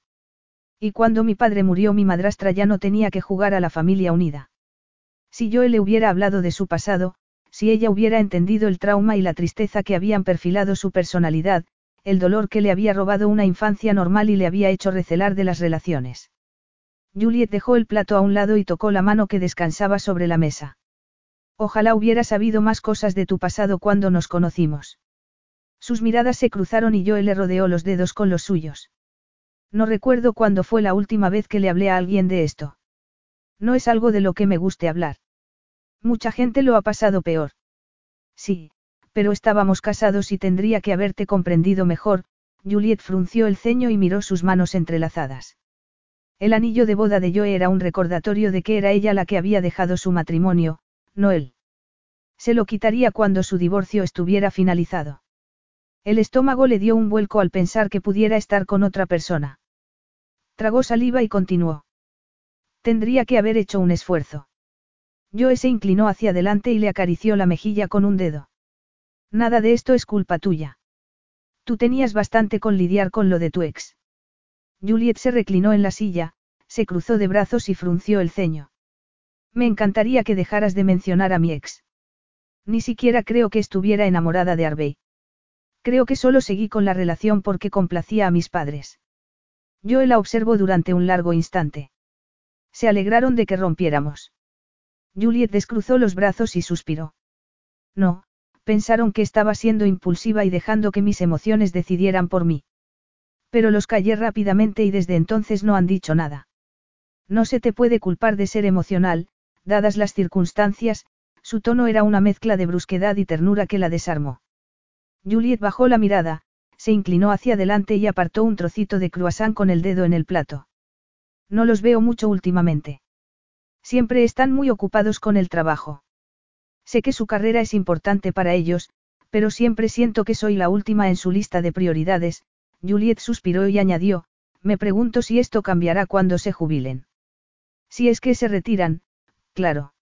Y cuando mi padre murió mi madrastra ya no tenía que jugar a la familia unida. Si yo le hubiera hablado de su pasado, si ella hubiera entendido el trauma y la tristeza que habían perfilado su personalidad, el dolor que le había robado una infancia normal y le había hecho recelar de las relaciones. Juliet dejó el plato a un lado y tocó la mano que descansaba sobre la mesa. Ojalá hubiera sabido más cosas de tu pasado cuando nos conocimos. Sus miradas se cruzaron y yo le rodeó los dedos con los suyos. No recuerdo cuándo fue la última vez que le hablé a alguien de esto. No es algo de lo que me guste hablar. Mucha gente lo ha pasado peor. Sí, pero estábamos casados y tendría que haberte comprendido mejor, Juliet frunció el ceño y miró sus manos entrelazadas. El anillo de boda de Joe era un recordatorio de que era ella la que había dejado su matrimonio, no él. Se lo quitaría cuando su divorcio estuviera finalizado. El estómago le dio un vuelco al pensar que pudiera estar con otra persona. Tragó saliva y continuó. Tendría que haber hecho un esfuerzo. Joe se inclinó hacia adelante y le acarició la mejilla con un dedo. Nada de esto es culpa tuya. Tú tenías bastante con lidiar con lo de tu ex. Juliet se reclinó en la silla, se cruzó de brazos y frunció el ceño. Me encantaría que dejaras de mencionar a mi ex. Ni siquiera creo que estuviera enamorada de Arbey. Creo que solo seguí con la relación porque complacía a mis padres. Yo la observó durante un largo instante. Se alegraron de que rompiéramos. Juliet descruzó los brazos y suspiró. No, pensaron que estaba siendo impulsiva y dejando que mis emociones decidieran por mí. Pero los callé rápidamente y desde entonces no han dicho nada. No se te puede culpar de ser emocional, dadas las circunstancias, su tono era una mezcla de brusquedad y ternura que la desarmó. Juliet bajó la mirada, se inclinó hacia adelante y apartó un trocito de croissant con el dedo en el plato. No los veo mucho últimamente. Siempre están muy ocupados con el trabajo. Sé que su carrera es importante para ellos, pero siempre siento que soy la última en su lista de prioridades, Juliet suspiró y añadió, me pregunto si esto cambiará cuando se jubilen. Si es que se retiran, claro.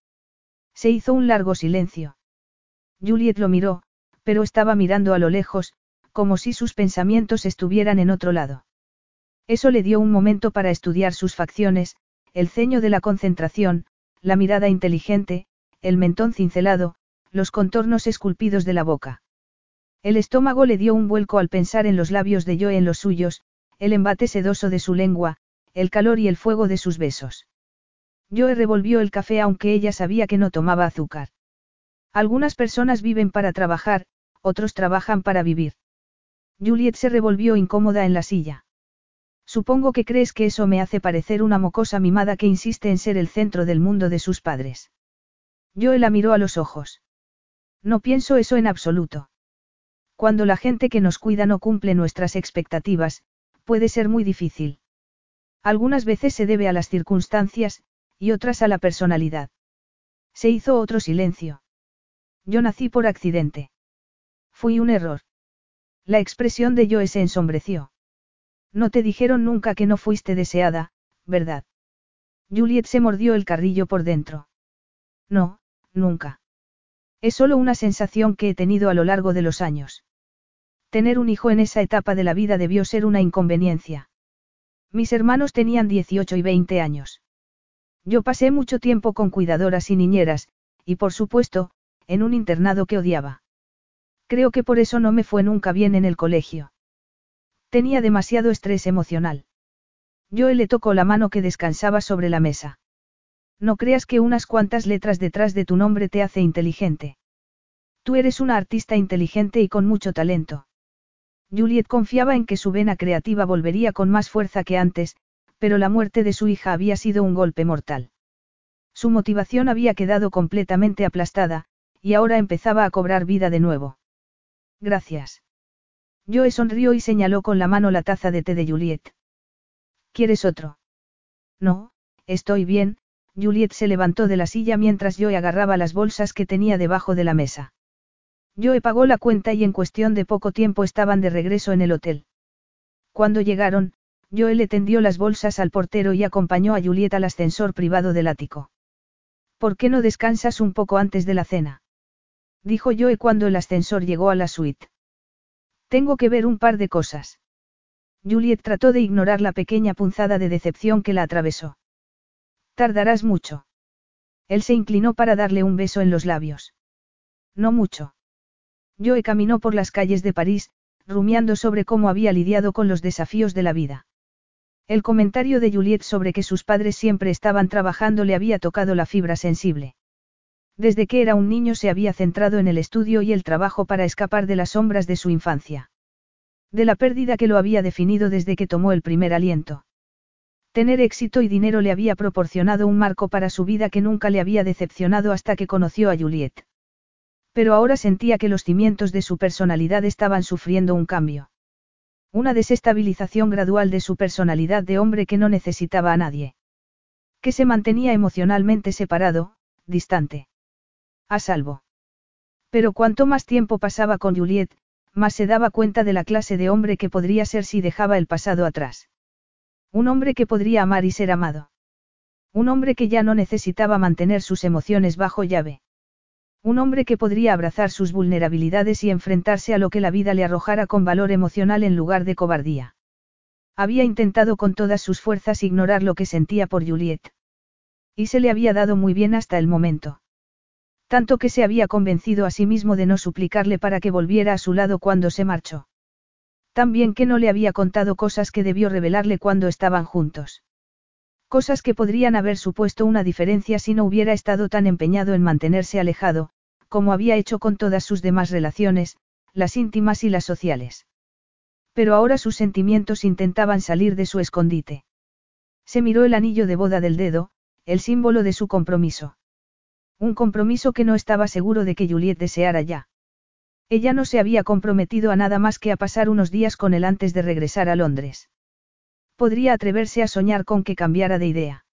Se hizo un largo silencio. Juliet lo miró, pero estaba mirando a lo lejos, como si sus pensamientos estuvieran en otro lado. Eso le dio un momento para estudiar sus facciones, el ceño de la concentración, la mirada inteligente, el mentón cincelado, los contornos esculpidos de la boca. El estómago le dio un vuelco al pensar en los labios de Joe en los suyos, el embate sedoso de su lengua, el calor y el fuego de sus besos. Joe revolvió el café aunque ella sabía que no tomaba azúcar. Algunas personas viven para trabajar, otros trabajan para vivir. Juliet se revolvió incómoda en la silla. Supongo que crees que eso me hace parecer una mocosa mimada que insiste en ser el centro del mundo de sus padres. Joe la miró a los ojos. No pienso eso en absoluto. Cuando la gente que nos cuida no cumple nuestras expectativas, puede ser muy difícil. Algunas veces se debe a las circunstancias, y otras a la personalidad. Se hizo otro silencio. Yo nací por accidente. Fui un error. La expresión de Joe se ensombreció. No te dijeron nunca que no fuiste deseada, ¿verdad? Juliet se mordió el carrillo por dentro. No, nunca. Es solo una sensación que he tenido a lo largo de los años. Tener un hijo en esa etapa de la vida debió ser una inconveniencia. Mis hermanos tenían 18 y 20 años. Yo pasé mucho tiempo con cuidadoras y niñeras, y por supuesto, en un internado que odiaba. Creo que por eso no me fue nunca bien en el colegio. Tenía demasiado estrés emocional. Yo le tocó la mano que descansaba sobre la mesa. No creas que unas cuantas letras detrás de tu nombre te hace inteligente. Tú eres una artista inteligente y con mucho talento. Juliet confiaba en que su vena creativa volvería con más fuerza que antes, pero la muerte de su hija había sido un golpe mortal. Su motivación había quedado completamente aplastada, y ahora empezaba a cobrar vida de nuevo. Gracias. Joe sonrió y señaló con la mano la taza de té de Juliet. ¿Quieres otro? No, estoy bien, Juliet se levantó de la silla mientras Joe agarraba las bolsas que tenía debajo de la mesa. Joe pagó la cuenta y en cuestión de poco tiempo estaban de regreso en el hotel. Cuando llegaron, Joel le tendió las bolsas al portero y acompañó a Juliet al ascensor privado del ático. ¿Por qué no descansas un poco antes de la cena? Dijo Joe cuando el ascensor llegó a la suite. Tengo que ver un par de cosas. Juliet trató de ignorar la pequeña punzada de decepción que la atravesó. Tardarás mucho. Él se inclinó para darle un beso en los labios. No mucho. Joe caminó por las calles de París, rumiando sobre cómo había lidiado con los desafíos de la vida. El comentario de Juliet sobre que sus padres siempre estaban trabajando le había tocado la fibra sensible. Desde que era un niño se había centrado en el estudio y el trabajo para escapar de las sombras de su infancia. De la pérdida que lo había definido desde que tomó el primer aliento. Tener éxito y dinero le había proporcionado un marco para su vida que nunca le había decepcionado hasta que conoció a Juliet. Pero ahora sentía que los cimientos de su personalidad estaban sufriendo un cambio. Una desestabilización gradual de su personalidad de hombre que no necesitaba a nadie. Que se mantenía emocionalmente separado, distante. A salvo. Pero cuanto más tiempo pasaba con Juliet, más se daba cuenta de la clase de hombre que podría ser si dejaba el pasado atrás. Un hombre que podría amar y ser amado. Un hombre que ya no necesitaba mantener sus emociones bajo llave. Un hombre que podría abrazar sus vulnerabilidades y enfrentarse a lo que la vida le arrojara con valor emocional en lugar de cobardía. Había intentado con todas sus fuerzas ignorar lo que sentía por Juliet. Y se le había dado muy bien hasta el momento. Tanto que se había convencido a sí mismo de no suplicarle para que volviera a su lado cuando se marchó. También que no le había contado cosas que debió revelarle cuando estaban juntos. Cosas que podrían haber supuesto una diferencia si no hubiera estado tan empeñado en mantenerse alejado, como había hecho con todas sus demás relaciones, las íntimas y las sociales. Pero ahora sus sentimientos intentaban salir de su escondite. Se miró el anillo de boda del dedo, el símbolo de su compromiso. Un compromiso que no estaba seguro de que Juliet deseara ya. Ella no se había comprometido a nada más que a pasar unos días con él antes de regresar a Londres. Podría atreverse a soñar con que cambiara de idea.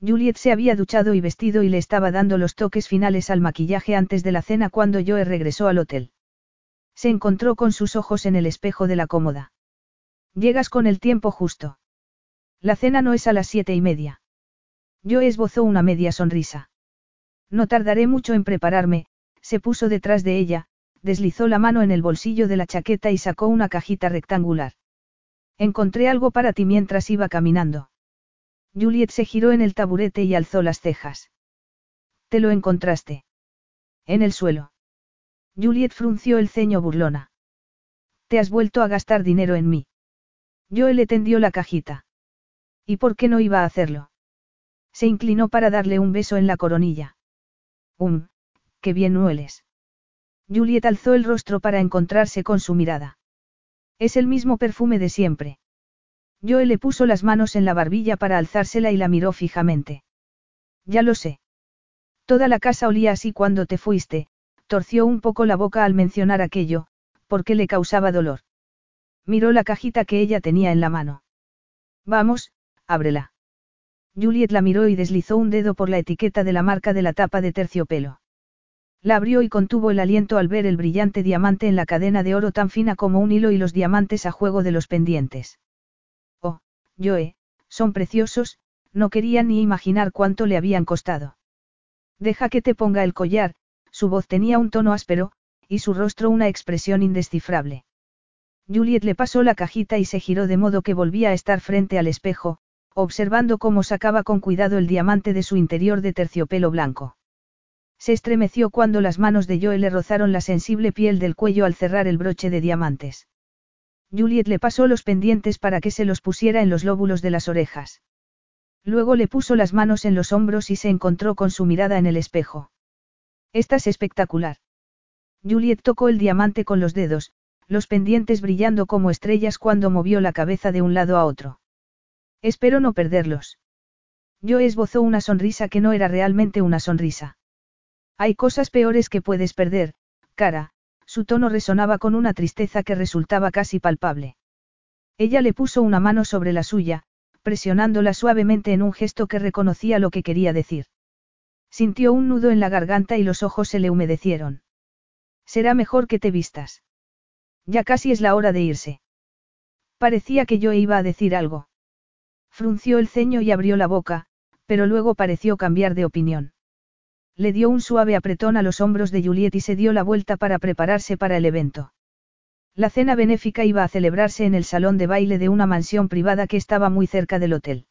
Juliet se había duchado y vestido y le estaba dando los toques finales al maquillaje antes de la cena cuando Joe regresó al hotel. Se encontró con sus ojos en el espejo de la cómoda. Llegas con el tiempo justo. La cena no es a las siete y media. Joe esbozó una media sonrisa. No tardaré mucho en prepararme, se puso detrás de ella, deslizó la mano en el bolsillo de la chaqueta y sacó una cajita rectangular. Encontré algo para ti mientras iba caminando. Juliet se giró en el taburete y alzó las cejas. ¿Te lo encontraste? En el suelo. Juliet frunció el ceño burlona. Te has vuelto a gastar dinero en mí. Joe le tendió la cajita. ¿Y por qué no iba a hacerlo? Se inclinó para darle un beso en la coronilla. Um, qué bien hueles. Juliet alzó el rostro para encontrarse con su mirada. Es el mismo perfume de siempre. Joe le puso las manos en la barbilla para alzársela y la miró fijamente. Ya lo sé. Toda la casa olía así cuando te fuiste, torció un poco la boca al mencionar aquello, porque le causaba dolor. Miró la cajita que ella tenía en la mano. Vamos, ábrela. Juliet la miró y deslizó un dedo por la etiqueta de la marca de la tapa de terciopelo. La abrió y contuvo el aliento al ver el brillante diamante en la cadena de oro tan fina como un hilo y los diamantes a juego de los pendientes. Joe, son preciosos, no quería ni imaginar cuánto le habían costado. Deja que te ponga el collar, su voz tenía un tono áspero, y su rostro una expresión indescifrable. Juliet le pasó la cajita y se giró de modo que volvía a estar frente al espejo, observando cómo sacaba con cuidado el diamante de su interior de terciopelo blanco. Se estremeció cuando las manos de Joe le rozaron la sensible piel del cuello al cerrar el broche de diamantes. Juliet le pasó los pendientes para que se los pusiera en los lóbulos de las orejas. Luego le puso las manos en los hombros y se encontró con su mirada en el espejo. Estás espectacular. Juliet tocó el diamante con los dedos, los pendientes brillando como estrellas cuando movió la cabeza de un lado a otro. Espero no perderlos. Yo esbozó una sonrisa que no era realmente una sonrisa. Hay cosas peores que puedes perder, cara, su tono resonaba con una tristeza que resultaba casi palpable. Ella le puso una mano sobre la suya, presionándola suavemente en un gesto que reconocía lo que quería decir. Sintió un nudo en la garganta y los ojos se le humedecieron. Será mejor que te vistas. Ya casi es la hora de irse. Parecía que yo iba a decir algo. Frunció el ceño y abrió la boca, pero luego pareció cambiar de opinión. Le dio un suave apretón a los hombros de Juliet y se dio la vuelta para prepararse para el evento. La cena benéfica iba a celebrarse en el salón de baile de una mansión privada que estaba muy cerca del hotel.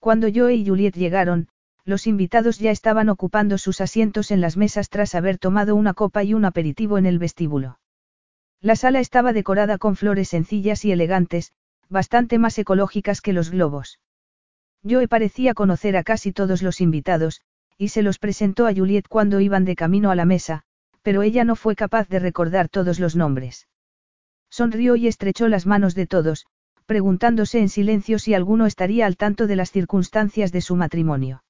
Cuando Joe y Juliet llegaron, los invitados ya estaban ocupando sus asientos en las mesas tras haber tomado una copa y un aperitivo en el vestíbulo. La sala estaba decorada con flores sencillas y elegantes, bastante más ecológicas que los globos. Joe parecía conocer a casi todos los invitados, y se los presentó a Juliet cuando iban de camino a la mesa, pero ella no fue capaz de recordar todos los nombres. Sonrió y estrechó las manos de todos, preguntándose en silencio si alguno estaría al tanto de las circunstancias de su matrimonio.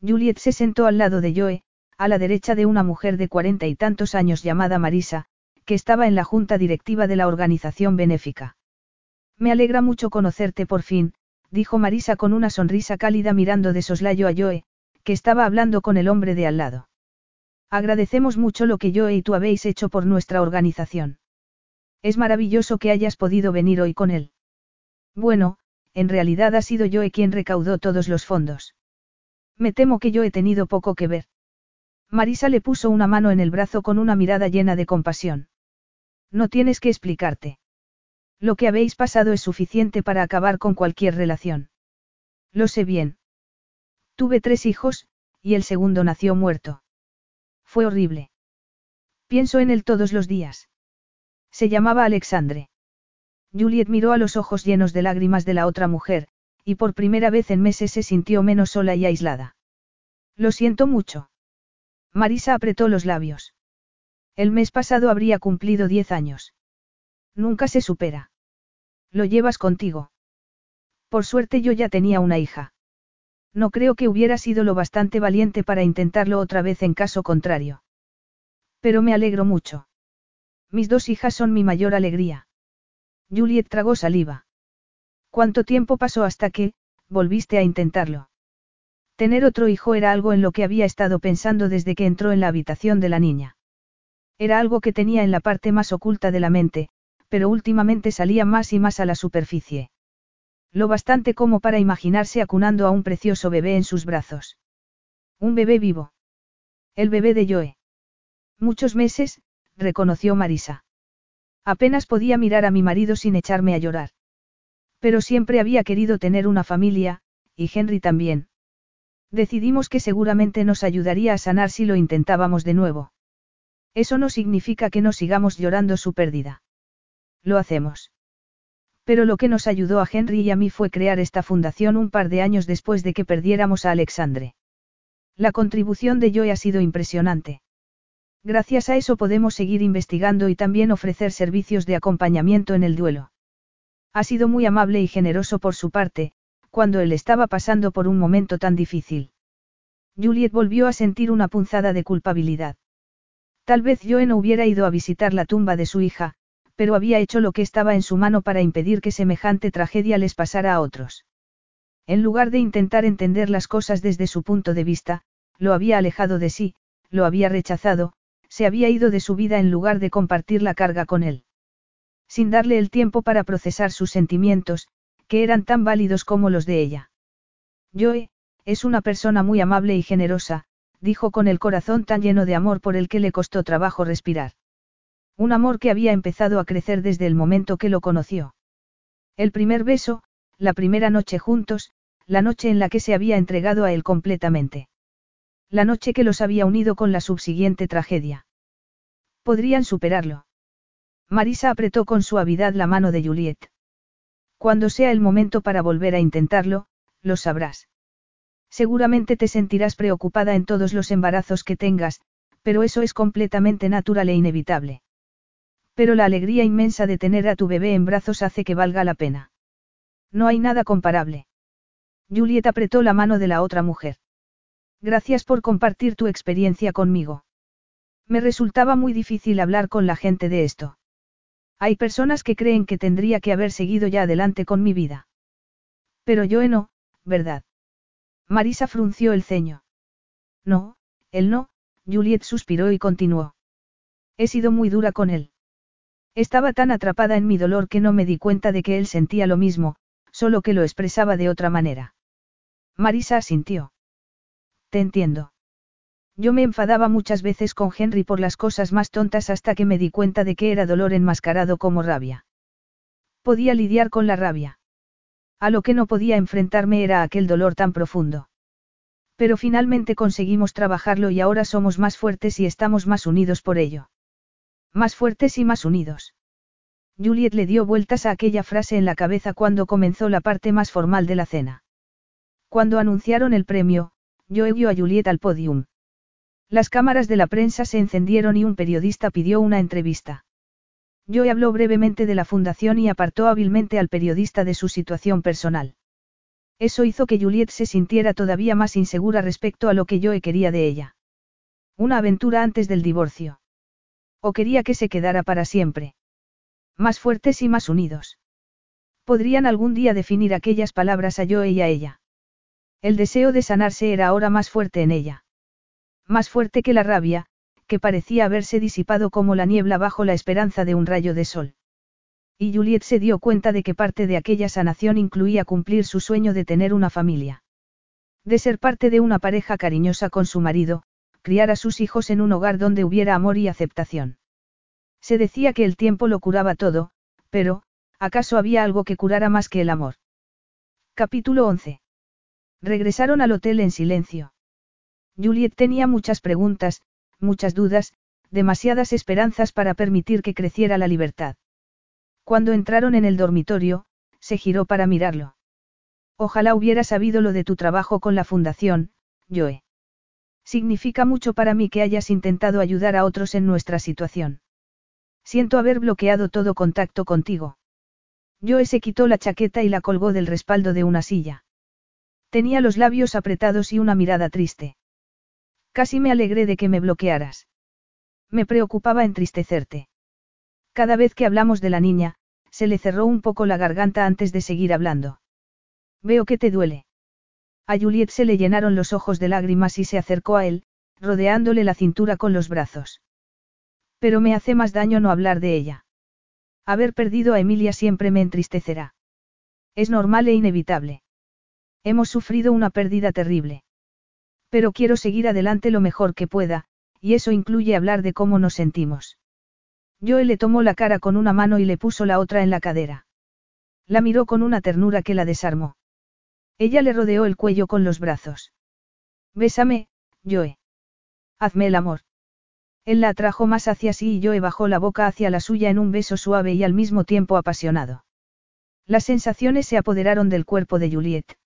Juliet se sentó al lado de Joe, a la derecha de una mujer de cuarenta y tantos años llamada Marisa, que estaba en la junta directiva de la organización benéfica. Me alegra mucho conocerte por fin, dijo Marisa con una sonrisa cálida mirando de soslayo a Joe, que estaba hablando con el hombre de al lado. Agradecemos mucho lo que Joe y tú habéis hecho por nuestra organización. Es maravilloso que hayas podido venir hoy con él. Bueno, en realidad ha sido Joe quien recaudó todos los fondos. Me temo que yo he tenido poco que ver. Marisa le puso una mano en el brazo con una mirada llena de compasión. No tienes que explicarte. Lo que habéis pasado es suficiente para acabar con cualquier relación. Lo sé bien. Tuve tres hijos, y el segundo nació muerto. Fue horrible. Pienso en él todos los días. Se llamaba Alexandre. Juliet miró a los ojos llenos de lágrimas de la otra mujer, y por primera vez en meses se sintió menos sola y aislada. Lo siento mucho. Marisa apretó los labios. El mes pasado habría cumplido diez años. Nunca se supera. Lo llevas contigo. Por suerte yo ya tenía una hija. No creo que hubiera sido lo bastante valiente para intentarlo otra vez en caso contrario. Pero me alegro mucho. Mis dos hijas son mi mayor alegría. Juliet tragó saliva. ¿Cuánto tiempo pasó hasta que, volviste a intentarlo? Tener otro hijo era algo en lo que había estado pensando desde que entró en la habitación de la niña. Era algo que tenía en la parte más oculta de la mente, pero últimamente salía más y más a la superficie. Lo bastante como para imaginarse acunando a un precioso bebé en sus brazos. Un bebé vivo. El bebé de Joe. Muchos meses, reconoció Marisa. Apenas podía mirar a mi marido sin echarme a llorar. Pero siempre había querido tener una familia, y Henry también. Decidimos que seguramente nos ayudaría a sanar si lo intentábamos de nuevo. Eso no significa que no sigamos llorando su pérdida. Lo hacemos. Pero lo que nos ayudó a Henry y a mí fue crear esta fundación un par de años después de que perdiéramos a Alexandre. La contribución de Joe ha sido impresionante. Gracias a eso podemos seguir investigando y también ofrecer servicios de acompañamiento en el duelo. Ha sido muy amable y generoso por su parte, cuando él estaba pasando por un momento tan difícil. Juliet volvió a sentir una punzada de culpabilidad. Tal vez Joe no hubiera ido a visitar la tumba de su hija, pero había hecho lo que estaba en su mano para impedir que semejante tragedia les pasara a otros. En lugar de intentar entender las cosas desde su punto de vista, lo había alejado de sí, lo había rechazado, se había ido de su vida en lugar de compartir la carga con él sin darle el tiempo para procesar sus sentimientos, que eran tan válidos como los de ella. Joe, es una persona muy amable y generosa, dijo con el corazón tan lleno de amor por el que le costó trabajo respirar. Un amor que había empezado a crecer desde el momento que lo conoció. El primer beso, la primera noche juntos, la noche en la que se había entregado a él completamente. La noche que los había unido con la subsiguiente tragedia. Podrían superarlo. Marisa apretó con suavidad la mano de Juliet. Cuando sea el momento para volver a intentarlo, lo sabrás. Seguramente te sentirás preocupada en todos los embarazos que tengas, pero eso es completamente natural e inevitable. Pero la alegría inmensa de tener a tu bebé en brazos hace que valga la pena. No hay nada comparable. Juliet apretó la mano de la otra mujer. Gracias por compartir tu experiencia conmigo. Me resultaba muy difícil hablar con la gente de esto. Hay personas que creen que tendría que haber seguido ya adelante con mi vida. Pero yo no, ¿verdad? Marisa frunció el ceño. No, él no, Juliet suspiró y continuó. He sido muy dura con él. Estaba tan atrapada en mi dolor que no me di cuenta de que él sentía lo mismo, solo que lo expresaba de otra manera. Marisa asintió. Te entiendo. Yo me enfadaba muchas veces con Henry por las cosas más tontas hasta que me di cuenta de que era dolor enmascarado como rabia. Podía lidiar con la rabia. A lo que no podía enfrentarme era aquel dolor tan profundo. Pero finalmente conseguimos trabajarlo y ahora somos más fuertes y estamos más unidos por ello. Más fuertes y más unidos. Juliet le dio vueltas a aquella frase en la cabeza cuando comenzó la parte más formal de la cena. Cuando anunciaron el premio, yo guió a Juliet al podium. Las cámaras de la prensa se encendieron y un periodista pidió una entrevista. Joe habló brevemente de la fundación y apartó hábilmente al periodista de su situación personal. Eso hizo que Juliet se sintiera todavía más insegura respecto a lo que Joe quería de ella. Una aventura antes del divorcio. O quería que se quedara para siempre. Más fuertes y más unidos. Podrían algún día definir aquellas palabras a Joe y a ella. El deseo de sanarse era ahora más fuerte en ella. Más fuerte que la rabia, que parecía haberse disipado como la niebla bajo la esperanza de un rayo de sol. Y Juliet se dio cuenta de que parte de aquella sanación incluía cumplir su sueño de tener una familia. De ser parte de una pareja cariñosa con su marido, criar a sus hijos en un hogar donde hubiera amor y aceptación. Se decía que el tiempo lo curaba todo, pero, ¿acaso había algo que curara más que el amor? Capítulo 11. Regresaron al hotel en silencio. Juliet tenía muchas preguntas, muchas dudas, demasiadas esperanzas para permitir que creciera la libertad. Cuando entraron en el dormitorio, se giró para mirarlo. Ojalá hubiera sabido lo de tu trabajo con la fundación, Joe. Significa mucho para mí que hayas intentado ayudar a otros en nuestra situación. Siento haber bloqueado todo contacto contigo. Joe se quitó la chaqueta y la colgó del respaldo de una silla. Tenía los labios apretados y una mirada triste. Casi me alegré de que me bloquearas. Me preocupaba entristecerte. Cada vez que hablamos de la niña, se le cerró un poco la garganta antes de seguir hablando. Veo que te duele. A Juliet se le llenaron los ojos de lágrimas y se acercó a él, rodeándole la cintura con los brazos. Pero me hace más daño no hablar de ella. Haber perdido a Emilia siempre me entristecerá. Es normal e inevitable. Hemos sufrido una pérdida terrible. Pero quiero seguir adelante lo mejor que pueda, y eso incluye hablar de cómo nos sentimos. Joe le tomó la cara con una mano y le puso la otra en la cadera. La miró con una ternura que la desarmó. Ella le rodeó el cuello con los brazos. Bésame, Joe. Hazme el amor. Él la atrajo más hacia sí y Joe bajó la boca hacia la suya en un beso suave y al mismo tiempo apasionado. Las sensaciones se apoderaron del cuerpo de Juliet.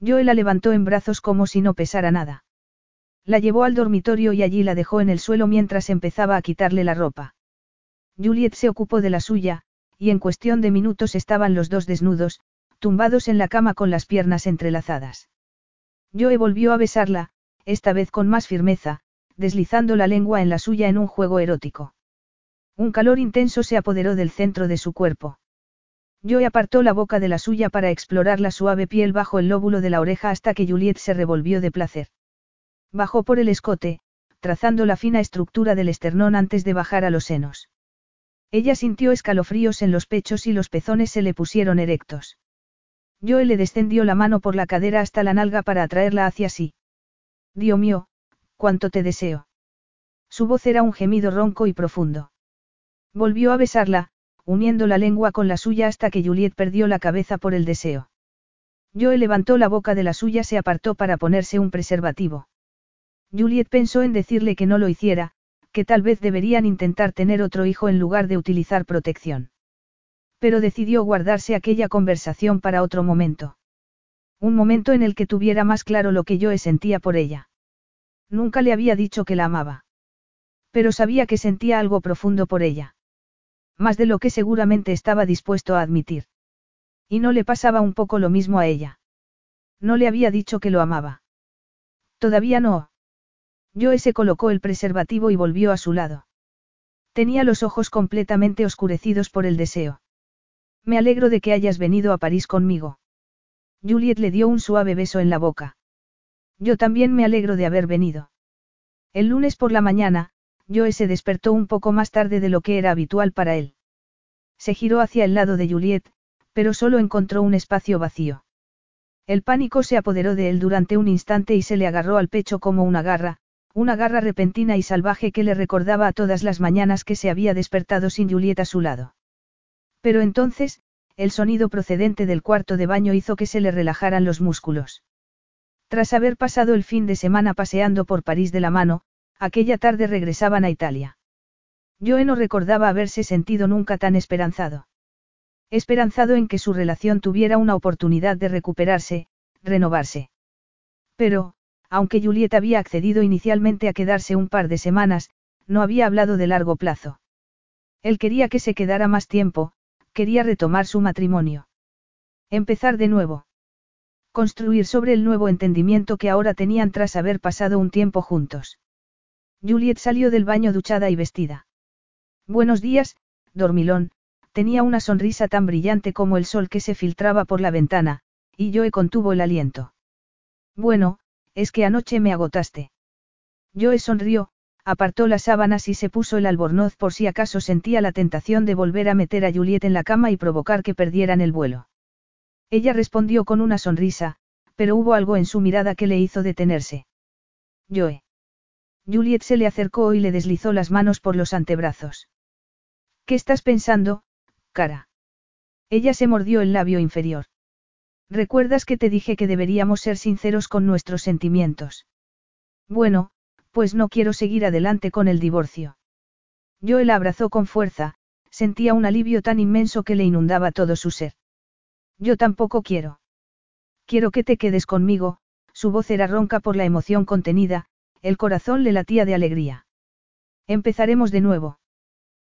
Joe la levantó en brazos como si no pesara nada. La llevó al dormitorio y allí la dejó en el suelo mientras empezaba a quitarle la ropa. Juliet se ocupó de la suya, y en cuestión de minutos estaban los dos desnudos, tumbados en la cama con las piernas entrelazadas. Joe volvió a besarla, esta vez con más firmeza, deslizando la lengua en la suya en un juego erótico. Un calor intenso se apoderó del centro de su cuerpo. Joe apartó la boca de la suya para explorar la suave piel bajo el lóbulo de la oreja hasta que Juliet se revolvió de placer. Bajó por el escote, trazando la fina estructura del esternón antes de bajar a los senos. Ella sintió escalofríos en los pechos y los pezones se le pusieron erectos. Joe le descendió la mano por la cadera hasta la nalga para atraerla hacia sí. Dios mío, cuánto te deseo. Su voz era un gemido ronco y profundo. Volvió a besarla, uniendo la lengua con la suya hasta que Juliet perdió la cabeza por el deseo. Joe levantó la boca de la suya, se apartó para ponerse un preservativo. Juliet pensó en decirle que no lo hiciera, que tal vez deberían intentar tener otro hijo en lugar de utilizar protección. Pero decidió guardarse aquella conversación para otro momento. Un momento en el que tuviera más claro lo que Joe sentía por ella. Nunca le había dicho que la amaba. Pero sabía que sentía algo profundo por ella. Más de lo que seguramente estaba dispuesto a admitir. Y no le pasaba un poco lo mismo a ella. No le había dicho que lo amaba. Todavía no. Joe se colocó el preservativo y volvió a su lado. Tenía los ojos completamente oscurecidos por el deseo. Me alegro de que hayas venido a París conmigo. Juliet le dio un suave beso en la boca. Yo también me alegro de haber venido. El lunes por la mañana, Joe se despertó un poco más tarde de lo que era habitual para él. Se giró hacia el lado de Juliet, pero solo encontró un espacio vacío. El pánico se apoderó de él durante un instante y se le agarró al pecho como una garra, una garra repentina y salvaje que le recordaba a todas las mañanas que se había despertado sin Juliet a su lado. Pero entonces, el sonido procedente del cuarto de baño hizo que se le relajaran los músculos. Tras haber pasado el fin de semana paseando por París de la mano, aquella tarde regresaban a Italia. Joe no recordaba haberse sentido nunca tan esperanzado. Esperanzado en que su relación tuviera una oportunidad de recuperarse, renovarse. Pero, aunque Juliet había accedido inicialmente a quedarse un par de semanas, no había hablado de largo plazo. Él quería que se quedara más tiempo, quería retomar su matrimonio. Empezar de nuevo. Construir sobre el nuevo entendimiento que ahora tenían tras haber pasado un tiempo juntos. Juliet salió del baño duchada y vestida. Buenos días, dormilón, tenía una sonrisa tan brillante como el sol que se filtraba por la ventana, y Joe contuvo el aliento. Bueno, es que anoche me agotaste. Joe sonrió, apartó las sábanas y se puso el albornoz por si acaso sentía la tentación de volver a meter a Juliet en la cama y provocar que perdieran el vuelo. Ella respondió con una sonrisa, pero hubo algo en su mirada que le hizo detenerse. Joe. Juliet se le acercó y le deslizó las manos por los antebrazos. ¿Qué estás pensando, cara? Ella se mordió el labio inferior. ¿Recuerdas que te dije que deberíamos ser sinceros con nuestros sentimientos? Bueno, pues no quiero seguir adelante con el divorcio. Yo la abrazó con fuerza, sentía un alivio tan inmenso que le inundaba todo su ser. Yo tampoco quiero. Quiero que te quedes conmigo, su voz era ronca por la emoción contenida, el corazón le latía de alegría. Empezaremos de nuevo.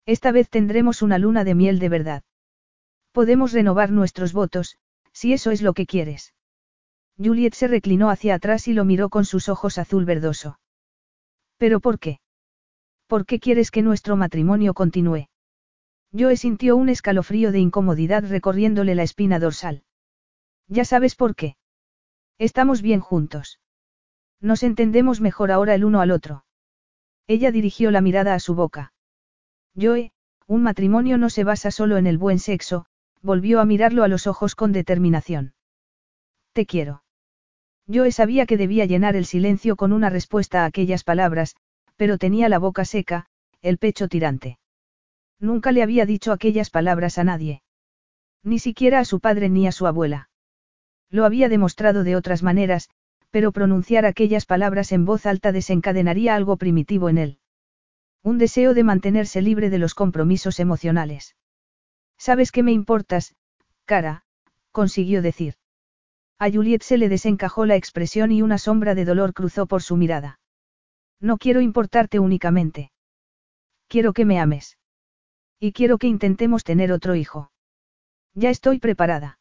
Esta vez tendremos una luna de miel de verdad. Podemos renovar nuestros votos, si eso es lo que quieres. Juliet se reclinó hacia atrás y lo miró con sus ojos azul verdoso. ¿Pero por qué? ¿Por qué quieres que nuestro matrimonio continúe? Joe sintió un escalofrío de incomodidad recorriéndole la espina dorsal. Ya sabes por qué. Estamos bien juntos. Nos entendemos mejor ahora el uno al otro. Ella dirigió la mirada a su boca. Joe, un matrimonio no se basa solo en el buen sexo, volvió a mirarlo a los ojos con determinación. Te quiero. Joe sabía que debía llenar el silencio con una respuesta a aquellas palabras, pero tenía la boca seca, el pecho tirante. Nunca le había dicho aquellas palabras a nadie. Ni siquiera a su padre ni a su abuela. Lo había demostrado de otras maneras, pero pronunciar aquellas palabras en voz alta desencadenaría algo primitivo en él. Un deseo de mantenerse libre de los compromisos emocionales. ¿Sabes qué me importas, cara? consiguió decir. A Juliet se le desencajó la expresión y una sombra de dolor cruzó por su mirada. No quiero importarte únicamente. Quiero que me ames. Y quiero que intentemos tener otro hijo. Ya estoy preparada.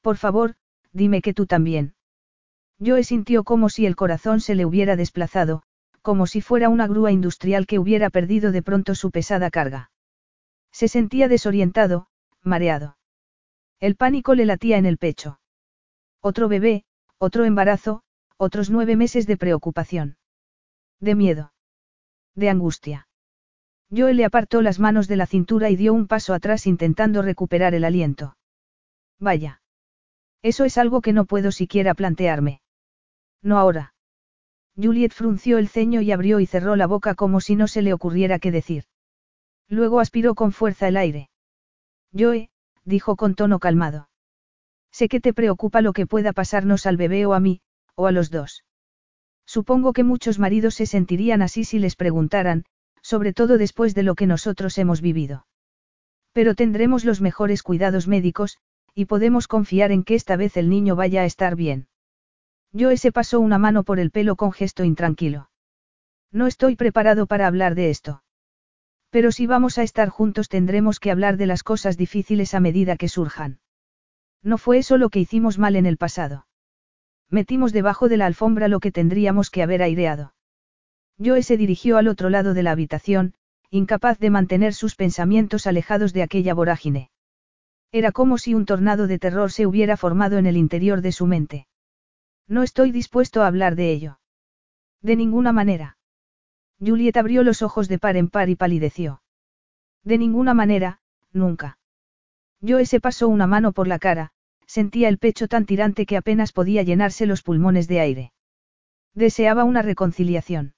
Por favor, dime que tú también. Joe sintió como si el corazón se le hubiera desplazado, como si fuera una grúa industrial que hubiera perdido de pronto su pesada carga. Se sentía desorientado, mareado. El pánico le latía en el pecho. Otro bebé, otro embarazo, otros nueve meses de preocupación. De miedo. De angustia. Joe le apartó las manos de la cintura y dio un paso atrás intentando recuperar el aliento. Vaya. Eso es algo que no puedo siquiera plantearme. No ahora. Juliet frunció el ceño y abrió y cerró la boca como si no se le ocurriera qué decir. Luego aspiró con fuerza el aire. Joe, dijo con tono calmado. Sé que te preocupa lo que pueda pasarnos al bebé o a mí, o a los dos. Supongo que muchos maridos se sentirían así si les preguntaran, sobre todo después de lo que nosotros hemos vivido. Pero tendremos los mejores cuidados médicos, y podemos confiar en que esta vez el niño vaya a estar bien. Joe se pasó una mano por el pelo con gesto intranquilo. No estoy preparado para hablar de esto. Pero si vamos a estar juntos tendremos que hablar de las cosas difíciles a medida que surjan. No fue eso lo que hicimos mal en el pasado. Metimos debajo de la alfombra lo que tendríamos que haber aireado. Joe se dirigió al otro lado de la habitación, incapaz de mantener sus pensamientos alejados de aquella vorágine. Era como si un tornado de terror se hubiera formado en el interior de su mente. No estoy dispuesto a hablar de ello. De ninguna manera. Juliet abrió los ojos de par en par y palideció. De ninguna manera, nunca. Joe se pasó una mano por la cara, sentía el pecho tan tirante que apenas podía llenarse los pulmones de aire. Deseaba una reconciliación.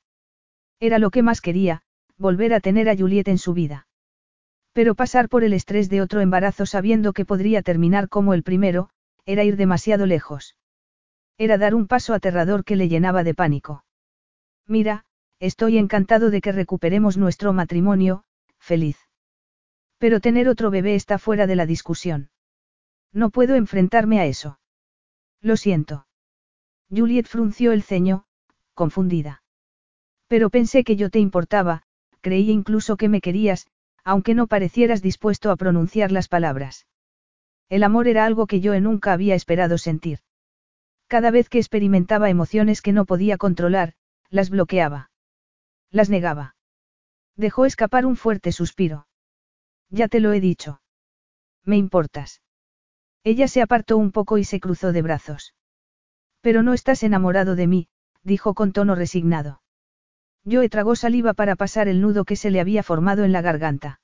Era lo que más quería, volver a tener a Juliet en su vida. Pero pasar por el estrés de otro embarazo sabiendo que podría terminar como el primero, era ir demasiado lejos. Era dar un paso aterrador que le llenaba de pánico. Mira, estoy encantado de que recuperemos nuestro matrimonio, feliz. Pero tener otro bebé está fuera de la discusión. No puedo enfrentarme a eso. Lo siento. Juliet frunció el ceño, confundida. Pero pensé que yo te importaba, creí incluso que me querías, aunque no parecieras dispuesto a pronunciar las palabras. El amor era algo que yo nunca había esperado sentir. Cada vez que experimentaba emociones que no podía controlar, las bloqueaba. Las negaba. Dejó escapar un fuerte suspiro. Ya te lo he dicho. Me importas. Ella se apartó un poco y se cruzó de brazos. Pero no estás enamorado de mí, dijo con tono resignado. Yo tragó saliva para pasar el nudo que se le había formado en la garganta.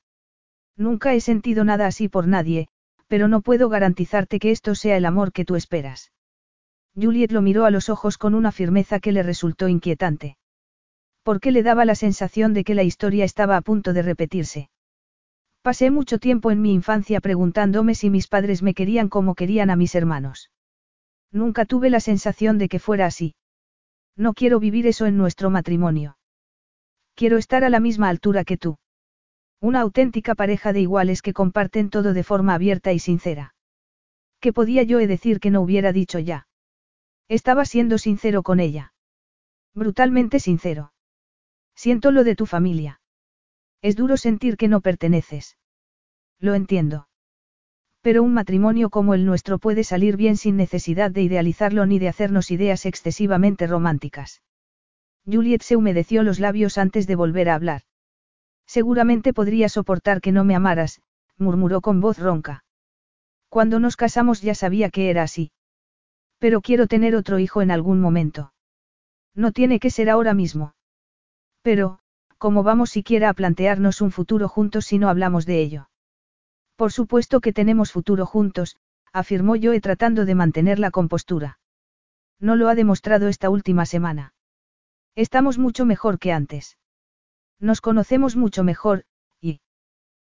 Nunca he sentido nada así por nadie, pero no puedo garantizarte que esto sea el amor que tú esperas. Juliet lo miró a los ojos con una firmeza que le resultó inquietante. Porque le daba la sensación de que la historia estaba a punto de repetirse. Pasé mucho tiempo en mi infancia preguntándome si mis padres me querían como querían a mis hermanos. Nunca tuve la sensación de que fuera así. No quiero vivir eso en nuestro matrimonio. Quiero estar a la misma altura que tú. Una auténtica pareja de iguales que comparten todo de forma abierta y sincera. ¿Qué podía yo decir que no hubiera dicho ya? Estaba siendo sincero con ella. Brutalmente sincero. Siento lo de tu familia. Es duro sentir que no perteneces. Lo entiendo. Pero un matrimonio como el nuestro puede salir bien sin necesidad de idealizarlo ni de hacernos ideas excesivamente románticas. Juliet se humedeció los labios antes de volver a hablar. Seguramente podría soportar que no me amaras, murmuró con voz ronca. Cuando nos casamos ya sabía que era así. Pero quiero tener otro hijo en algún momento. No tiene que ser ahora mismo. Pero, ¿cómo vamos siquiera a plantearnos un futuro juntos si no hablamos de ello? Por supuesto que tenemos futuro juntos, afirmó Joe tratando de mantener la compostura. No lo ha demostrado esta última semana. Estamos mucho mejor que antes. Nos conocemos mucho mejor, y...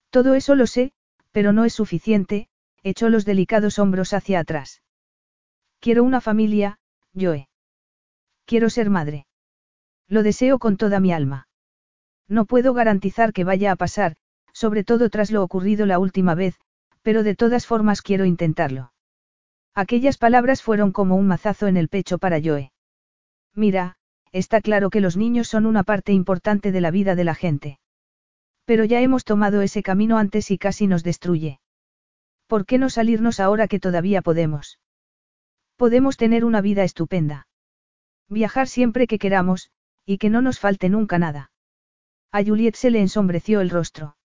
Todo eso lo sé, pero no es suficiente, echó los delicados hombros hacia atrás. Quiero una familia, Joe. Quiero ser madre. Lo deseo con toda mi alma. No puedo garantizar que vaya a pasar, sobre todo tras lo ocurrido la última vez, pero de todas formas quiero intentarlo. Aquellas palabras fueron como un mazazo en el pecho para Joe. Mira, está claro que los niños son una parte importante de la vida de la gente. Pero ya hemos tomado ese camino antes y casi nos destruye. ¿Por qué no salirnos ahora que todavía podemos? Podemos tener una vida estupenda. Viajar siempre que queramos, y que no nos falte nunca nada. A Juliet se le ensombreció el rostro.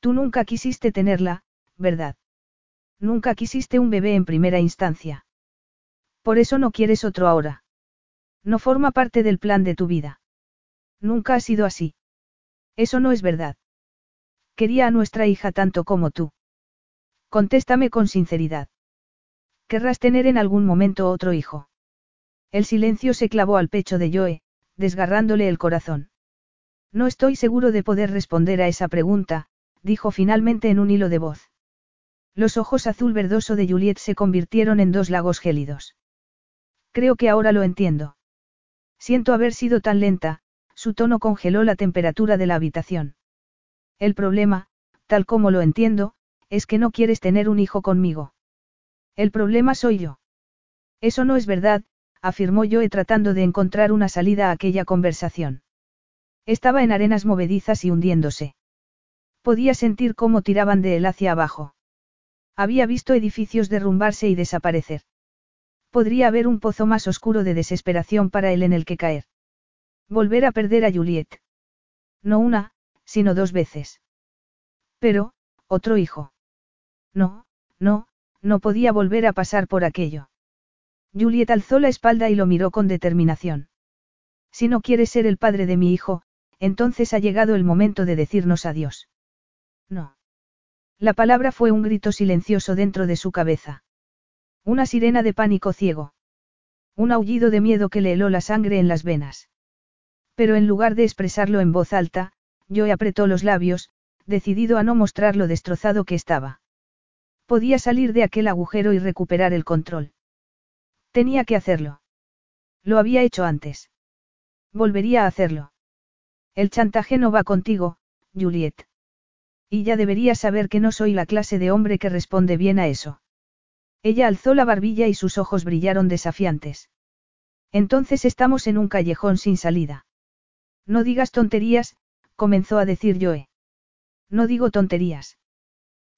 Tú nunca quisiste tenerla, ¿verdad? Nunca quisiste un bebé en primera instancia. Por eso no quieres otro ahora. No forma parte del plan de tu vida. Nunca ha sido así. Eso no es verdad. Quería a nuestra hija tanto como tú. Contéstame con sinceridad. ¿Querrás tener en algún momento otro hijo? El silencio se clavó al pecho de Joe, desgarrándole el corazón. No estoy seguro de poder responder a esa pregunta, dijo finalmente en un hilo de voz. Los ojos azul verdoso de Juliet se convirtieron en dos lagos gélidos. Creo que ahora lo entiendo. Siento haber sido tan lenta, su tono congeló la temperatura de la habitación. El problema, tal como lo entiendo, es que no quieres tener un hijo conmigo. El problema soy yo. Eso no es verdad, afirmó Joe tratando de encontrar una salida a aquella conversación. Estaba en arenas movedizas y hundiéndose. Podía sentir cómo tiraban de él hacia abajo. Había visto edificios derrumbarse y desaparecer. Podría haber un pozo más oscuro de desesperación para él en el que caer. Volver a perder a Juliet. No una, sino dos veces. Pero, otro hijo. No, no, no podía volver a pasar por aquello. Juliet alzó la espalda y lo miró con determinación. Si no quieres ser el padre de mi hijo, entonces ha llegado el momento de decirnos adiós. No. La palabra fue un grito silencioso dentro de su cabeza. Una sirena de pánico ciego. Un aullido de miedo que le heló la sangre en las venas. Pero en lugar de expresarlo en voz alta, Joe apretó los labios, decidido a no mostrar lo destrozado que estaba. Podía salir de aquel agujero y recuperar el control. Tenía que hacerlo. Lo había hecho antes. Volvería a hacerlo. El chantaje no va contigo, Juliet. Y ya deberías saber que no soy la clase de hombre que responde bien a eso. Ella alzó la barbilla y sus ojos brillaron desafiantes. Entonces estamos en un callejón sin salida. No digas tonterías, comenzó a decir Joe. No digo tonterías.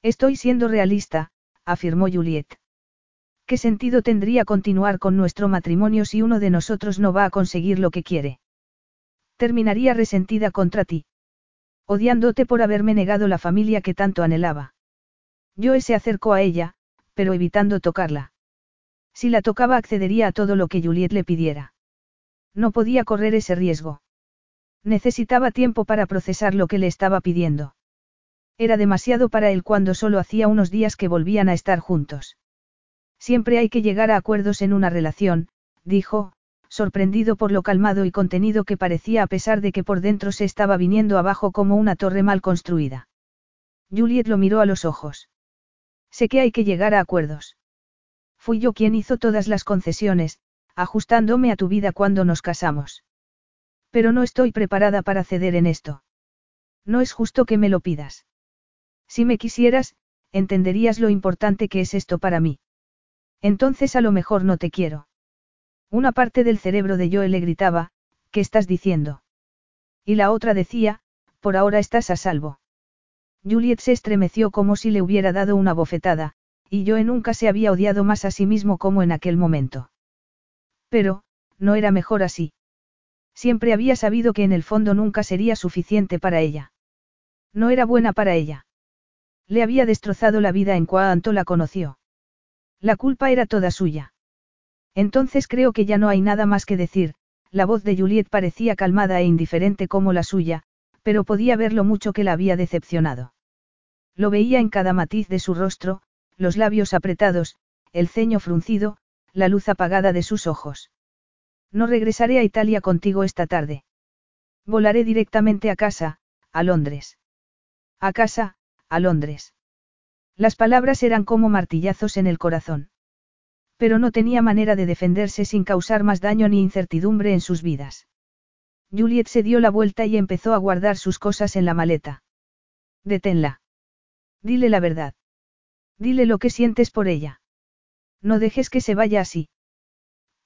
Estoy siendo realista, afirmó Juliet. ¿Qué sentido tendría continuar con nuestro matrimonio si uno de nosotros no va a conseguir lo que quiere? Terminaría resentida contra ti. Odiándote por haberme negado la familia que tanto anhelaba. Joe se acercó a ella, pero evitando tocarla. Si la tocaba accedería a todo lo que Juliet le pidiera. No podía correr ese riesgo. Necesitaba tiempo para procesar lo que le estaba pidiendo. Era demasiado para él cuando solo hacía unos días que volvían a estar juntos. Siempre hay que llegar a acuerdos en una relación, dijo, sorprendido por lo calmado y contenido que parecía a pesar de que por dentro se estaba viniendo abajo como una torre mal construida. Juliet lo miró a los ojos. Sé que hay que llegar a acuerdos. Fui yo quien hizo todas las concesiones, ajustándome a tu vida cuando nos casamos. Pero no estoy preparada para ceder en esto. No es justo que me lo pidas. Si me quisieras, entenderías lo importante que es esto para mí. Entonces a lo mejor no te quiero. Una parte del cerebro de Joe le gritaba, ¿qué estás diciendo? Y la otra decía, por ahora estás a salvo. Juliet se estremeció como si le hubiera dado una bofetada, y Joe nunca se había odiado más a sí mismo como en aquel momento. Pero, no era mejor así. Siempre había sabido que en el fondo nunca sería suficiente para ella. No era buena para ella. Le había destrozado la vida en cuanto la conoció. La culpa era toda suya. Entonces creo que ya no hay nada más que decir, la voz de Juliet parecía calmada e indiferente como la suya, pero podía ver lo mucho que la había decepcionado. Lo veía en cada matiz de su rostro, los labios apretados, el ceño fruncido, la luz apagada de sus ojos. No regresaré a Italia contigo esta tarde. Volaré directamente a casa, a Londres. A casa, a Londres. Las palabras eran como martillazos en el corazón. Pero no tenía manera de defenderse sin causar más daño ni incertidumbre en sus vidas. Juliet se dio la vuelta y empezó a guardar sus cosas en la maleta. Deténla. Dile la verdad. Dile lo que sientes por ella. No dejes que se vaya así.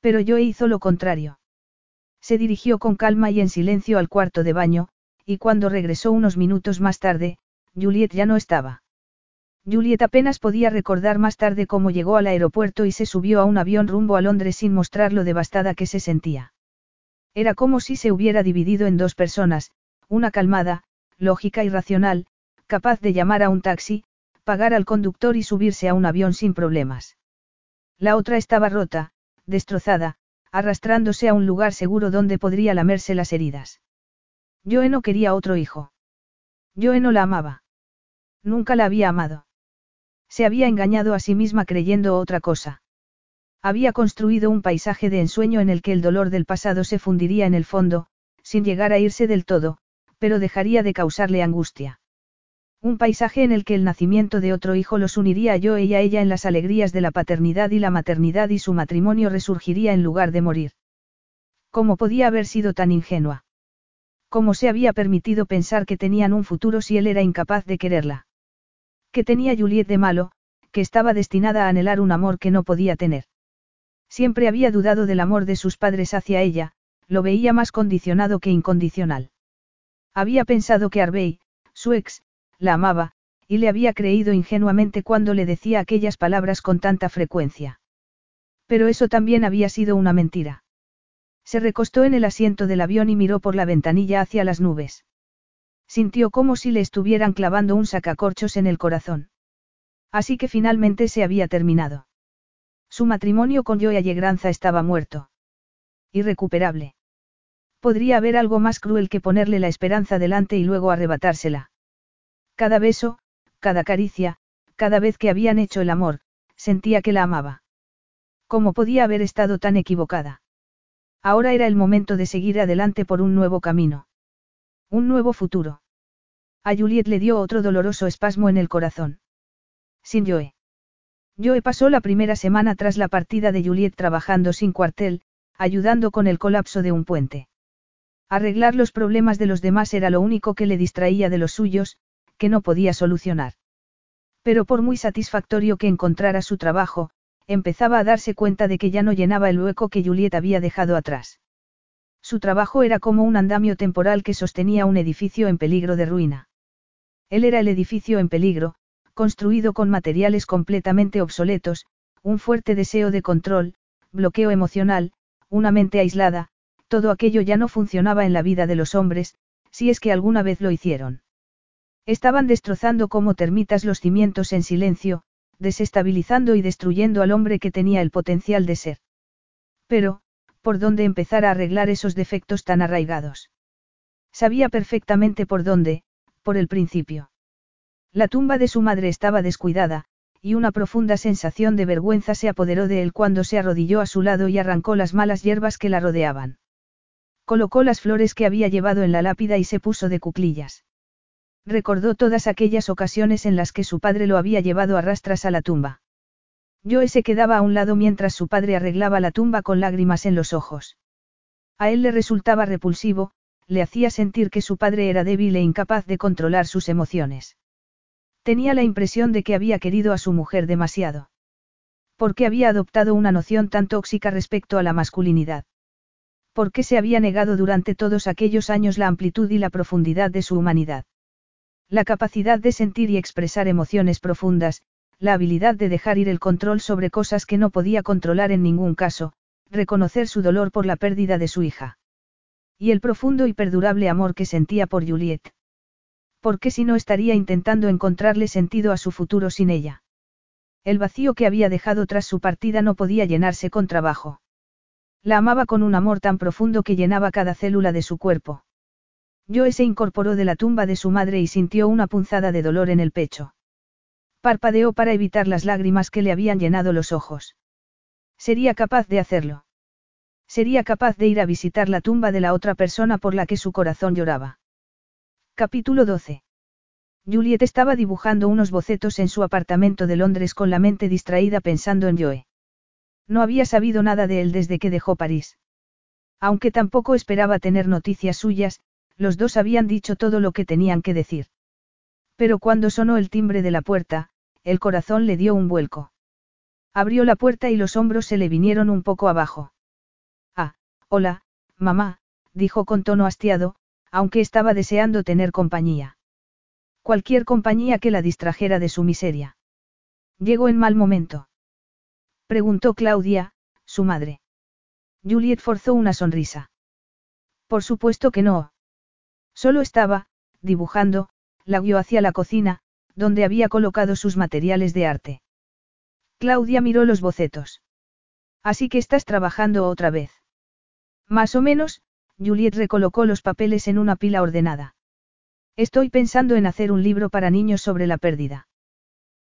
Pero yo hizo lo contrario. Se dirigió con calma y en silencio al cuarto de baño, y cuando regresó unos minutos más tarde, Juliet ya no estaba. Juliet apenas podía recordar más tarde cómo llegó al aeropuerto y se subió a un avión rumbo a Londres sin mostrar lo devastada que se sentía. Era como si se hubiera dividido en dos personas, una calmada, lógica y racional, capaz de llamar a un taxi, pagar al conductor y subirse a un avión sin problemas. La otra estaba rota, destrozada, arrastrándose a un lugar seguro donde podría lamerse las heridas. Joe no quería otro hijo. Joe no la amaba. Nunca la había amado. Se había engañado a sí misma creyendo otra cosa. Había construido un paisaje de ensueño en el que el dolor del pasado se fundiría en el fondo, sin llegar a irse del todo, pero dejaría de causarle angustia. Un paisaje en el que el nacimiento de otro hijo los uniría a yo y a ella en las alegrías de la paternidad y la maternidad y su matrimonio resurgiría en lugar de morir. ¿Cómo podía haber sido tan ingenua? ¿Cómo se había permitido pensar que tenían un futuro si él era incapaz de quererla? Que tenía Juliet de malo, que estaba destinada a anhelar un amor que no podía tener. Siempre había dudado del amor de sus padres hacia ella, lo veía más condicionado que incondicional. Había pensado que Arbey, su ex, la amaba, y le había creído ingenuamente cuando le decía aquellas palabras con tanta frecuencia. Pero eso también había sido una mentira. Se recostó en el asiento del avión y miró por la ventanilla hacia las nubes. Sintió como si le estuvieran clavando un sacacorchos en el corazón. Así que finalmente se había terminado. Su matrimonio con Joe Allegranza estaba muerto. Irrecuperable. Podría haber algo más cruel que ponerle la esperanza delante y luego arrebatársela. Cada beso, cada caricia, cada vez que habían hecho el amor, sentía que la amaba. ¿Cómo podía haber estado tan equivocada? Ahora era el momento de seguir adelante por un nuevo camino. Un nuevo futuro. A Juliet le dio otro doloroso espasmo en el corazón. Sin Joe. Joe pasó la primera semana tras la partida de Juliet trabajando sin cuartel, ayudando con el colapso de un puente. Arreglar los problemas de los demás era lo único que le distraía de los suyos, que no podía solucionar. Pero por muy satisfactorio que encontrara su trabajo, empezaba a darse cuenta de que ya no llenaba el hueco que Juliet había dejado atrás. Su trabajo era como un andamio temporal que sostenía un edificio en peligro de ruina. Él era el edificio en peligro, construido con materiales completamente obsoletos, un fuerte deseo de control, bloqueo emocional, una mente aislada, todo aquello ya no funcionaba en la vida de los hombres, si es que alguna vez lo hicieron. Estaban destrozando como termitas los cimientos en silencio, desestabilizando y destruyendo al hombre que tenía el potencial de ser. Pero, ¿por dónde empezar a arreglar esos defectos tan arraigados? Sabía perfectamente por dónde, por el principio. La tumba de su madre estaba descuidada, y una profunda sensación de vergüenza se apoderó de él cuando se arrodilló a su lado y arrancó las malas hierbas que la rodeaban. Colocó las flores que había llevado en la lápida y se puso de cuclillas. Recordó todas aquellas ocasiones en las que su padre lo había llevado a rastras a la tumba. Joe se quedaba a un lado mientras su padre arreglaba la tumba con lágrimas en los ojos. A él le resultaba repulsivo, le hacía sentir que su padre era débil e incapaz de controlar sus emociones. Tenía la impresión de que había querido a su mujer demasiado. Porque había adoptado una noción tan tóxica respecto a la masculinidad. Porque se había negado durante todos aquellos años la amplitud y la profundidad de su humanidad. La capacidad de sentir y expresar emociones profundas, la habilidad de dejar ir el control sobre cosas que no podía controlar en ningún caso, reconocer su dolor por la pérdida de su hija. Y el profundo y perdurable amor que sentía por Juliet. ¿Por qué si no estaría intentando encontrarle sentido a su futuro sin ella? El vacío que había dejado tras su partida no podía llenarse con trabajo. La amaba con un amor tan profundo que llenaba cada célula de su cuerpo. Joe se incorporó de la tumba de su madre y sintió una punzada de dolor en el pecho. Parpadeó para evitar las lágrimas que le habían llenado los ojos. Sería capaz de hacerlo. Sería capaz de ir a visitar la tumba de la otra persona por la que su corazón lloraba. Capítulo 12. Juliet estaba dibujando unos bocetos en su apartamento de Londres con la mente distraída pensando en Joe. No había sabido nada de él desde que dejó París. Aunque tampoco esperaba tener noticias suyas, los dos habían dicho todo lo que tenían que decir. Pero cuando sonó el timbre de la puerta, el corazón le dio un vuelco. Abrió la puerta y los hombros se le vinieron un poco abajo. Hola, mamá, dijo con tono hastiado, aunque estaba deseando tener compañía. Cualquier compañía que la distrajera de su miseria. Llegó en mal momento. Preguntó Claudia, su madre. Juliet forzó una sonrisa. Por supuesto que no. Solo estaba, dibujando, la guió hacia la cocina, donde había colocado sus materiales de arte. Claudia miró los bocetos. Así que estás trabajando otra vez. Más o menos, Juliet recolocó los papeles en una pila ordenada. Estoy pensando en hacer un libro para niños sobre la pérdida.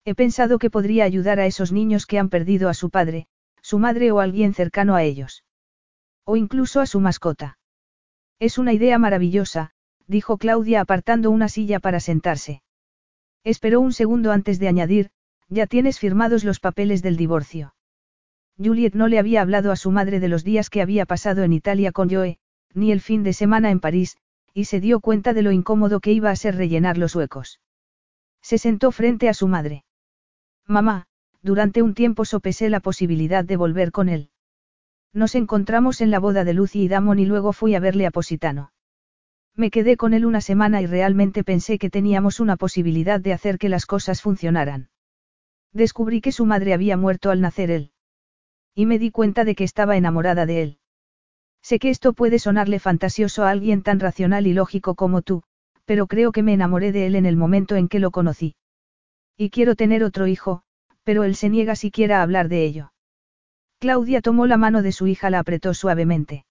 He pensado que podría ayudar a esos niños que han perdido a su padre, su madre o alguien cercano a ellos. O incluso a su mascota. Es una idea maravillosa, dijo Claudia apartando una silla para sentarse. Esperó un segundo antes de añadir, ya tienes firmados los papeles del divorcio. Juliet no le había hablado a su madre de los días que había pasado en Italia con Joe, ni el fin de semana en París, y se dio cuenta de lo incómodo que iba a ser rellenar los huecos. Se sentó frente a su madre. Mamá, durante un tiempo sopesé la posibilidad de volver con él. Nos encontramos en la boda de Lucy y Damon y luego fui a verle a Positano. Me quedé con él una semana y realmente pensé que teníamos una posibilidad de hacer que las cosas funcionaran. Descubrí que su madre había muerto al nacer él. Y me di cuenta de que estaba enamorada de él. Sé que esto puede sonarle fantasioso a alguien tan racional y lógico como tú, pero creo que me enamoré de él en el momento en que lo conocí. Y quiero tener otro hijo, pero él se niega siquiera a hablar de ello. Claudia tomó la mano de su hija, la apretó suavemente.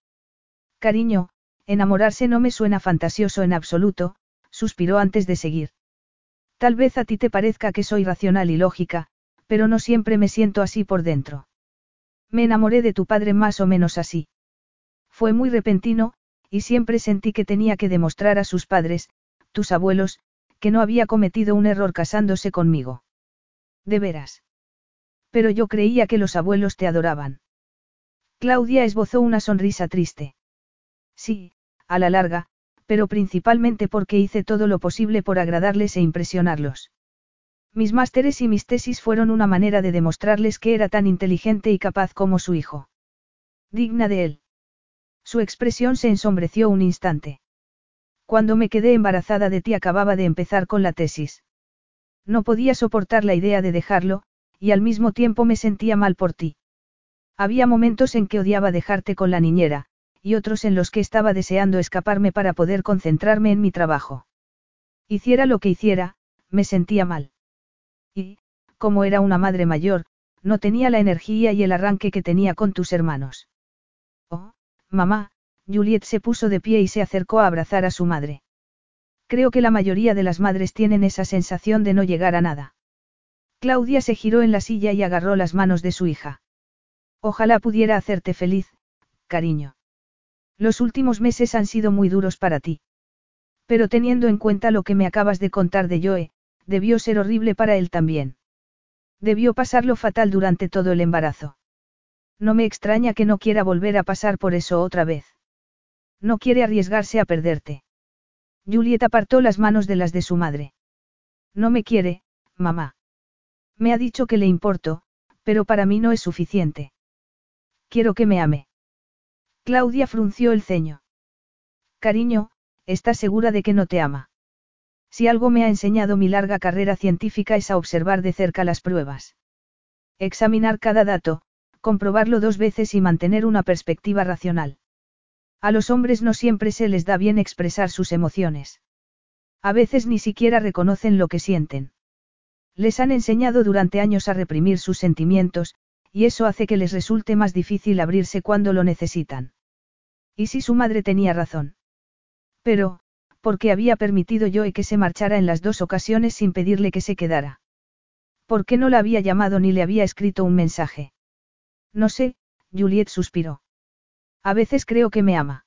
Cariño, enamorarse no me suena fantasioso en absoluto, suspiró antes de seguir. Tal vez a ti te parezca que soy racional y lógica, pero no siempre me siento así por dentro. Me enamoré de tu padre más o menos así. Fue muy repentino, y siempre sentí que tenía que demostrar a sus padres, tus abuelos, que no había cometido un error casándose conmigo. De veras. Pero yo creía que los abuelos te adoraban. Claudia esbozó una sonrisa triste. Sí, a la larga, pero principalmente porque hice todo lo posible por agradarles e impresionarlos. Mis másteres y mis tesis fueron una manera de demostrarles que era tan inteligente y capaz como su hijo. Digna de él. Su expresión se ensombreció un instante. Cuando me quedé embarazada de ti acababa de empezar con la tesis. No podía soportar la idea de dejarlo, y al mismo tiempo me sentía mal por ti. Había momentos en que odiaba dejarte con la niñera, y otros en los que estaba deseando escaparme para poder concentrarme en mi trabajo. Hiciera lo que hiciera, me sentía mal. Y, como era una madre mayor, no tenía la energía y el arranque que tenía con tus hermanos. Oh, mamá, Juliet se puso de pie y se acercó a abrazar a su madre. Creo que la mayoría de las madres tienen esa sensación de no llegar a nada. Claudia se giró en la silla y agarró las manos de su hija. Ojalá pudiera hacerte feliz, cariño. Los últimos meses han sido muy duros para ti. Pero teniendo en cuenta lo que me acabas de contar de Joe, debió ser horrible para él también. Debió pasarlo fatal durante todo el embarazo. No me extraña que no quiera volver a pasar por eso otra vez. No quiere arriesgarse a perderte. Juliet apartó las manos de las de su madre. No me quiere, mamá. Me ha dicho que le importo, pero para mí no es suficiente. Quiero que me ame. Claudia frunció el ceño. Cariño, ¿estás segura de que no te ama? Si algo me ha enseñado mi larga carrera científica es a observar de cerca las pruebas. Examinar cada dato, comprobarlo dos veces y mantener una perspectiva racional. A los hombres no siempre se les da bien expresar sus emociones. A veces ni siquiera reconocen lo que sienten. Les han enseñado durante años a reprimir sus sentimientos, y eso hace que les resulte más difícil abrirse cuando lo necesitan. ¿Y si su madre tenía razón? Pero, ¿por qué había permitido yo que se marchara en las dos ocasiones sin pedirle que se quedara? ¿Por qué no la había llamado ni le había escrito un mensaje? No sé, Juliet suspiró. A veces creo que me ama.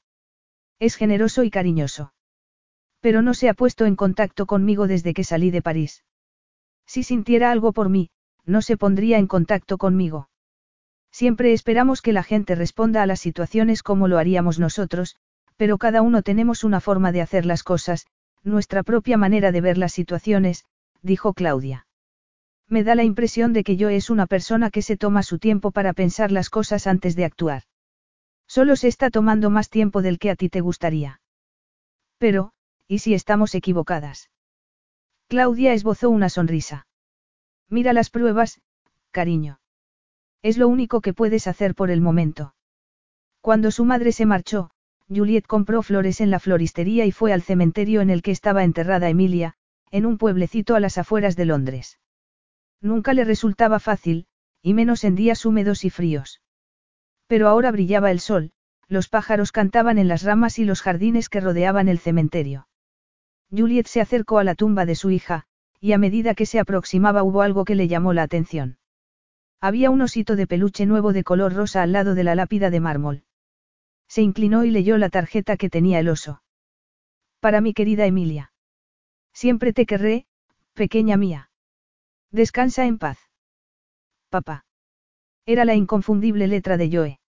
Es generoso y cariñoso. Pero no se ha puesto en contacto conmigo desde que salí de París. Si sintiera algo por mí, no se pondría en contacto conmigo. Siempre esperamos que la gente responda a las situaciones como lo haríamos nosotros, pero cada uno tenemos una forma de hacer las cosas, nuestra propia manera de ver las situaciones, dijo Claudia. Me da la impresión de que yo es una persona que se toma su tiempo para pensar las cosas antes de actuar. Solo se está tomando más tiempo del que a ti te gustaría. Pero, ¿y si estamos equivocadas? Claudia esbozó una sonrisa. Mira las pruebas, cariño. Es lo único que puedes hacer por el momento. Cuando su madre se marchó, Juliet compró flores en la floristería y fue al cementerio en el que estaba enterrada Emilia, en un pueblecito a las afueras de Londres. Nunca le resultaba fácil, y menos en días húmedos y fríos. Pero ahora brillaba el sol, los pájaros cantaban en las ramas y los jardines que rodeaban el cementerio. Juliet se acercó a la tumba de su hija, y a medida que se aproximaba hubo algo que le llamó la atención. Había un osito de peluche nuevo de color rosa al lado de la lápida de mármol. Se inclinó y leyó la tarjeta que tenía el oso. Para mi querida Emilia. Siempre te querré, pequeña mía. Descansa en paz. Papá. Era la inconfundible letra de Joe.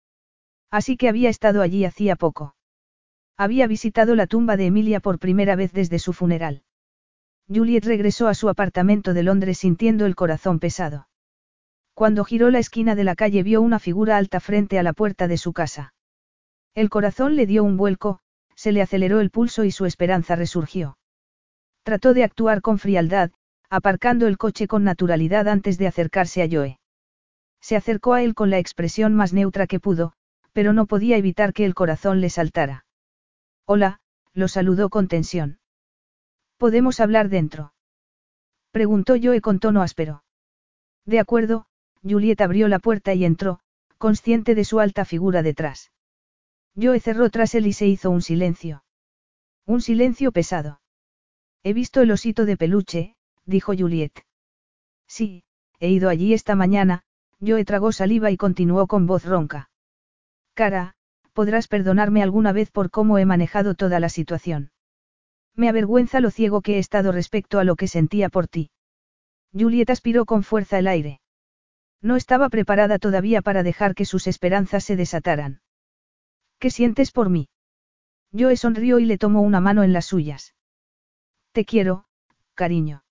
Así que había estado allí hacía poco. Había visitado la tumba de Emilia por primera vez desde su funeral. Juliet regresó a su apartamento de Londres sintiendo el corazón pesado. Cuando giró la esquina de la calle vio una figura alta frente a la puerta de su casa. El corazón le dio un vuelco, se le aceleró el pulso y su esperanza resurgió. Trató de actuar con frialdad, aparcando el coche con naturalidad antes de acercarse a Joe. Se acercó a él con la expresión más neutra que pudo, pero no podía evitar que el corazón le saltara. Hola, lo saludó con tensión. ¿Podemos hablar dentro? Preguntó Joe con tono áspero. De acuerdo, Juliet abrió la puerta y entró, consciente de su alta figura detrás. Joe cerró tras él y se hizo un silencio. Un silencio pesado. He visto el osito de peluche, dijo Juliet. Sí, he ido allí esta mañana, Joe tragó saliva y continuó con voz ronca. Cara, podrás perdonarme alguna vez por cómo he manejado toda la situación. Me avergüenza lo ciego que he estado respecto a lo que sentía por ti. Juliet aspiró con fuerza el aire. No estaba preparada todavía para dejar que sus esperanzas se desataran. ¿Qué sientes por mí? Joe sonrió y le tomó una mano en las suyas. Te quiero, cariño.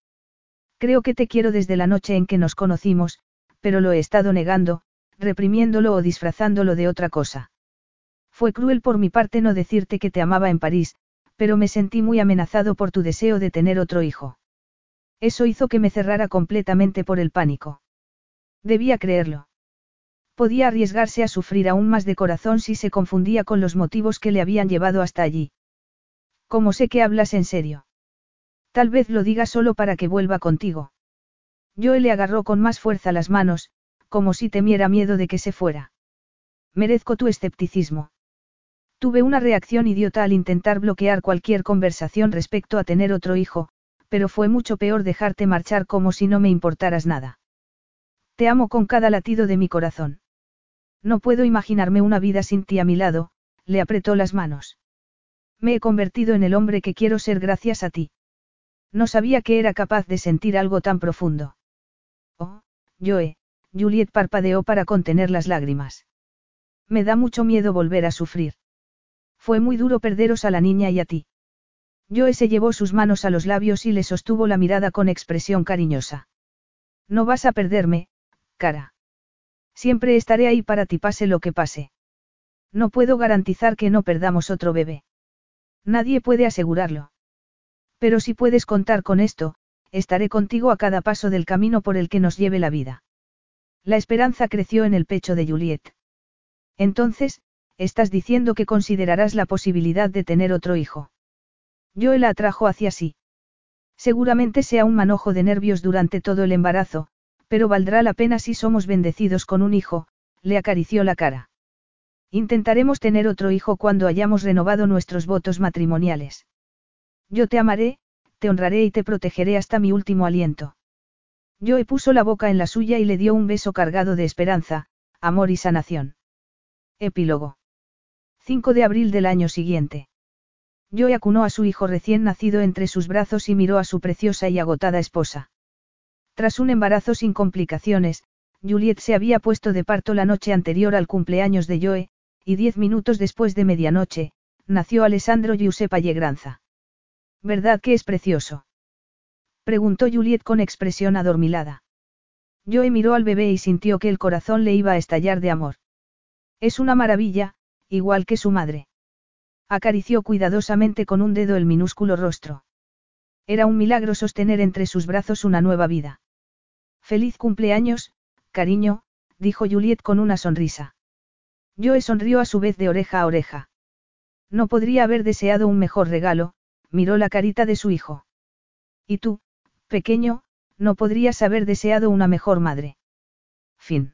Creo que te quiero desde la noche en que nos conocimos, pero lo he estado negando, reprimiéndolo o disfrazándolo de otra cosa. Fue cruel por mi parte no decirte que te amaba en París, pero me sentí muy amenazado por tu deseo de tener otro hijo. Eso hizo que me cerrara completamente por el pánico. Debía creerlo. Podía arriesgarse a sufrir aún más de corazón si se confundía con los motivos que le habían llevado hasta allí. ¿Cómo sé que hablas en serio? Tal vez lo diga solo para que vuelva contigo. Joe le agarró con más fuerza las manos, como si temiera miedo de que se fuera. Merezco tu escepticismo. Tuve una reacción idiota al intentar bloquear cualquier conversación respecto a tener otro hijo, pero fue mucho peor dejarte marchar como si no me importaras nada. Te amo con cada latido de mi corazón. No puedo imaginarme una vida sin ti a mi lado, le apretó las manos. Me he convertido en el hombre que quiero ser gracias a ti. No sabía que era capaz de sentir algo tan profundo. Oh, Joe, Juliet parpadeó para contener las lágrimas. Me da mucho miedo volver a sufrir. Fue muy duro perderos a la niña y a ti. Joe se llevó sus manos a los labios y le sostuvo la mirada con expresión cariñosa. No vas a perderme, cara. Siempre estaré ahí para ti pase lo que pase. No puedo garantizar que no perdamos otro bebé. Nadie puede asegurarlo. Pero si puedes contar con esto, estaré contigo a cada paso del camino por el que nos lleve la vida. La esperanza creció en el pecho de Juliet. Entonces, estás diciendo que considerarás la posibilidad de tener otro hijo. Joel la atrajo hacia sí. Seguramente sea un manojo de nervios durante todo el embarazo, pero valdrá la pena si somos bendecidos con un hijo, le acarició la cara. Intentaremos tener otro hijo cuando hayamos renovado nuestros votos matrimoniales. Yo te amaré, te honraré y te protegeré hasta mi último aliento. Joe puso la boca en la suya y le dio un beso cargado de esperanza, amor y sanación. Epílogo. 5 de abril del año siguiente. Joe acunó a su hijo recién nacido entre sus brazos y miró a su preciosa y agotada esposa. Tras un embarazo sin complicaciones, Juliet se había puesto de parto la noche anterior al cumpleaños de Joe, y diez minutos después de medianoche, nació Alessandro Giuseppe Llegranza. ¿Verdad que es precioso? Preguntó Juliet con expresión adormilada. Joe miró al bebé y sintió que el corazón le iba a estallar de amor. Es una maravilla, igual que su madre. Acarició cuidadosamente con un dedo el minúsculo rostro. Era un milagro sostener entre sus brazos una nueva vida. Feliz cumpleaños, cariño, dijo Juliet con una sonrisa. Joe sonrió a su vez de oreja a oreja. No podría haber deseado un mejor regalo, miró la carita de su hijo. Y tú, pequeño, no podrías haber deseado una mejor madre. Fin.